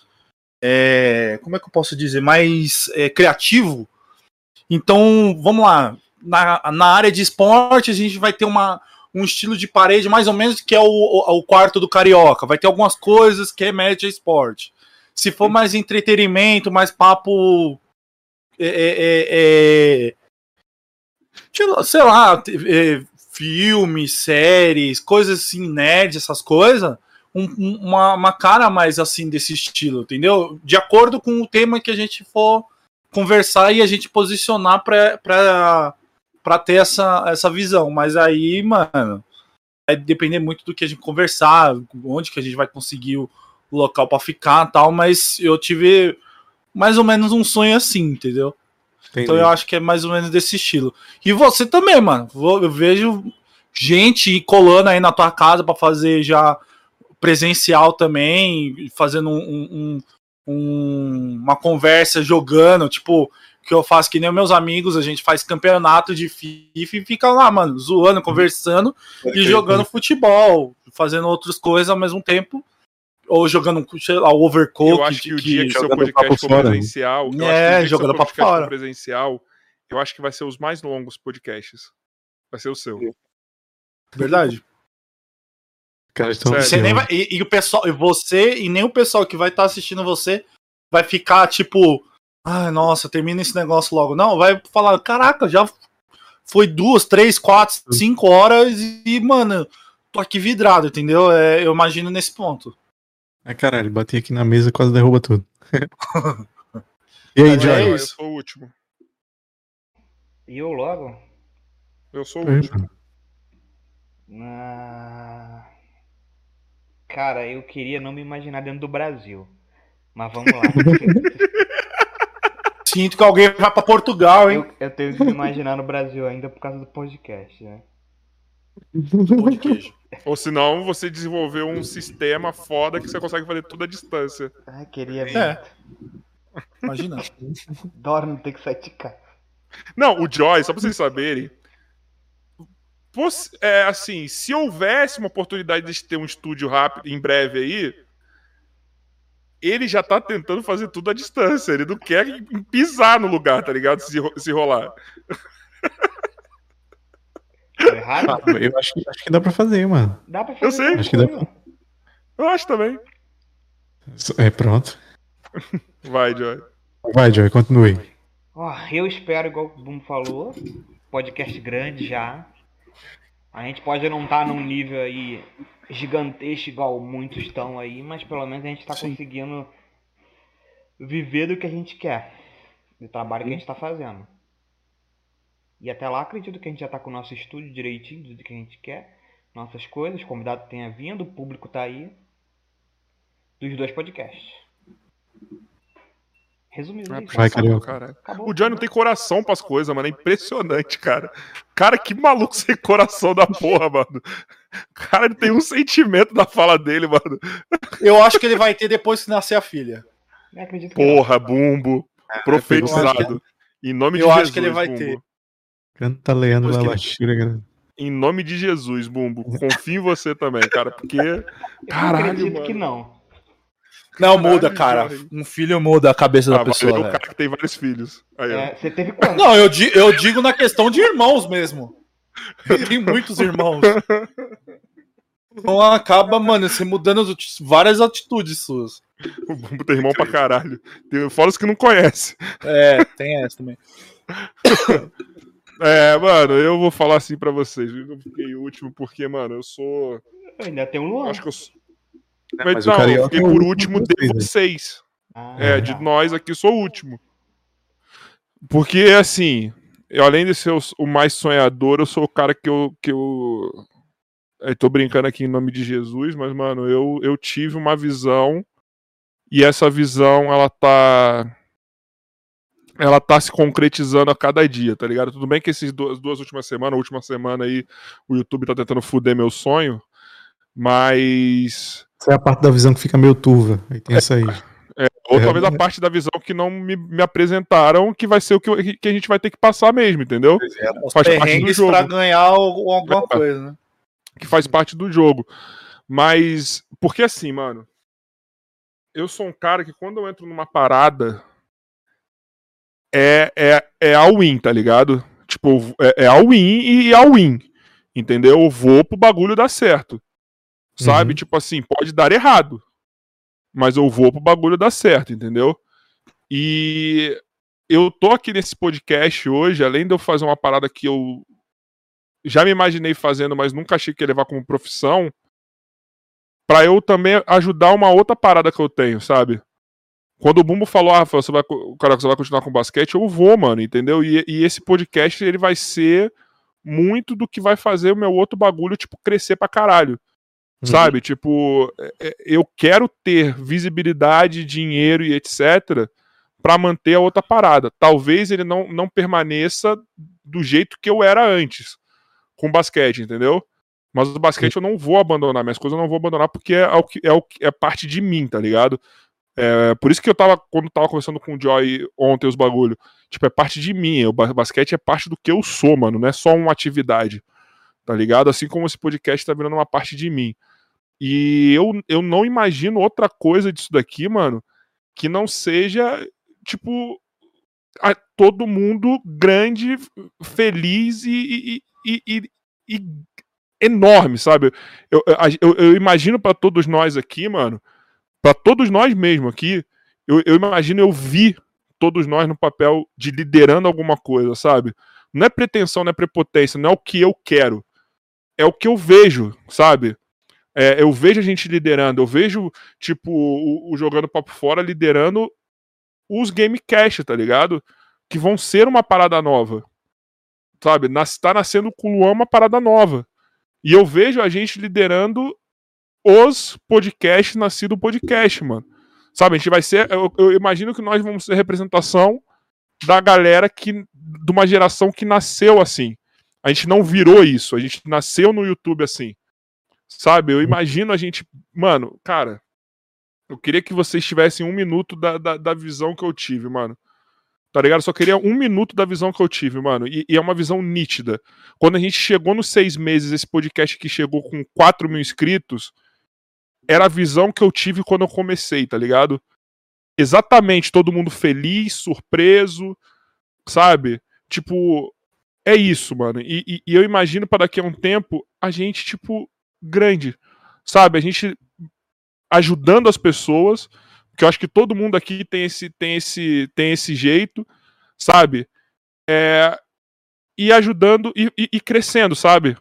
é, como é que eu posso dizer? Mais é, criativo. Então, vamos lá. Na, na área de esporte, a gente vai ter uma, um estilo de parede mais ou menos que é o, o, o quarto do Carioca. Vai ter algumas coisas que remete a esporte. Se for mais entretenimento, mais papo. é, é, é, é, sei lá- é, filmes, séries, coisas assim, nerd, essas coisas. um- um- uma, uma cara mais assim desse estilo, entendeu? De acordo com o tema que a gente for conversar e a gente posicionar pra, pra ter essa, essa visão. Mas aí, mano, vai depender muito do que a gente conversar, onde que a gente vai conseguir o, o local pra ficar e tal. Mas eu tive mais ou menos um sonho assim, entendeu? Então eu acho que é mais ou menos desse estilo. E você também, mano. Eu vejo gente colando aí na tua casa pra fazer já presencial também, fazendo um, um- um- uma conversa jogando, tipo, que eu faço que nem os meus amigos, a gente faz campeonato de FIFA e fica lá, mano, zoando, conversando e jogando futebol, fazendo outras coisas ao mesmo tempo. Ou jogando, sei lá, o Overcooked. Eu acho que o dia que seu jogando podcast for fora. presencial, eu que É, que jogando for fora. presencial, eu acho que vai ser os mais longos podcasts. Vai ser o seu. Verdade. Cara, Sério. Você nem vai- e, e o pessoal, e você, e nem o pessoal que vai estar assistindo você vai ficar tipo, ah, nossa, termina esse negócio logo. Não, vai falar, caraca, já foi duas, três, quatro, cinco horas e, mano, tô aqui vidrado, entendeu? É, eu imagino nesse ponto. Ah, caralho, bati aqui na mesa e quase derruba tudo. e aí, é Joy? eu sou o último. E eu logo? Eu sou o último. Ah, Cara, eu queria não me imaginar dentro do Brasil. Mas vamos lá. Sinto que alguém vai pra Portugal, hein? eu, eu tenho que me imaginar no Brasil ainda por causa do podcast, né? Pão de queijo. Ou senão você desenvolveu um sistema foda que você consegue fazer tudo à distância. Ai, queria É. muito. Imagina. Adoro não ter que sair de casa. Não, o Joy, só pra vocês saberem. É assim, se houvesse uma oportunidade de ter um estúdio rápido em breve aí, ele já tá tentando fazer tudo à distância. Ele não quer pisar no lugar, tá ligado? Se, se rolar. Tô errado? Ah, eu acho que, acho que dá pra fazer, mano. Dá pra fazer. Eu sei. Acho que dá tranquilo. Eu acho também. É, pronto. Vai, Joy. Vai, Joy, continue. Ó, eu espero, igual o Boom falou, podcast grande já. A gente pode não estar num nível aí gigantesco igual muitos estão aí, mas pelo menos a gente está conseguindo viver do que a gente quer, do trabalho que a gente está fazendo. E até lá acredito que a gente já está com o nosso estúdio direitinho, do que a gente quer, nossas coisas, o convidado tenha vindo, o público tá aí, dos dois podcasts. Resumindo, é isso. Vai, caralho. Acabou. O Joy não tem coração pras coisas, mano. É impressionante, cara. Cara, que maluco sem coração da porra, mano. Cara, ele tem um sentimento da fala dele, mano. Eu acho que ele vai ter depois que nascer a filha. Eu que. Porra, bumbo. Profetizado. Em nome de eu Jesus. acho que ele vai Bumbo. ter. Canta Leandro que ele- Lalachira, cara. Em nome de Jesus, Bumbo. Confio em você também, cara. Porque. Eu Caralho, acredito mano. que não. Não, Caralho, muda, cara. Um filho muda a cabeça Ah, da pessoa. o velho. cara que tem vários filhos. Aí. É, você teve quanto? Não, eu, di- eu digo na questão de irmãos mesmo. Eu tenho muitos irmãos. Então acaba, mano, você mudando as- várias atitudes suas. O Bumbo tem irmão pra caralho. Tem fora os que não conhece. É, tem essa também. É, mano, eu vou falar assim pra vocês. Eu fiquei último porque, mano, eu sou. Eu ainda tem um Luan. acho que eu sou. mas Mas o não, eu fiquei é por último de vocês, né? vocês. Ah, É, de nós aqui, sou o último. Porque, assim, eu, além de ser o, o mais sonhador, eu sou o cara que eu. Que eu... eu tô brincando aqui em nome de Jesus, mas, mano, eu, eu tive uma visão. E essa visão, ela tá. ela tá se concretizando a cada dia, tá ligado? Tudo bem que essas duas, duas últimas semanas, a última semana aí, o YouTube tá tentando fuder meu sonho, mas. Essa é a parte da visão que fica meio turva. Aí tem essa aí. É, ou É, talvez a é. parte da visão que não me, me apresentaram, que vai ser o que, que a gente vai ter que passar mesmo, entendeu? Os Faz parte do jogo. pra ganhar al- alguma É. coisa, né? que faz parte do jogo. Mas, porque assim, mano, eu sou um cara que quando eu entro numa parada, é, é, é all-in, tá ligado? Tipo, é, é all-in e all-in, entendeu? Eu vou pro bagulho dar certo, sabe? Uhum. Tipo assim, pode dar errado, mas eu vou pro bagulho dar certo, entendeu? E eu tô aqui nesse podcast hoje, além de eu fazer uma parada que eu já me imaginei fazendo, mas nunca achei que ia levar como profissão, pra eu também ajudar uma outra parada que eu tenho, sabe? Quando o Bumbo falou, ah, você vai, cara, você vai continuar com basquete, eu vou, mano, entendeu? E, e esse podcast, ele vai ser muito do que vai fazer o meu outro bagulho, tipo, crescer pra caralho. Sabe? Tipo, é- é- eu quero ter visibilidade, dinheiro e etc. pra manter a outra parada. Talvez ele não, não permaneça do jeito que eu era antes com o basquete, entendeu? Mas o basquete eu não vou abandonar, minhas coisas eu não vou abandonar porque é, o que, é, o, que- é parte de mim, tá ligado? É, por isso que eu tava, quando tava conversando com o Joy ontem, os bagulho, tipo, é parte de mim, o ba- basquete é parte do que eu sou, mano, não é só uma atividade, tá ligado? Assim como esse podcast tá virando uma parte de mim. E eu, eu não imagino outra coisa disso daqui, mano, que não seja, tipo, a- todo mundo grande, feliz e, e- e- e- enorme, sabe? Eu, eu, eu- imagino pra todos nós aqui, mano, pra todos nós mesmo aqui, eu, eu imagino eu vi todos nós no papel de liderando alguma coisa, sabe? Não é pretensão, não é prepotência, não é o que eu quero. É o que eu vejo, sabe? É, eu vejo a gente liderando, eu vejo, tipo, o, o Jogando Papo Fora liderando os Gamecast, tá ligado? Que vão ser uma parada nova. Sabe? Nas, tá nascendo com o Luan uma parada nova. E eu vejo a gente liderando os podcasts nascido podcast, mano. Sabe, a gente vai ser. Eu, eu imagino que nós vamos ser representação da galera que. de uma geração que nasceu assim. A gente não virou isso, a gente nasceu no YouTube assim. Sabe? Eu imagino a gente. Mano, cara. Eu queria que vocês tivessem um minuto da, da, da visão que eu tive, mano. Tá ligado? Eu só queria um minuto da visão que eu tive, mano. E, e é uma visão nítida. Quando a gente chegou nos seis meses, esse podcast que chegou com 4 mil inscritos, era a visão que eu tive quando eu comecei, tá ligado? Exatamente, todo mundo feliz, surpreso, sabe? Tipo, é isso, mano. E, e- e eu imagino para daqui a um tempo a gente, tipo, grande, sabe? A gente ajudando as pessoas, que eu acho que todo mundo aqui tem esse, tem esse, tem esse jeito, sabe? É, e ajudando e, e- e crescendo, sabe?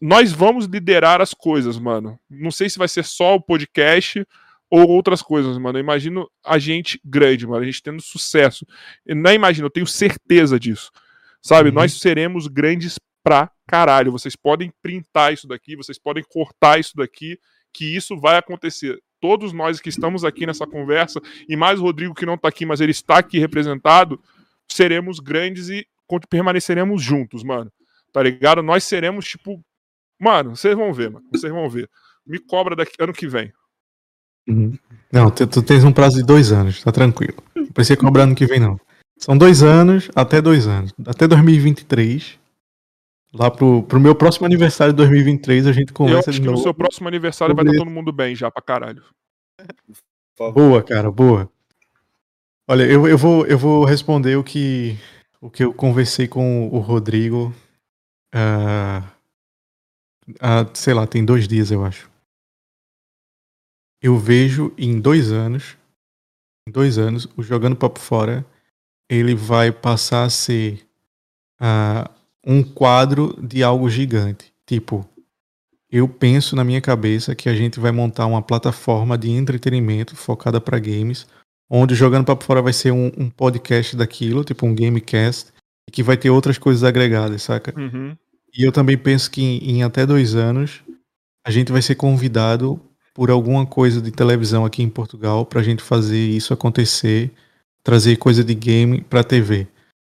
Nós vamos liderar as coisas, mano. Não sei se vai ser só o podcast ou outras coisas, mano. Eu imagino a gente grande, mano. A gente tendo sucesso. Eu não imagino, eu tenho certeza disso. Sabe? Uhum. Nós seremos grandes pra caralho. Vocês podem printar isso daqui, vocês podem cortar isso daqui, que isso vai acontecer. Todos nós que estamos aqui nessa conversa, e mais o Rodrigo que não tá aqui, mas ele está aqui representado, seremos grandes e permaneceremos juntos, mano. Tá ligado? Nós seremos, tipo. Mano, vocês vão ver, mano. Vocês vão ver. Me cobra daqui ano que vem. Uhum. Não, tu, tu tens um prazo de dois anos, tá tranquilo. Não precisa cobrar ano que vem, não. São dois anos, até dois anos. Até 2023. Lá pro, pro meu próximo aniversário de 2023 a gente Eu conversa acho de que no seu próximo aniversário vai sobre estar todo mundo bem já pra caralho. Boa, cara, boa. Olha, eu, eu, vou, eu vou responder o que, o que eu conversei com o Rodrigo. ah, ah, sei lá, tem dois dias, eu acho. Eu vejo em dois anos, em dois anos, o Jogando Papo Fora, ele vai passar a ser ah, um quadro de algo gigante. Tipo, eu penso na minha cabeça que a gente vai montar uma plataforma de entretenimento focada para games, onde Jogando Papo Fora vai ser um, um podcast daquilo, tipo um gamecast, e que vai ter outras coisas agregadas, saca? Uhum. E eu também penso que em, em até dois anos a gente vai ser convidado por alguma coisa de televisão aqui em Portugal pra gente fazer isso acontecer, trazer coisa de game pra TV.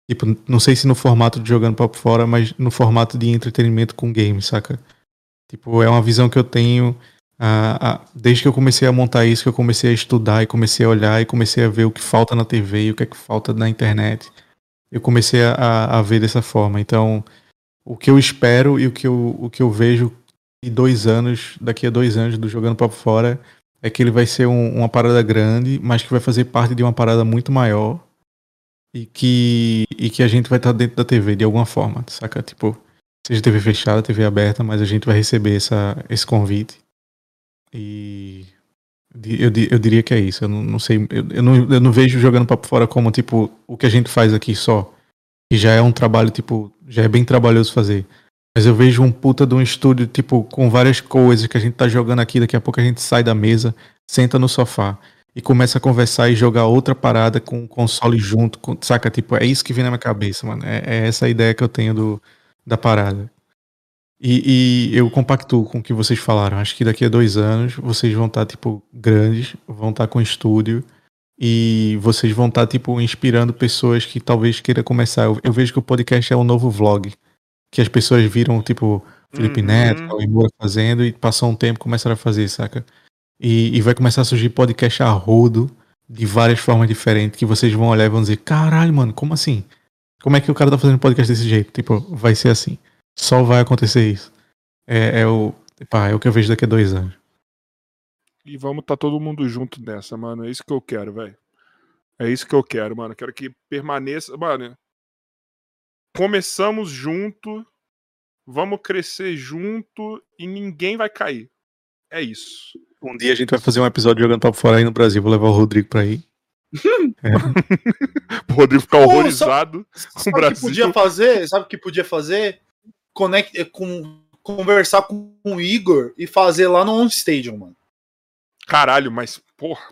Tipo, não sei se no formato de jogando papo fora, mas no formato de entretenimento com game, saca? Tipo, é uma visão que eu tenho ah, desde que eu comecei a montar isso, que eu comecei a estudar e comecei a olhar e comecei a ver o que falta na TV e o que é que falta na internet. Eu comecei a, a ver dessa forma. Então, o que eu espero e o que eu, o que eu vejo em dois anos, daqui a dois anos do Jogando Papo Fora, é que ele vai ser um, uma parada grande, mas que vai fazer parte de uma parada muito maior e que, e que a gente vai estar dentro da TV de alguma forma, saca? Tipo, seja TV fechada, TV aberta, mas a gente vai receber essa, esse convite. E eu, eu diria que é isso. Eu não, não sei, eu, eu, não, eu não vejo jogando papo fora como tipo o que a gente faz aqui só. Que já é um trabalho, tipo, já é bem trabalhoso fazer. Mas eu vejo um puta de um estúdio, tipo, com várias coisas que a gente tá jogando aqui, daqui a pouco a gente sai da mesa, senta no sofá e começa a conversar e jogar outra parada com o console junto, com, saca? Tipo, é isso que vem na minha cabeça, mano. É, é essa a ideia que eu tenho do, da parada. E, e, eu compactuo com o que vocês falaram. Acho que daqui a dois anos vocês vão estar, tá, tipo, grandes, vão estar tá com estúdio e vocês vão estar, tá, tipo, inspirando pessoas que talvez queiram começar. Eu, eu, vejo que o podcast é um novo vlog. Que as pessoas viram, tipo, Felipe uhum. Neto, Moura fazendo e passou um tempo começaram a fazer, saca? E, e vai começar a surgir podcast a rodo de várias formas diferentes que vocês vão olhar e vão dizer: caralho, mano, como assim? Como é que o cara tá fazendo podcast desse jeito? Tipo, vai ser assim. Só vai acontecer isso. É, é o, pá, é o que eu vejo daqui a dois anos. E vamos tá todo mundo junto nessa, mano. É isso que eu quero, velho. É isso que eu quero, mano. Quero que permaneça. Mano, começamos junto, vamos crescer junto e ninguém vai cair. É isso. Um dia a gente vai fazer um episódio jogando top fora aí no Brasil. Vou levar o Rodrigo pra ir. É. o Rodrigo ficar horrorizado Pô, sabe, com o Brasil. Que podia fazer? Sabe o que podia fazer? conect, com, conversar com o Igor e fazer lá no On Stadium, mano. Caralho, mas, porra.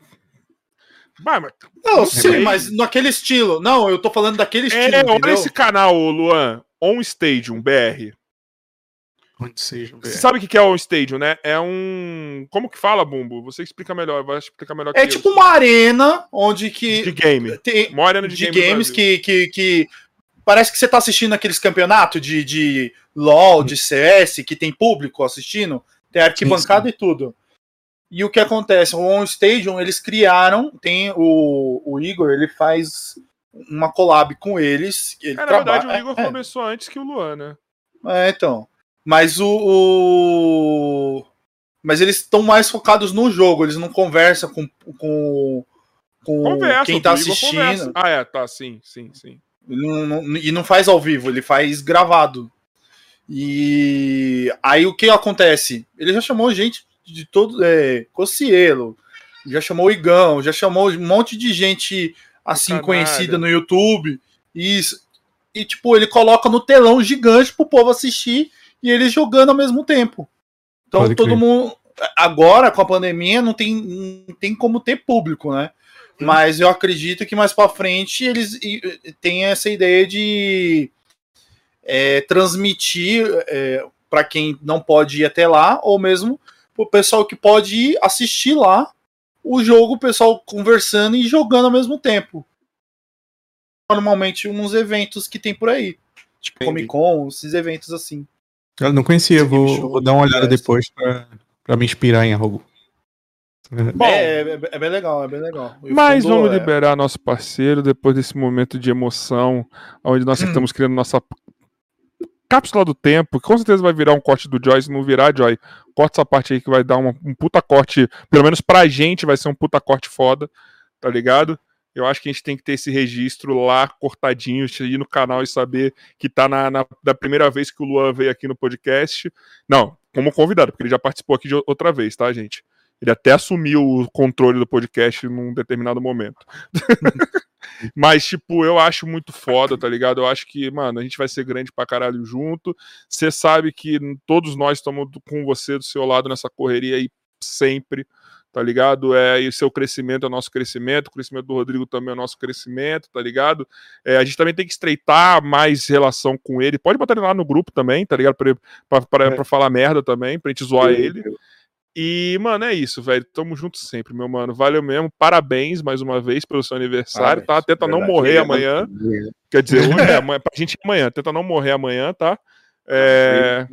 Mas, mas, não, sim, mas naquele estilo. Não, eu tô falando daquele é, estilo. É, olha esse canal, Luan. On Stadium BR. Onde seja, Você sabe o que é On Stadium, né? É um. Como que fala, Bumbo? Você explica melhor, vai explicar melhor É tipo eu. uma arena onde que. De game. Tem... Uma arena de, de game games que, que, que parece que você tá assistindo aqueles campeonatos de, de LOL, de CS, que tem público assistindo, tem arquibancada sim, sim. e tudo. E o que acontece? O On Stadium, eles criaram, tem o, o Igor, ele faz uma collab com eles. Ele é, na verdade, o Igor é, começou antes que o Luan, né? É, então. Mas o. o... Mas eles estão mais focados no jogo, eles não conversam com, com, com conversa, quem tá assistindo. Ah, é, tá, sim, sim, sim. Não, não, e não faz ao vivo, ele faz gravado. E aí o que acontece? Ele já chamou gente de todo. É, Cocielo, já chamou o Igão, já chamou um monte de gente assim conhecida no YouTube. Isso. E tipo, ele coloca no telão gigante pro povo assistir e eles jogando ao mesmo tempo. Então Pode todo crer. mundo. Agora, com a pandemia, não tem, não tem como ter público, né? Mas eu acredito que mais para frente eles têm essa ideia de é, transmitir é, para quem não pode ir até lá, ou mesmo o pessoal que pode ir assistir lá o jogo, o pessoal conversando e jogando ao mesmo tempo. Normalmente uns eventos que tem por aí. Tipo Comic Con, esses eventos assim. Eu não conhecia, vou, vou, dar uma olhada depois para me inspirar em algo. Bom, é, é, é, bem legal, é bem legal. mas vamos é... liberar nosso parceiro depois desse momento de emoção, onde nós hum. estamos criando nossa cápsula do tempo, que com certeza vai virar um corte do Joy, se não virar, Joy, corta essa parte aí que vai dar uma, um puta corte, pelo menos pra gente vai ser um puta corte foda, tá ligado? Eu acho que a gente tem que ter esse registro lá cortadinho, ir no canal e saber que tá na, na da primeira vez que o Luan veio aqui no podcast. Não, como convidado, porque ele já participou aqui de outra vez, tá, gente? Ele até assumiu o controle do podcast num determinado momento. Mas, tipo, eu acho muito foda, tá ligado? Eu acho que, mano, a gente vai ser grande pra caralho junto. Você sabe que todos nós estamos com você do seu lado nessa correria aí sempre, tá ligado? É, e o seu crescimento é o nosso crescimento, o crescimento do Rodrigo também é o nosso crescimento, tá ligado? É, a gente também tem que estreitar mais relação com ele. Pode botar ele lá no grupo também, tá ligado? Pra, pra, pra, é. pra falar merda também, pra gente zoar ele. E, mano, é isso, velho. Tamo junto sempre, meu mano. Valeu mesmo. Parabéns mais uma vez pelo seu aniversário, tá? Parabéns, Tenta não verdade. morrer amanhã. Quer dizer, hoje é amanhã. Pra gente é amanhã. Tenta não morrer amanhã, tá? É...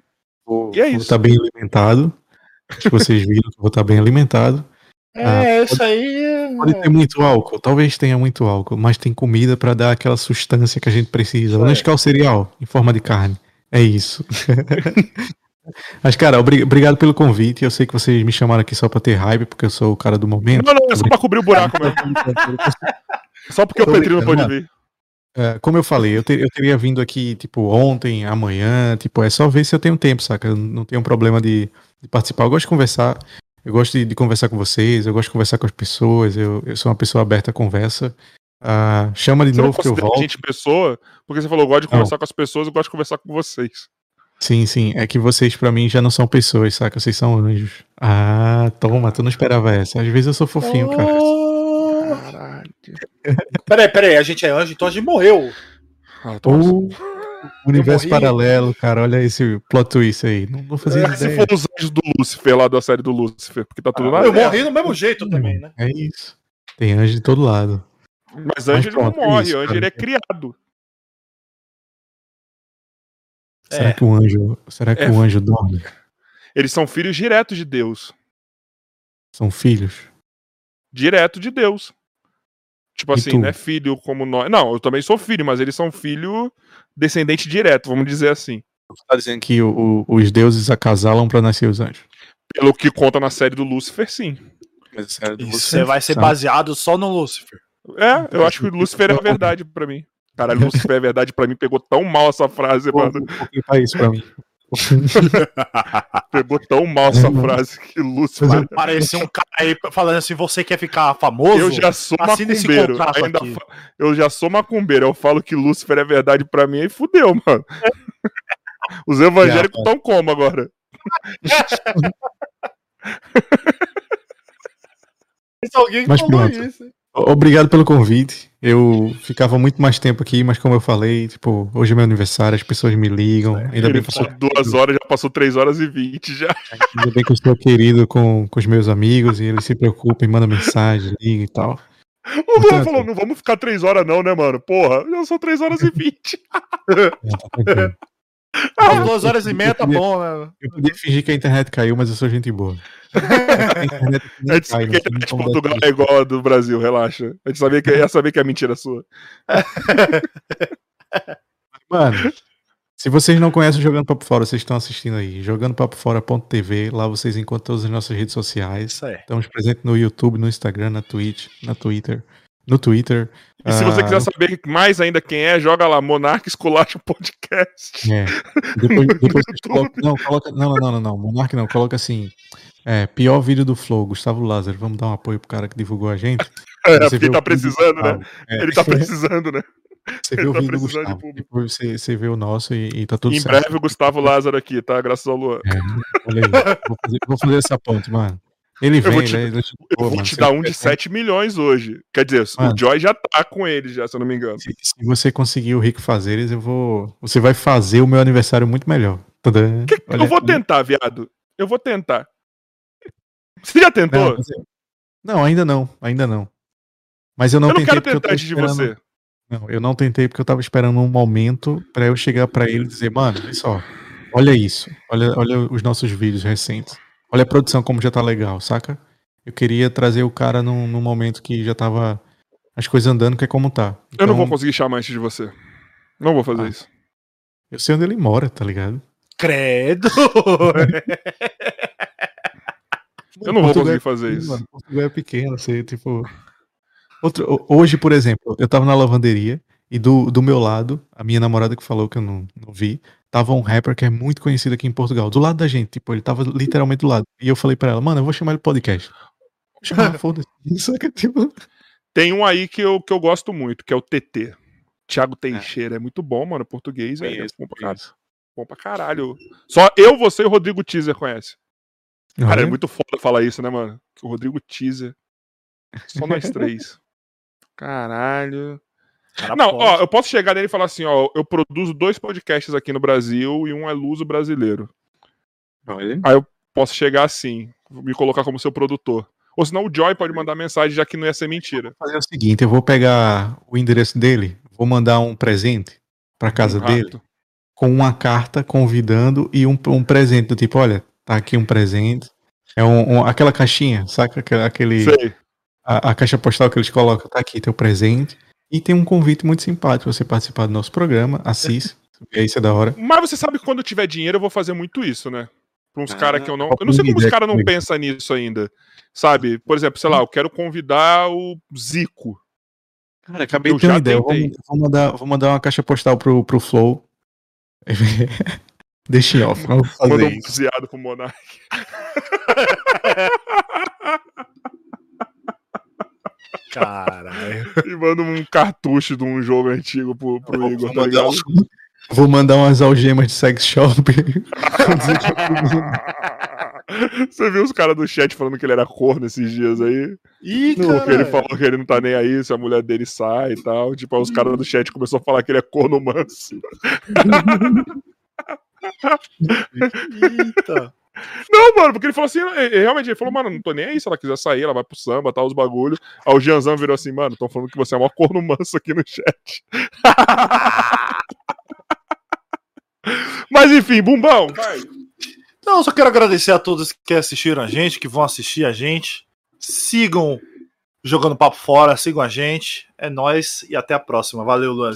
Vou, E é vou isso. estar bem alimentado. Acho que vocês viram que vou estar bem alimentado. Ah, É, isso aí. Pode ter muito álcool, talvez tenha muito álcool, mas tem comida pra dar aquela sustância que a gente precisa. O É. Nescau cereal em forma de carne. É isso. mas, cara, obri- obrigado pelo convite. Eu sei que vocês me chamaram aqui só pra ter hype, porque eu sou o cara do momento. Não, não, é só pra cobrir o buraco mesmo. Só porque o Tô Petrinho não pode vir. É, como eu falei, eu, ter- eu teria vindo aqui, tipo, ontem, amanhã, tipo, é só ver se eu tenho tempo, saca? Eu não tenho problema de, de participar. Eu gosto de conversar, eu gosto de, de conversar com vocês, eu gosto de conversar com as pessoas, eu, eu sou uma pessoa aberta à conversa. Ah, chama de Você não novo que eu volto. gente pessoa, porque você falou, eu gosto de Não. conversar com as pessoas, eu gosto de conversar com vocês. Sim, sim, é que vocês pra mim já não são pessoas, saca? Vocês são anjos. Ah, toma, tu não esperava essa. Às vezes eu sou fofinho, cara. Caralho. Peraí, peraí, a gente é anjo, então a gente morreu. Ah, tô- Ou universo morri. paralelo, cara, olha esse plot twist aí. Não vou fazer É, se for os anjos do Lúcifer lá da série do Lúcifer, porque tá tudo na Eu Terra. morri do mesmo jeito também, né? É isso. Tem anjo de todo lado. Mas anjo ele não pronto, é morre, isso, anjo ele é criado. Será É. que o anjo, será que É. o anjo dorme? Eles são filhos diretos de Deus. São filhos? Direto de Deus. Tipo E assim, tu? não é filho como nós. Não, eu também sou filho, mas eles são filho descendente direto, vamos dizer assim. Você tá dizendo que o- o- os deuses acasalam pra nascer os anjos? Pelo que conta na série do Lúcifer, sim. Mas é Isso você vai ser sabe? baseado só no Lúcifer. É, eu acho que o Lúcifer é verdade pra mim. Caralho, Lúcifer é verdade pra mim. Pegou tão mal essa frase, Pô, mano. Por que faz isso pra mim? Pegou tão mal essa frase que Lúcifer. Mas eu- Parecia um cara aí falando assim: você quer ficar famoso? Eu já sou assina macumbeiro. Ainda fa- Eu já sou macumbeiro. Eu falo que Lúcifer é verdade pra mim e fudeu, mano. Os evangélicos estão como agora? Tem alguém Mas falou pronto. isso. Obrigado pelo convite. Eu ficava muito mais tempo aqui, mas como eu falei, tipo, hoje é meu aniversário, as pessoas me ligam. Ainda bem, que eu sou, falou duas horas, já passou três horas e vinte já. ainda bem que eu sou querido com, com os meus amigos e eles se preocupam, mandam mensagem, ligam e tal. O Luan Portanto- falou, não vamos ficar três horas não, né, mano? Porra, já são três horas e vinte. É, tá Ah, duas horas e meia tá bom, né? Eu podia fingir que a internet caiu, mas eu sou gente boa. A internet A gente sabia que a internet de Portugal é igual a do Brasil, relaxa. A gente sabia que, ia saber que é mentira sua. Mano, se vocês não conhecem o Jogando Papo Fora, vocês estão assistindo aí. Jogandopapofora.tv, lá vocês encontram todas as nossas redes sociais. Isso aí. Estamos presentes no YouTube, no Instagram, na Twitch, na Twitter, no Twitter. E se você Ah, quiser saber mais ainda quem é, joga lá, Monark Esculacho Podcast. É. Depois, depois colocam. Não, coloca. Não, não, não, não, não. Monark não. Coloca assim. É, pior vídeo do Flow, Gustavo Lázaro. Vamos dar um apoio pro cara que divulgou a gente. É, Você porque vê ele tá precisando, né? É, Ele tá precisando, né? Você vê ele o tá vídeo do de Gustavo. público. Depois você, você vê o nosso e, e tá tudo em certo. breve o Gustavo Lázaro aqui, tá? Graças ao Luan. Olha aí. Vou fazer, vou fazer essa ponte, mano. Ele vou vem, te- ele é- ele é gente Eu vou te dar um de quiser- 7 milhões hoje. Quer dizer, Mano. o Joy já tá com ele, já, se eu não me engano. Se, se você conseguir o Rico Fazeres, eu vou. Você vai fazer o meu aniversário muito melhor. Que- eu vou tentar, viado. Eu vou tentar. Você já tentou? Não, não, ainda não, ainda não. Mas eu não eu não tentei quero eu tentar antes de você. Não, eu não tentei porque eu tava esperando um momento pra eu chegar pra ele e dizer, mano, olha só, olha isso, olha, olha os nossos vídeos recentes, olha a produção como já tá legal, saca? Eu queria trazer o cara num, num momento que já tava as coisas andando, que é como tá. Eu não Então, vou conseguir chamar antes de você. Não vou fazer Ah. isso. Eu sei onde ele mora, tá ligado? Credo! Eu não vou Portugal conseguir é fazer pequeno, isso. Mano, Portugal é pequeno, você, tipo. Outro, ho- hoje, por exemplo, eu tava na lavanderia e do, do meu lado, a minha namorada que falou que eu não, não vi, tava um rapper que é muito conhecido aqui em Portugal, do lado da gente, tipo, ele tava literalmente do lado. E eu falei pra ela, mano, eu vou chamar ele podcast. Vou chamar, foda-se. Só que, tipo, Tem um aí que eu, que eu gosto muito, que é o TT. Thiago Teixeira. É, muito bom, mano. Português, velho. É conheço, bom pra, caralho. bom pra caralho. Só eu, você e o Rodrigo Teaser conhece. Cara, é muito foda falar isso, né, mano? O Rodrigo Teaser. Só nós três. Caralho. Cara, Não, pode. ó, eu posso chegar nele e falar assim, ó, eu produzo dois podcasts aqui no Brasil e um é luso brasileiro. olha. Posso chegar assim. me colocar como seu produtor. Ou senão o Joy pode mandar mensagem, já que não ia ser mentira. Vou fazer o seguinte, eu vou pegar o endereço dele, vou mandar um presente pra casa Um dele com uma carta convidando e um, um presente do tipo, olha, tá aqui um presente. É um, um- aquela caixinha, saca? Aquele, aquele- Sei. a, a caixa postal que eles colocam, tá aqui teu presente. E tem um convite muito simpático pra você participar do nosso programa, assiste. E aí, isso é da hora. Mas você sabe que quando eu tiver dinheiro eu vou fazer muito isso, né? Pra uns Ah, caras que eu não. Eu não sei como os caras não pensam nisso ainda. Sabe? Por exemplo, sei lá, eu quero convidar o Zico. Cara, acabei Eu de ter uma já ideia. Tentei. vou mandar, vou mandar uma caixa postal pro, pro Flow. Deixa em off, Manda um baseado pro Monark. Caralho. E manda um cartucho de um jogo antigo pro, pro Vou Igor, tá mandar ligado? Vou mandar umas algemas de sex shop. Você viu os caras do chat falando que ele era corno esses dias aí? Ih, Porque ele cara. falou que ele não tá nem aí se a mulher dele sai e tal. Tipo, aí os caras do chat começaram a falar que ele é corno manso. Eita. Não, mano, porque ele falou assim, ele- realmente, ele falou, mano, não tô nem aí se ela quiser sair, ela vai pro samba, tal, os bagulho. Aí o Gianzão virou assim, mano, tão falando que você é maior corno manso aqui no chat. Mas enfim, bumbão, vai. Não, eu só quero agradecer a todos que assistiram a gente, que vão assistir a gente. Sigam jogando papo fora, sigam a gente. É nóis e até a próxima. Valeu, Luan.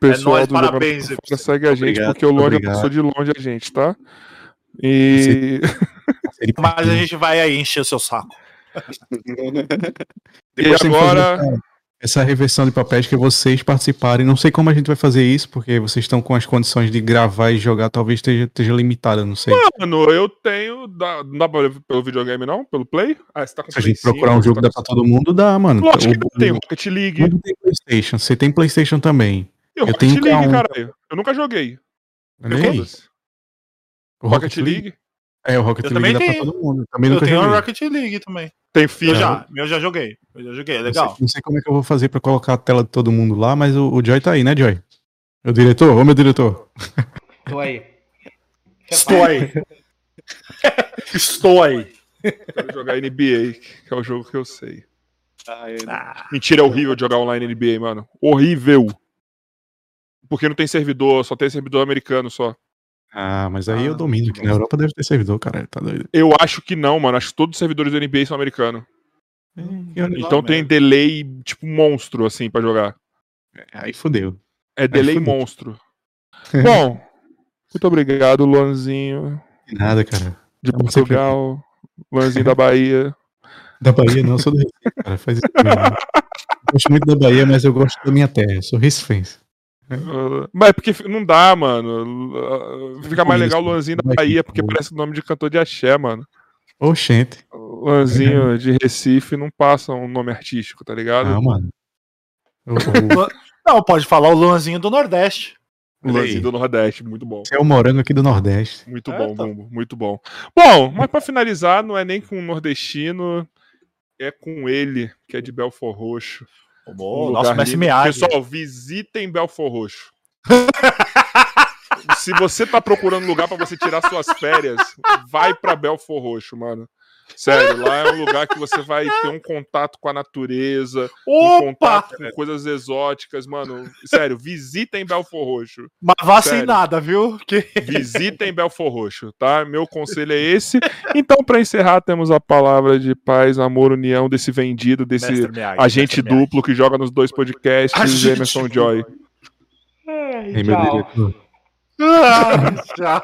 Pessoal nóis, do parabéns, Jogando. Fora, segue a gente, Obrigado, porque o Longe obrigado. passou de longe a gente, tá? E, Mas a gente vai aí encher o seu saco. e Depois fazer agora, essa- reversão de papéis que vocês participarem. Não sei como a gente vai fazer isso, porque vocês estão com as condições de gravar e jogar, talvez esteja, esteja limitada, não sei. mano, eu tenho. Dá, não dá pra ver pelo videogame, não? Pelo Play? Ah, você tá com Se a gente procurar um jogo tá dá pra todo mundo, dá, mano. Lógico que tem Rocket League. mundo tem Playstation. Você tem Playstation também. E eu Rocket tenho League, K1. caralho. Eu nunca joguei. Olha aí. O Rocket League? É, o Rocket Eu League também dá pra tenho. todo mundo. Também Eu nunca tenho joguei. a Rocket League também. Tem Eu FIFA. já, eu já joguei. Eu já joguei, é Não legal. sei, não sei como é que eu vou fazer pra colocar a tela de todo mundo lá, mas o, o Joy tá aí, né, Joy? O diretor? Ô, meu diretor. Tô aí. Estou aí. Estou aí. Quero jogar NBA, que é o jogo que eu sei. Ah, Mentira, é horrível jogar online NBA, mano. Horrível. Porque não tem servidor, só tem servidor americano só. Ah, mas aí Ah, eu domino, que na Europa deve ter servidor, cara. Tá doido. Eu acho que não, mano. Acho que todos os servidores do NBA são americanos. Olha lá, Então tem delay, tipo, monstro, assim, pra jogar. Aí fudeu. É delay fudeu. monstro. Bom, muito obrigado, Luanzinho De nada, cara. de sempre Portugal. Luanzinho da Bahia. Da Bahia, não, eu sou do Recife, cara. Faz isso. Eu gosto muito da Bahia, mas eu gosto da minha terra. Eu sou recifense. Mas é porque não dá, mano. Fica mais legal o Luanzinho da Bahia, porque parece o nome de cantor de axé, mano. Oxente. O Luanzinho de Recife não passa um nome artístico, tá ligado? Não, mano. O, o, Não, pode falar o Luanzinho do Nordeste. O Luanzinho do Nordeste, muito bom. você é o morango aqui do Nordeste. Muito É, bom, tá. Bumbo, muito bom. Bom, mas pra finalizar, não é nem com um nordestino, é com ele, que é de Belfor Roxo. Bom, nosso Messi. Miyagi. Pessoal, visitem Belfor Roxo. Se você tá procurando lugar pra você tirar suas férias, vai pra Belfor Roxo, mano. Sério, lá é um lugar que você vai ter um contato com a natureza, um Opa! contato com coisas exóticas, mano. Sério, visitem Belfor Roxo. Mas vá sem nada, viu? Que... Visitem Belfor Roxo, tá? Meu conselho é esse. Então, pra encerrar, temos a palavra de paz, amor, união desse vendido, desse Miyagi, agente duplo que joga nos dois podcasts, Agente Emerson Joy. Ai, Ei, meu tchau. Ah, tchau.